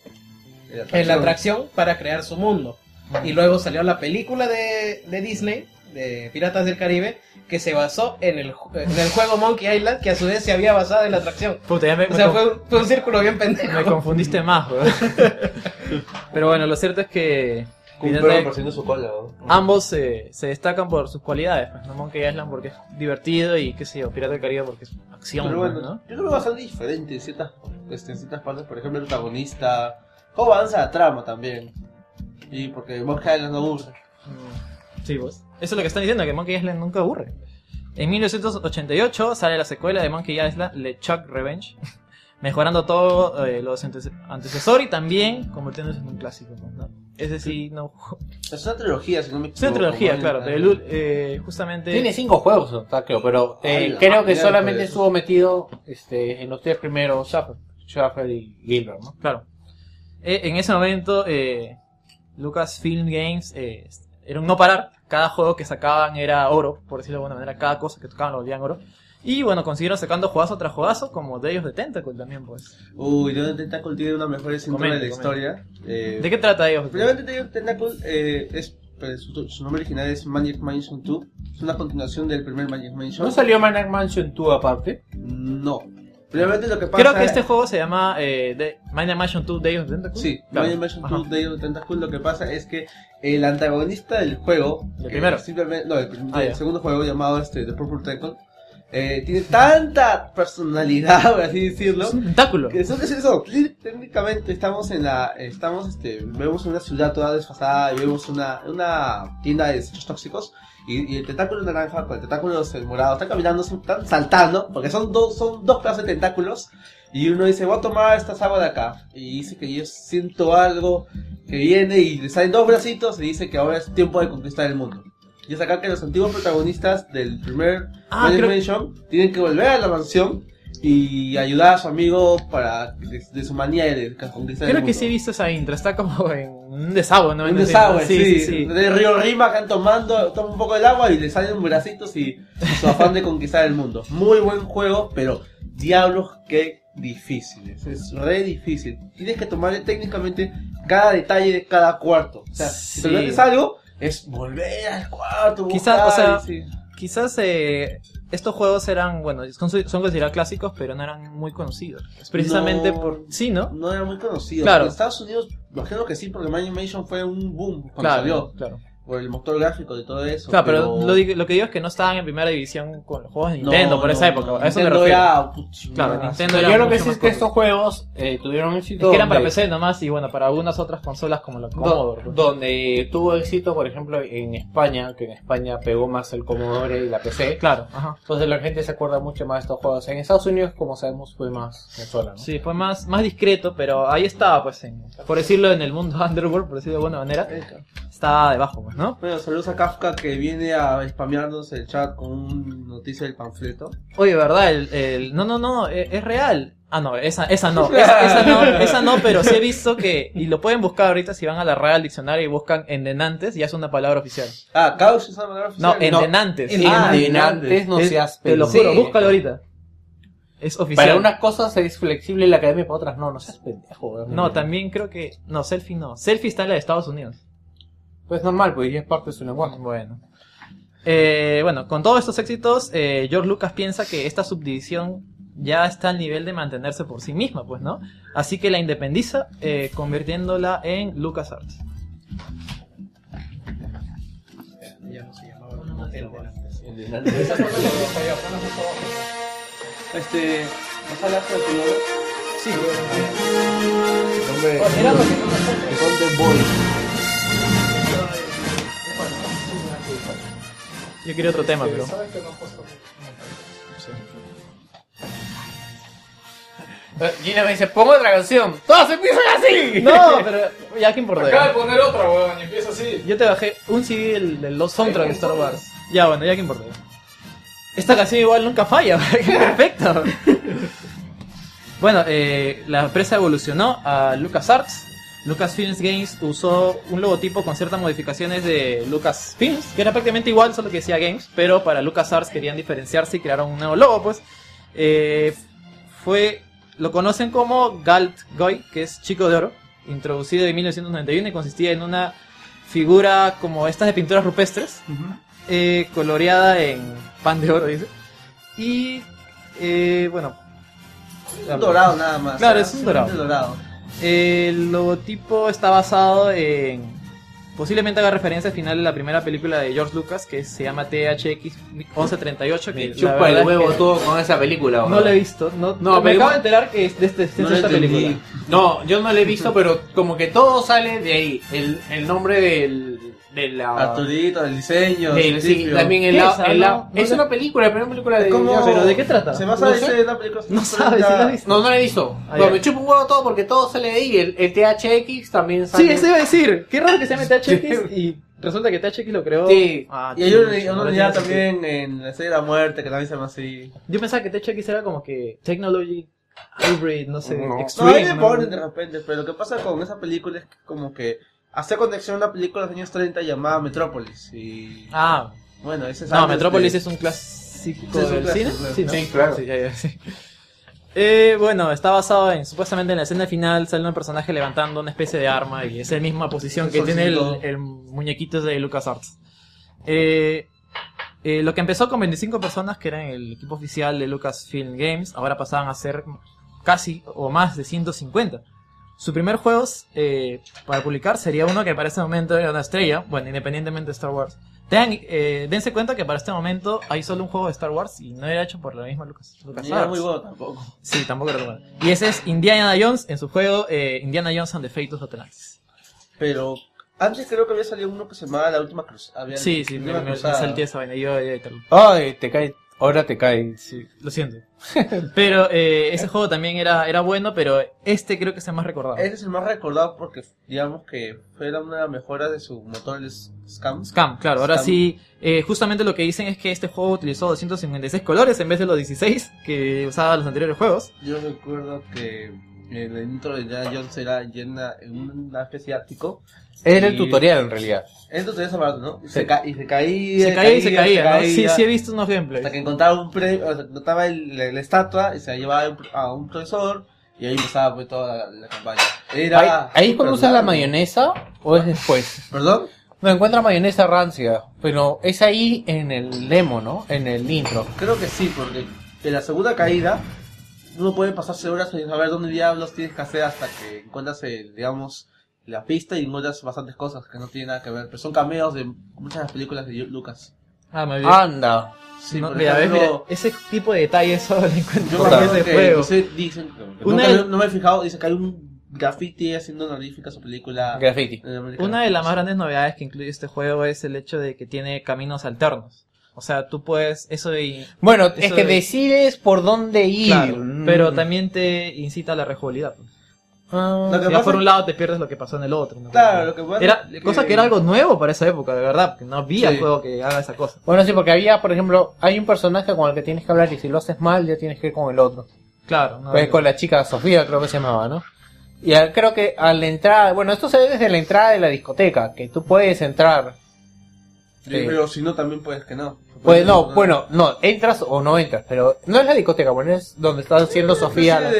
en la atracción para crear su mundo. Y luego salió la película de, de Disney, de Piratas del Caribe, que se basó en el, en el juego Monkey Island, que a su vez se había basado en la atracción. Puta, ya me, O me sea, conf- fue, un- fue un círculo bien pendejo. me confundiste más, weón. Pero bueno, lo cierto es que su cola. ¿no? ambos eh, se destacan por sus cualidades. Pues, ¿no? Monkey Island porque es divertido y qué sé yo, Pirata del Caribe porque es acción, Pero pues, bueno, ¿no? yo creo que bastante diferente en ciertas, este, en ciertas partes. Por ejemplo, el protagonista. Cómo avanza la trama también. Y porque Monkey Island no aburre. Sí, vos. Eso es lo que están diciendo, que Monkey Island nunca aburre. En 1988 sale la secuela de Monkey Island, LeChuck Revenge, mejorando todo eh, los antece- antecesor y también convirtiéndose en un clásico. ¿no? Ese sí, no. Es una trilogía, si no me Es una equivoco. trilogía, claro, pero el ul- eh, justamente. tiene cinco juegos, está creo, pero eh, creo que solamente estuvo metido este en los tres primeros Shaffer, Shaffer y Gilbert, ¿no? Claro. Eh, en ese momento, eh, Lucasfilm Games eh, era un no parar. Cada juego que sacaban era oro, por decirlo de alguna manera. Cada cosa que tocaban lo volvían oro. Y bueno, consiguieron sacando juegazo tras juegazo, como Day of the Tentacle también, pues. Uy, Day of the Tentacle tiene una mejor intro de la historia. Eh, ¿De qué trata Day of the Primeramente, Day of the Tentacle eh, es, pues, su, su nombre original es Magic Mansion 2. Es una continuación del primer Magic Mansion. ¿No salió Maniac Mansion 2 aparte? No. Lo que pasa Creo que este juego se llama eh, The- Mind Mansion 2 Day of Tentacle. Sí, Claro. Magic Mansion Ajá. 2 Day of the Tentacle lo que pasa es que el antagonista del juego, ¿El eh, primero? simplemente, no, el, Ah, el segundo juego llamado este, The Purple Tentacle, eh, tiene tanta personalidad, por así decirlo, Es un tentáculo. que eso, eso, eso, técnicamente estamos en la, estamos, este, vemos una ciudad toda desfasada y vemos una, una tienda de desechos tóxicos y, y el tentáculo naranja con el tentáculo este, morado están caminando, están saltando, porque son dos, son dos pedazos de tentáculos y uno dice, voy a tomar esta agua de acá y dice que yo siento algo que viene y le salen dos bracitos y dice que ahora es tiempo de conquistar el mundo. Y es acá que los antiguos protagonistas del primer Ah, creo- Mansion tienen que volver a la mansión y ayudar a su amigo para de, de su manía de conquistar el Creo que mundo. sí he visto esa intro, está como en un desagüe, ¿no? Un desagüe, sí, sí, sí. Del río Rima están tomando, toma un poco del agua y le salen bracitos y su afán de conquistar el mundo. Muy buen juego, pero diablos qué difíciles. Es re difícil. Tienes que tomarle técnicamente cada detalle de cada cuarto. O sea, si te algo, es volver al cuarto. Quizás, o sea, sí. quizás eh, estos juegos eran, bueno, son, son considerados clásicos, pero no eran muy conocidos. Es precisamente No. por... Sí, ¿no? No era muy conocido. Claro. En Estados Unidos, imagino que sí, porque Magic Mansion fue un boom cuando Claro, salió. claro. Por el motor gráfico y todo eso. Claro, pero, lo, di- lo que digo es que no estaban en primera división con los juegos de Nintendo No, por no, esa época. no. A eso me refiero. era, puch, claro, más. Nintendo Yo lo que sí es que estos juegos eh, tuvieron éxito. Es que eran para donde- PC nomás y bueno, para algunas otras consolas como la do- Commodore. pues. donde tuvo éxito, por ejemplo, en España, que en España pegó más el Commodore y la PC. Claro, ajá. Entonces la gente se acuerda mucho más de estos juegos. En Estados Unidos, como sabemos, fue más consola, ¿no? Sí, fue más, más discreto, pero ahí estaba, pues, en, por decirlo en el mundo Underworld, por decirlo de alguna manera, estaba debajo, pues, ¿no? Bueno, saludos a Kafka que viene a spamearnos el chat con una noticia del panfleto. Oye, ¿verdad? El, el- no, no, no, e- es, real. Ah, no, esa, esa no, esa, esa no, esa no, pero sí he visto que, y lo pueden buscar ahorita si van a la Real Diccionario y buscan endenantes, ya es una palabra oficial. Ah, Caos es una palabra No, oficial. endenantes. Ah, Endenantes. Endenantes, no seas Te lo pendejo. juro, búscalo ahorita. Es oficial. Para unas cosas es flexible la academia, para otras no, no seas pendejo. No, también creo que, no, selfie no. Selfie está en la de Estados Unidos. Pues normal, pues ya es parte de su lenguaje. Bueno. Eh, bueno, con todos estos éxitos, eh, George Lucas piensa que esta subdivisión ya está al nivel de mantenerse por sí misma, pues, ¿no? Así que la independiza, eh, convirtiéndola en LucasArts. Este. ¿Vas a hablar con tu nombre? Sí, Hombre, Era lo que no me el Golden Boy. Yo quería otro tema, pero... Gina me dice, pongo otra canción. ¡Todas empiezan así! No, pero ya que importa. Acaba de poner otra, weón, y empieza así. Yo te bajé un CD del- de los soundtracks de Star Wars. Ya, bueno, ya que importa. Esta canción igual nunca falla, perfecto. bueno, eh, la empresa evolucionó a LucasArts. Lucasfilms Games usó un logotipo con ciertas modificaciones de Lucasfilms, que era prácticamente igual, solo que decía Games, pero para LucasArts querían diferenciarse y crearon un nuevo logo, pues. Eh, fue, lo conocen como Galt Goy, que es Chico de Oro, introducido en 1991 y consistía en una figura como estas de pinturas rupestres, eh, coloreada en pan de oro, dice. Y, eh, bueno. Un dorado nada más. Claro, es un dorado. Dorado. El logotipo está basado en. Posiblemente haga referencia al final de la primera película de George Lucas, que se llama THX 1138. Que Me chupa el es huevo que todo con esa película, No la he visto. No, No, me acabo de enterar que es de, este, de No esta película. No, yo no la he visto, pero como que todo sale de ahí. El, el nombre del, de la... Arturito, el diseño. del- sí, científico. también el, ¿Qué la- es? El la- no, no es sé. una película, la primera película de... ¿Cómo? Pero ¿de qué trata? Se basa No en una película. No sabes si la. No, no la he visto. Ah, Pero me chupa un huevo todo porque todo sale de ahí. El, el THX también Sí, sale... eso iba a decir. Qué raro que se llame THX y resulta que THX lo creó. Sí. Ah, Y hay una, unidad también en la serie de la muerte que también se llama así. Yo pensaba que THX era como que Technology Hybrid, no sé, No, no, ahí ¿no? ponen de repente, pero lo que pasa con esa película es que como que hace conexión a una película de los años 30 llamada Metrópolis. Y Ah, bueno, ese es no, antes Metropolis de- es un clásico. del clásico, cine. claro. Sí, ¿no? Sí, claro. Sí, ya, ya, sí. Eh, bueno, está basado en, supuestamente en la escena final sale un personaje levantando una especie de arma y es la misma posición que tiene el muñequito de LucasArts. Eh, eh, lo que empezó con 25 personas, que eran el equipo oficial de Lucasfilm Games, ahora pasaban a ser casi o más de 150. Su primer juego eh, para publicar sería uno que para este momento era una estrella, bueno, independientemente de Star Wars. Tengan, eh, dense cuenta que para este momento hay solo un juego de Star Wars y no era hecho por la misma Lucas. Ni LucasArts. era muy bueno tampoco. Sí, tampoco era bueno. Y ese es Indiana Jones en su juego eh, Indiana Jones and the Fate of Atlantis. Pero antes creo que había salido uno que se llamaba La Última Cruz. Había- Sí, sí, me, me- salté esa vaina. Yo, yo- yo- Ay, te cae. Ahora te cae. Sí, lo siento. Pero eh, ese juego también era, era bueno, pero este creo que es el más recordado. Ese es el más recordado porque, digamos que fue una mejora de su motor, el Scam. Scam, claro. Ahora Scam. sí, eh, justamente lo que dicen es que este juego utilizó 256 colores en vez de los 16 que usaban los anteriores juegos. Yo recuerdo que el intro de Indiana Jones era llena en una especie de ático. Era el tutorial en realidad. Era el tutorial esa ¿no? Y, Sí. se, ca- y se caía. Se caía y se caía, ¿no? Sí, sí he visto unos gameplays. Hasta que encontraba un premio, o sea, encontraba el- la, la estatua y se la llevaba a un- profesor y ahí empezaba pues, toda la, la campaña. Era ¿Ahí, es cuando usas la mayonesa o es después? ¿Perdón? No, encuentra mayonesa rancia. Pero es ahí en el demo, ¿no? En el intro. Creo que sí, porque en la segunda caída uno puede pasarse horas sin saber dónde diablos tienes que hacer hasta que encuentras, el, digamos, la pista y encuentras bastantes cosas que no tienen nada que ver. Pero son cameos de muchas de las películas de Lucas. Ah, me olvidé. Anda. Sí, No, por mira, ves, ejemplo, mira, ese tipo de detalles solo lo encuentro Yo en ese que juego. dicen, que Una nunca- de- no me he fijado, dice que hay un graffiti haciendo honorífica su película. Graffiti. Una de las más grandes novedades que incluye este juego es el hecho de que tiene caminos alternos. O sea, tú puedes, eso de... Bueno, eso es que de- decides por dónde ir. Claro, Mm. pero también te incita a la rejugabilidad. pues. Ah, Lo que pasa por un lado te pierdes lo que pasó en el otro. ¿no? Claro, lo que pasa Era, que- cosa que era algo nuevo para esa época, de verdad, que no había Sí. juego que haga esa cosa. Bueno, sí, porque había, por ejemplo, hay un personaje con el que tienes que hablar y si lo haces mal ya tienes que ir con el otro. Claro, no, Pues con la chica Sofía creo que se llamaba, ¿no? Y a- creo que a la entrada, bueno, esto se ve desde la entrada de la discoteca, que tú puedes entrar. Sí, eh, Pero si no, también puedes que no. Pues no, bueno, no, entras o no entras, pero no es la discoteca, bueno, es donde está haciendo Sofía. la-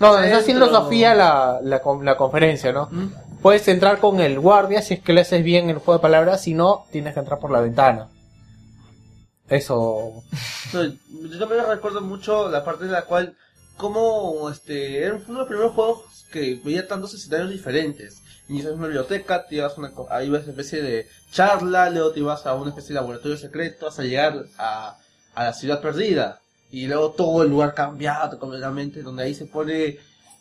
No, donde está haciendo. Sofía la, la, con- la conferencia, ¿no? ¿Mm? Puedes entrar con el guardia si es que le haces bien el juego de palabras, si no, tienes que entrar por la ventana. Eso. No, yo también recuerdo mucho la parte en la cual, como este, era uno de los primeros juegos que veía tantos escenarios diferentes. Inicias una biblioteca, te ibas una, ahí ibas a una especie de charla, luego te ibas a una especie de laboratorio secreto hasta llegar a, a la ciudad perdida. Y luego todo el lugar cambiado completamente, donde ahí se pone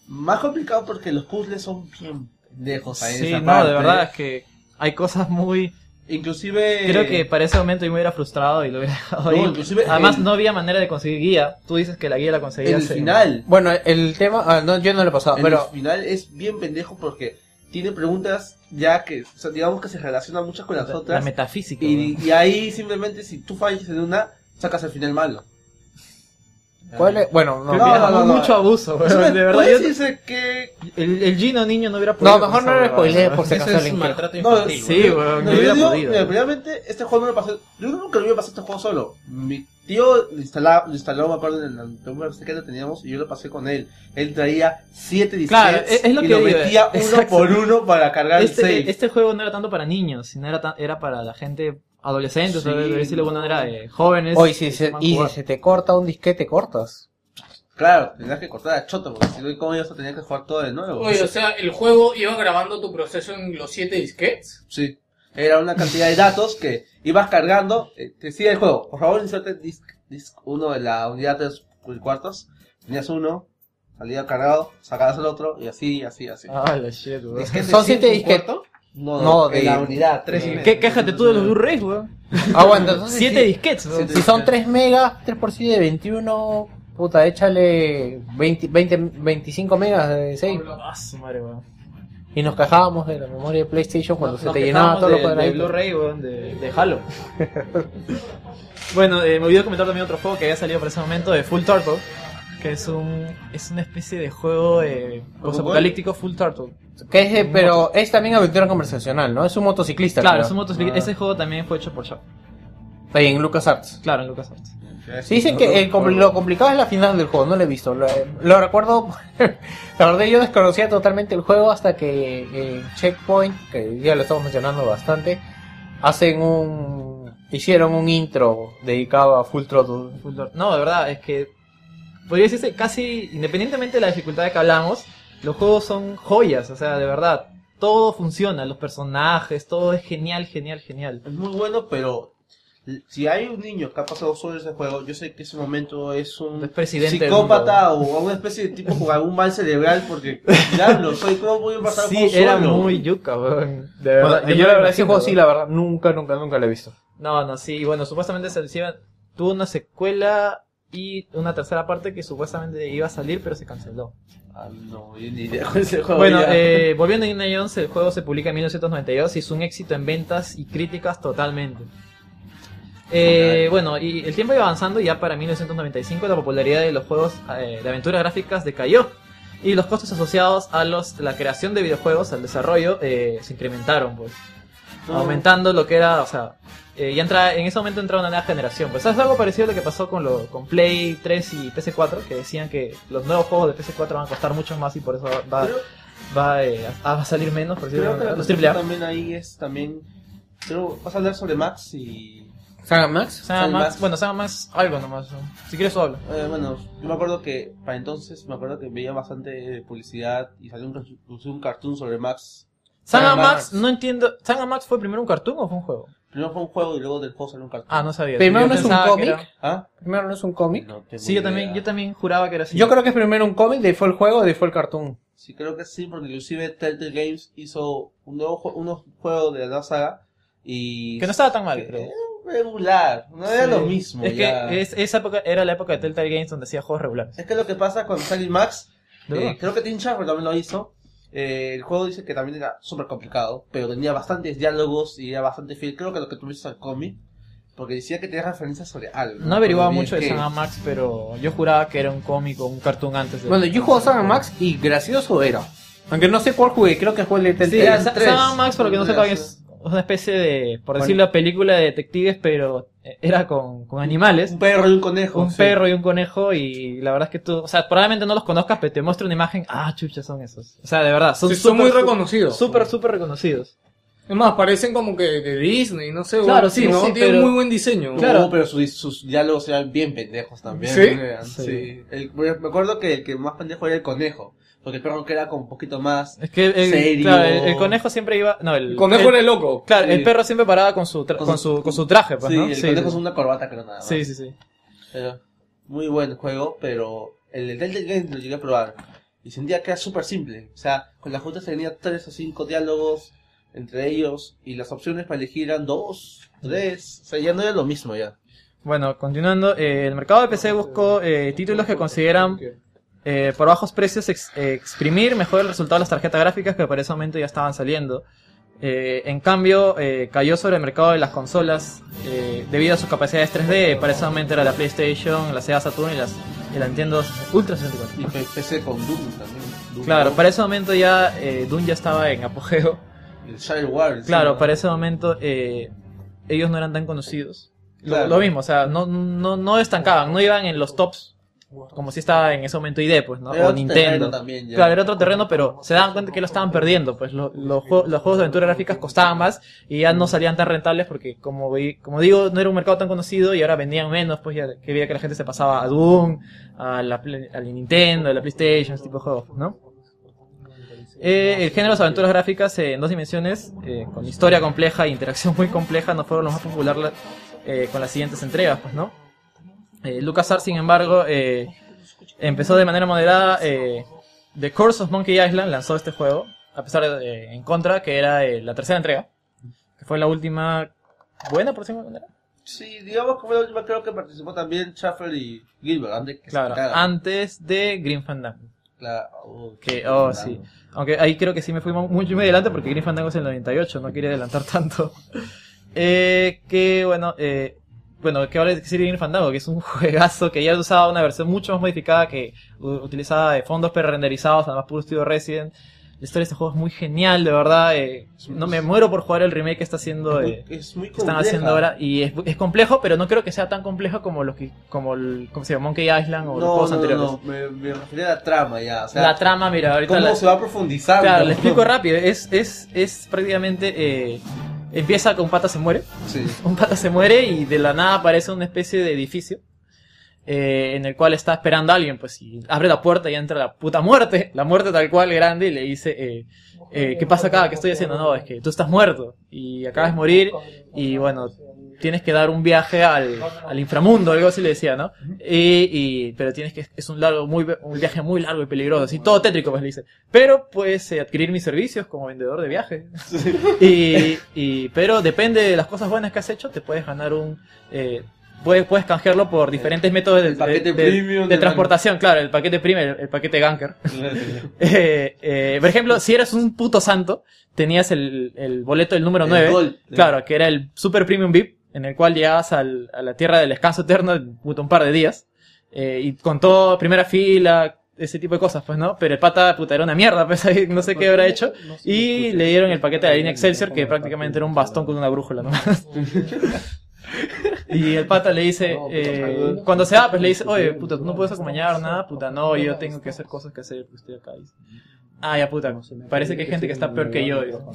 más complicado porque los puzzles son bien pendejos ahí en Sí, esa no, parte. de verdad es que hay cosas muy... Inclusive... Creo que para ese momento yo me hubiera frustrado y lo hubiera dejado No, inclusive Además el- no había manera de conseguir guía. Tú dices que la guía la conseguías el en- final. Bueno, el tema, ah, no, yo no lo he pasado, El pero final es bien pendejo porque tiene preguntas ya que, o sea, digamos que se relacionan muchas con las La- otras. la metafísica, Y, y ahí simplemente si tú fallas en una, sacas el final malo. ¿cuál es? Bueno, no. No, no, no. mucho abuso, me- de verdad. yo- decirse que... el, el Gino niño no hubiera No, podido. mejor con no lo ¿no? por si acaso es quiere. maltrato No, infantil. Sí, weón, No, no hubiera podido. mira, primeramente, este juego no lo pasé. Yo nunca lo iba a pasar este juego solo. Mi tío lo instalaba, lo instaló, me acuerdo, en el primer que lo teníamos y yo lo pasé con él. Él traía siete disquetes Claro, es- es lo y que lo digo, metía uno exacto. por uno para cargar el Este, save. este juego no era tanto para niños, sino era, tan- era para la gente adolescente, Sí, o sea, de decirlo de alguna manera, de jóvenes. Oye, si se, y si se te corta un disquete, cortas. Claro, tenías que cortar a choto porque si no, ¿cómo ibas a tener que jugar todo de nuevo? Oye, o sea, el juego iba grabando tu proceso en los siete disquetes. Sí. Era una cantidad de datos que ibas cargando. eh, te decía el juego, por favor inserte disc, disc 1 de la unidad de los cuartos. Tenías uno, salía cargado, sacabas el otro y así, así, así. Ah, la shit, weón. Disquete Son cinco, siete un disquetes. cuarto. No, No, de de- la unidad, tres y de- medio. ¿Qué, quéjate tú de los Blu-rays, weón. Aguanta, entonces. Siete si, disquetes, weón. Si son 3 megas, 3 por 7 de 21. Puta, échale 20, 20, 25 megas de save. Ah, su madre, weón. Y nos quejábamos de la memoria de PlayStation cuando se Nos te llenaba todo lo de, de. Blu-ray, de, de Halo. bueno, eh, me olvidé comentar también otro juego que había salido por ese momento de Full Turtle. Que es un es una especie de juego eh, apocalíptico Full Turtle. Que es de- pero es también aventura conversacional, ¿no? Es un motociclista. Claro, creo. es un motociclista. Ah. Ese juego también fue hecho por Shaw. Ahí en LucasArts. Claro, en LucasArts. Sí, dicen que el compl- lo complicado es la final del juego, no lo he visto. Lo, lo recuerdo, la verdad yo desconocía totalmente el juego hasta que en Checkpoint, que ya lo estamos mencionando bastante, hacen un... hicieron un intro dedicado a Full Throttle. Full Throttle. No, de verdad, es que podría decirse casi, independientemente de la dificultad de que hablamos, los juegos son joyas, o sea, de verdad, todo funciona, los personajes, todo es genial, genial, genial. Es muy bueno, pero si hay un niño que ha pasado solo ese juego, yo sé que ese momento es un presidente psicópata o una especie de tipo con algún mal cerebral porque, diablo, soy cómo voy a pasar Sí, era solo? muy yuca, weón. De verdad. Bueno, yo la verdad ese juego sí, la verdad, nunca, nunca, nunca lo he visto. No, no, sí, y bueno, supuestamente se tuvo una secuela y una tercera parte que supuestamente iba a salir, pero se canceló. Ah, no, yo ni idea con ese juego. Bueno, eh, volviendo a Indiana Jones, el juego se publica en 1992 y es un éxito en ventas y críticas totalmente. Eh, bueno, y el tiempo iba avanzando y ya para 1995 la popularidad de los juegos eh, de aventuras gráficas decayó. Y los costos asociados a los, la creación de videojuegos, al desarrollo, eh, se incrementaron, pues, aumentando lo que era, o sea, eh, ya entra, en ese momento entraba una nueva generación. Pues. Es algo parecido a lo que pasó con, lo, con Play 3 y PC4, que decían que los nuevos juegos de PC4 van a costar mucho más y por eso va, va, eh, a, a salir menos, por decirlo Creo que la los cuestión AAA. también ahí es también... Pero vas a hablar sobre Max y... ¿Saga Max? Saga Max, bueno, Saga Max algo nomás. ¿no? Si quieres, hablo. Eh, bueno, yo me acuerdo que para entonces me acuerdo que veía bastante publicidad y salió un, un cartoon sobre Max. Saga Max, no entiendo. ¿Saga Max fue primero un cartoon o fue un juego? Primero fue un juego y luego del juego salió un cartoon. Ah, no sabía. Primero no es un cómic. era- ¿Ah? Primero no es un cómic. Sí, yo también, yo también juraba que era así. Yo creo que es primero un cómic, de ahí fue el juego, de ahí fue el cartoon. Sí, creo que sí, porque inclusive Telltale Games hizo un nuevo jue- unos juegos de la saga y... Que no estaba tan mal, que- creo. Regular, no era Sí. lo mismo. Es ya. que es- esa época era la época de Telltale Games donde hacía juegos regulares. Es que lo que pasa con Silent Max, ¿De eh, creo que Tim Schafer también lo hizo. eh, el juego dice que también era súper complicado, pero tenía bastantes diálogos y era bastante fiel. Creo que lo que tú viste al cómic, porque decía que tenía referencias sobre algo. No averiguaba Pero bien mucho de. Saga Max, pero yo juraba que era un cómic o un cartoon antes de... Bueno, yo juego Saga Max y gracioso era. Aunque no sé cuál jugué, creo que fue el de Sí, Telltale. Sa- Saga Max, para lo que no sepa, es una especie de, por Bueno. decirlo, película de detectives, pero eh, era con, con animales. Un perro y un conejo. Un sí. perro y un conejo, y la verdad es que tú, o sea, probablemente no los conozcas, pero te muestro una imagen, ah, chucha, son esos. O sea, de verdad, son, Sí, son muy reconocidos. Súper, súper reconocidos. Es más, parecen como que de Disney, no sé. Claro, sí, ¿no? sí, Tienen pero- muy buen diseño. Claro, pero sus, sus diálogos eran bien pendejos también. ¿Sí? Sí. sí. El- me acuerdo que el que más pendejo era el conejo. Porque el perro que era como un poquito más Es que el, serio. claro, el, el conejo siempre iba, no, el, El conejo el- era el loco. Claro, Sí. el perro siempre paraba con su, tra- Con su- con su traje, pues, sí, ¿no? el conejo es una corbata que no nada más. Sí, sí, sí. Pero, muy buen juego, pero el de Telltale Games lo llegué a probar. Y sentía que era súper simple. O sea, con la junta tenía tres o cinco diálogos entre ellos. Y las opciones para elegir eran dos, tres. O sea, ya no era lo mismo ya. Bueno, continuando, eh, el mercado de PC buscó eh, títulos que consideran eh, por bajos precios ex- eh, exprimir mejor el resultado de las tarjetas gráficas que para ese momento ya estaban saliendo. Eh, en cambio, eh, cayó sobre el mercado de las consolas eh, debido a sus capacidades 3D. Para ese momento era la PlayStation, la Sega Saturn y, las, y la Nintendo Ultra 64. Y PC con Doom también. Doom Claro, para ese momento ya eh, Doom ya estaba en apogeo. El Shareware. encima. Claro, para ese momento eh, ellos no eran tan conocidos. Lo, Claro. lo mismo, o sea, no, no, no estancaban, no iban en los tops como si estaba en ese momento ID, pues, ¿no? Era o Nintendo. también, ya. Claro, era otro terreno, pero se daban cuenta que lo estaban perdiendo, pues lo- los, juegos, los juegos de aventura gráficas costaban más y ya no salían tan rentables porque, como, como digo, no era un mercado tan conocido y ahora vendían menos, pues ya que veía que la gente se pasaba a Doom, a la, al Nintendo, a la PlayStation, ese tipo de juegos, ¿no? Eh, el género de las aventuras gráficas eh, en dos dimensiones, eh, con historia compleja e interacción muy compleja, no fueron los más populares eh, con las siguientes entregas, pues, ¿no? Eh, LucasArts, sin embargo, eh, empezó de manera moderada. Eh, The Curse of Monkey Island lanzó este juego, a pesar de eh, en contra, que era eh, la tercera entrega, que fue la última buena, por decirlo manera. Sí, digamos que fue la última, creo que participó también Schaffer y Gilbert. Antes que Claro, antes de Green Fandango. Claro, oh, Que, oh, sí. Aunque ahí creo que sí me fui mu- mucho muy adelante porque Green Fandango es el 98, no quería adelantar tanto. eh, que bueno, eh, bueno, que es decir Green Fandango, que es un juegazo que ya usaba una versión mucho más modificada que utilizaba de fondos pre-renderizados, además puro estilo Resident. La historia de este juego es muy genial, de verdad. eh, no me muero por jugar el remake que está haciendo, eh, Es muy que están haciendo ahora. Y es, es complejo, pero no creo que sea tan complejo como los que, como el, ¿cómo se llama? Monkey Island o los No, juegos no, anteriores. no, me, me refería a la trama ya. O sea, la trama, mira, ahorita ¿Cómo la- se va profundizando? Claro, le explico rápido. Es, es, es prácticamente. eh, empieza con un pata se muere. Sí. Un pata se muere y de la nada aparece una especie de edificio. eh, en el cual está esperando a alguien, pues, y abre la puerta y entra la puta muerte, la muerte tal cual grande, y le dice, eh, eh, ¿qué pasa acá? ¿Qué estoy haciendo? No, es que tú estás muerto, y acabas de morir, y bueno, tienes que dar un viaje al, al inframundo, algo así le decía, ¿no? Y, y- pero tienes que, es un largo, muy, un viaje muy largo y peligroso, así todo tétrico, pues le dice. Pero puedes eh, adquirir mis servicios como vendedor de viajes. Y, y, pero depende de las cosas buenas que has hecho, te puedes ganar un, eh, puedes, puedes canjearlo por diferentes métodos de, paquete de- premium de de transportación, claro, el paquete premium, el, el paquete ganker. Eh, eh, por ejemplo, si eras un puto santo, tenías el, el boleto del número El 9, Gold. claro, que era el Super Premium VIP, en el cual llegabas al- a la tierra del descanso eterno puto un par de días, eh, y con todo, primera fila, ese tipo de cosas, pues, ¿no? Pero el pata, puta, era una mierda, pues, ahí no sé qué habrá hecho, y le dieron el paquete de la línea Excelsior, que prácticamente era un bastón con una brújula nomás. Y el pata le dice, eh, cuando se va, pues le dice, oye, puta, tú no puedes acompañar nada, puta, no, yo tengo que hacer cosas que hacer, pues estoy acá. Y dice, ah, ya puta, parece que hay gente que está peor que yo. digo.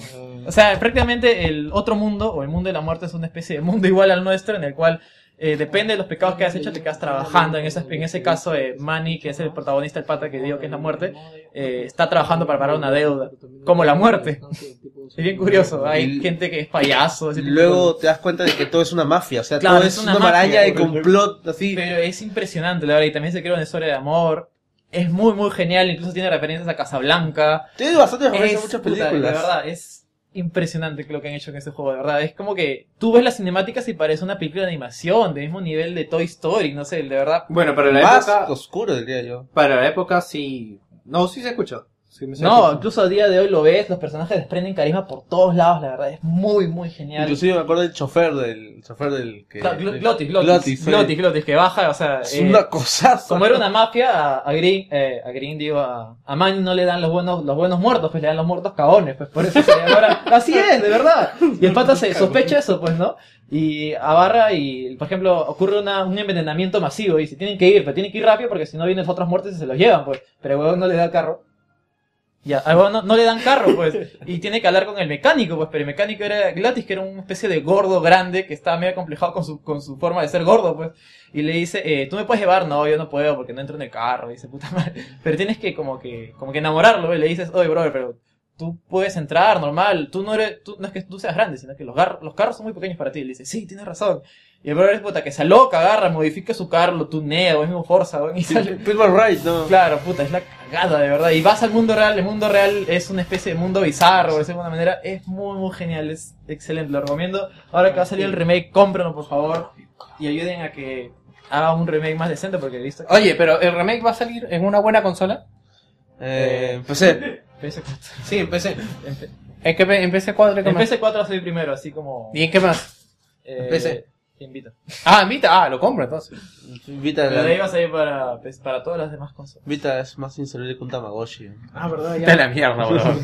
O sea, prácticamente el otro mundo, o el mundo de la muerte, es una especie de mundo igual al nuestro, en el cual eh, depende de los pecados que has hecho, te quedas trabajando. En ese, en ese caso, eh, Manny, que es el protagonista, el pata que digo que es la muerte, eh, está trabajando para pagar una deuda, como la muerte. Es bien curioso, hay gente que es payaso. ese tipo luego te das cuenta de que todo es una mafia, o sea, Claro, todo es es una una, mafia, maraña de complot, así. Pero es impresionante, la verdad, y también se crea una historia de amor. Es muy, muy genial, incluso tiene referencias a Casablanca. Tiene bastantes referencias a muchas puta, películas. De verdad, es impresionante lo que han hecho en este juego, de verdad. Es como que tú ves las cinemáticas y parece una película de animación, del mismo nivel de Toy Story, no sé, de verdad. Bueno, pero la Más época. oscuro, diría yo. Para la época sí. No, sí se escucha. Sí me se No, incluso a día de hoy lo ves, los personajes desprenden carisma por todos lados, la verdad, es muy, muy genial. Inclusive me acuerdo del chofer del chofer del que del- Glotis, Glotis, Glotis. Glotis, Glotis, que baja, o sea... Es eh, una cosaza. Como era una mafia, a, a Green, eh, a Green digo, a, a Manny no le dan los buenos, los buenos muertos, pues le dan los muertos cagones, pues por eso se le llama- Así es, de verdad. Y el pata se sospecha eso, pues, ¿no? Y abarra y, por ejemplo, ocurre una, un envenenamiento masivo y se tienen que ir, pero tienen que ir rápido porque si no vienen otras muertes y se los llevan, pues. Pero el huevón no le da carro. Ya, al huevón no, no le dan carro, pues. Y tiene que hablar con el mecánico, pues. Pero el mecánico era Glatis, que era una especie de gordo grande que estaba medio complejado con su, con su forma de ser gordo, pues. Y le dice, eh, ¿tú me puedes llevar? No, yo no puedo porque no entro en el carro. Y dice, puta madre. Pero tienes que como que, como que enamorarlo, y le dices, oye, brother, pero tú puedes entrar normal. Tú no eres, tú, no es que tú seas grande, sino que los, gar- los carros son muy pequeños para ti. Y le dice, sí, tienes razón. Y el brother es puta que se aloca, agarra, modifica su carro, lo tunea, o es mismo Forza, y sale. Pitman Ride, ¿no? Claro, puta, es la cagada, de verdad. Y vas al mundo real, el mundo real es una especie de mundo bizarro, por decirlo de alguna manera. Es muy, muy genial, es excelente, lo recomiendo. Ahora que va a salir el remake, cómprenlo, por favor. Y ayuden a que haga un remake más decente, porque he visto que... Oye, pero el remake va a salir en una buena consola. Eh, empecé. PS4. Sí, empecé. ¿En qué en PC4 qué En más? PS4 va a salir primero, así como... ¿Y en qué más? Eh, PC. Invita. Ah, Vita, ah, lo compro entonces. Vita, Pero de ahí va a salir para, pues, para todas las demás consolas. Vita es más inservible que un Tamagotchi. Ah, verdad, Está la mierda, bro.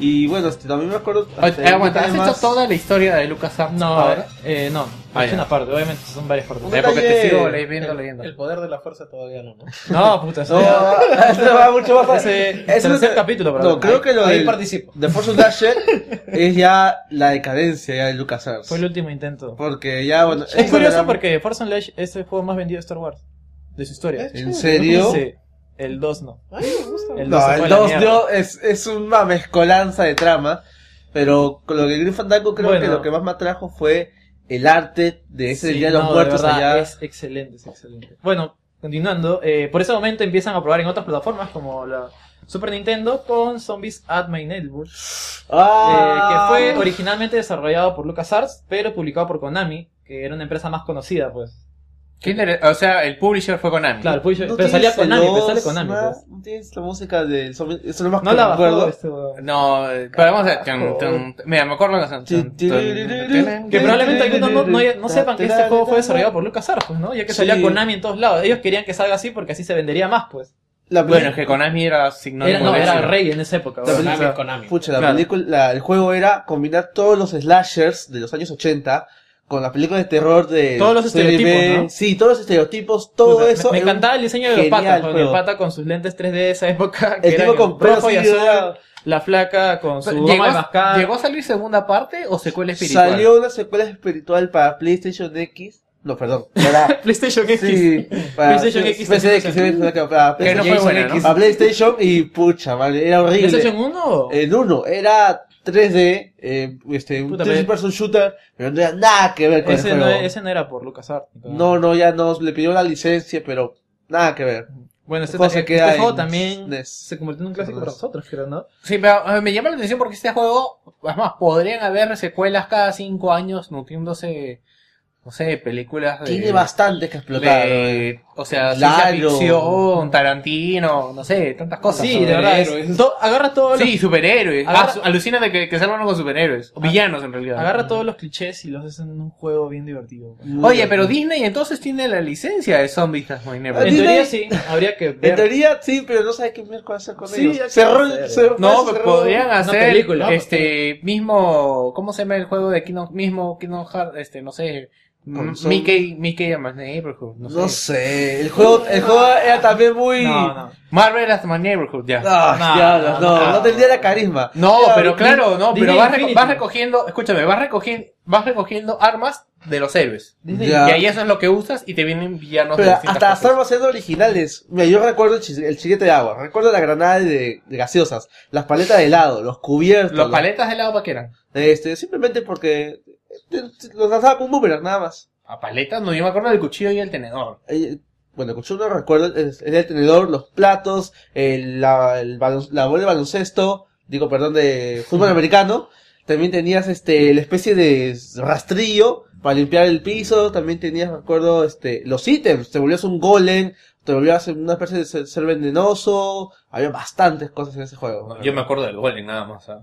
Y bueno, este, también me acuerdo. Oye, este, eh, aguanta, ¿has además- hecho toda la historia de LucasArts No, ahora? eh, no. Ah, es una parte, obviamente son varias partes. Un Eh, porque te detalle- sigo leyendo, leyendo. El poder de la fuerza todavía no, ¿no? No, puta, eso No, esto va mucho más fácil. Ese Eso tercer es- capítulo, No, perdón. creo que lo Ahí del participo. The Force Unleashed es ya la decadencia ya de LucasArts. Fue el último intento. Porque ya, bueno. Es curioso era- porque Force Unleashed es el juego más vendido de Star Wars. De su historia. ¿En serio? Sí. El 2 no. Ay, me gusta. El 2 No, el a la 2 mierda. dio- es, es una mezcolanza de trama. Pero con lo de Grim Fandango creo Bueno. que lo que más me atrajo fue el arte de ese Sí, Día de los no, Muertos verdad, allá. Es excelente, es excelente. Bueno, continuando. eh, por ese momento empiezan a probar en otras plataformas como la Super Nintendo con Zombies at My Neighbor. Ah. eh, que fue originalmente desarrollado por LucasArts, pero publicado por Konami, que era una empresa más conocida, pues. ¿Quién era? O sea, el publisher fue Konami. Claro, el publisher- ¿No pero salía tienes Konami, pues sale Konami. pues. ¿No tienes la música zombie? Eso es lo más No que la bajó este. No, pero vamos a ver. tun, tun, Mira, me acuerdo la canción. Que probablemente algunos no, no, no sepan que este juego fue desarrollado por LucasArts, pues, ¿no? Ya que salía Sí. Konami en todos lados. Ellos querían que salga así porque así se vendería más, pues. La Bueno, es que Konami era sinónimo Era, no, de era rey en esa época. La película- Konami. Pucha, la Claro. película, la- el juego era combinar todos los slashers de los años 80 con la película de terror de Todos los estereotipos. ¿no? Sí, todos los estereotipos, todo me- eso. Me, un encantaba el diseño de los patas, con el pata con sus lentes 3D de esa época. Que El tipo con rojo y azul, la flaca con su Pero, goma de ¿Llegó, mascar. ¿Llegó a salir segunda parte o secuela espiritual? Salió una secuela espiritual para PlayStation X. No, perdón. Para, PlayStation X. sí, para PlayStation X. PC, X, para Que no fue PlayStation buena, X, ¿no? para PlayStation y pucha, madre, era horrible. ¿PlayStation 1? En uno, era 3D, eh, este, un Puta, 3D pero- person shooter, pero no era nada que ver con Ese el no, juego. ese no era por LucasArts. No, no, ya no, le pidió la licencia, pero nada que ver. Bueno, este, El juego se este queda juego en también NES. se convirtió en un clásico para nosotros, creo, ¿no? Sí, pero eh, me llama la atención porque este juego, además, podrían haber secuelas cada cinco años nutriéndose, no sé, películas de... Tiene bastante que explotar. de- o sea, ciencia ficción, Tarantino, no sé, tantas cosas. Sí, de verdad. es- to- agarra todos los, Sí, superhéroes. Agarra- Ah, su- alucina de que, que salgan con superhéroes. O villanos, en realidad. agarra todos los clichés y los hace en un juego bien divertido. Oye, pero Disney entonces tiene la licencia de Zombies Tasmania Ah, Never. En Disney- teoría sí, habría que En ver. teoría sí, pero no sabe qué miércoles hacer con Sí, ellos. ya que Cerró, hacer. cerró- No, cerró- podrían hacer película. este mismo, ¿cómo se llama el juego de Kingdom, mismo Kingdom Hearts, este, no sé, Con M- Zom- Mickey, Mickey and My Neighborhood, no, No sé. sé, el juego, el juego era también muy... No, no. Marvel at My Neighborhood, ya. No, no, no, no, tendría la carisma. No, pero claro, no, pero vas, reco- Infinity. vas recogiendo, escúchame, vas recogiendo, vas recogiendo armas de los héroes. Ya. Y ahí eso es lo que usas y te vienen villanos de Pero distintas hasta las armas siendo originales. Mira, yo recuerdo el, el chiquete de agua, recuerdo la granada de, de gaseosas, las paletas de helado, los cubiertos. Los paletas de helado para qué eran? Este, simplemente porque los lanzaba con boomerang, nada más. A paletas, no, yo me acuerdo del cuchillo y el tenedor. Eh, bueno, con no recuerdo, es, el tenedor, los platos, el, la, el balon- la bola de baloncesto, digo, perdón, de fútbol americano. También tenías este, la especie de rastrillo para limpiar el piso. También tenías, recuerdo, este, los ítems. Te volvías un golem, te volvías una especie de ser, ser venenoso. Había bastantes cosas en ese juego. Yo me acuerdo del golem nada más. ¿ah?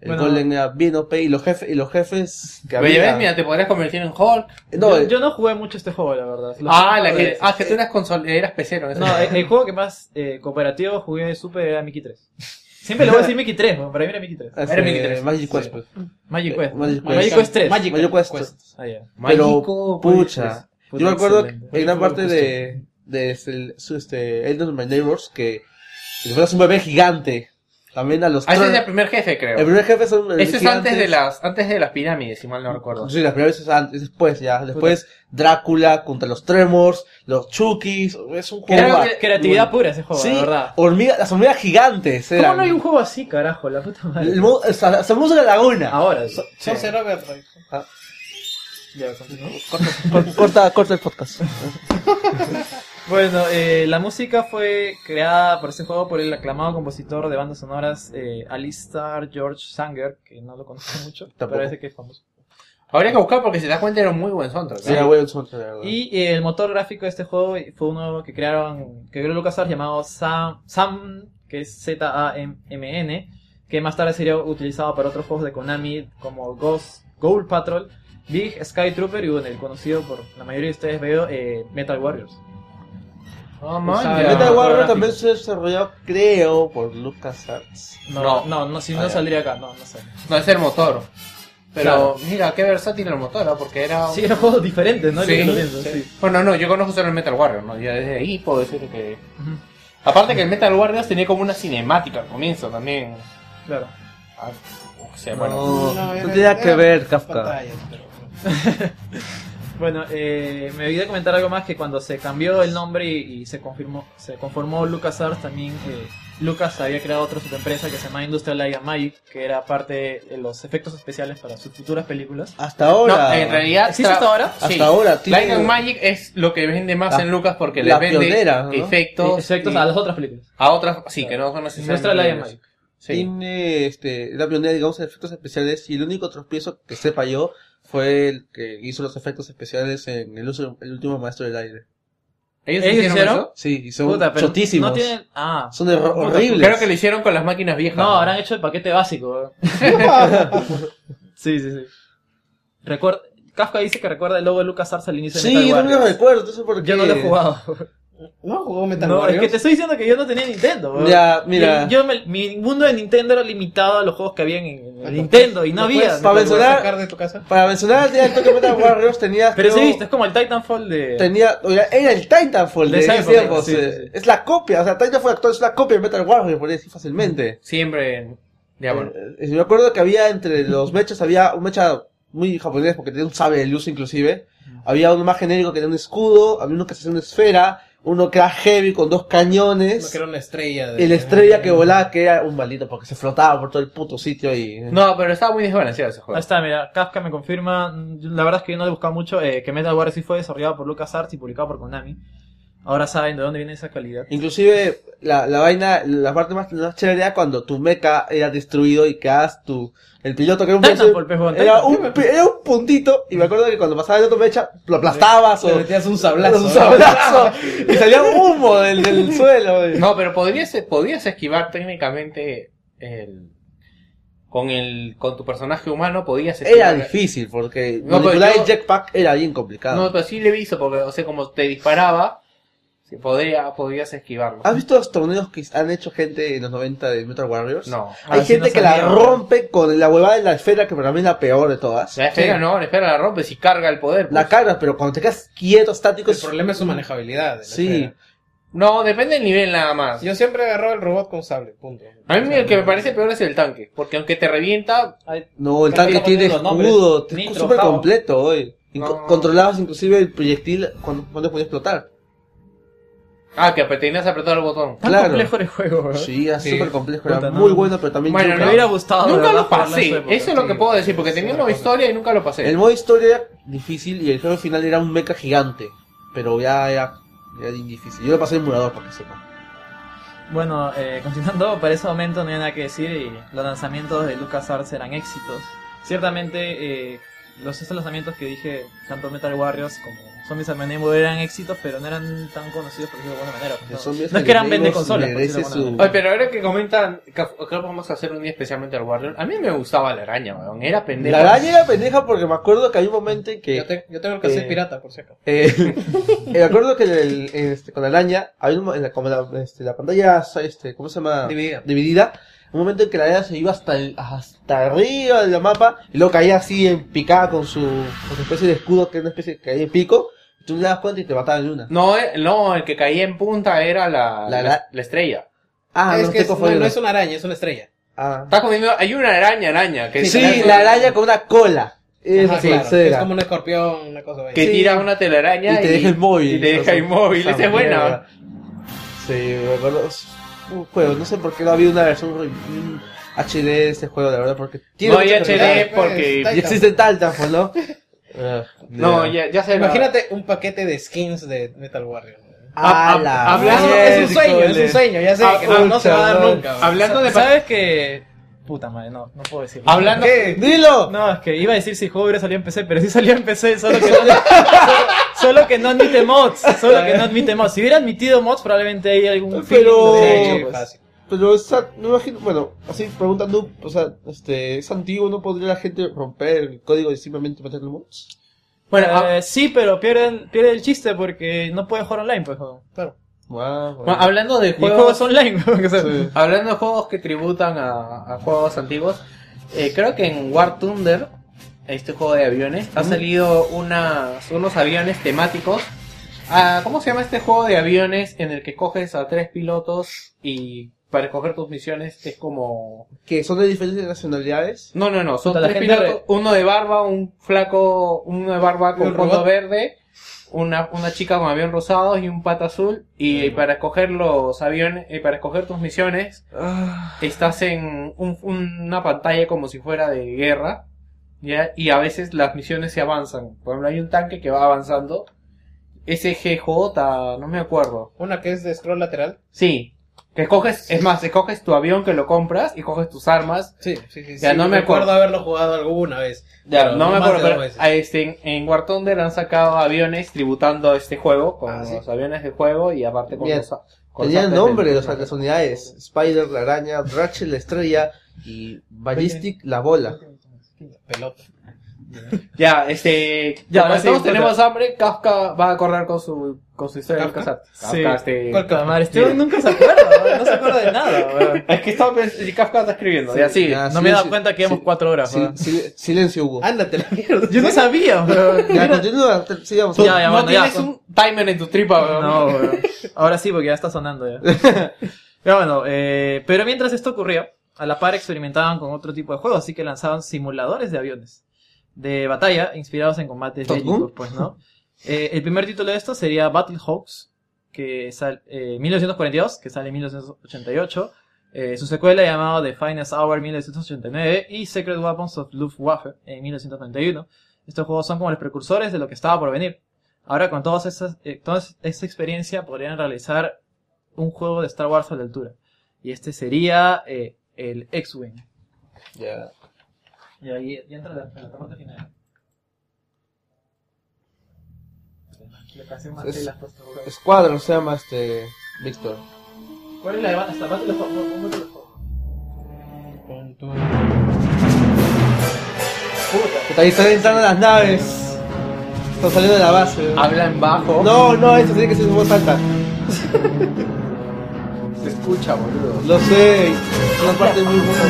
El Bueno. golem era bien OP y los jefes, y los jefes que Pero ya había. ves, mira, te podrías convertir en Hulk. No, yo, eh, yo no jugué mucho este juego, la verdad. Los Ah, la que, ah, que tú eras console, eras pecero. No, el, el juego que más eh, cooperativo jugué de Super era Mickey 3. Siempre le voy a decir Mickey 3, weón, para mí era Mickey 3. este, era Mickey 3. Magic Quest, pues. Magic Quest. Magic Magic, Quest. Quest 3. Magic Quest. Ah, ya. Pero, pues, pucha. Puta, Yo me acuerdo en una parte de, de este, este, Elden My Neighbors que, que fueras un bebé gigante. También a los Ah, ese es el primer jefe, creo. El primer jefe son bebés Ese es antes de las, antes de las pirámides, si mal no recuerdo. Sí, las primeras veces antes, después ya. Después Drácula contra los Tremors, los Chukis. Es un juego. Que- creatividad pura ese juego, Sí, la verdad. hormiga, las hormigas gigantes. ¿Cómo eran. no hay un juego así, carajo? La puta madre. El de la laguna. Ahora, sí. Son Ya, continúo. cor- corta, corta el podcast. Bueno, eh, la música fue creada por este juego por el aclamado compositor de bandas sonoras eh, Alistar George Sanger, que no lo conozco mucho, pero parece que es famoso. Habría que buscar porque si te das cuenta era un muy buen soundtrack. Sí, era bueno el soundtrack, la verdad. Y eh, el motor gráfico de este juego fue uno que crearon, que creó LucasArts llamado Sam, Sam que es Z-A-M-N, que más tarde sería utilizado para otros juegos de Konami como Ghost, Gold Patrol, Big Sky Trooper y bueno, el conocido por la mayoría de ustedes veo, eh, Metal Warriors. Ah, man, ya. Metal Warrior también se desarrolló, creo, por LucasArts. No, No. no, no, si Ah, no ya. saldría acá, no, no sé. No, es el motor. Pero Claro. mira, qué versátil el motor, ¿no? porque era... Sí, eran juegos diferentes, ¿no? Sí, pienso, sí. sí. Bueno, no, yo conozco solo el Metal Warrior, ¿no? Ya desde ahí puedo decir que... Aparte que el Metal Warrior tenía como una cinemática al comienzo también. Claro. Ah, o sea, bueno. No, no tenía que ver Kafka. Bueno, eh, me olvidé comentar algo más que cuando se cambió el nombre y, y se confirmó, se conformó LucasArts también, eh, Lucas había creado otra subempresa que se llama Industrial Light and Magic, que era parte de los efectos especiales para sus futuras películas. Hasta ahora. No, en realidad... ¿Existe tra- hasta ahora? Hasta Sí. ahora, tiene- Light and Magic es lo que vende más La- en Lucas porque le vende pionera, ¿no? efectos, efectos y- a las otras películas. a otras, sí, que no son necesariamente Industrial Light and. Magic. Sí. Tiene, este, la pionera, digamos, en efectos especiales y el único tropiezo que sepa yo fue el que hizo los efectos especiales en el, uso- el último maestro del aire. ¿Ellos, ¿Ellos hicieron, hicieron? eso? Sí, y son Puta, pero chotísimos. No tienen... Ah. Son Puta, horribles. Creo que lo hicieron con las máquinas viejas. No, habrán hecho el paquete básico. sí, sí, sí. Recuerda... Kafka dice que recuerda el logo de LucasArts al inicio de Sí, yo también lo recuerdo, entonces porque... Yo no lo he jugado. No jugó Metal No, es que te estoy diciendo que yo no tenía Nintendo. Ya, mira. Y Yo me- mi mundo de Nintendo era limitado a los juegos que habían en el Nintendo y no, ¿Lo había. Para ¿lo puedes mencionar- sacar de tu casa? Para mencionar el toque Metal Warriors tenías. Pero sí, viste, es como el Titanfall de. Tenía, era era el Titanfall de, De sí, sí, sí. Es la copia, o sea, Titanfall actual es la copia de Metal Warriors, por decir fácilmente. Siempre. Ya, bueno. Eh, eh, me acuerdo que había entre los mechas, había un mecha muy japonés porque tenía un sable de luz inclusive. Había uno más genérico que tenía un escudo, había uno que hacía una esfera, uno que era heavy con dos cañones. No, que era una estrella. de- Y la estrella que volaba que era un maldito porque se flotaba por todo el puto sitio y... No, pero estaba muy desbalanceado ese Ahí juego. está, mira, Kafka me confirma. La verdad es que yo no he buscado mucho. eh, que Metal Warrior sí fue desarrollado por LucasArts y publicado por Konami. Ahora saben de dónde viene esa calidad. Inclusive la, la vaina, la parte más, más chévere era cuando tu mecha era destruido y quedas tu, el piloto que era un Titanfall, era un, pi- era un puntito y me acuerdo que cuando pasaba el otro mecha lo aplastabas Le o metías un sablazo. un sablazo y salía humo del, del suelo. No, pero podrías, podrías esquivar técnicamente el. Con el. Con tu personaje humano podías esquivar. Era difícil porque No, manipular yo- el jetpack era bien complicado. No, pero sí le he visto, porque, o sea, como te disparaba, sí, podría, podrías esquivarlo. ¿Has visto los torneos que han hecho gente en los 90 de Metal Warriors? No. Hay Ah, gente no que la rompe con la huevada de la esfera que para mí es la peor de todas. La esfera Sí. no, la esfera la rompes y carga el poder. pues. La cargas, pero cuando te quedas quieto, estático, El es... problema es su manejabilidad. de la Sí. esfera. No, depende del nivel nada más. Yo siempre agarro el robot con sable, punto. A mí el que me parece peor es el tanque, porque aunque te revienta, No, el tanque tiene escudo, es súper completo hoy. No. Controlabas inclusive el proyectil cuando, cuando podía explotar. Ah, que tenías que apretar el botón. Tan Claro. complejo el juego. Sí, era Sí. súper complejo, era Puta, no. muy bueno, pero también Bueno. Me hubiera gustado. de Nunca verdad, lo jugarlo en pasé, época. eso es lo que puedo decir, porque tenía una nueva historia y nunca lo pasé. El modo historia era difícil y el juego final era un mecha gigante, pero ya era, era bien difícil. Yo lo pasé en emulador para que sepa. Bueno, eh, continuando, para ese momento no hay nada que decir y los lanzamientos de LucasArts eran éxitos. Ciertamente, eh, los estos lanzamientos que dije, tanto Metal Warriors como Zombies Armenemo eran éxitos, pero no eran tan conocidos por decirlo de buena manera. No, es que eran vende consolas, su- alguna. Oye, pero ahora que comentan, que creo que vamos a hacer un día especialmente al Warrior. A mí me gustaba la araña, weón. Era pendejo. La araña era pendeja porque me acuerdo que hay un momento en que... Yo, te- yo tengo el cassette Eh, pirata, por si acaso. Eh, eh, me acuerdo que en el- este, con la araña, había un, mo- en la, como la, este, la pantalla, este, ¿cómo se llama? Dividida. Dividida. Un momento en que la araña se iba hasta, el- hasta arriba del mapa y luego caía así en picada con su, con su especie de escudo que es una especie de caía en pico. Y tú le das cuenta y te mataban en una. No, eh, no, el que caía en punta era la, La- la, la estrella. Ah, es no que es- no, no es una araña, es una estrella. Ah. Estás comiendo, hay una araña, araña, que, Sí, la araña con una cola. Esa Ajá, sí, claro, que es era. como un escorpión, una cosa así. que Sí. tira una telaraña Y te deja inmóvil. Y te deja inmóvil, esa es buena. Sí, me acuerdo. Un juego, no sé por qué no había una versión un HD de este juego, la verdad, porque tiene No hay HD calidad. porque... Está- Y existe Titanfall, ¿no? Ah, No, ya. ya, ya se Imagínate un paquete de skins de Metal Warrior. Ah, hab- la hablando- es un sueño, es un sueño, ya sé, Ah, que no, no se va a dar nunca. Hablando de... ¿Sabes que Puta madre, no, no puedo decirlo. Hablando... ¿Qué? ¡Dilo! No, es que iba a decir si el juego hubiera salido en PC, pero sí salió en PC, solo que no, solo que no admite mods, solo que no admite mods. Si hubiera admitido mods, probablemente hay algún Pero- pues. fácil. Pero esa, no imagino, bueno, así preguntando, o sea, este, es antiguo, ¿no podría la gente romper el código y simplemente meterle mods? Bueno, ah, Eh, sí, pero pierde, pierde el chiste porque no puede jugar online, pues. Claro. Wow, bueno, hablando de juegos... es online, o sea, Sí. Hablando de juegos que tributan a, a juegos antiguos, eh, creo que en War Thunder, este juego de aviones, ha salido unas, unos aviones temáticos. Ah, ¿Cómo se llama este juego de aviones en el que coges a tres pilotos y para escoger tus misiones es como... Que son de diferentes nacionalidades. No, no, no, son Puta, tres pilotos, uno de barba, un flaco, uno de barba con ¿Un fondo robot? verde, una, una chica con avión rosado y un pata azul. Y para escoger los aviones, y para escoger tus misiones, estás en un- una pantalla como si fuera de guerra. ¿Ya? Y a veces las misiones se avanzan. Por ejemplo, hay un tanque que va avanzando. SGJ, no me acuerdo. Una que es de scroll lateral. Sí. Que escoges, es más, escoges tu avión que lo compras y coges tus armas. Sí, sí, sí. Ya, sí, no me recuerdo acuerdo. haberlo jugado alguna vez. Ya, no me acuerdo, pero a este, en, en War Thunder han sacado aviones tributando este juego con Ah, ¿sí? los aviones de juego y aparte con Bien. los, Tenían nombre los, del- las unidades. Spider, la araña, Ratchet, la estrella y Ballistic, la bola. Pelota. Ya, este. Ya, ahora todos tenemos hambre, Kafka va a correr con su, con su historia ¿Kafka? Lucas Sí. este. ¿Cuál Kafka? Madre, este nunca se acuerda, no se acuerda de nada, weón. Es que estaba pens- y Kafka está escribiendo. Sí, ya, ya, No me he dado cuenta que llevamos cuatro horas, Sí, weón. sí, silencio, Hugo. Ándate la mierda. Yo no sabía, weón. Ya, continúa, sigamos. Ya, ya, no bueno, ya, tienes con- un timer en tu tripa, weón. No, weón. Ahora sí, porque ya está sonando ya. Pero bueno, eh, pero mientras esto ocurría, a la par experimentaban con otro tipo de juegos, así que lanzaban simuladores de aviones de batalla inspirados en combates ¿Top bélicos, pues, ¿no? Eh, el primer título de esto sería Battlehawks, que sale eh, 1942, que sale en 1988. Eh, su secuela llamada The Finest Hour 1989 y Secret Weapons of Luftwaffe en 1991. Estos juegos son como los precursores de lo que estaba por venir. Ahora con todas esas, eh, toda esa experiencia podrían realizar un juego de Star Wars a la altura. Y este sería eh, el X-Wing. Ya. Y ahí ya entra la, la parte final. Más Es- de. Escuadron se llama este. Víctor. ¿Cuál es la de hasta? No, no, Battlehawks. Puta, ahí están entrando las naves. Están saliendo de la base. Habla en bajo. No, no, esto tiene que ser en voz alta. Se escucha, boludo. Lo sé. Es una parte muy buena.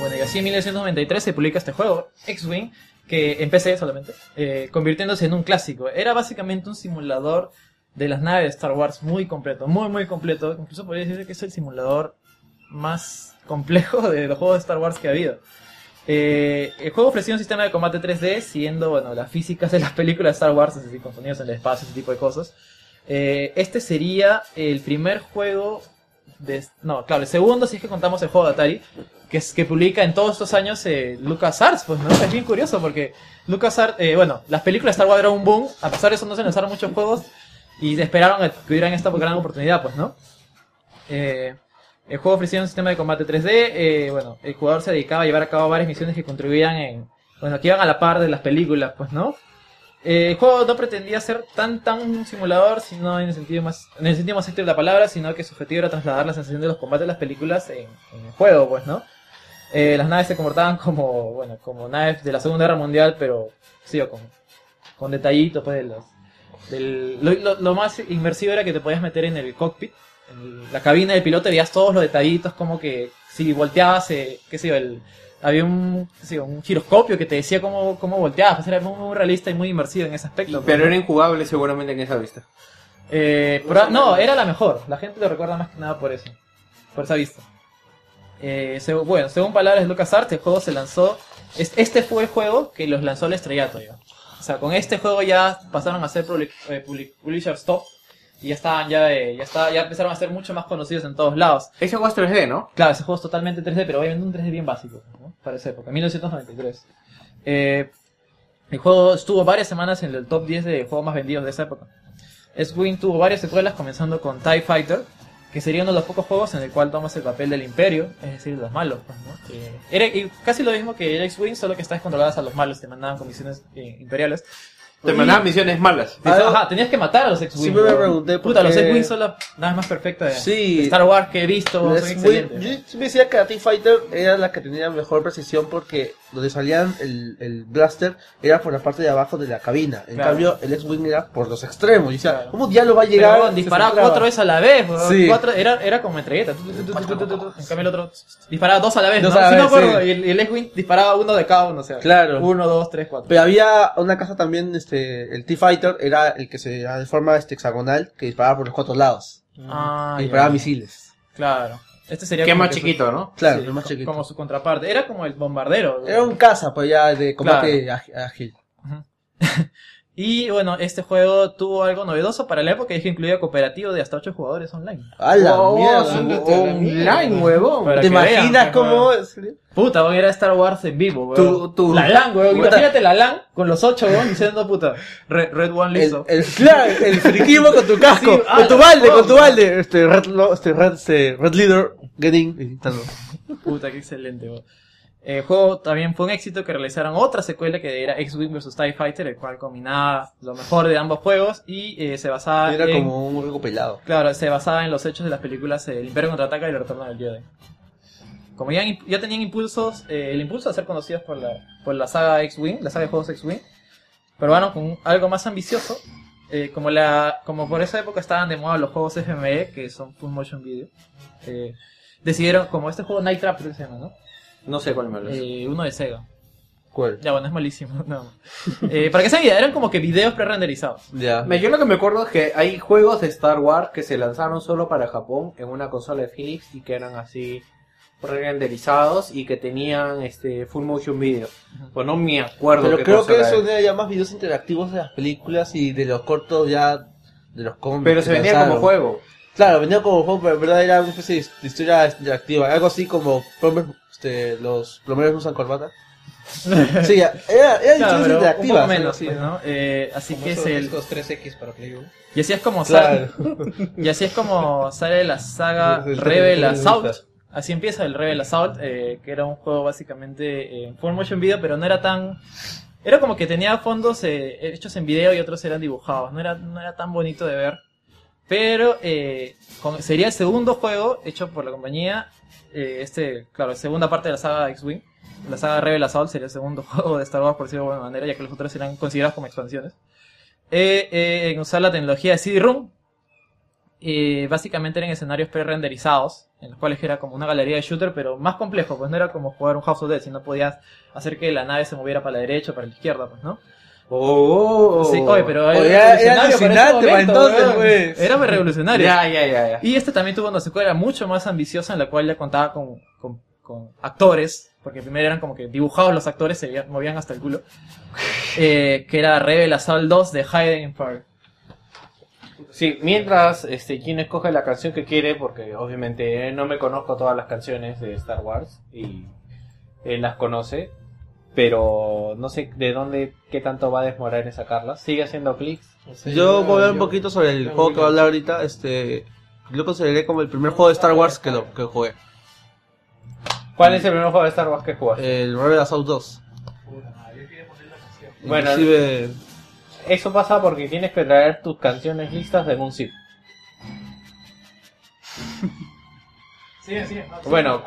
Bueno, y así en 1993 se publica este juego, X-Wing, que en PC solamente, eh, convirtiéndose en un clásico. Era básicamente un simulador de las naves de Star Wars muy completo, muy muy completo. Incluso podría decir que es el simulador más complejo de los juegos de Star Wars que ha habido. Eh, el juego ofrecía un sistema de combate 3D, siguiendo bueno, las físicas de las películas de Star Wars, es decir, con sonidos en el espacio, ese tipo de cosas. Eh, este sería el primer juego de... No, claro, el segundo si es que contamos el juego de Atari, que es que publica en todos estos años eh, LucasArts, pues, ¿no? Es bien curioso porque LucasArts, eh, bueno, las películas de Star Wars eran un boom, a pesar de eso no se lanzaron muchos juegos y esperaron que hubieran esta gran oportunidad, pues, ¿no? Eh, el juego ofrecía un sistema de combate 3D, eh, bueno, el jugador se dedicaba a llevar a cabo varias misiones que contribuían en, bueno, que iban a la par de las películas, pues, ¿no? Eh, el juego no pretendía ser tan tan simulador, sino en el sentido más en el sentido más estricto de la palabra, sino que su objetivo era trasladar la sensación de los combates de las películas en, el juego, pues, ¿no? Eh, las naves se comportaban como, bueno, como naves de la Segunda Guerra Mundial, pero sí, o con, con detallitos, pues, de los, del, lo más inmersivo era que te podías meter en el cockpit, en la cabina del piloto, veías todos los detallitos, como que si volteabas, eh, qué sé yo, el, había un, qué sé yo, un giroscopio que te decía cómo, cómo volteabas, pues era muy, muy realista y muy inmersivo en ese aspecto. pues, Pero era injugable seguramente en esa vista. Eh, proba- no, era la mejor. La gente lo recuerda más que nada por eso. Por esa vista. Eh, bueno, según palabras de LucasArts, el juego se lanzó. es- Este fue el juego que los lanzó al estrellato ya. O sea, con este juego ya pasaron a ser public- eh, public- publishers top. Y ya estaban, ya, eh, ya, está, ya empezaron a ser mucho más conocidos en todos lados. Ese juego es 3D, ¿no? Claro, ese juego es totalmente 3D, pero obviamente un 3D bien básico, ¿no? Para esa época, 1993. Eh, el juego estuvo varias semanas en el top 10 de juegos más vendidos de esa época. X-Wing tuvo varias secuelas, comenzando con TIE Fighter, que sería uno de los pocos juegos en el cual tomas el papel del Imperio, es decir, de los malos. pues, ¿no? Que era y casi lo mismo que el X-Wing, solo que estás controladas a los malos, te mandaban con misiones eh, imperiales. Te Y- mandaban misiones malas. Ajá, tenías que matar a los X-Wing. Siempre me pregunté por Puta, los qué- X-Wing son la nave más perfecta de, Sí. de Star Wars que he visto, son Es muy- excelentes. yo siempre decía que la T-Fighter era la que tenía mejor precisión porque donde salían el, el blaster era por la parte de abajo de la cabina. En Claro. cambio, el X-Wing era por los extremos. Y decía, ¿cómo diablo va a llegar? Pero, disparaba cuatro veces a la vez, weón. Sí. Cuatro- era, era como metralleta. Tu, tu, tu, tu, tu, tu, tu, tu. En cambio el otro disparaba dos a la vez, Dos ¿no? a la Sí, me vez, acuerdo. sí. Y el, y el X-Wing disparaba uno de cada uno, o sea. Claro. Uno, dos, tres, cuatro. Pero había una casa también, este, el T-Fighter era el que se de forma este, hexagonal que disparaba por los cuatro lados. Ah, que ya. disparaba misiles. Claro. Este sería Que es como más que su- chiquito, ¿no? Claro, sí, más chiquito. Como su contraparte. Era como el bombardero. Era un caza, pues ya, de combate ágil- ágil. Y bueno, este juego tuvo algo novedoso para la época y es que incluía cooperativo de hasta 8 jugadores online. ¡A la Oh, mierda! Online, huevón. ¿Te imaginas cómo? Puta, weón, era Star Wars en vivo, weón. Tu- tu- La LAN, weón. Imagínate la LAN con los 8, weón, diciendo, puta, Red, Red One El, listo. el, claro, el friquismo con tu casco, Sí, ah, con tu balde, con tu balde. Este, red, lo- este, red, este, red leader, getting. Puta, qué excelente, weón. El juego también fue un éxito que realizaron otra secuela que era X-Wing vs TIE Fighter, el cual combinaba lo mejor de ambos juegos y eh, se basaba Era en... como un recopilado. Claro, se basaba en los hechos de las películas eh, El Imperio Contraataca y El Retorno del Jedi. Como ya, ya tenían impulsos, eh, el impulso de ser conocidos por la, por la saga X-Wing, la saga de juegos X-Wing, probaron con algo más ambicioso, eh, como la como por esa época estaban de moda los juegos FME, que son Full Motion Video, eh, decidieron, como este juego Night Trap se llama, ¿no? No sé cuál me hablas. Eh, uno de Sega. ¿Cuál? Ya, bueno, es malísimo. No. Eh, para que se idea, eran como que videos pre-renderizados. Ya. Me- Yo lo que me acuerdo es que hay juegos de Star Wars que se lanzaron solo para Japón en una consola de Philips y que eran así renderizados y que tenían este full motion video. Pues no me acuerdo. Pero qué creo que eso era. ya más videos interactivos de las películas y de los cortos ya de los cómics. Pero se vendía como juego. Claro, vendía como juego, pero en verdad era una especie de historia interactiva. Algo así como este, los plomeros usan corbata. sí, era, era Claro, historias pero un poco menos, sí, ¿no? Eh, así Como que es el... discos 3X para Play 1. Y así es como Claro. sale, y así es como sale la saga Es el Rebel me Assault. gusta. Así empieza el Rebel Assault, eh, que era un juego básicamente en full motion video, pero no era tan era como que tenía fondos eh, hechos en video y otros eran dibujados. No era no era tan bonito de ver, pero eh, sería el segundo juego hecho por la compañía. eh, este, claro, segunda parte de la saga X-Wing. La saga Rebel Assault sería el segundo juego de Star Wars, por decirlo de alguna manera, ya que los otros eran considerados como expansiones. Eh, eh, en usar la tecnología de CD-ROOM. Eh, básicamente eran escenarios pre-renderizados, en los cuales era como una galería de shooter, pero más complejo, pues no era como jugar un House of Dead, sino podías hacer que la nave se moviera para la derecha o para la izquierda, pues, ¿no? Oh, Sí, oye, pero era era revolucionario para momento, entonces, pues. Era muy revolucionario. Ya, ya, ya, ya. Y este también tuvo una secuela mucho más ambiciosa en la cual ya contaba con, con, con actores, porque primero eran como que dibujados los actores, se movían hasta el culo, eh, que era Rebel Assault 2 de Hidden Empire. Sí, mientras este, quien escoge la canción que quiere, porque obviamente eh, no me conozco todas las canciones de Star Wars y él las conoce, pero no sé de dónde, qué tanto va a demorar en sacarlas. Sigue haciendo clics. Yo voy a hablar un poquito sobre el juego que voy a hablar ahorita. Este, lo consideré como el primer juego de Star Wars que, lo, que jugué. ¿Cuál es el primer juego de Star Wars que jugaste? El Rebel Assault 2. Bueno, Inclusive, eso pasa porque tienes que traer tus canciones listas de un zip. Sí, sí. Bueno,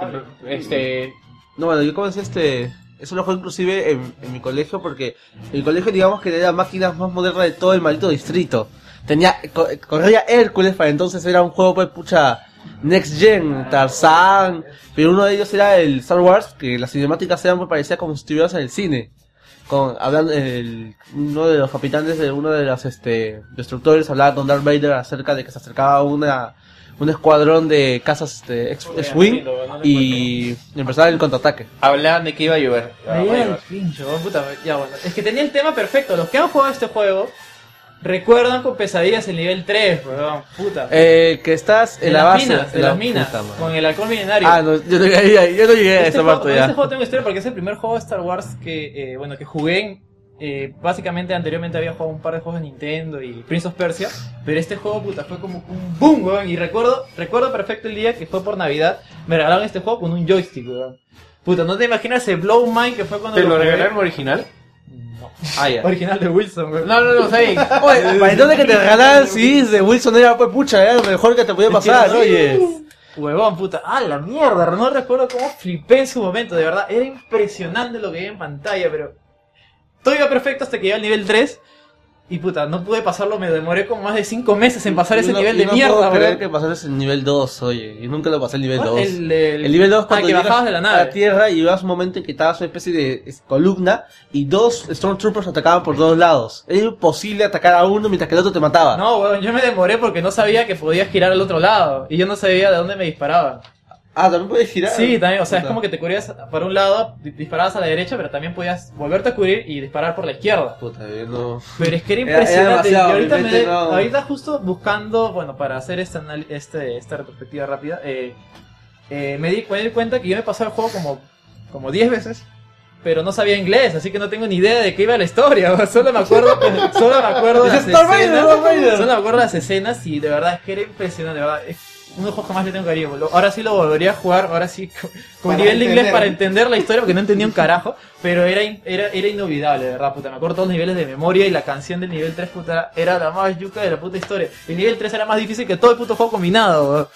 este, no, bueno, yo comencé este. Eso lo jugué inclusive en, en mi colegio porque el colegio, digamos que era la máquina más moderna de todo el maldito distrito. Tenía, co- corría Hércules para entonces era un juego, pues, pucha, Next Gen, Tarzan, pero uno de ellos era el Star Wars, que las cinemáticas eran, pues, parecía como si estuvieras en el cine. Con, hablando, el, uno de los capitanes de uno de los, este, destructores hablaba con Darth Vader acerca de que se acercaba una, un escuadrón de casas, este, X- X-Wing y empezaba el contraataque. hablaban de que iba a llover. El pincho, puta, ya bueno. Es que tenía el tema perfecto. Los que han jugado este juego recuerdan con pesadillas el nivel 3, weón, puta. Eh, que estás en, En la las base. minas, en la las minas, puta con el alcohol milenario. Ah, no, yo no llegué ahí, yo no llegué a Este esa juego- parte ya. Este juego tengo historia porque es el primer juego de Star Wars que, eh, bueno, que jugué. en- eh, básicamente anteriormente había jugado un par de juegos de Nintendo y Prince of Persia, pero este juego puta fue como un boom, weón, y recuerdo, recuerdo perfecto el día que fue por Navidad, me regalaron este juego con un joystick, weón. Puta, no te imaginas el blow mind que fue cuando ¿Te lo jugué? regalaron original? Ah, ya. Original de Wilson, weón. No, no, no, ¿sabes? Oye, para entonces que te regalaran CDs de Wilson era pues pucha, era lo mejor que te podía pasar, Sí. oye. Huevón, puta. Ah, la mierda. No recuerdo cómo flipé en su momento, de verdad. Era impresionante lo que vi en pantalla, pero. Todo iba perfecto hasta que llegué al nivel 3. Y puta, no pude pasarlo, me demoré como más de 5 meses en pasar ese no- nivel de no mierda, puedo creer que pasaste el nivel 2, oye. Y nunca lo pasé el nivel ¿Cuál? 2. El nivel 2 Ah, cuando que bajabas de la a nave. la tierra y ibas un momento en que estabas una especie de columna y dos Stormtroopers atacaban por todos lados. Era imposible atacar a uno mientras que el otro te mataba. No, weón, yo me demoré porque no sabía que podías girar al otro lado. Y yo no sabía de dónde me disparaban. Ah, también puedes girar. Sí, también, o sea, es como que te cubrías por un lado, di- disparabas a la derecha, pero también podías volverte a cubrir y disparar por la izquierda. Puta, yo no. Pero es que era Era- era impresionante. y ahorita, me mente de- no- ahorita justo buscando, bueno, para hacer este, este esta retrospectiva rápida, eh, eh, me, di, me di cuenta que yo me pasé el juego como como 10 veces, pero no sabía inglés, así que no tengo ni idea de qué iba la historia. Solo me acuerdo, solo me acuerdo las Dices, "Darth Vader, escenas, Darth Vader". solo me acuerdo las escenas y de verdad es que era impresionante, de verdad. Es- uno de los juegos que más le tengo cariño. Ahora sí lo volvería a jugar, ahora sí con, nivel de inglés para entender la historia, porque no entendía un carajo, pero era, era, era inolvidable, de verdad, puta. Me acuerdo todos los niveles de memoria y la canción del nivel 3, puta, era la más yuca de la puta historia. El nivel 3 era más difícil que todo el puto juego combinado.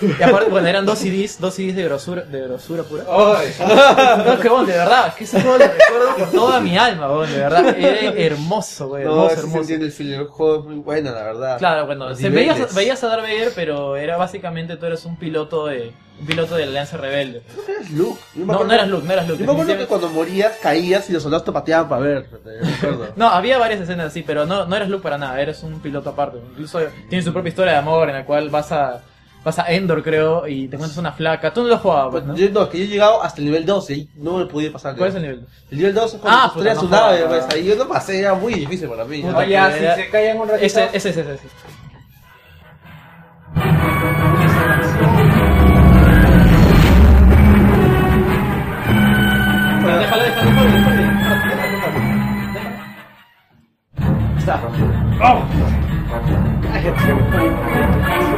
Y aparte, bueno, eran dos CDs, dos CDs de grosura, de grosura pura. No, es que, bueno, de verdad, que ese juego lo recuerdo con toda mi alma, de verdad. Era hermoso, weón, No, hermoso, se hermoso. entiende el. El juego es muy bueno, la verdad. Claro, bueno, se veías a Darth Vader, pero era básicamente tú eres un piloto de un piloto de la Alianza Rebelde. eras Luke. Yo me No, acuerdo- no eras Luke, no eras Luke. Yo me acuerdo que definitivamente. cuando morías, caías y los soldados te pateaban para ver. No, había varias escenas así, pero no, no eres Luke para nada, eres un piloto aparte. Incluso tiene su propia historia de amor en la cual vas a vas a Endor, creo, y te encuentras una flaca. Tú no lo jugabas, pues, ¿no? Yo, no, es que yo he llegado hasta el nivel 12 y no me podía pasar. ¿Cuál es el nivel? El nivel 12 es cuando Ah, construías puta, no nave, jodas. pues, ahí yo no pasé, era muy difícil para mí. Puta, ya, que si se callan un ratito. Ese, ese, ese, ese. Ese. Bueno, déjalo, déjalo, déjalo, déjalo, déjalo, déjalo. Está. Qué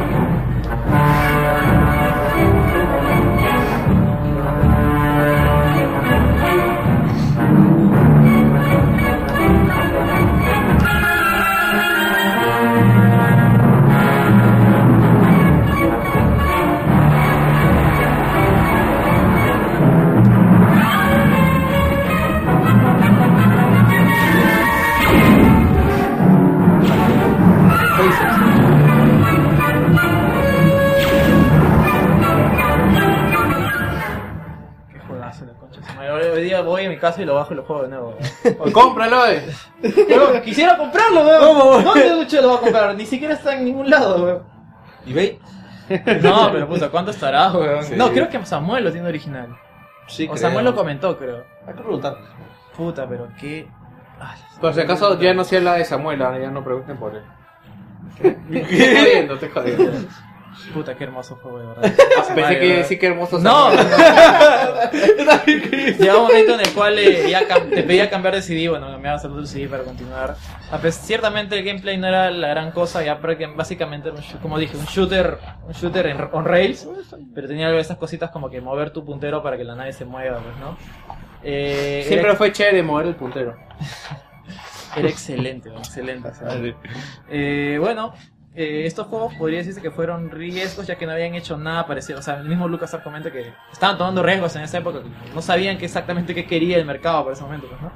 a mi casa y lo bajo y lo juego de nuevo. O cómpralo, eh. Quisiera comprarlo, weón. ¿Dónde mucho lo voy a comprar? Ni siquiera está en ningún lado, weón. ¿Y ve? No, pero puta, ¿cuánto estará, weón? Sí. No, creo que Samuel lo tiene original. Sí, o creo. Samuel lo comentó, creo. Hay que preguntar. Puta, pero qué. Por si acaso ya no sé la de Samuel, ahora ya no pregunten por él. Estoy jodiendo, estoy jodiendo. Puta, qué hermoso juego, de verdad. Pensé que sí, qué hermoso No, Samuel. Llegaba un momento en el cual eh, ya te pedía cambiar de CD, bueno, cambiabas al otro CD para continuar. A pes- ciertamente el gameplay no era la gran cosa, ya básicamente era un shoo- como dije, un shooter, un shooter en, on rails, pero tenía algo de esas cositas como que mover tu puntero para que la nave se mueva, pues, ¿no? Eh, Siempre era- fue chévere mover el puntero. Era excelente, excelente. o sea. Eh, bueno, eh, estos juegos podría decirse que fueron riesgos ya que no habían hecho nada parecido. O sea, el mismo Lucas comenta que estaban tomando riesgos en esa época, que no sabían qué exactamente qué quería el mercado por ese momento, pues, ¿no?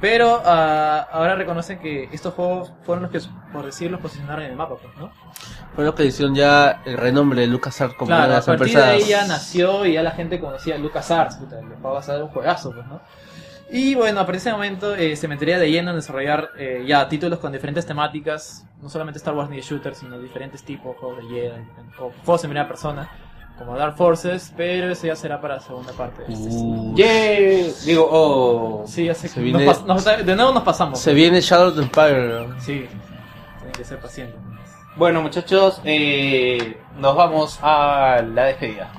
Pero ah, ahora reconocen que estos juegos fueron los que, por decirlo, los posicionaron en el mapa, pues, ¿no? Fue lo que hicieron ya el renombre de LucasArts como una Claro, de a las partir de empresas. ahí ya nació y ya la gente conocía a LucasArts, puta, juego va a ser un juegazo, pues, ¿no? Y bueno, a partir de ese momento eh, se metería de lleno en desarrollar eh, ya títulos con diferentes temáticas, no solamente Star Wars ni de shooters, sino diferentes tipos, juegos de Jedi, o juegos en primera persona, como Dark Forces, pero eso ya será para la segunda parte de este Uh, Yeah. Digo, oh. Sí, ya sé que viene- nos nos- de nuevo nos pasamos. Se viene Shadow of the Empire. Sí, tienen que ser pacientes. Bueno, muchachos, eh, nos vamos a la despedida.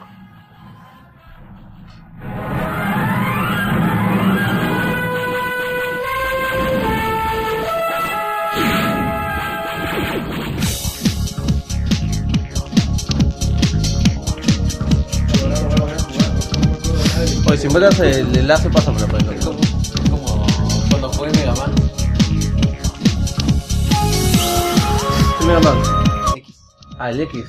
Oye, si encuentras el enlace, pásamelo. pues, ¿no? Como cuando jugué Mega Man. ¿Qué Mega Man? Ah, el X.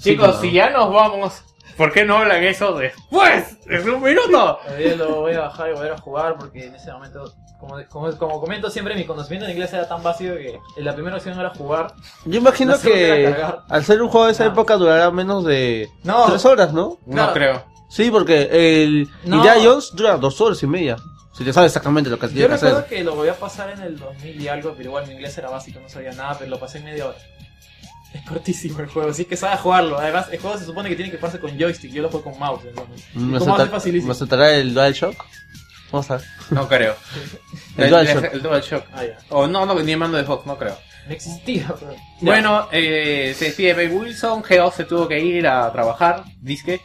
Chicos, si ya nos vamos, ¿por qué no hablan eso después? ¡Es un minuto! Todavía lo voy a bajar y volver a jugar porque en ese momento, como, como, como comento siempre, mi conocimiento en inglés era tan básico que la primera opción era jugar. Yo imagino La segunda que era cargar. al ser un juego de esa época durará menos de No. tres horas, ¿no? Claro. No creo. Sí, porque el No. Indiana Jones dura dos horas y media. Si te sabes exactamente lo que Yo tiene que recuerdo hacer. que lo voy a pasar en el 2000 y algo, pero igual mi inglés era básico, no sabía nada, pero lo pasé en media hora. Es cortísimo el juego, así que sabes jugarlo. Además, el juego se supone que tiene que jugarse con joystick, yo lo juego con mouse. entonces. ¿Me, ¿Cómo hace acepta- facilísimo? ¿Me aceptará el DualShock? Vamos a ver. No creo. El DualShock. El DualShock. Ah, ya. O no, no, ni el mando de Fox, no creo. No existía, pero... Bueno, eh, se despide Babe Wilson, Geo se tuvo que ir a trabajar, disque.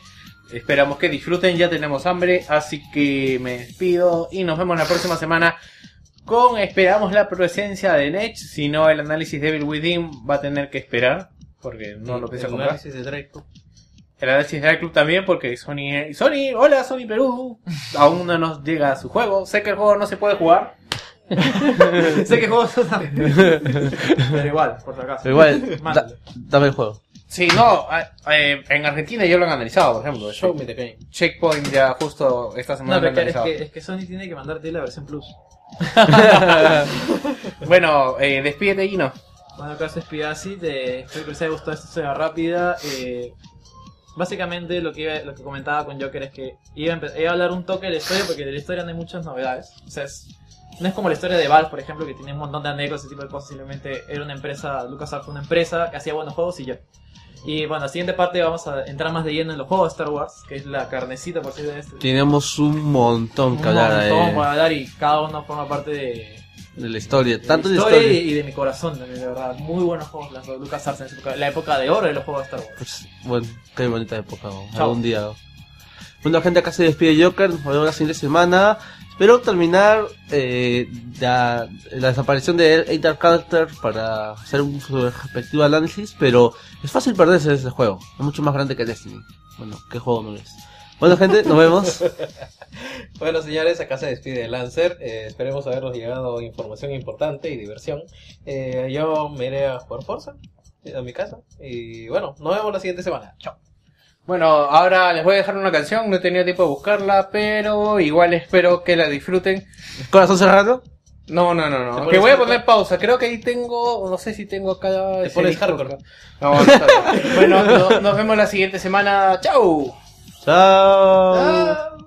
Esperamos que disfruten, ya tenemos hambre, así que me despido y nos vemos la próxima semana con, esperamos la presencia de Nech, si no el análisis de Devil Within va a tener que esperar. porque no lo pienso el comprar. análisis de Drake. El análisis de Club también, porque Sony... Sony, hola Sony Perú. Aún no nos llega su juego. Sé que el juego no se puede jugar. sé que el juego Pero igual, por si acaso. Pero igual, Mándalo. da- dame el juego. Sí, no, eh, en Argentina ya lo han analizado, por ejemplo. Show me the game. Checkpoint ya justo esta semana No, lo han es analizado. que, es que Sony tiene que mandarte la versión Plus. bueno, eh, despídete Gino. Bueno, acá es Pidasi, de espero que les haya gustado esta historia rápida. Eh, básicamente lo que, iba- lo que comentaba con Joker es que iba a, iba a hablar un toque de la historia porque de la historia no hay muchas novedades. O sea, es- no es como la historia de Valve, por ejemplo, que tiene un montón de anécdotas, ese tipo de cosas. Simplemente era una empresa, LucasArts fue una empresa que hacía buenos juegos y ya. Y bueno, la siguiente parte vamos a entrar más de lleno en los juegos de Star Wars, que es la carnecita por decirlo de este. Tenemos un montón que Un hablar montón eh, para hablar y cada uno forma parte de, de la historia. de Tanto de la historia y, y de mi corazón también, de verdad. Muy buenos juegos las de LucasArts en su época, la época de oro de los juegos de Star Wars. Pues, bueno, qué bonita época. ¿no? Algún día. ¿no? Bueno, gente, acá se despide Joker. Nos vemos la siguiente semana. Espero terminar eh, la, desaparición de Eitar Carter para hacer un su respectivo análisis. Pero es fácil perderse de ese juego. Es mucho más grande que Destiny. Bueno, qué juego no es. Bueno, gente, nos vemos. Bueno, señores, acá se despide Lancer. Eh, esperemos habernos llegado información importante y diversión. Eh, yo me iré a jugar Forza eh, a mi casa. Y bueno, nos vemos la siguiente semana. Chao. Bueno, ahora les voy a dejar una canción, no he tenido tiempo de buscarla, pero igual espero que la disfruten. ¿Corazón cerrado? No, no, no, ¿Te no. Que voy a poner pausa. Creo que ahí tengo, no sé si tengo acá. ese pones hardcore? No, bueno, no- nos vemos la siguiente semana. ¡Chau! Chao.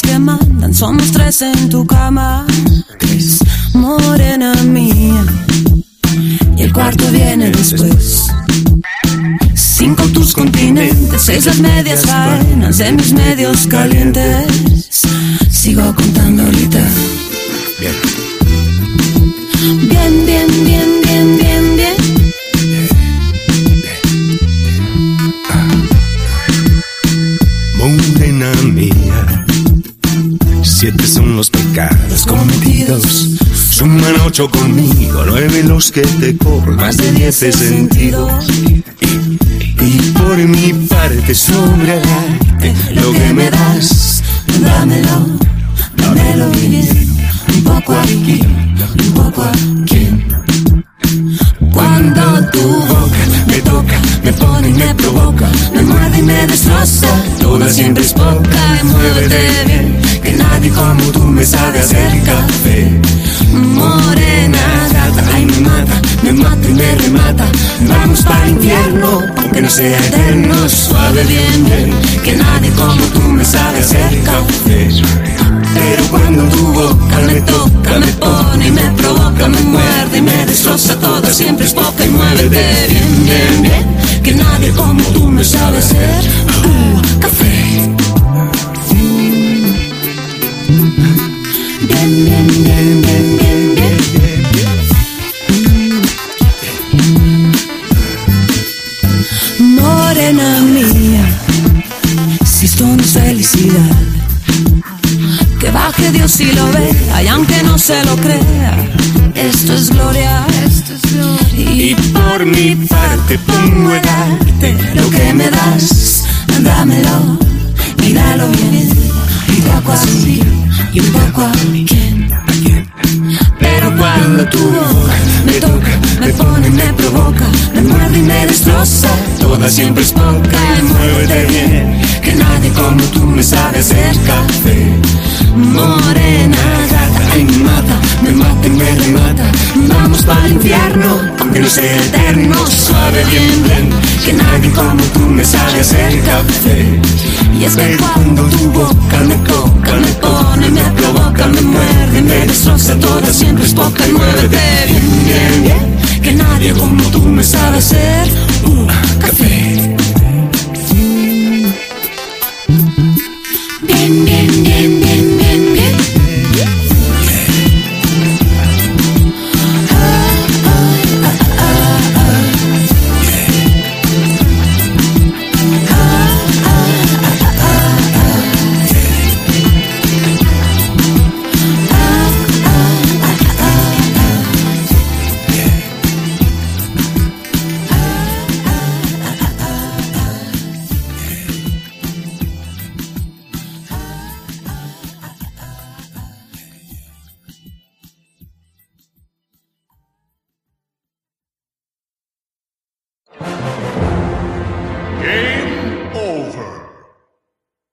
Que mandan, somos tres en tu cama. Tres, morena mía, y el cuarto viene después. Cinco tus continentes, seis las medias faenas de mis medios calientes. Sigo contando ahorita. Bien, bien, bien, pecados cometidos. Suman ocho conmigo, nueve los que te cobro, más de diez he sentido. Y por mi parte sobre lo que me das, Dámelo, dámelo bien. Un poco aquí, un poco aquí. Cuando tu boca me toca, me pone y me provoca, me muerde y me destroza. Toda siempre es poca y muévete bien, que nadie como tú me sabe hacer café. Morena gata, ay me mata, me mata y me remata. Vamos para el infierno, aunque no sea eterno. Suave bien, bien, que nadie como tú me sabe hacer café. Pero cuando tu boca me toca, me pone y me provoca, me muerde y me destroza toda, siempre es poca y muévete bien, bien, bien, que nadie como tú me sabe hacer café. Bien, bien, bien, bien, bien, bien. Morena mía, si esto no es felicidad, que baje Dios y lo ve, allá aunque no se lo crea, esto es gloria. Y por mi parte pongo a darte lo que me das, dámelo, míralo bien, un poco así y un poco. Pero cuando tu boca me toca, me pone, me provoca, me muerde y me destroza, toda siempre es poca y muévete bien, que nadie como tú me sabe hacer. Morena me mata, me mata y me remata, vamos para el infierno, aunque no sea eterno, suave bien blend, que nadie como tú me sabe hacer café. Y es que cuando tu boca me toca, me pone, me provoca, me muerde, me destroza, toda siempre es poca. Y muévete bien, bien, bien, que nadie como tú me sabe hacer